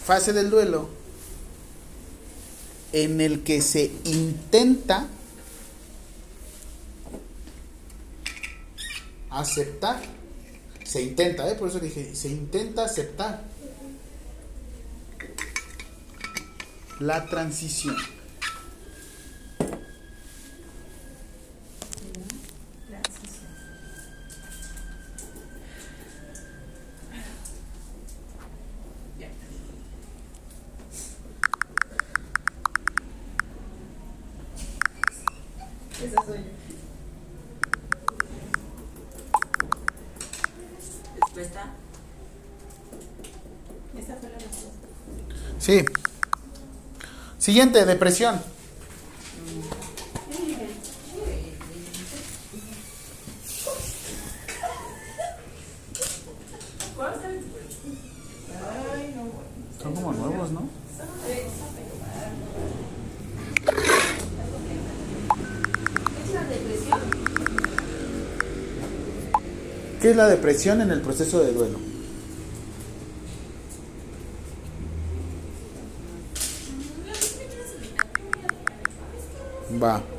fase del duelo en el que se intenta aceptar. Se intenta, ¿eh? por eso dije, se intenta aceptar la transición. siguiente, depresión. Son como nuevos, ¿no? ¿Qué es la depresión en el proceso de duelo? Bye.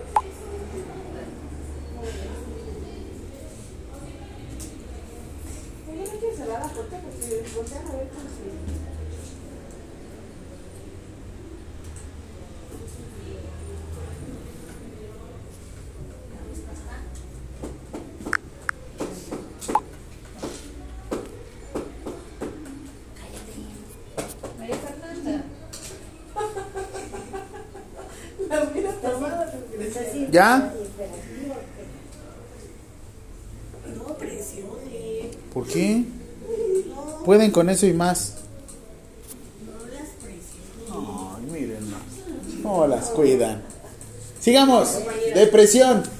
con eso y más. No, no las cuidan. Sigamos. Depresión.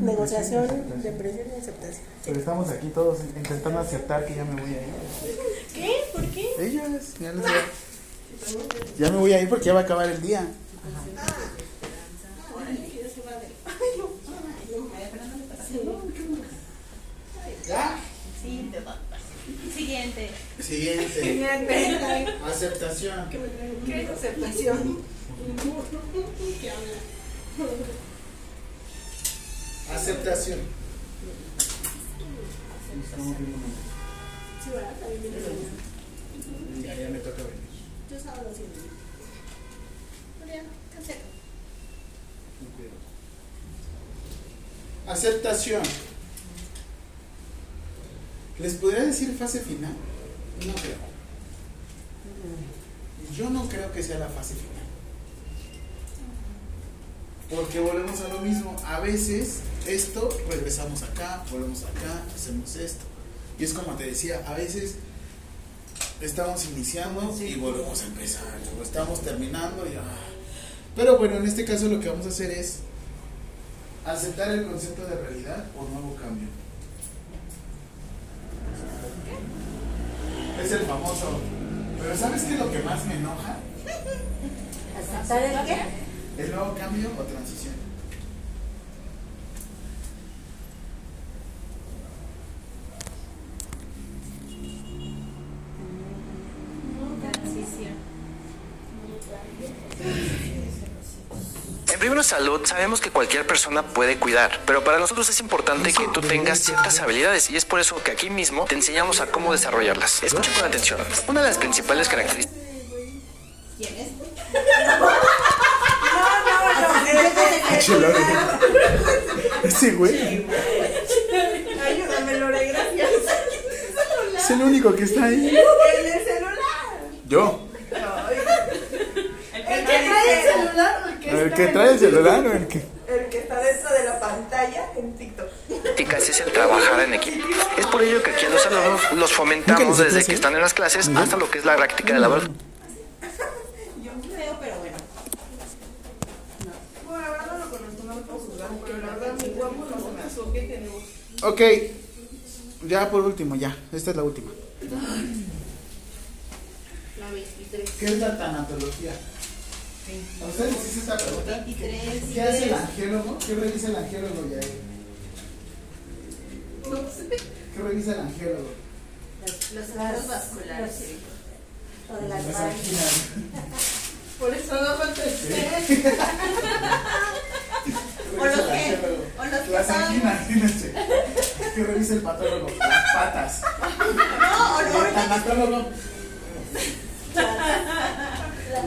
Negociación. Negociación de precios y aceptación. Pero estamos aquí todos intentando aceptar que ya me voy a ir. ¿Qué? ¿Por qué? Ellas, ya les voy. Ya me voy a ir porque ya va a acabar el día. Ajá. ¿Ya? Sí, te va. Siguiente. Siguiente. Siguiente. Aceptación. ¿Qué es aceptación? ¿Qué habla? Aceptación. Aceptación. ¿Les podría decir fase final? No creo. Yo no creo que sea la fase final. Porque volvemos a lo mismo. A veces esto, regresamos acá, volvemos acá, hacemos esto. Y es como te decía, a veces estamos iniciando y volvemos a empezar. O estamos terminando y... ah. Pero bueno, en este caso lo que vamos a hacer es aceptar el concepto de realidad o nuevo cambio. Es el famoso. Pero ¿sabes qué es lo que más me enoja? ¿Aceptar el qué? ¿El nuevo cambio o transición? Transición. En Primero Salud sabemos que cualquier persona puede cuidar, pero para nosotros es importante que tú tengas ciertas habilidades y es por eso que aquí mismo te enseñamos a cómo desarrollarlas. Escucha con atención. Una de las principales características ¿Quién es? Ese güey Ayúdame, Lore, gracias. es el único que está ahí. El del celular. Yo. El que trae el celular o el que, El trae el celular o el que. El que está dentro de la pantalla en TikTok. es el trabajar en equipo. Es por ello que aquí en los salones los ¿Nunca fomentamos desde que están en las clases hasta lo que es la práctica de la verdad. Yo creo, pero bueno. Bueno, la verdad no lo conozco, no lo puedo juzgar, pero la verdad mi guapo no se me hace. ¿Qué tenemos? Ok. Ya por último, ya. Esta es la última. La 23. ¿Qué es la tanatología? ¿A ustedes les hice esta pregunta? 23. ¿Qué hace el angiólogo? ¿Qué revisa el angiólogo ya? No sé. ¿Qué revisa el angiólogo? Los, vasculares. Lo de las. Por eso no contesté. <laughs> ¿Qué O los revisa el que- o los que Las estaban- anginas, fíjense. ¿Qué revisa el patólogo? Las patas. No, El no, tanatólogo.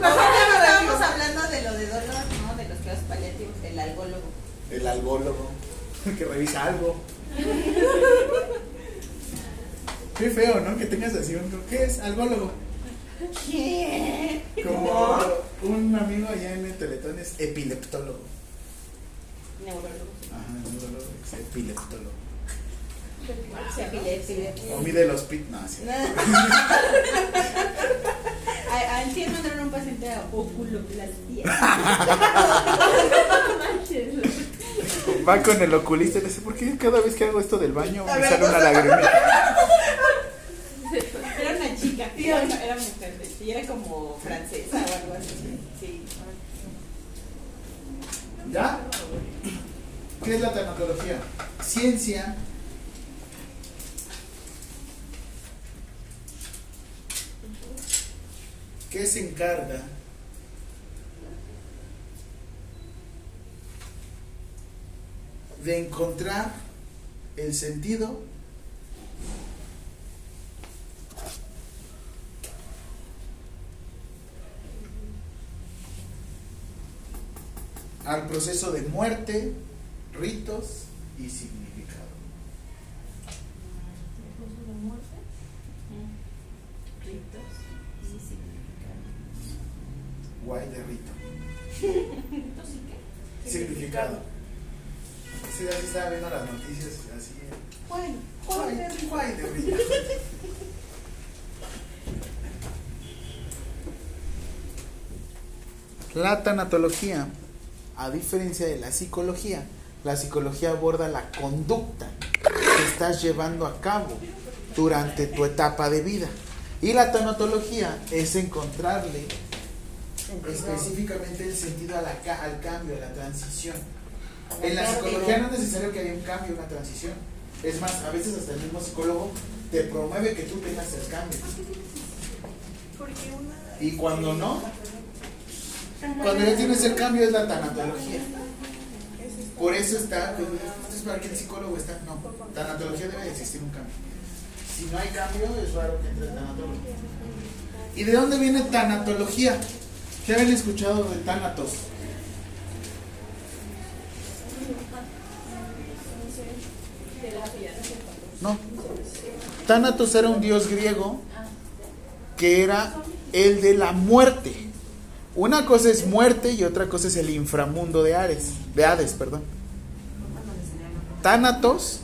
Mejor ya no estábamos hablando de lo de dolor, ¿no? De los cuidados paliativos, el algólogo. El algólogo. Que revisa algo. <laughs> Qué feo, ¿no? Que tengas así un... ¿Qué es? Algólogo. ¿Qué? Como un amigo allá en el Teletón es epileptólogo. Neurólogo. Ajá, neurólogo es epileptólogo. Epilepsia. O mide los pit... No, sí. <laughs> A- a- Antes mandaron un paciente a oculoplastia. Manches. Va con el oculista y le dice, ¿por qué cada vez que hago esto del baño me sale una lagrimita? <laughs> Era y era como francesa o algo así. Sí. ¿Ya? ¿Qué es la tanatología? Ciencia que se encarga de encontrar el sentido al proceso de muerte, ritos y significado. Ritos y significado. Guay de rito. <laughs> ¿Ritos y qué? Significado. Sí, así estaba viendo las noticias, así. Bueno, Guay, guay de rito. La tanatología, a diferencia de la psicología, la psicología aborda la conducta que estás llevando a cabo durante tu etapa de vida. Y la tanatología es encontrarle específicamente el sentido a la ca- al cambio, a la transición. En la psicología no es necesario que haya un cambio, una transición. Es más, a veces hasta el mismo psicólogo te promueve que tú tengas el cambio. Y cuando no, cuando ya tienes el cambio es la tanatología. Por eso está, pues, es para que el psicólogo está, no, tanatología debe de existir un cambio. Si no hay cambio, es raro que entre el tanatólogo. ¿Y de dónde viene tanatología? ¿Qué habían escuchado de Tánatos? No. Tánatos era un dios griego que era el de la muerte. Una cosa es muerte y otra cosa es el inframundo de Ares, de Hades, perdón. Tánatos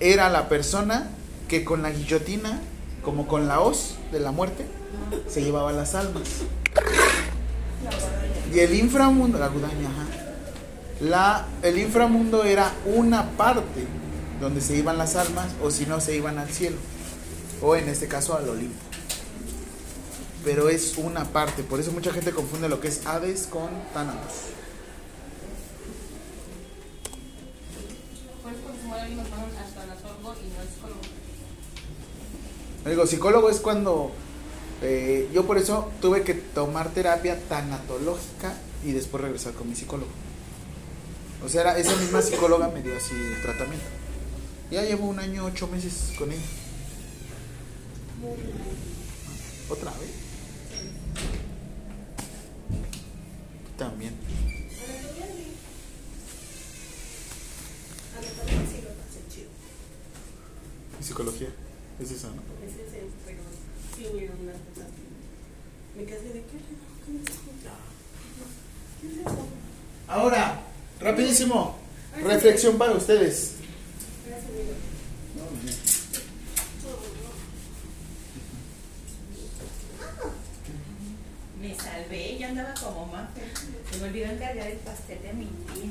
era la persona que con la guillotina, como con la hoz de la muerte, se llevaba las almas. Y el inframundo, la gudaña. La, el inframundo era una parte donde se iban las almas, o si no, se iban al cielo, o en este caso al Olimpo. Pero es una parte, por eso mucha gente confunde lo que es Hades con psicólogo. Digo, psicólogo es cuando eh, yo por eso tuve que tomar terapia tanatológica y después regresar con mi psicólogo. O sea, era- esa misma psicóloga me dio así el tratamiento. Ya llevo un año, ocho meses con ella. ¿Otra vez? También. ¿Y psicología? Es esa, ¿no? Ese es el pero sí hubieron unas cosas que me quedé de qué. Ahora, rapidísimo. Reflexión para ustedes. Gracias, amigo. Me salvé, yo andaba como mafe. Se me olvidó encargar el pastel de mi tía.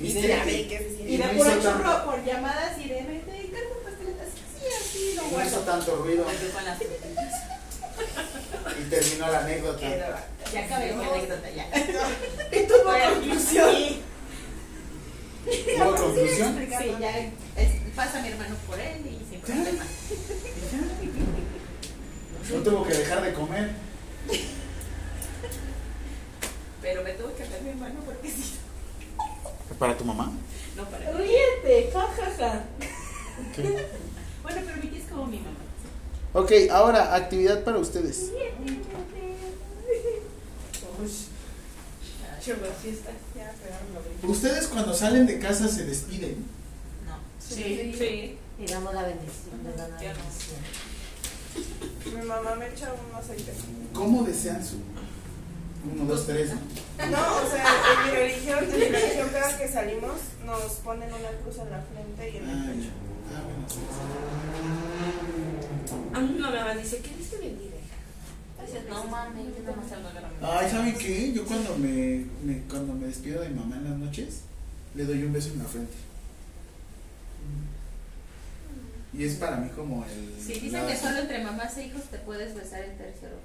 ¿Viste? Ya ve que se siente. Y de tanto. churro por llamadas y de me encargo un pastel así, así, lo No hizo tanto ruido y terminó la anécdota. Ya acabé mi anécdota, ya. <laughs> Y tuvo conclusión. Sí, ¿Hubo conclusión? sí, ya es- pasa mi hermano por él y hace más. No tuvo que dejar de comer. <laughs> Pero me tuvo que hablar mi hermano porque <laughs> sí. ¿Para tu mamá? No para mí. Ríete, jajaja. <laughs> Bueno, pero mi tía es como mi mamá. Ok, ahora actividad para ustedes. Ustedes cuando salen de casa se despiden. No. Sí, sí. Y damos la bendición la bendición. Mi mamá me echa un aceite. ¿Cómo desean su? Uno, dos, tres. ¿no? O sea, en mi religión, en mi religión cada que salimos nos ponen una cruz en la frente y en el pecho. A mí mi mamá dice, ¿qué Dios te bendiga? Dices, no mames, yo más salgo. Ay, ¿saben qué? Yo cuando me, me- cuando me despido de mi mamá en las noches, le doy un beso en la frente. Y es para mí como el. Sí, dicen la- que solo entre mamás e hijos te puedes besar el tercero.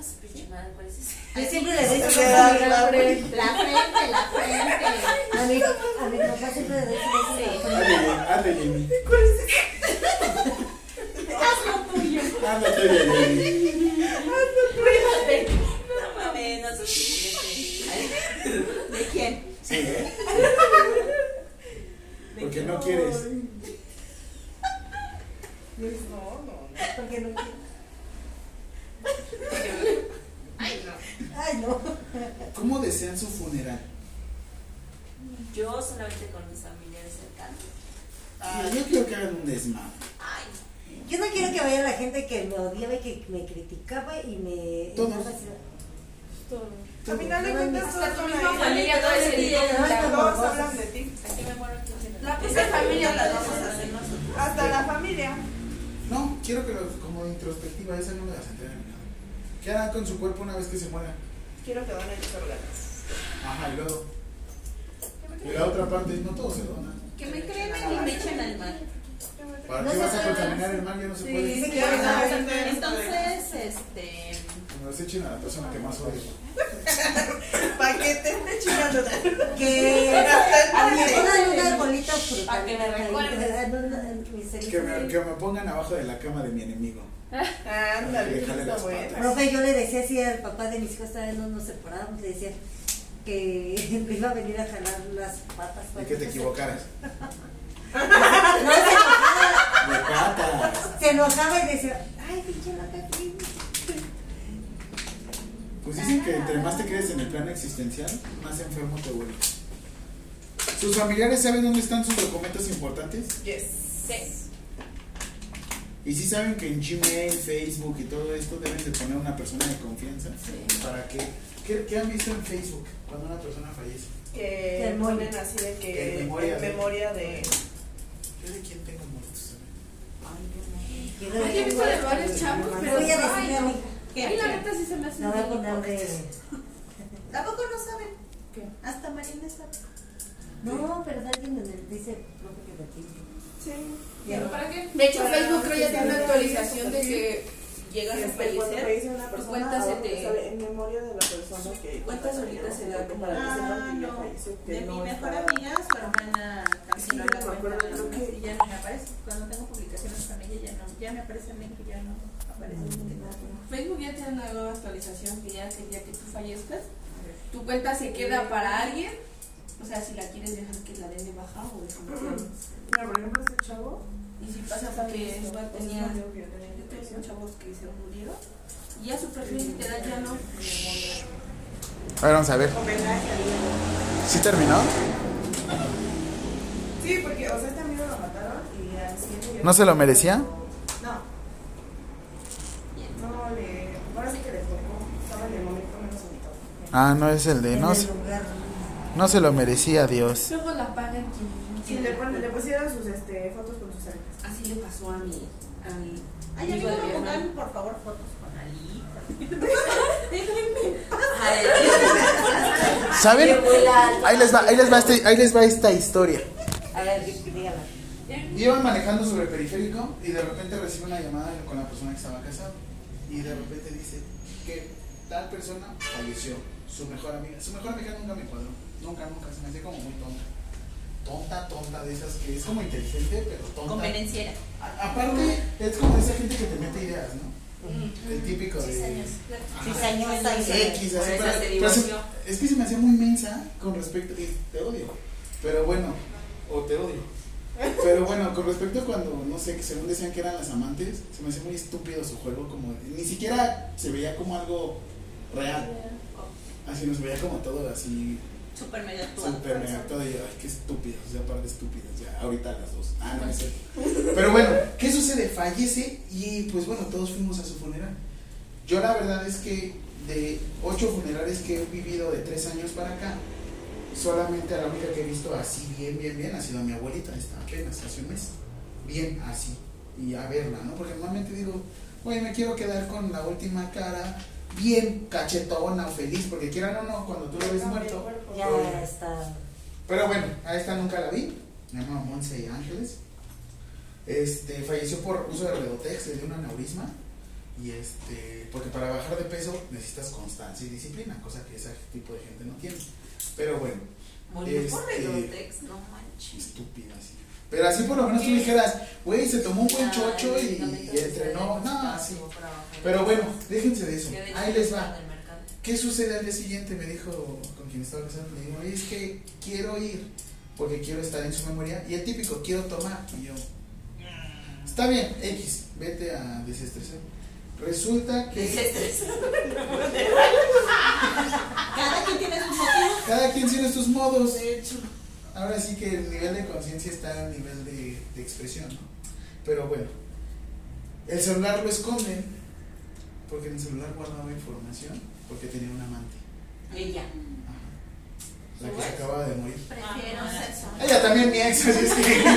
Ah, su pinche madre, ¿cuál es ese? Yo siempre le doy La su beso a mi frente. La frente, la frente. A mi, a mi papá siempre le doy su beso en la frente. Hazle, hazle, Jamie. Hazlo tuyo. Hazle, tuya, Jamie. No mames, no suficiente. ¿De quién? Sí, ¿eh? Porque no quieres. No, no, no. Porque no quiero. Ay, no. Ay, no. ¿Cómo desean su funeral? Yo solamente con mis familiares cercanos. Ah, yo quiero que hagan un desmadre. Ay, Yo no quiero que vaya la gente que me odiaba y que me criticaba y me. Todos. A final de cuentas, Hasta todos tu misma familia todo ese día. Todos hablan de ti. Aquí me muero aquí. La familia la vamos a hacer nosotros. Hasta la familia. No, quiero que como introspectiva, esa no me ni nada. ¿Qué harán con su cuerpo una vez que se muera? Quiero que donen mis órganos. Ajá, y luego. Y la otra parte, no todo se dona. Que me cremen y me echen al mar. ¿Para No qué se vas a contaminar el mar? Ya no se Sí, puede. ya. Entonces, este. Que nos echen a la persona que más odio. ¿Para qué te esté chingando? Que a mi pongan una bolita frutal. Que me recuerdes. En una- en mi Que celular. me, que me pongan abajo de la cama de mi enemigo. Ándale, está buena. Profe, yo le decía así al papá de mis hijos, todavía no nos separábamos, le decía que <laughs> me iba a venir a jalar las patas. Y que te equivocaras. No, se enojaba, De patas. se enojaba y decía, ay, pinche loca, ¿qué? Pues dicen que entre más te quedes en el plano existencial, más enfermo te vuelves. ¿Sus familiares saben dónde están sus documentos importantes? Yes. Y si saben que en Gmail, Facebook y todo esto deben de poner una persona de confianza para que... ¿qué, qué han visto en Facebook cuando una persona fallece? Que ponen así de que. Que en memoria en de- memoria de. Yo de quién tengo muertos. Yo Ay, yo he visto de varios chavos, pero voy a ay, no. Ay, la neta sí se me hace No voy a poner de. <laughs> Tampoco no saben. ¿Qué? Hasta Marina sabe. No, pero alguien dice profe que de ti. Sí. De hecho, Facebook creo ya tiene una actualización de que llegas a fallecer, tu persona, cuenta se te- en memoria de la persona que. ¿Cuántas horitas se da como para que ya De mi mejor amiga, su hermana canceló la cuenta y ya no me aparece. Cuando tengo publicaciones con ella ya no, ya me aparece a mí que ya no aparece. Facebook ya tiene una nueva actualización que ya que día que tú fallezcas, tu cuenta se queda para alguien. O sea, si la quieres dejar que la den de baja o definitivamente. Mira, por ejemplo, este chavo. Y si pasa porque igual tenía, yo tengo chavos que se murieron y ya su perfil literal ya no. A ver, vamos a ver. ¿Sí terminó? Sí, porque, o sea, este amigo lo mataron y al siguiente ¿No se lo merecía? No. No, le. Ahora sí que le tocó. Estaba en el momento menos indicado. Ah, no es el de... En No, el se- lugar. No se lo merecía Dios. Luego la pagan quien. Y le, pon- le pusieron sus este, fotos con sus aretas. Así le pasó a mi. A mi Ay, a mí amigo no de mi me pongan, por favor, fotos con Ali. ¿Saben? Ahí les va, ahí les va, este- ahí les va esta historia. A ver, dígala. Iban manejando sobre el periférico y de repente recibe una llamada con la persona que estaba casado. Y de repente dice que tal persona falleció, su mejor amiga. Su mejor amiga nunca me cuadró, nunca, nunca, se me hacía como muy tonta. Tonta, tonta, de esas que es como inteligente, pero tonta. Convenenciera. A- aparte, es como esa gente que te mete ideas, ¿no? El típico de. Cizañosa y X, así, pero divorció. se- es que se me hacía muy mensa con respecto. y te odio. Pero bueno, o te odio. Pero bueno, con respecto a cuando, no sé, que según decían que eran las amantes, se me hacía muy estúpido su juego, como ni siquiera se veía como algo real. Así nos veía como todo así, Súper medio actuado. súper mega actuado, y yo, ay, qué estúpidos, ya par de estúpidos, ya, ahorita las dos. Ah, no, no es cierto. Pero bueno, ¿qué sucede? Fallece y pues bueno, todos fuimos a su funeral. Yo la verdad es que de ocho funerales que he vivido de tres años para acá, solamente a la única que he visto así bien, bien, bien ha sido a mi abuelita, esta apenas hace un mes. Bien, así. Y a verla, ¿no? Porque normalmente digo, oye, me quiero quedar con la última cara bien cachetona o feliz, porque quieran o no, cuando tú lo ves muerto. Ya está. Pero bueno, a esta nunca la vi. Se llama Monse Ángeles. Este, falleció por uso de Redotex, le dio un aneurisma. Y este, porque para bajar de peso necesitas constancia y disciplina, cosa que ese tipo de gente no tiene. Pero bueno, Murió por Este- Redotex, no manches. estúpida así. Pero así por lo menos tú dijeras, güey, se tomó un buen chocho y, entrenó. No, así. Pero bueno, déjense de eso. Ahí les va. ¿Qué sucede al día siguiente? Me dijo con quien estaba casando, me dijo, "Oye, es que quiero ir porque quiero estar en su memoria. Y el típico, quiero tomar. Y yo, está bien, X, vete a desestresar. Resulta que <laughs> <laughs> Cada quien tiene sus motivos. cada quien tiene sus modos. De hecho, ahora sí que el nivel de conciencia está a nivel de, de expresión, ¿no? Pero bueno, el celular lo esconden porque en el celular guardaba información porque tenía un amante. Ella. Ajá. La que se acababa de morir. Prefiero Ah, sexo. Ella también mi ex, así es que. <laughs>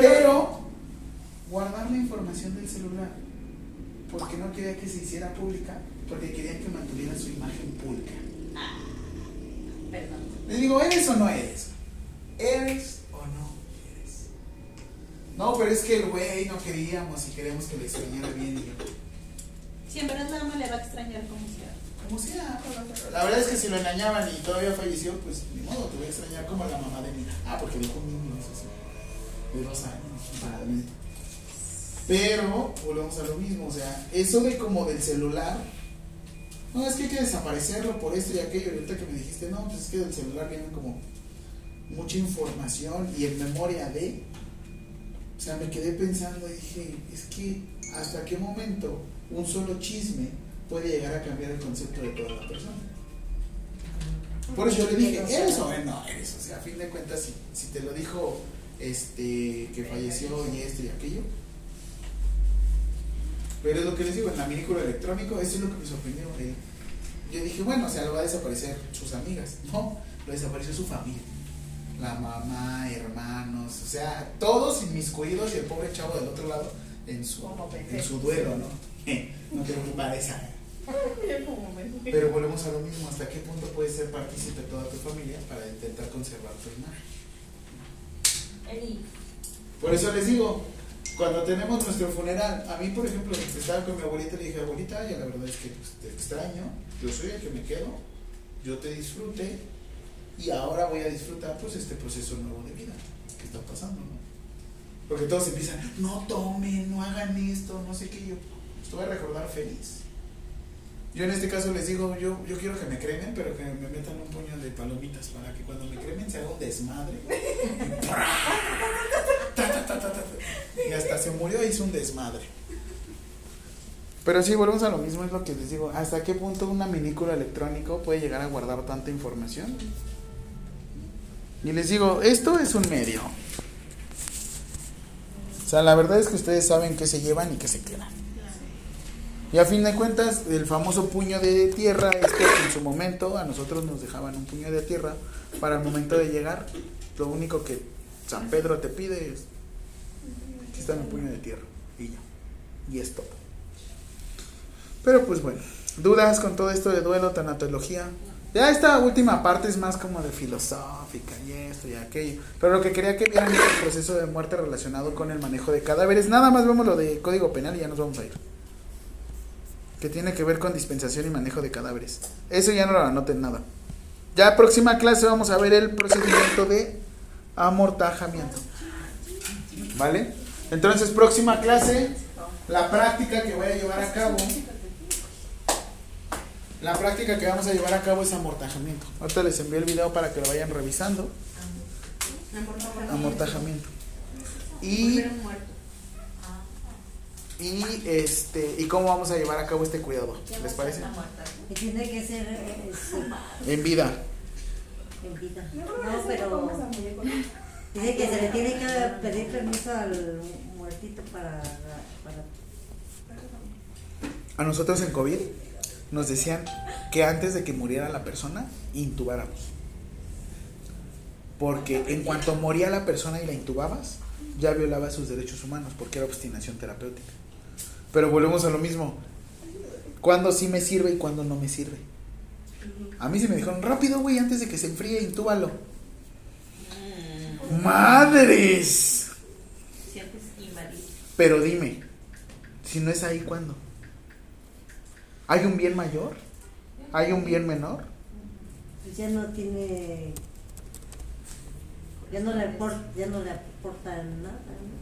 Pero guardar la información del celular porque no quería que se hiciera pública, porque querían que mantuviera su imagen pública. Perdón. Les digo, ¿eres o no eres? ¿Eres o no eres? No, pero es que el güey no queríamos y queríamos que le extrañara bien y yo. Si en verdad nada más le va a extrañar como sea. Como sea, la verdad es que si lo engañaban y todavía falleció, pues ni modo, te voy a extrañar como la mamá de mi. Ah, porque dejó un niño, de dos años, realmente. Pero volvemos a lo mismo, o sea, eso de como del celular, no, es que hay que desaparecerlo por esto y aquello. Y ahorita que me dijiste, no, pues es que del celular viene como mucha información y en memoria de. O sea, me quedé pensando y dije, es que hasta qué momento un solo chisme puede llegar a cambiar el concepto de toda la persona. Por eso yo le dije, ¿eres o no eres? O sea, a fin de cuentas, si, si te lo dijo este que falleció y esto y aquello. Pero es lo que les digo, en la minícula electrónico, eso es lo que me sorprendió. eh. Yo dije, bueno, o sea, lo va a desaparecer sus amigas. <laughs> No, lo desapareció su familia. La mamá, hermanos, o sea, todos inmiscuidos y el pobre chavo del otro lado en su, en su duelo, ¿no? <laughs> no te preocupes, esa. <laughs> Pero volvemos a lo mismo, ¿hasta qué punto puedes ser partícipe toda tu familia para intentar conservar tu imagen? Por eso les digo, cuando tenemos nuestro funeral, a mí por ejemplo, estaba con mi abuelita y le dije, abuelita, ya la verdad es que pues, te extraño, yo soy el que me quedo, yo te disfruté y ahora voy a disfrutar pues este proceso nuevo de vida que está pasando, ¿no? Porque todos empiezan, no tomen, no hagan esto, no sé qué, yo pues, te voy a recordar feliz. Yo en este caso les digo, yo, yo quiero que me cremen, pero que me metan un puño de palomitas para que cuando me cremen se haga un desmadre. <laughs> Y hasta se murió y hizo un desmadre. Pero sí, volvemos a lo mismo, es lo que les digo. ¿Hasta qué punto una minícula electrónico puede llegar a guardar tanta información? Y les digo, esto es un medio. O sea, la verdad es que ustedes saben qué se llevan y qué se quedan. Y a fin de cuentas, el famoso puño de tierra es que en su momento a nosotros nos dejaban un puño de tierra para el momento de llegar. Lo único que San Pedro te pide aquí está mi puño de tierra. Y ya. Y es todo. Pero pues bueno, dudas con todo esto de duelo, tanatología. Ya esta última parte es más como de filosófica y esto y aquello. Pero lo que quería que vieran es el proceso de muerte relacionado con el manejo de cadáveres. Nada más vemos lo de código penal y ya nos vamos a ir. Que tiene que ver con dispensación y manejo de cadáveres. Eso ya no lo anoten nada. Ya próxima clase vamos a ver el procedimiento de amortajamiento. ¿Vale? Entonces, próxima clase, la práctica que voy a llevar a cabo. La práctica que vamos a llevar a cabo es amortajamiento. Ahorita les envío el video para que lo vayan revisando. Amortajamiento. Y, y este y cómo vamos a llevar a cabo este cuidado. ¿Les parece? Tiene que ser eh, sí, En vida. En vida. No, pero dice que se le tiene que pedir permiso al muertito para, para A nosotros en COVID nos decían que antes de que muriera la persona, intubáramos. Porque en cuanto moría la persona y la intubabas, ya violaba sus derechos humanos, porque era obstinación terapéutica. Pero volvemos a lo mismo. ¿Cuándo sí me sirve y cuándo no me sirve? A mí se me dijeron, rápido, güey, antes de que se enfríe, intúbalo. ¡Madres! sientes invadido. Pero dime, si no es ahí, ¿cuándo? ¿Hay un bien mayor? ¿Hay un bien menor? pues ya no tiene ya no le aporta, ya no le aporta nada. ¿no?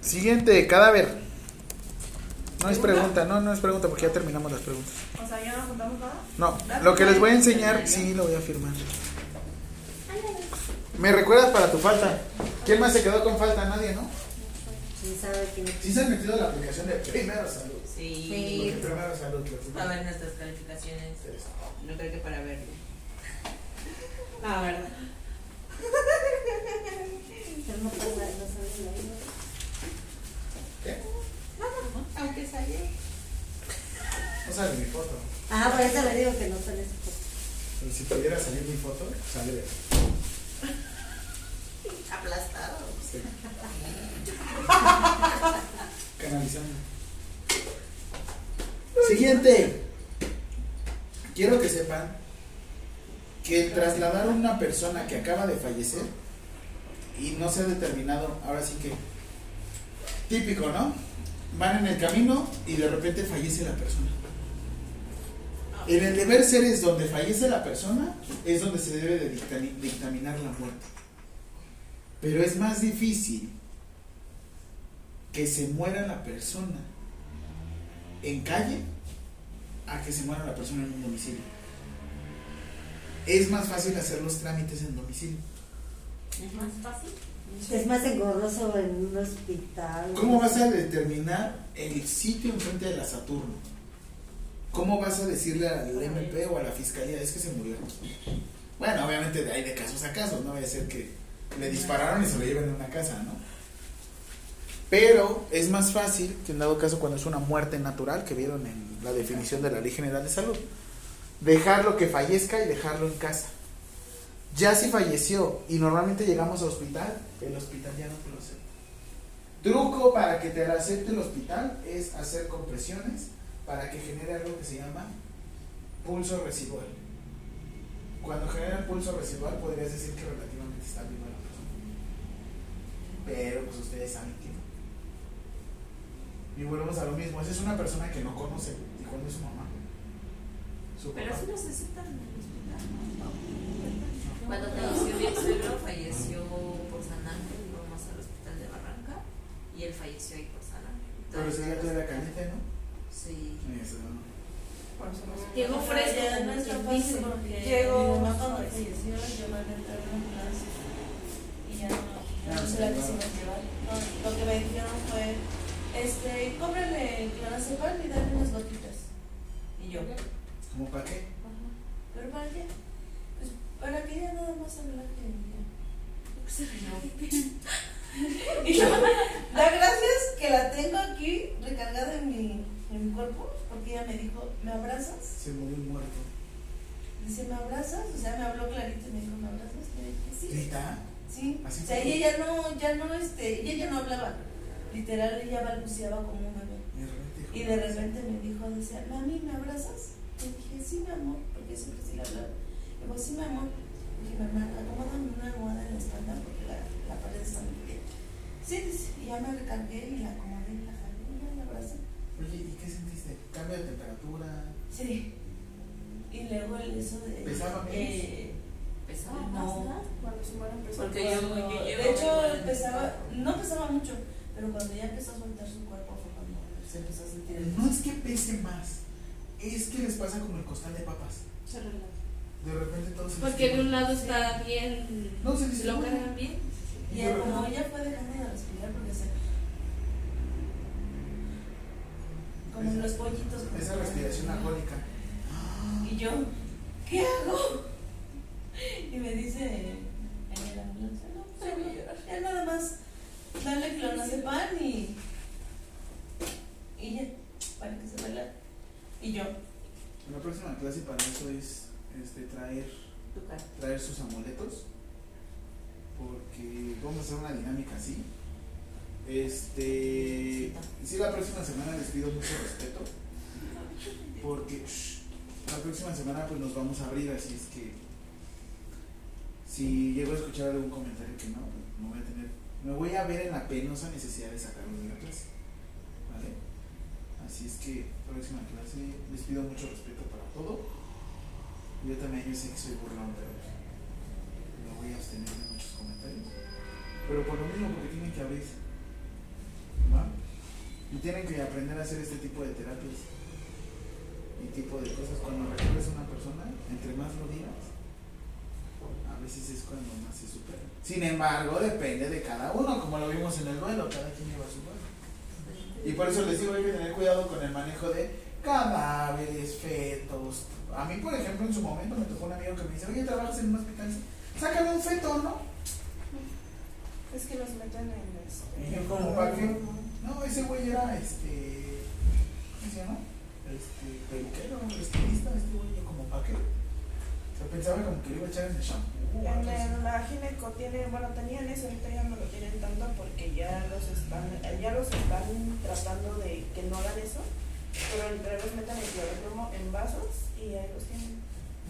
Siguiente, cadáver. No es pregunta, no, no es pregunta porque ya terminamos las preguntas. O sea, ya no contamos nada. No, lo que les voy a enseñar, sí, lo voy a firmar. ¿Me recuerdas para tu falta? ¿Quién más se quedó con falta? Nadie, ¿no? Sí sabe que Sí se han metido la aplicación de Primero Salud. Sí. Sí. Primero Salud. lo- Para ver nuestras calificaciones. No creo que para verlo. <laughs> La verdad. <laughs> ¿Qué? Aunque salió. No sale mi foto. Ah, por eso le digo que no sale su foto. Pero si pudiera salir mi foto, sale. Aplastado. Sí. Canalizando. Siguiente. Quiero que sepan que el trasladar a una persona que acaba de fallecer y no se ha determinado, ahora sí que típico, ¿no? Van en el camino y de repente fallece la persona. En el deber ser es donde fallece la persona, es donde se debe de dictami- dictaminar la muerte. Pero es más difícil que se muera la persona en calle a que se muera la persona en un domicilio. Es más fácil hacer los trámites en domicilio. Es más fácil. Es más engorroso en un hospital. ¿Cómo vas a determinar el sitio enfrente de la Saturno? ¿Cómo vas a decirle al MP o a la fiscalía? Es que se murió. Bueno, obviamente de ahí de casos a casos, no vaya a ser que le dispararon y se lo lleven en una casa, ¿no? Pero es más fácil que en dado caso cuando es una muerte natural, que vieron en la definición de la Ley General de Salud, dejarlo que fallezca y dejarlo en casa. Ya si falleció y normalmente llegamos al hospital, el hospital ya no te lo acepta. Truco para que te lo acepte el hospital es hacer compresiones para que genere algo que se llama pulso residual. Cuando genera el pulso residual podrías decir que relativamente está viva la persona. Pero pues ustedes saben que no. Y volvemos a lo mismo, esa es una persona que no conoce. ¿Y cuándo es su mamá? Su Pero papá. sí los aceptan en el hospital, ¿no? Cuando falleció mi suegro, falleció por San Ángel, íbamos al hospital de Barranca y él falleció ahí por San Ángel. Pero ese ya todavía caliente, ¿no? Sí. Eso, ¿no? Llegó fresco, quien fácil porque falleció yo me aventé la ambulancia y ya no, ya no Ah, se la quisimos llevar. No, lo que me dijeron fue, este, cómprale clonazepam y dale unas gotitas. Y yo, ¿Cómo para qué? Ajá. ¿Pero para qué? Para que ella nada más relaje. Y yo, da gracias que la tengo aquí recargada en mi, en mi cuerpo, porque ella me dijo, ¿me abrazas? Se murió un muerto. Dice, ¿me abrazas? O sea, me habló clarito y me dijo, ¿me abrazas? Le dije, sí. ¿Grita? Sí. Así o sea, fue. ella ya no, ya no, este, ella ya no hablaba. Literal, ella balbuceaba como un bebé. Y de repente me dijo, decía, mami, ¿me abrazas? Le dije, sí, mi amor, porque siempre sí le hablaba. Le digo, sí, mi amor. Le dije, mamá, acomódame una almohada en la espalda porque la, la pared está muy bien. Sí, y ya me recargué y la acomodé y la jalé y la abracé. Oye, ¿y qué sentiste? ¿Cambio de temperatura? Sí. Y luego el eso de... ¿Pesaba menos? eh, Pesaba No. más, ¿no? Cuando su madre empezó Porque a- yo- cuando- yo llevo de hecho, pesaba, no pesaba mucho, pero cuando ya empezó a soltar su cuerpo fue cuando se empezó a sentir el No es que pese más, es que les pasa como el costal de papas. Se relaja. De repente todos se Porque de un lado está bien. No, se lo cargan bien. Y ya como ella fue dejando de respirar porque se... Como los pollitos. Esa respiración alcohólica. Y yo, ¿qué hago? Y me dice en la ambulancia, no, pues ya voy a llorar. Ya nada más, dale clonazepam y... Y ya, para que se relaje. Y yo, La próxima clase para eso es este, traer, traer sus amuletos. Porque vamos a hacer una dinámica así. Este. Sí, la próxima semana les pido mucho respeto. Porque shh, la próxima semana pues nos vamos a abrir, así es que. Si llego a escuchar algún comentario que no, pues, me voy a tener. Me voy a ver en la penosa necesidad de sacarlos de la clase. ¿Vale? Así es que próxima clase les pido mucho respeto para todo. Yo también yo sé que soy burlón, pero me voy a abstener de muchos comentarios. Pero por lo mismo porque tienen que abrirse. ¿Va? Y tienen que aprender a hacer este tipo de terapias y tipo de cosas. Cuando recuerdas a una persona, entre más lo digas, a veces es cuando más se supera. Sin embargo, depende de cada uno, como lo vimos en el duelo, cada quien lleva su duelo. Y por eso les digo, hay que tener cuidado con el manejo de cadáveres, fetos. A mí, por ejemplo, en su momento me tocó un amigo que me dice, oye, trabajas en un hospital, sácame un feto, ¿no? Es que los meten en Y este. yo como, ¿para qué? No, ese güey era, este, ¿cómo se llama? Este, peluquero, estilista, este güey, yo como, ¿para qué? O sea, pensaba como que le iba a echar en el shampoo. En el- la gineco tiene, bueno, tenían eso, ahorita ya no lo tienen tanto porque ya los están, ya los están tratando de que no hagan eso, pero entre los meten el cloroformo en vasos y ahí los tienen.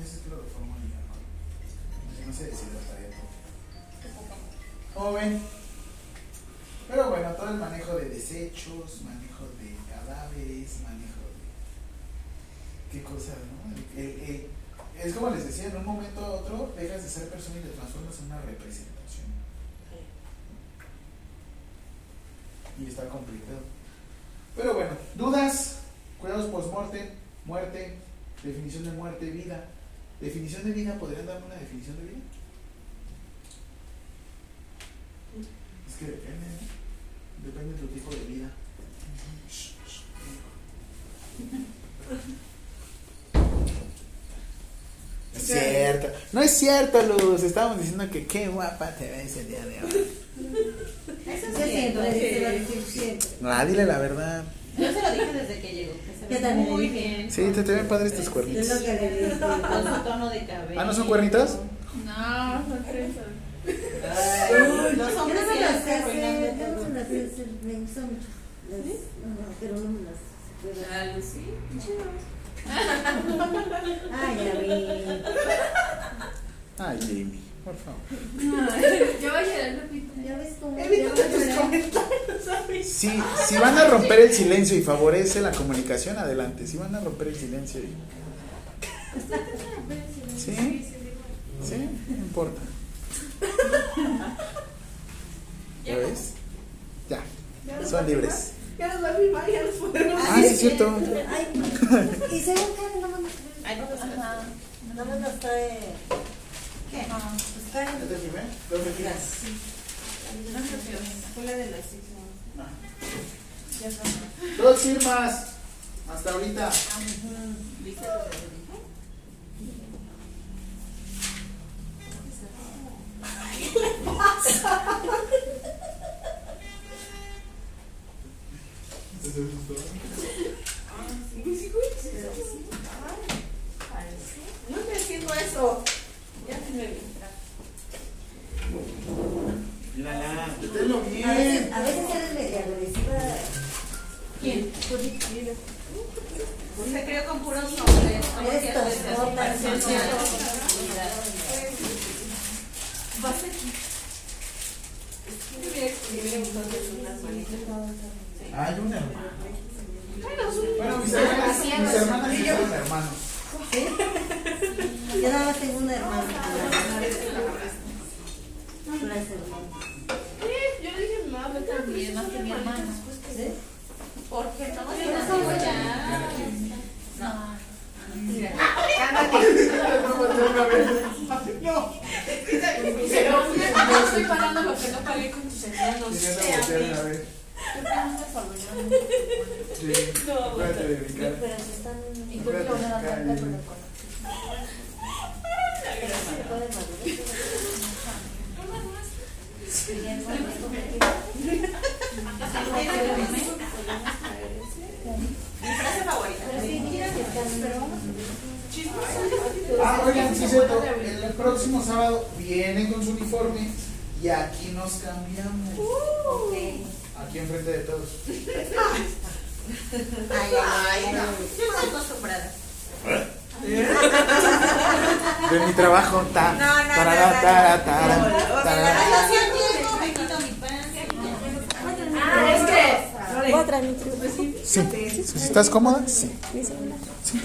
Ese es cloroformo y ya, ¿no? No sé si lo traía todo. ¿Cómo ven? Pero bueno, todo el manejo de desechos, manejo de cadáveres, manejo de... ¿Qué cosas, no? El- el- el- es como les decía, en un momento a otro dejas de ser persona y te transformas en una representación. Y está complicado. Pero bueno, dudas, cuidados post-mortem, muerte, definición de muerte, vida. Definición de vida, ¿podrían darme una definición de vida? Es que depende, ¿no? Depende de tu tipo de vida. <laughs> Es cierto. No es cierto, Luz. Estábamos diciendo que qué guapa te ves el día de hoy. Eso es cierto. sí. siempre. Ah, dile la verdad. Yo se lo dije desde que llegó. Que se Yo le muy dije. bien. Sí, te, te ven padres tus Es cuernitos. lo que le dije. Con su tono de cabello. Ah, ¿no son cuernitos? No, son trenzas. Ay, los hombres no me sí las yo no me las me mucho. Las- no, pero no me las. Ah, Lucy. <laughs> Ay, ya vi. Ay, Jamie, por favor. <laughs> Yo voy a llorar, Lupita. Ya ves cómo. Evita comentarios, Si, si van a romper el silencio y favorece la comunicación, adelante. Si van a romper el silencio y... ¿Sí? ¿Sí? No importa. ¿Ya ves? Ya. Son libres. Ya nos va a firmar, ya nos podemos Ah, sí, es cierto. Ay, y según Karen, no me Ay, no, Ajá. No me las trae. ¿Qué? Pues. ¿Ya te firmé? ¿Dónde firmas? Fue la de las islas. Dos firmas. Hasta ahorita. ¿Viste lo que te dije? No estoy haciendo eso. Ya se me vi. Mírala. Tenlo A veces, bien. a veces eres media agresiva. ¿Quién? Pues, Se crió con puros hombres. Gustado hacer unas manitas. Hay un hermano. Bueno, mis hermanas, mis hermanas sí. Yo nada más tengo una hermana. Una hermana. Yo le dije a mi mamá, a También más que mi hermana. ¿Sí? Porque no digo buenas. ya. No. Pero no estoy pagando lo que no pagué con tus hermanos. Sí. Acuérdate de brincar. Pero están. Cierto. El próximo sábado vienen con su uniforme y aquí nos cambiamos. Aquí enfrente de todos. Ay, ay, ay. Yo estoy acostumbrada. De mi trabajo. Ta, No, no, tarara, no, no, tara, no. tara, tarara. Ay, así entiendo, me quito mi pan. Ah, es que. Sí. ¿Estás cómoda? Sí. Sí.